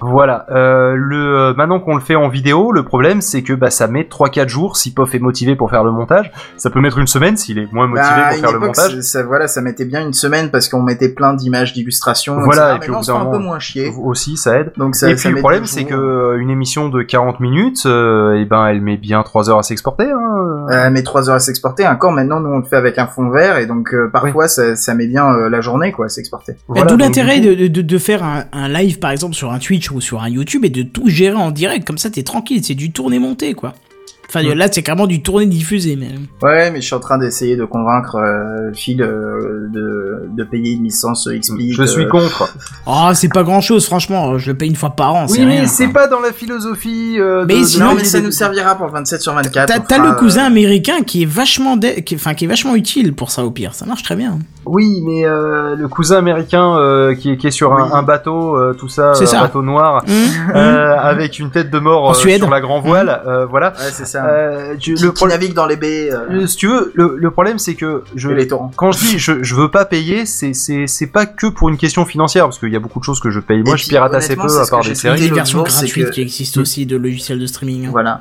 Voilà. Euh, le euh, maintenant qu'on le fait en vidéo, le problème c'est que bah ça met 3-4 jours si Pof est motivé pour faire le montage. Ça peut mettre une semaine s'il est moins motivé Bah, pour faire le montage. ça, voilà, ça mettait bien une semaine parce qu'on mettait plein d'images, d'illustrations. Voilà, etc. et puis au Maintenant, bout c'est d'un un peu moins chier. Aussi ça aide. Donc ça, et ça puis le problème c'est que euh, une émission de 40 minutes, euh, et ben elle met bien 3 heures à s'exporter. Hein. Euh, met 3 heures à s'exporter. Encore maintenant, nous on le fait avec un fond vert et donc euh, parfois ça, ça met bien euh, la journée quoi à s'exporter. Voilà, D'où l'intérêt de, de, de faire un, un live par exemple sur un Twitch ou sur un YouTube et de tout gérer en direct. Comme ça, t'es tranquille. C'est du tourné-monté quoi. Enfin, Mm. là, c'est carrément du tourné-diffusé. Mais... Ouais, mais je suis en train d'essayer de convaincre euh, Phil euh, de, de payer une licence XSplit. Je suis euh, contre. Oh, c'est pas grand chose, franchement. Je le paye une fois par an. Oui, c'est mais rien, c'est pas dans la philosophie. euh, Mais de sinon, Non, mais ça nous servira pour le 27 sur 24. T'as le cousin euh, américain qui est vachement, dé- qui, enfin, qui est vachement utile pour ça au pire. Ça marche très bien. Oui, mais euh, le cousin américain euh, qui, est, qui est sur un, Oui. un bateau, euh, tout ça, C'est un ça. bateau noir, Hum, euh, avec une tête de mort euh, sur la grand voile, euh, voilà. Ouais, c'est ça. Euh, tu- qui, le qui problème, navigue dans les baies si tu veux, le, le problème c'est que je, les quand je dis je, je veux pas payer, c'est pas que pour une question financière parce qu'il y a beaucoup de choses que je paye. Moi, Et je pirate assez peu à part des séries. Il y a des versions gratuites que- qui existent aussi de logiciels de streaming. Voilà.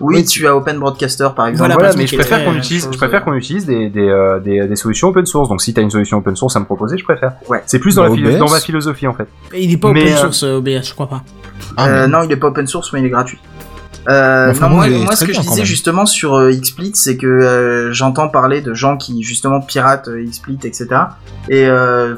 Oui, Oui, tu as Open Broadcaster par exemple. Voilà, Voilà, parce mais je préfère qu'on utilise, chose, je préfère qu'on utilise des, des, euh, des, des solutions open source. Donc, si t'as une solution open source à me proposer, je préfère. Ouais. C'est plus dans, Bah, la philo- OBS. dans ma philosophie en fait. Il est pas Mais, open euh, source euh, OBS, je crois pas. Ah, Euh, mais- non, il est pas open source, mais il est gratuit. Euh, Enfin, non, moi, moi, ce que je disais justement sur euh, XSplit, c'est que euh, j'entends parler de gens qui justement piratent euh, XSplit, etc. Et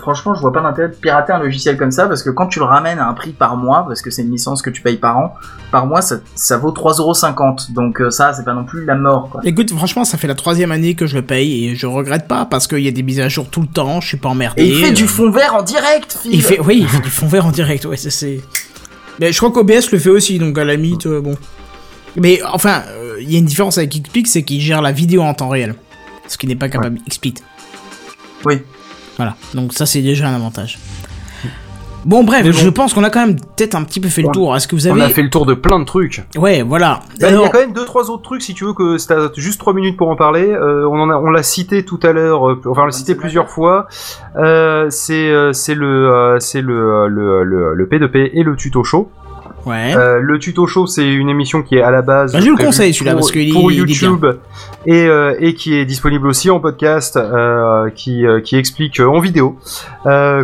franchement, je vois pas d'intérêt de pirater un logiciel comme ça parce que quand tu le ramènes à un prix par mois, parce que c'est une licence que tu payes par an, par mois, ça, ça vaut 3,50€. Donc ça, c'est pas non plus la mort, quoi. Écoute, franchement, ça fait la troisième année que je le paye et je regrette pas parce qu'il y a des mises à jour tout le temps. Je suis pas emmerdé. Et il fait du fond vert en direct, Phil Il fait, oui, il fait du fond vert en direct, ouais, ça c'est. Mais je crois qu'OBS le fait aussi, donc à la limite, bon. Mais enfin, euh, il y a une différence avec XSplit, c'est qu'il gère la vidéo en temps réel. Ce qui n'est pas capable XSplit. Oui. Voilà, donc ça c'est déjà un avantage. Bon, bref, bon. je pense qu'on a quand même peut-être un petit peu fait le On- tour. Est-ce que vous On avez. a fait le tour de plein de trucs. Ouais, voilà. Bah, Il y Alors- a quand même deux trois autres trucs si tu veux que si t'as juste trois minutes pour en parler. Euh, on en a, on l'a cité tout à l'heure, euh, enfin on l'a cité plusieurs fois. Euh, c'est euh, c'est le euh, c'est le, euh, le le le P2P et le tuto show. Ouais. Euh, le tuto show c'est une émission qui est à la base je le prévue conseille, celui-là, pour- parce il. YouTube et euh, et qui est disponible aussi en podcast euh, qui qui explique en vidéo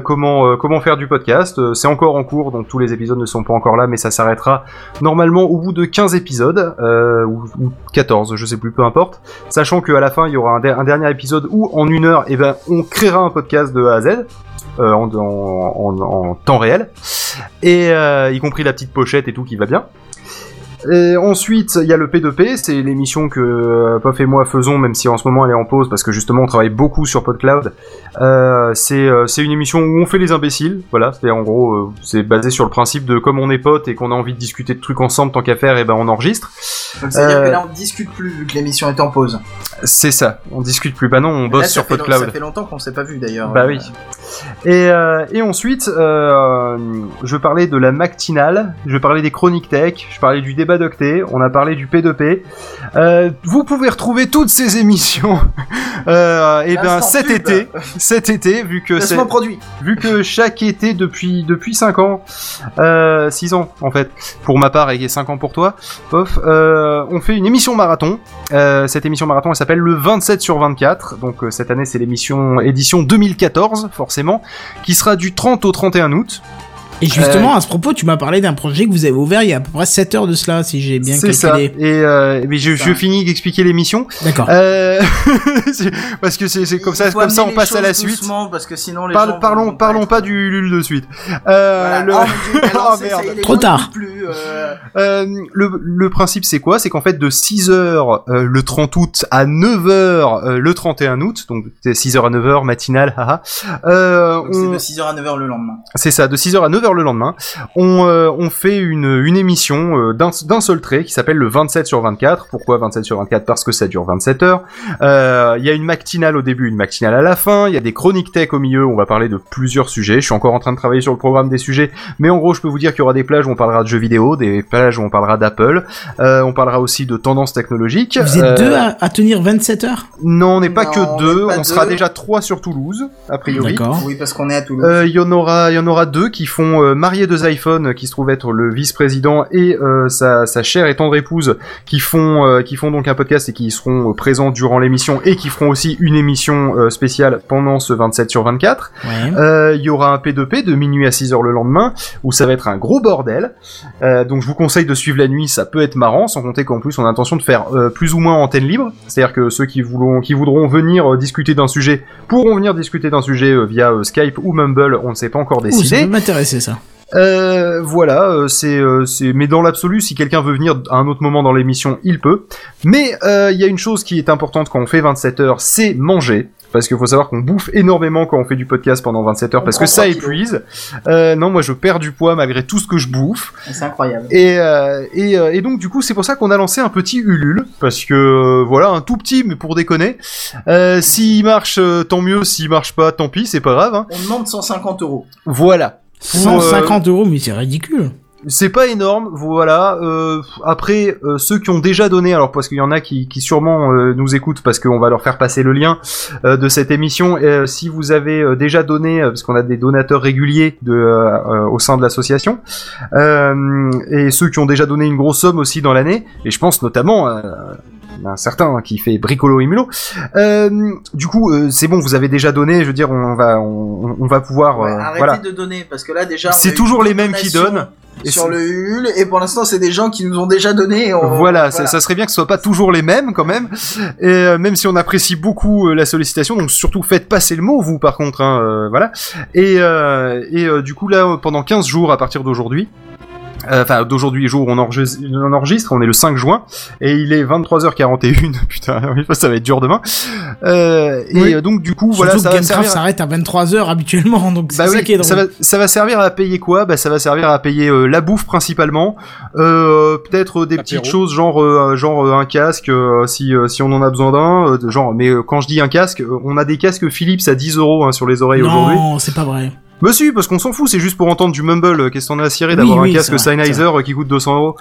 comment comment faire du podcast. C'est encore en cours donc tous les épisodes ne sont pas encore là mais ça s'arrêtera normalement au bout de 15 épisodes ou, ou 14, je sais plus, peu importe. Sachant qu'à la fin il y aura un, der- un dernier épisode où en une heure eh ben on créera un podcast de A à Z. en, en, en- en temps réel et euh, y compris la petite pochette et tout qui va bien Et ensuite, il y a le P2P, c'est l'émission que euh, Pof et moi faisons, même si en ce moment elle est en pause, parce que justement on travaille beaucoup sur PodCloud. Euh, c'est euh, c'est une émission où on fait les imbéciles, voilà. C'est en gros, euh, c'est basé sur le principe de comme on est potes et qu'on a envie de discuter de trucs ensemble tant qu'à faire, et ben on enregistre. C'est-à-dire Euh, que là on discute plus vu que l'émission est en pause. C'est ça. On discute plus. Bah non, on bosse sur PodCloud. Ça fait longtemps qu'on s'est pas vu d'ailleurs. Bah oui. Et, et ensuite, je parlais de la matinale, je parlais des chroniques tech, je parlais du débat on a parlé du P2P. Euh, vous pouvez retrouver toutes ces émissions euh, et ben cet pub. été, cet été, vu que c'est produit. vu que chaque été depuis depuis 5 ans, euh, 6 ans en fait, pour ma part et 5 ans pour toi, Pof, euh, on fait une émission marathon. Euh, cette émission marathon elle s'appelle le 27 sur 24. Donc euh, cette année c'est l'émission édition 2014 forcément, qui sera du 30 au 31 août. Et justement, à ce propos, tu m'as parlé d'un projet que vous avez ouvert il y a à peu près 7 heures de cela, si j'ai bien C'est ça. calculé. Et euh, mais je, je finis d'expliquer l'émission. D'accord. Euh, parce que c'est c'est comme ça, comme ça on passe à la suite. parce que sinon les Parle- gens parlons, vont- parlons pas du Lul de suite. Euh, Voilà. le... Oh, mon Dieu, il a Oh, lancé, ça y est, merde. les Trop tard. Plus, euh, Euh, le, le principe c'est quoi? C'est qu'en fait de 6h le 30 août à 9h le 31 août, donc c'est 6h à 9h matinale, haha. Euh, donc C'est on- de 6h à 9h le lendemain. c'est ça, de 6h à 9h le lendemain, on, euh, on fait une, une émission euh, d'un seul trait qui s'appelle le 27 sur 24. Pourquoi 27 sur 24 Parce que ça dure 27 heures. Euh, Il y a une matinale au début, une matinale à la fin, il y a des chroniques tech au milieu, on va parler de plusieurs sujets. Je suis encore en train de travailler sur le programme des sujets, mais en gros je peux vous dire qu'il y aura des plages où on parlera de jeux vidéo, des plages où on parlera d'Apple, euh, on parlera aussi de tendances technologiques. Vous êtes Euh, deux à, à tenir 27 heures? Non, on n'est pas Non, que deux, on sera déjà trois sur Toulouse, a priori. D'accord. Oui, parce qu'on est à Toulouse. Euh, Il y en aura, il y en aura deux qui font euh, marier deux iPhones, euh, qui se trouve être le vice-président et euh, sa, sa chère et tendre épouse, qui font, qui font donc un podcast et qui seront présents durant l'émission et qui feront aussi une émission spéciale pendant ce 27 sur 24. Ouais. Euh, Il y aura un P2P de minuit à 6h le lendemain, où ça va être un gros bordel. Donc je vous conseille de suivre la nuit, ça peut être marrant, sans compter qu'en plus on a intention de faire plus ou moins antenne libre. C'est-à-dire que ceux qui, voudront, qui voudront venir discuter d'un sujet pourront venir discuter d'un sujet via Skype ou Mumble, on ne s'est pas encore Ouh, ça décidé. Ça. Euh, voilà, euh, c'est, euh, c'est, mais dans l'absolu, si quelqu'un veut venir à un autre moment dans l'émission, il peut. Mais euh, il y a une chose qui est importante quand on fait 27 heures, c'est manger. Parce qu'il faut savoir qu'on bouffe énormément quand on fait du podcast pendant 27 heures, On parce que ça épuise. Euh, non, moi je perds du poids malgré tout ce que je bouffe. C'est incroyable. Et, euh, et, euh, et donc du coup c'est pour ça qu'on a lancé un petit Ulule, parce que voilà, un tout petit mais pour déconner. Euh, s'il marche, tant mieux, s'il marche pas, tant pis, c'est pas grave. Hein. On demande 150 euros. Voilà. Pour, euh, 150 euros, mais c'est ridicule. C'est pas énorme, voilà. Euh, après, euh, ceux qui ont déjà donné, alors parce qu'il y en a qui, qui sûrement euh, nous écoutent parce qu'on va leur faire passer le lien de cette émission. Si vous avez déjà donné, parce qu'on a des donateurs réguliers de, au sein de l'association, et ceux qui ont déjà donné une grosse somme aussi dans l'année, et je pense notamment à un certain qui fait bricolo et mulot. Euh, du coup, euh, c'est bon, vous avez déjà donné. Je veux dire, on va, on, on va pouvoir, Ouais, euh, arrêtez voilà. de donner parce que là déjà. C'est toujours les mêmes qui donnent. Et sur le Ulule et pour l'instant c'est des gens qui nous ont déjà donné. on- Voilà, ça- ça serait bien que ce soit pas toujours les mêmes quand même. Et euh, même si on apprécie beaucoup euh, la sollicitation, donc surtout faites passer le mot vous par contre, hein, euh, voilà. Et, et du coup là pendant 15 jours à partir d'aujourd'hui. Euh, Enfin, d'aujourd'hui, jour où on enregistre, on enregistre, on est le 5 juin, et il est 23h41, putain, ça va être dur demain. Euh, et Oui. euh, donc, du coup, Surtout voilà, que ça va Gamecraft servir... s'arrête à 23h habituellement, donc c'est Bah ça qui est drôle. ça va, ça va servir à payer quoi? Bah ça va servir à payer euh, la bouffe principalement, euh, peut-être des petites choses genre euh, genre un casque euh, si euh, si on en a besoin d'un, euh, genre mais euh, quand je dis un casque, on a des casques Philips à 10 euros hein, sur les oreilles aujourd'hui. Non, c'est pas vrai. Bah si, parce qu'on s'en fout, c'est juste pour entendre du mumble. euh, Qu'est-ce qu'on a à cirer d'avoir oui, un casque Sennheiser euh, qui coûte 200 euros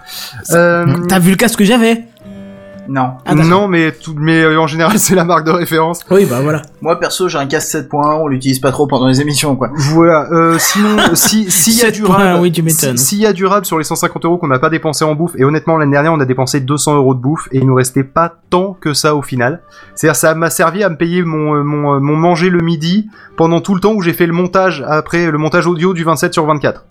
Euh, T'as vu le casque que j'avais Non. Ah. Non, mais tout, mais euh, en général c'est la marque de référence. Oui, bah voilà. Moi perso j'ai un casque 7.1, on l'utilise pas trop pendant les émissions quoi. Voilà. Euh, sinon, si s'il y a 7 du rab, oui, tu m'étonnes. si- s'il y a du rab sur les 150 euros qu'on n'a pas dépensé en bouffe, et honnêtement l'année dernière on a dépensé 200 euros de bouffe et il nous restait pas tant que ça au final. C'est-à-dire ça m'a servi à me payer mon euh, mon, euh, mon manger le midi pendant tout le temps où j'ai fait le montage après le montage audio du 27 sur 24.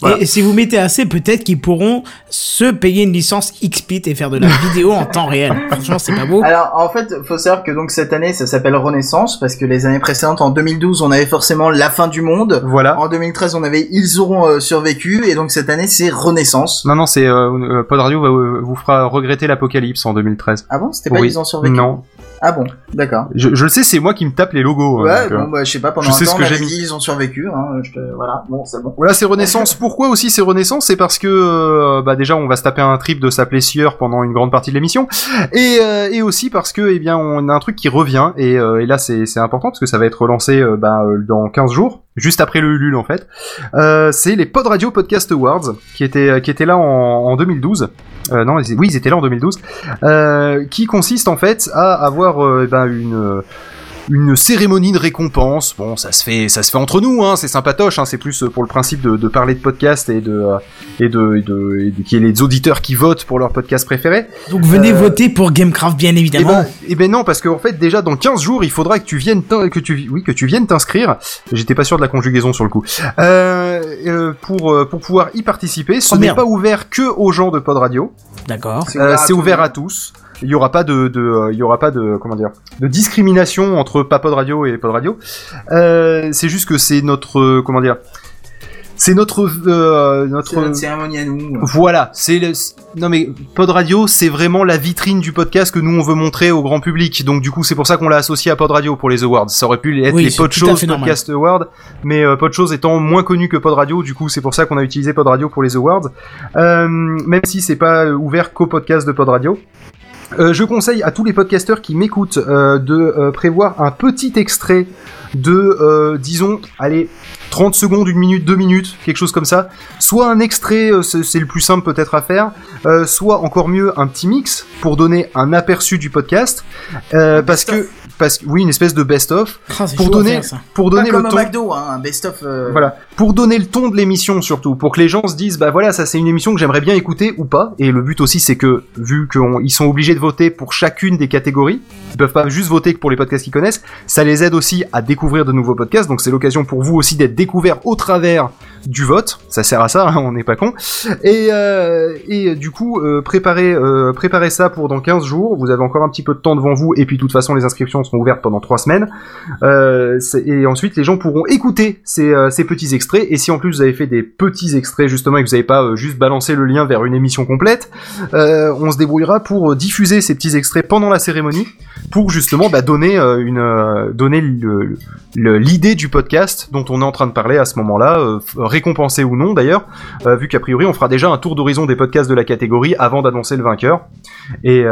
Voilà. Et, et si vous mettez assez, peut-être qu'ils pourront se payer une licence XSplit et faire de la vidéo en temps réel. Franchement, c'est pas beau. Alors en fait, faut savoir que donc cette année, ça s'appelle Renaissance parce que les années précédentes, en 2012, on avait forcément la fin du monde. Voilà. En 2013, on avait ils auront euh, survécu et donc cette année, c'est Renaissance. Non, non, c'est euh, euh, Pod Radio euh, vous fera regretter l'apocalypse en 2013. Ah bon, c'était pas Oui. ils ont survécu? Non, Ah bon, d'accord. je, je le sais, c'est moi qui me tape les logos. hein, Ouais, euh, bon bah je sais pas. Pendant je un sais temps, ce on que j'ai mis. ils ont survécu. Hein, je te- Voilà, bon c'est bon. Voilà, c'est Renaissance. Pourquoi aussi c'est Renaissance? C'est parce que euh, bah déjà on va se taper un trip de s'appeler Sieur pendant une grande partie de l'émission, et, euh, et aussi parce que eh bien on a un truc qui revient et, euh, et là c'est important parce que ça va être relancé bah, dans 15 jours, juste après le Ulule en fait. Euh, c'est les Pod Radio Podcast Awards qui étaient qui étaient là en, en 2012. Euh, non, oui, ils étaient là en 2012, euh, qui consiste en fait à avoir euh, eh ben, une une cérémonie de récompense. Bon, ça se fait, ça se fait entre nous, hein, c'est sympatoche. Hein, c'est plus pour le principe de, de parler de podcast et de euh, et de et de, et de qu'il y ait les auditeurs qui votent pour leur podcast préféré. Donc venez Euh, voter pour Gamecraft, bien Eh évidemment. ben, eh ben non, parce qu'en fait déjà dans 15 jours, il faudra que tu viennes que tu oui que tu viennes t'inscrire. J'étais pas sûr de la conjugaison sur le coup. Euh, euh, pour euh, pour pouvoir y participer, ce Oh, n'est pas ouvert que aux gens de Pod Radio. D'accord. Euh, c'est ouvert à tous. Il y aura pas de, de euh, il y aura pas de comment dire de discrimination entre pas Pod Radio et Pod Radio. Euh, c'est juste que c'est notre euh, comment dire c'est notre euh, C'est notre notre cérémonie à nous. voilà, c'est le... non mais Pod Radio, c'est vraiment la vitrine du podcast que nous on veut montrer au grand public. Donc du coup, c'est pour ça qu'on l'a associé à Pod Radio pour les awards. Ça aurait pu être Oui, les Pod Shows. Podcast Awards, mais euh, Pod Shows étant moins connu que Pod Radio, du coup, c'est pour ça qu'on a utilisé Pod Radio pour les awards. Euh, même si c'est pas ouvert qu'au podcast de Pod Radio. Euh, je conseille à tous les podcasteurs qui m'écoutent euh, de euh, prévoir un petit extrait de, disons, allez, 30 secondes, une minute, deux minutes, quelque chose comme ça. Soit un extrait, c'est le plus simple peut-être à faire, soit encore mieux un petit mix pour donner un aperçu du podcast, parce que, parce que, oui, une espèce de best-of Ah, pour donner, pour donner le comme ton. McDo, hein, euh, Voilà, pour donner le ton de l'émission surtout, pour que les gens se disent bah voilà ça c'est une émission que j'aimerais bien écouter ou pas. Et le but aussi c'est que vu qu'ils sont obligés de voter pour chacune des catégories, ils peuvent pas juste voter que pour les podcasts qu'ils connaissent. Ça les aide aussi à découvrir de nouveaux podcasts. Donc c'est l'occasion pour vous aussi d'être découvert au travers du vote. Ça sert à ça, hein, on n'est pas con. Et euh, et du coup euh, préparez euh, préparez ça pour dans 15 jours. Vous avez encore un petit peu de temps devant vous. Et puis de toute façon les inscriptions seront ouvertes pendant 3 semaines. Euh, et ensuite, les gens pourront écouter ces, euh, ces petits extraits. Et si en plus vous avez fait des petits extraits justement et que vous n'avez pas euh, juste balancé le lien vers une émission complète, on se débrouillera pour diffuser ces petits extraits pendant la cérémonie pour justement bah, donner une donner l'idée du podcast dont on est en train de parler à ce moment-là, récompensé ou non d'ailleurs, vu qu'a priori on fera déjà un tour d'horizon des podcasts de la catégorie avant d'annoncer le vainqueur. Et,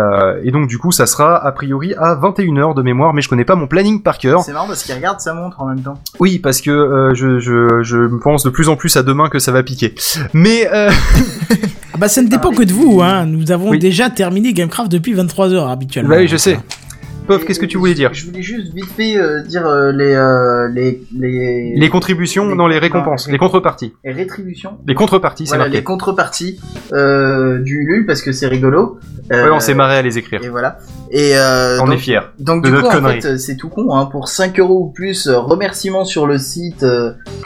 et donc du coup ça sera a priori à 21h de mémoire, mais je connais pas mon planning par cœur. C'est marrant parce qu'il regarde sa montre en même temps. Oui, parce que euh, je, je, je pense de plus en plus à demain que ça va piquer. Mais euh, Ah bah ça ne dépend que de vous, hein. Nous avons Oui. déjà terminé Gamecraft depuis 23h habituellement. bah oui, je sais. Pof, qu'est-ce que tu voulais dire Je voulais juste vite fait euh, dire euh, les, euh, les les Les contributions, les- non les récompenses, les- les contreparties. les rétributions. Les contreparties, c'est Voilà, marqué. les contreparties du Ulule parce que c'est rigolo. Ouais, on s'est marré à les écrire. Et voilà. Et On donc, est fiers. Donc de du notre coup, en fait, c'est tout con. Hein, pour 5 euros ou plus, remerciements sur le site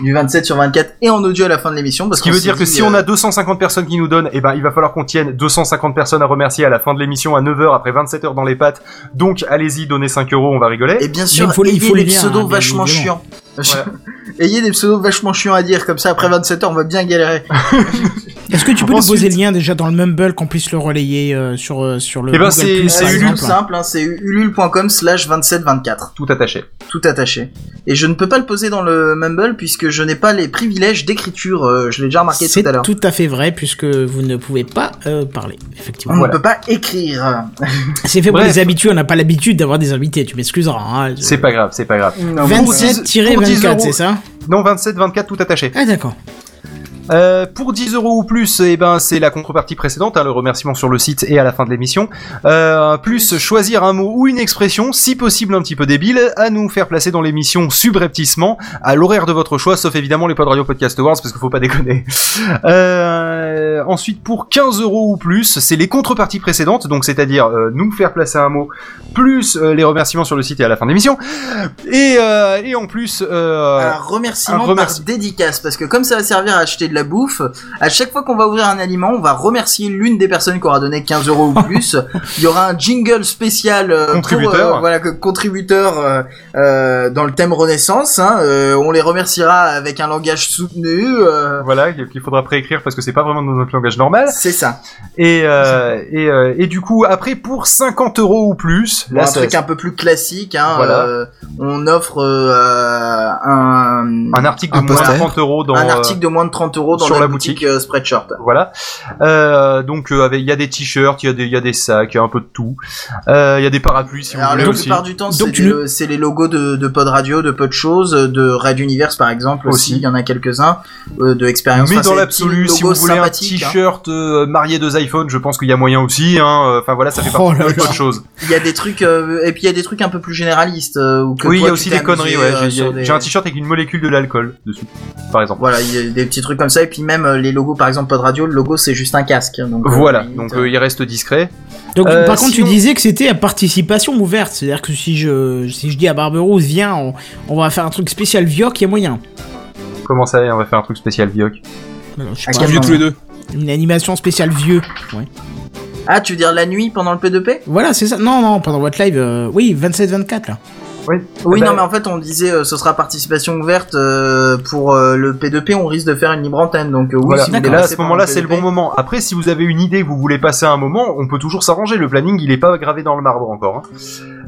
du 27 sur 24 et en audio à la fin de l'émission. Ce qui veut dire que si on a 250 personnes qui nous donnent, eh ben il va falloir qu'on tienne 250 personnes à remercier à la fin de l'émission à 9h après 27 heures dans les pattes. Donc allez-y, donnez 5 euros, on va rigoler. Et bien sûr, il faut il ayez faut les des liens, pseudos hein, vachement chiants. ayez des pseudos vachement chiants à dire, comme ça après 27 heures on va bien galérer. Est-ce que tu peux Ensuite- nous poser le lien déjà dans le Mumble qu'on puisse le relayer euh, sur, euh, sur le Eh ben, c'est- c'est c'est Ulule, simple, hein, c'est ulule.com slash 2724, Tout attaché. tout attaché. Et je ne peux pas le poser dans le Mumble puisque je n'ai pas les privilèges d'écriture, euh, je l'ai déjà remarqué C'est tout à l'heure. tout à fait vrai puisque vous ne pouvez pas euh, parler, On effectivement. ne Voilà. peut pas écrire. C'est fait pour Bref. les habitués, on n'a pas l'habitude d'avoir des invités, tu m'excuseras. Hein. C'est pas grave, c'est pas grave. Non, Pour 10 27-24, euros. c'est ça Non, 27, 24, tout attaché. Ah d'accord. Euh, pour 10 euros ou plus, eh ben c'est la contrepartie précédente, hein, le remerciement sur le site et à la fin de l'émission. Euh, plus choisir un mot ou une expression, si possible un petit peu débile, à nous faire placer dans l'émission subrepticement à l'horaire de votre choix, sauf évidemment les Pod Radio Podcast Awards parce qu'il faut pas déconner. Euh, ensuite, pour 15 euros ou plus, c'est les contreparties précédentes, donc c'est-à-dire euh, nous faire placer un mot plus euh, les remerciements sur le site et à la fin de l'émission. Et, euh, et en plus, euh, un remerciement un remercie- par dédicace parce que comme ça va servir à acheter de la bouffe. À chaque fois qu'on va ouvrir un aliment, on va remercier l'une des personnes qui aura donné 15 euros ou plus. Il y aura un jingle spécial euh, pour, Contributeur. euh, voilà, contributeur euh, euh, dans le thème Renaissance. Hein. On les remerciera avec un langage soutenu. Voilà, qu'il faudra préécrire parce que c'est pas vraiment dans notre langage normal. c'est ça. Et, et, et du coup, après, pour 50 euros ou plus, là, un truc un peu plus classique. Hein, Voilà. on offre un, un article de Un moins de poster. 30 euros dans, un article de moins de 30 euros dans sur la, la boutique, boutique. euh, Spreadshirt. Voilà. Euh, donc euh, il y a des t-shirts, il y a des il y a des sacs, il y a un peu de tout. Euh, Il y a des parapluies si Alors vous la voulez plupart du temps, c'est les logos de, de Pod Radio, de Pod Choses, de Red Universe par exemple aussi. Il y en a quelques-uns euh, de expérience. Mais Enfin, dans l'absolu, si vous voulez un hein. t-shirt euh, marié deux iPhones, je pense qu'il y a moyen aussi. Hein. Enfin voilà, ça fait Oh partie de autre chose. Il y a des trucs euh, et puis il y a des trucs un peu plus généralistes. euh, que Oui, il y a aussi des conneries. Ouais, j'ai sur j'ai des- un t-shirt avec une molécule de l'alcool dessus, par exemple. Voilà, il y a des petits trucs comme ça et puis même euh, les logos par exemple Pod Radio, le logo c'est juste un casque. Donc euh, Voilà, limite, donc euh, il reste discret. Donc, Euh, par contre, tu disais que c'était à participation ouverte. C'est-à-dire que si je, si je dis à Barberousse, viens, on, on va faire un truc spécial Vioc, il y a moyen. Comment ça, on va faire un truc spécial Vioc je pas, quel Vieux tous les deux. une animation spéciale vieux. Ouais. Ah, tu veux dire la nuit pendant le P2P Voilà, c'est ça. Non, non, pendant votre live, euh, oui, 27-24 là. Oui. Oui, Ah non, mais en fait, on disait euh, ce sera participation ouverte euh, pour euh, le P2P. On risque de faire une libre antenne, donc euh, oui, Voilà. si vous là, à ce moment-là, c'est le P2P. bon moment. Après, si vous avez une idée, vous voulez passer un moment, on peut toujours s'arranger. Le planning, il est pas gravé dans le marbre encore. hein.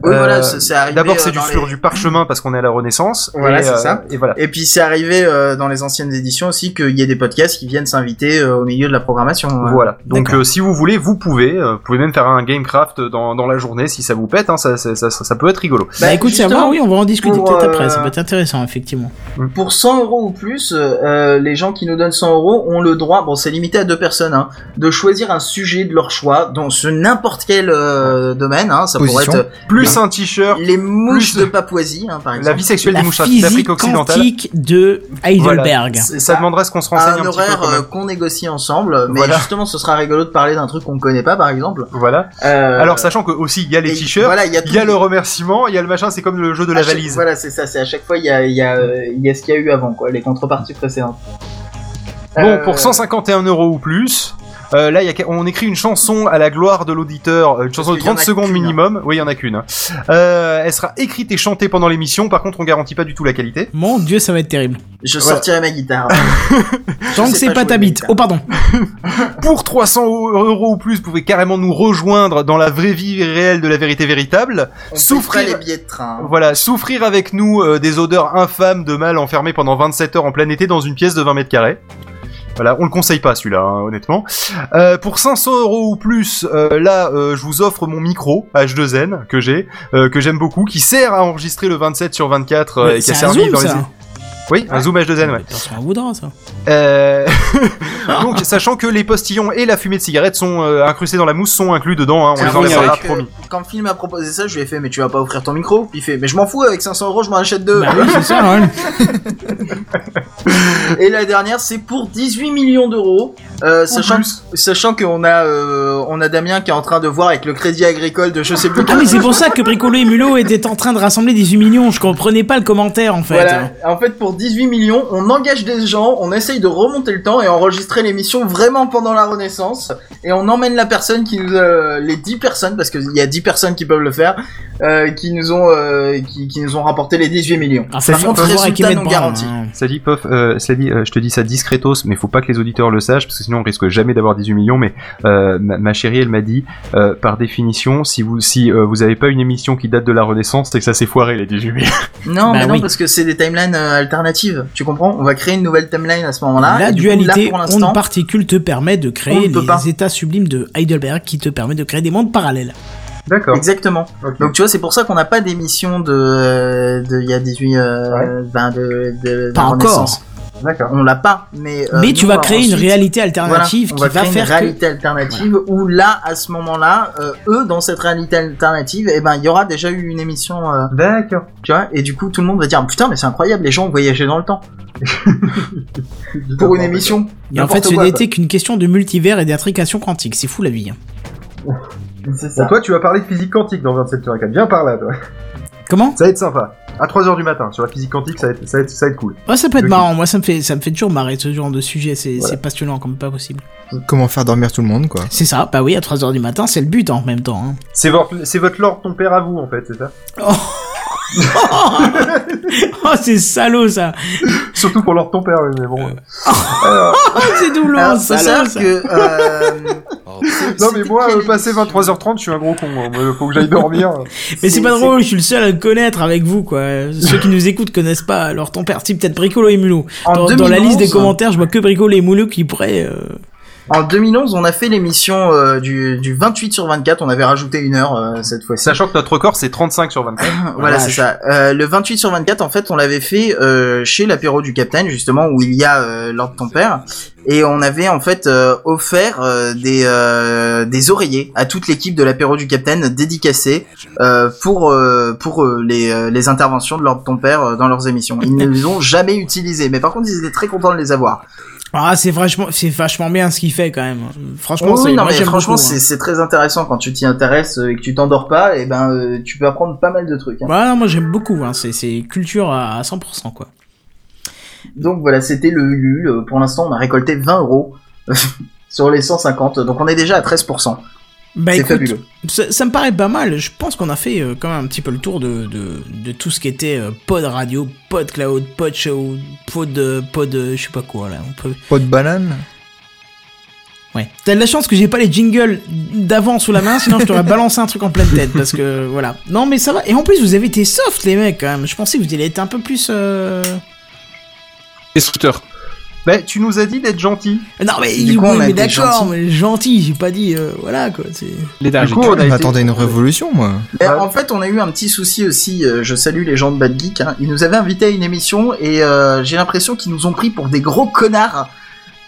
Oui, Euh, voilà, c'est c'est arrivé. D'abord, euh, c'est du sur les- du parchemin parce qu'on est à la Renaissance. Voilà, et, c'est ça. Et voilà. Et puis c'est arrivé euh, dans les anciennes éditions aussi qu'il y ait des podcasts qui viennent s'inviter euh, au milieu de la programmation. euh. Voilà. Donc, euh, si vous voulez, vous pouvez. euh, vous pouvez même faire un Gamecraft dans, dans la journée si ça vous pète. Hein, ça, ça, ça, ça peut être rigolo. Bah, Bah, écoute, va, oui, on va en discuter peut-être euh, après. Ça peut être intéressant, effectivement. Pour 100 euros ou plus, euh, les gens qui nous donnent 100 euros ont le droit, bon c'est limité à deux personnes, hein, de choisir un sujet de leur choix dans ce n'importe quel euh, domaine. Hein, ça Position. pourrait être Plus un t-shirt. les mouches de Papouasie, hein, par exemple. La vie sexuelle La des mouches d'Afrique occidentale. quantique de Heidelberg. Voilà. Ça demanderait ce qu'on se renseigne un, un petit peu horaire euh, qu'on négocie ensemble, mais Voilà. justement ce sera rigolo de parler d'un truc qu'on connaît pas par exemple. Voilà. Euh, Alors, sachant que aussi, il y a les t-shirts. Voilà, il y a, y le remerciement, il y a le machin, c'est comme le jeu de la chaque- valise. Voilà, c'est ça, c'est à chaque fois il y a, il y, a, euh, il y a ce qu'il y a eu avant, quoi, les contreparties précédentes. Bon, Euh, pour 151 euros ou plus, euh, là, il y a, on écrit une chanson à la gloire de l'auditeur, euh, une chanson de qu'il y en 30 a secondes hein. minimum. Oui, il y en a qu'une. Euh, elle sera écrite et chantée pendant l'émission. Par contre, on garantit pas du tout la qualité. Mon dieu, ça va être terrible. Je Voilà. sortirai ma guitare. Tant que sais c'est pas ta bite. Oh, pardon. Pour 300 euros ou plus, vous pouvez carrément nous rejoindre dans la vraie vie réelle de la vérité véritable. On Souffrir- les billets de train. Voilà, souffrir avec nous euh, des odeurs infâmes de mâles enfermés pendant 27 heures en plein été dans une pièce de 20 mètres carrés. Voilà, on le conseille pas celui-là, hein, honnêtement. Euh, pour 500 euros ou plus, euh, là, euh, je vous offre mon micro H2N que j'ai, euh, que j'aime beaucoup, qui sert à enregistrer le 27 sur 24 euh, et qui a servi zoom, dans les. Oui, un zoom H2N, ouais. Attention à voudra, ça. Euh... Donc, sachant que les postillons et la fumée de cigarette sont euh, incrustés dans la mousse, sont inclus dedans, hein, on les enlèvera c'est pas, promis. Quand Phil m'a proposé ça, je lui ai fait, mais tu vas pas offrir ton micro? Il fait, mais je m'en fous, avec 500 euros, je m'en achète deux. Bah oui, c'est ça, ouais. Et la dernière, c'est pour 18 millions d'euros, euh, sachant, sachant qu'on a, euh, on a Damien qui est en train de voir avec le crédit agricole de je sais plus Ah, mais c'est pour ça que Bricolo et Mulot étaient en train de rassembler 18 millions. Je comprenais pas le commentaire, en fait. Voilà. En fait, pour 18 millions, on engage des gens, on essaye de remonter le temps et enregistrer l'émission vraiment pendant la Renaissance. Et on emmène la personne qui nous, euh, les 10 personnes, parce qu'il y a 10 personnes qui peuvent le faire, euh, qui nous ont, euh, qui, qui nous ont rapporté les 18 millions. Ah, Ça Par contre, résultat non garanti. hein. Ça dit, Pof, euh, cela dit, euh, je te dis ça discretos, mais faut pas que les auditeurs le sachent, parce que sinon on risque jamais d'avoir 18 millions, mais euh, ma, ma chérie, elle m'a dit, euh, par définition, si vous si euh, vous avez pas une émission qui date de la Renaissance, c'est que ça s'est foiré, les 18 millions. Non, Bah mais non, oui. parce que c'est des timelines euh, alternatives. Tu comprends? On va créer une nouvelle timeline à ce moment-là. La dualité onde particule te permet de créer les pas. états sublimes de Heidelberg qui te permet de créer des mondes parallèles. D'accord. Exactement. Donc tu vois, c'est pour ça qu'on n'a pas d'émission de, euh, de, il y a 18, euh, ben, de, de, de Pas encore. On l'a pas, mais. euh, Mais tu vas créer une réalité voilà, alternative on qui va va créer faire une que... réalité alternative où là, à ce moment-là, euh, eux, dans cette réalité alternative, eh ben, il y aura déjà eu une émission, euh, D'accord. tu vois, et du coup, tout le monde va dire, putain, mais c'est incroyable, les gens ont voyagé dans le temps. Pour une émission. Et en fait, ce n'était qu'une question de multivers et d'intrication quantique. C'est fou la vie. hein. C'est ça. toi, tu vas parler de physique quantique dans 27 sur 4. Viens par là, toi. Comment? Ça va être sympa. À 3h du matin, sur la physique quantique, ça va être, ça va être, ça va être cool. Ouais, ça peut être marrant. Moi, ça me fait, ça me fait toujours marrer ce genre de sujet. C'est Voilà. passionnant comme pas possible. Comment faire dormir tout le monde, quoi. C'est ça. Bah oui, à 3h du matin, c'est le but en même temps. hein. C'est votre, c'est votre lord, ton père à vous, en fait, c'est ça? Oh, c'est salaud ça. Surtout pour lord ton père, oui, mais bon. Oh, c'est douloureux, savoir ça. que, euh, Non, mais moi, euh, passé 23h30, je suis un gros con. hein. Moi, faut que j'aille dormir. Mais c'est pas drôle, je suis le seul à le connaître avec vous, quoi. Ceux qui nous écoutent connaissent pas. Alors ton père, si peut-être Bricolo et Mulot. Dans, dans la 2011, liste des commentaires, je vois que Bricolo et Mulot qui pourraient. euh, En 2011, on a fait l'émission euh, du, du 28 sur 24. On avait rajouté une heure euh, cette fois-ci. Sachant que notre record, c'est 35 sur 24. voilà, c'est ça. Euh, le 28 sur 24, en fait, on l'avait fait euh, chez l'apéro du Capitaine, justement, où il y a euh, Lord ton père. Et on avait en fait euh, offert euh, des euh, des oreillers à toute l'équipe de l'apéro du Capitaine dédicacés euh, pour euh, pour les euh, les interventions de Lord ton père dans leurs émissions. Ils ne les ont jamais utilisés, mais par contre ils étaient très contents de les avoir. Ah, c'est vachement, c'est vachement bien ce qu'il fait quand même. Franchement, Oui, non, moi mais j'aime franchement hein. c'est très intéressant quand tu t'y intéresses euh, et que tu t'endors pas, et ben euh, tu peux apprendre pas mal de trucs. hein. Ouais, non, moi j'aime beaucoup. Hein. C'est, culture à, à 100%, quoi. Donc voilà, c'était le Ulule. Euh, Pour l'instant, on a récolté 20 euros sur les 150. Donc on est déjà à 13%. Bah C'est écoute, fabuleux. ça, ça me paraît pas mal. Je pense qu'on a fait euh, quand même un petit peu le tour de, de, de tout ce qui était euh, pod radio, pod cloud, pod show, pod, euh, pod, euh, je sais pas quoi là. On peut... De banane Ouais. T'as de la chance que j'ai pas les jingles d'avant sous la main, sinon je t'aurais balancé un truc en pleine tête parce que voilà. Non mais ça va. Et en plus vous avez été soft les mecs quand même. Je pensais que vous alliez être un peu plus. Euh... Destructeur. Bah, tu nous as dit d'être gentil. Non mais, Du coup, oui, on a mais été d'accord, gentil. mais gentil. J'ai pas dit euh, voilà quoi. C'est. Léthargique. Du coup, on a Je été- m'attendais à une révolution, moi. En fait, on a eu un petit souci aussi. euh, je salue les gens de Bad Geek. Hein. Ils nous avaient invités à une émission et euh, j'ai l'impression qu'ils nous ont pris pour des gros connards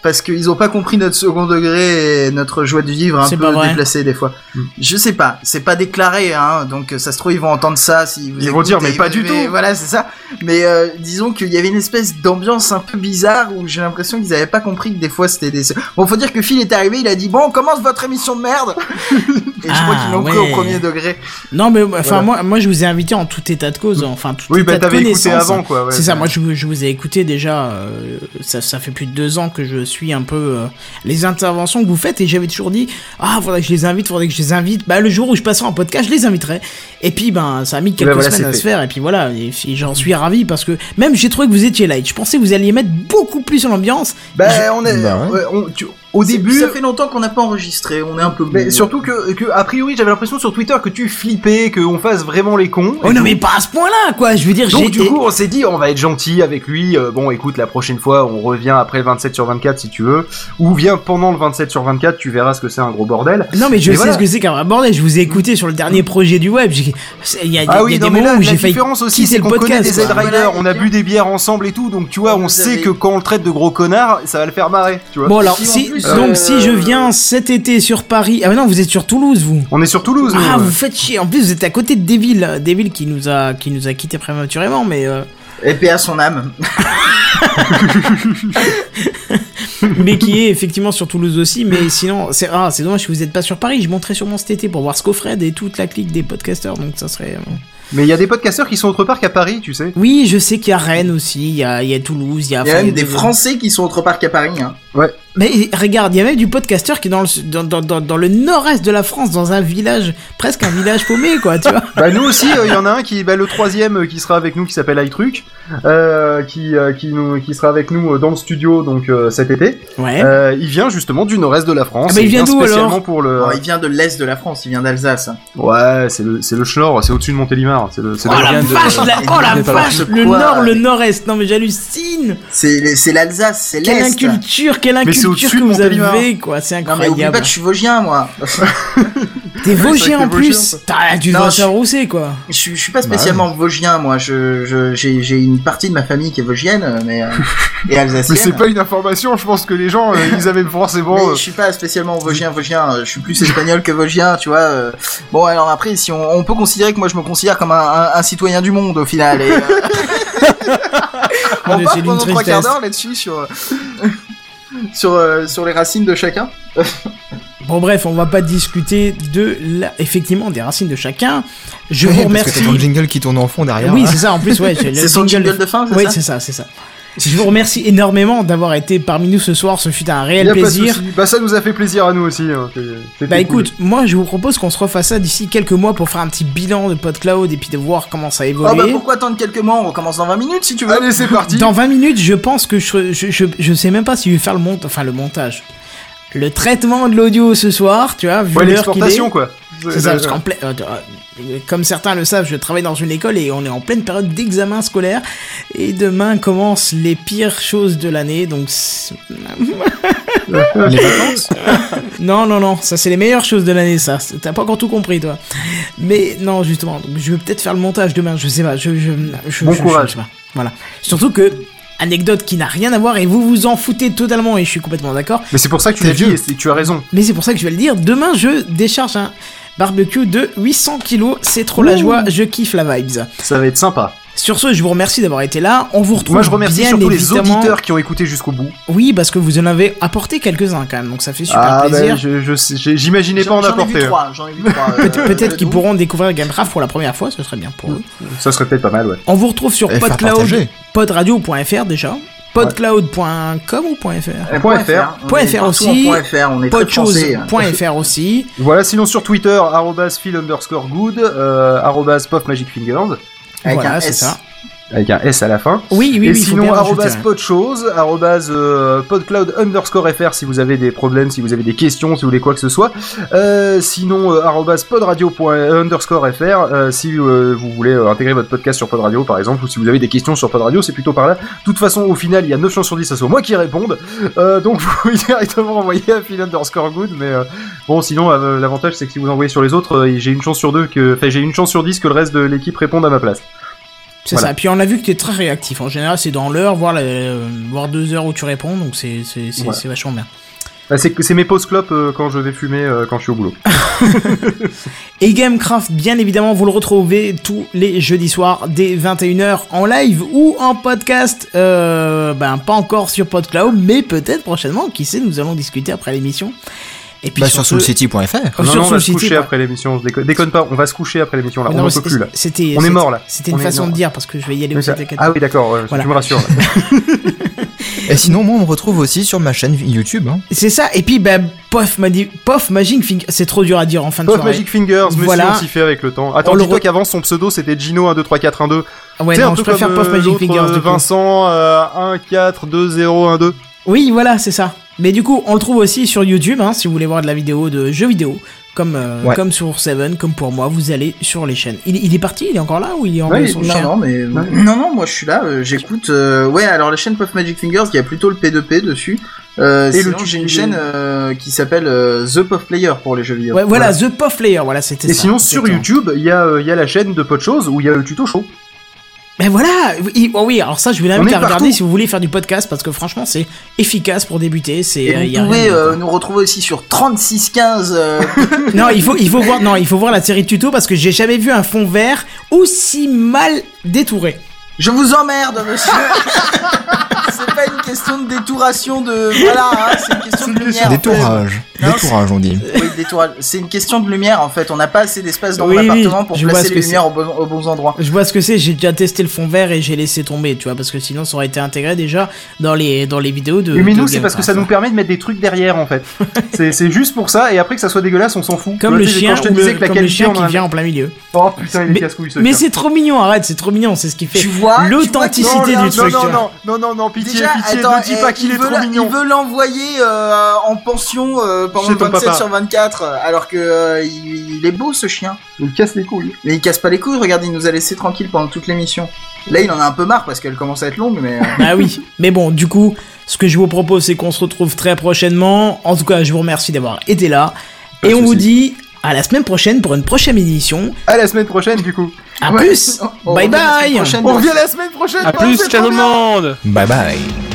parce qu'ils ont pas compris notre second degré et notre joie de vivre un peu déplacée des fois. Mm. Je sais pas, c'est pas déclaré, hein, donc ça se trouve ils vont entendre ça si vous Ils vont dire, mais pas du tout. Voilà, c'est ça. Mais euh, disons qu'il y avait une espèce d'ambiance un peu bizarre où j'ai l'impression qu'ils avaient pas compris que des fois c'était des. Bon, faut dire que Phil est arrivé, il a dit bon, on commence votre émission de merde. et je crois Ah, qu'ils l'ont pris ouais. au premier degré. Non mais enfin Voilà. moi moi je vous ai invité en tout état de cause, enfin tout Oui, état bah, de t'avais écouté connaissance. avant, quoi. ouais. c'est ça, moi je, vous- je vous ai écouté déjà, euh, ça, ça fait plus de deux ans que je suis un peu euh, les interventions que vous faites et j'avais toujours dit, ah faudrait que je les invite, faudrait que je les invite, bah le jour où je passerai en podcast je les inviterai. Et puis ben ça a mis quelques ben, voilà, semaines à se faire et puis voilà, et, j'en suis ravi parce que même j'ai trouvé que vous étiez light, je pensais que vous alliez mettre beaucoup plus sur l'ambiance. Bah, on est. Bah ouais. Ouais, on- tu- au début, ça fait longtemps qu'on n'a pas enregistré, on est un peu. mais surtout que, que, a priori, j'avais l'impression sur Twitter que tu flippais, qu'on fasse vraiment les cons. Oh non donc- mais pas à ce point-là quoi, je veux dire Donc du coup, on s'est dit, on va être gentil avec lui. Euh, bon, écoute, la prochaine fois, on revient après le 27 sur 24 si tu veux, ou viens pendant le 27 sur 24, tu verras ce que c'est un gros bordel. Non mais je Et sais voilà. ce que c'est qu'un vrai bordel. Je vous ai écouté sur le dernier projet du web. Il y a, il y a Ah oui, des non, mais moments là, où j'ai failli différence aussi, c'est le qu'on connaît podcast. des. Z-Riders, Voilà, on a bu des bières ensemble et tout, donc tu vois, on Vous sait que quand on le traite de gros connard, ça va le faire marrer, tu vois. Bon alors Si, plus, donc euh, si je viens cet été sur Paris. Ah mais non, vous êtes sur Toulouse vous. On est sur Toulouse. Ah euh. vous faites chier. En plus vous êtes à côté de Deville, Deville qui nous a qui nous a quitté prématurément mais euh, Et paix à son âme. mais qui est effectivement sur Toulouse aussi. Mais sinon c'est ah c'est dommage que vous êtes pas sur Paris. Je monterai sûrement cet été pour voir Scofred et toute la clique des podcasters. Donc ça serait. euh, Mais il y a des podcasteurs qui sont autre part qu'à Paris, tu sais. Oui je sais qu'il y a Rennes aussi. Il y a il y a Toulouse. Il y a. Il y a même des de- Français qui sont autre part qu'à Paris. Hein. Mais regarde, il y a même du podcaster qui est dans le, dans, dans, dans, dans le nord-est de la France, dans un village, presque un village paumé, quoi, tu vois. Bah nous aussi, euh, il y en a un qui, bah, le troisième euh, qui sera avec nous, qui s'appelle iTruc, euh, qui, euh, qui nous, qui sera avec nous dans le studio donc euh, cet été. Ouais. Euh, il vient justement du nord-est de la France. Ah bah, il et vient d'où, spécialement alors? pour le. Bon, il vient de l'est de la France, il vient d'Alsace. Ouais, c'est le, c'est le Schnorr, c'est au-dessus de Montélimar. C'est le, c'est Oh le- la vient de- vache, la, oh la vache, le quoi nord, le nord-est. Non mais j'hallucine. C'est c'est l'Alsace, c'est Quelle l'est. inculture, quelle Mais c'est au-dessus que de vous avez, quoi. C'est Non mais incroyable. pas que je suis vosgien moi. T'es vosgien en plus. T'as- savoir où c'est, quoi. je, suis- je suis pas spécialement vosgien moi. Je je- j'ai une partie de ma famille qui est vosgienne mais euh, et alsacienne. Mais c'est pas une information, je pense que les gens, euh, ils avaient forcément... Mais euh, je suis pas spécialement vosgien, vosgien. euh, Je suis plus espagnol que vosgien, tu vois. Bon, alors après, si on, on peut considérer que moi je me considère comme un, un- un citoyen du monde au final. Et, euh, on part pendant trois quarts d'heure là-dessus sur sur euh, sur les racines de chacun. Bon bref, on va pas discuter de la... effectivement des racines de chacun. Je Ouais, vous parce remercie. que t'as ton jingle qui tourne en fond derrière. Oui, là. c'est ça. En plus, ouais, j'ai le C'est son jingle de fin, c'est Oui, c'est ça, c'est ça. Je vous remercie énormément d'avoir été parmi nous ce soir. Ce fut un réel plaisir. Bah ça nous a fait plaisir à nous aussi. hein. Bah cool. écoute, moi je vous propose qu'on se refasse ça d'ici quelques mois pour faire un petit bilan de PodCloud et puis de voir comment ça a Oh bah pourquoi attendre quelques mois? On recommence dans 20 minutes si tu veux. Allez, c'est parti. Dans 20 minutes, je pense que je, je, je, je sais même pas si je vais faire le montage, enfin le montage. Le traitement de l'audio ce soir, tu vois, vu Ouais, l'exportation quoi. C'est ça, parce qu'en plein- euh, euh, comme certains le savent, je travaille dans une école et on est en pleine période d'examen scolaire. Et demain commencent les pires choses de l'année, donc. c'est- Les vacances Non, non, non, ça c'est les meilleures choses de l'année, ça. T'as pas encore tout compris, toi. Mais non, justement, donc, je vais peut-être faire le montage demain, je sais pas. Je, je, je, Bon je- courage. je sais pas. Voilà. Surtout que, anecdote qui n'a rien à voir et vous vous en foutez totalement et je suis complètement d'accord. Mais c'est pour ça que tu l'as dit et tu as raison. Mais c'est pour ça que je vais le dire. Demain, je décharge un barbecue de 800 kilos. C'est trop la joie. Je kiffe la vibes. Ça va être sympa. Sur ce, je vous remercie d'avoir été là. On vous retrouve Moi je remercie bien surtout les évidemment- auditeurs qui ont écouté jusqu'au bout. Oui, parce que vous en avez apporté quelques-uns quand même. Donc ça fait super ah plaisir. bah, je sais- j'ai- j'imaginais pas en J'en ai apporter. trois, j'en ai vu trois. euh, Peut- Peut-être qu'ils pourront découvrir Gamecraft pour la première fois. Ce serait bien pour eux. Ça serait peut-être pas mal, ouais. On vous retrouve sur Et PodCloud, podradio.fr déjà, podcloud.com ou .fr Euh, Point .fr, .fr. on aussi. en point .fr, on est très français. hein. Podchose.fr aussi. Voilà, sinon sur Twitter, arrobas phil underscore good, euh, arrobas puff magic fingers, Avec voilà, un S. ça. Avec un S à la fin. Oui, oui, et oui. sinon, bien rajouter, arrobas ouais. podchose, arrobas euh, podcloud underscore fr si vous avez des problèmes, si vous avez des questions, si vous voulez quoi que ce soit. Euh, sinon, euh, arrobas podradio point underscore fr euh, si euh, vous voulez intégrer votre podcast sur Podradio par exemple, ou si vous avez des questions sur Podradio, c'est plutôt par là. De toute façon, au final, il y a 9 chances sur 10 à ce soit moi qui réponde. Donc vous pouvez directement envoyer à phil underscore good, mais bon, sinon, l'avantage c'est que si vous envoyez sur les autres, j'ai une chance sur deux que, enfin, j'ai une chance sur 10 que le reste de l'équipe réponde à ma place. C'est Voilà. ça. Puis on a vu que tu es très réactif. En général, c'est dans l'heure, voire, la- euh, voire deux heures où tu réponds. Donc c'est Voilà. vachement bien. Bah, c'est c'est mes pauses clopes euh, quand je vais fumer euh, quand je suis au boulot. Et Gamecraft, bien évidemment, vous le retrouvez tous les jeudis soirs dès 21h en live ou en podcast. Euh, ben, pas encore sur PodCloud, mais peut-être prochainement. Qui sait, nous allons discuter après l'émission. Et puis Bah, sur soulcity.fr. Non, non, on va se coucher après l'émission. Je déconne, déconne pas, on va se coucher après l'émission là. Mais on non, n'en mais peut plus là. C'était, On est mort, là. C'était une façon de dire parce que je vais y aller Mais aussi. Ah oui, d'accord, ouais, Voilà. tu me rassures. Et sinon, moi, on me retrouve aussi sur ma chaîne YouTube. Hein. C'est ça. Et puis, ben, Pof, Pof Magic Finger. C'est trop dur à dire en fin de Puff soirée. Magic Fingers, monsieur, Voilà. on s'y fait avec le temps. Attends, dis-toi re- qu'avant son pseudo c'était Gino 1, 2, 3, 4, 1, 2. Ah ouais, Tu sais, non, un je préfère comme, Pof euh, Magic l'autre, Fingers. euh. Vincent, euh, 1, 4, 2, 0, 1, 2. Oui, voilà, c'est ça. Mais du coup, on le trouve aussi sur YouTube, hein, si vous voulez voir de la vidéo de jeux vidéo, comme, euh, Ouais. comme sur Seven, comme pour moi, vous allez sur les chaînes. Il, il est parti, il est encore là ou il est en Ouais, son Non, chien non, mais non, non, moi je suis là, euh, j'écoute. euh, Ouais, alors la chaîne Puff Magic Fingers, il y a plutôt le P2P dessus. Euh, Et sinon, j'ai une chaîne euh, qui s'appelle euh, The Puff Player pour les jeux vidéo. Ouais, voilà, The Puff Layer, voilà, c'était Et ça. sinon, sur. YouTube, il y, a, euh, il y a la chaîne de Podchose où il y a le tuto show. Mais voilà, oui, oh oui, alors ça, je vous est à regarder partout. si vous voulez faire du podcast, parce que franchement, c'est efficace pour débuter. C'est, Et euh, vous pouvez euh, nous retrouver aussi sur 3615. euh, Non, il faut, il faut voir, non, il faut voir la série de tutos parce que j'ai jamais vu un fond vert aussi mal détouré. Je vous emmerde, monsieur. c'est pas une question de détouration de. Voilà, hein, c'est une question de lumière. Détourage. Détourage, on dit. Oui, détourage. C'est une question de lumière en fait. On n'a pas assez d'espace dans Oui, mon oui, pour placer ce les que lumières aux, bon- aux bons endroits. Je vois ce que c'est, j'ai déjà testé le fond vert et j'ai laissé tomber, tu vois, parce que sinon ça aurait été intégré déjà dans les, dans les vidéos de. mais nous, c'est parce que ça nous permet de mettre des trucs derrière en fait. c'est juste pour ça, et après que ça soit dégueulasse, on s'en fout. Comme le chien, je te disais que la qualité, qui vient en plein milieu. Oh putain, il est casse-couille ce mais c'est trop mignon, arrête, c'est trop mignon, c'est ce qui fait l'authenticité qu'il- du non, truc. non, non, non, non, non, pitié, Déjà, pitié, ne dis eh, pas qu'il il est trop mignon. Il veut l'envoyer euh, en pension euh, pendant Chez ton 27 papa. sur 24, alors que euh, il, il est beau ce chien. Il casse les couilles. Mais il casse pas les couilles, regarde, il nous a laissé tranquille pendant toute l'émission. Là, il en a un peu marre parce qu'elle commence à être longue, mais. euh, Bah oui, mais bon, du coup, ce que je vous propose, c'est qu'on se retrouve très prochainement. En tout cas, je vous remercie d'avoir été là. Pas Et on vous dit à la semaine prochaine pour une prochaine édition. À la semaine prochaine, du coup. À Ouais. plus On Bye bye On revient la semaine prochaine. À plus, ciao tout le monde Bye bye.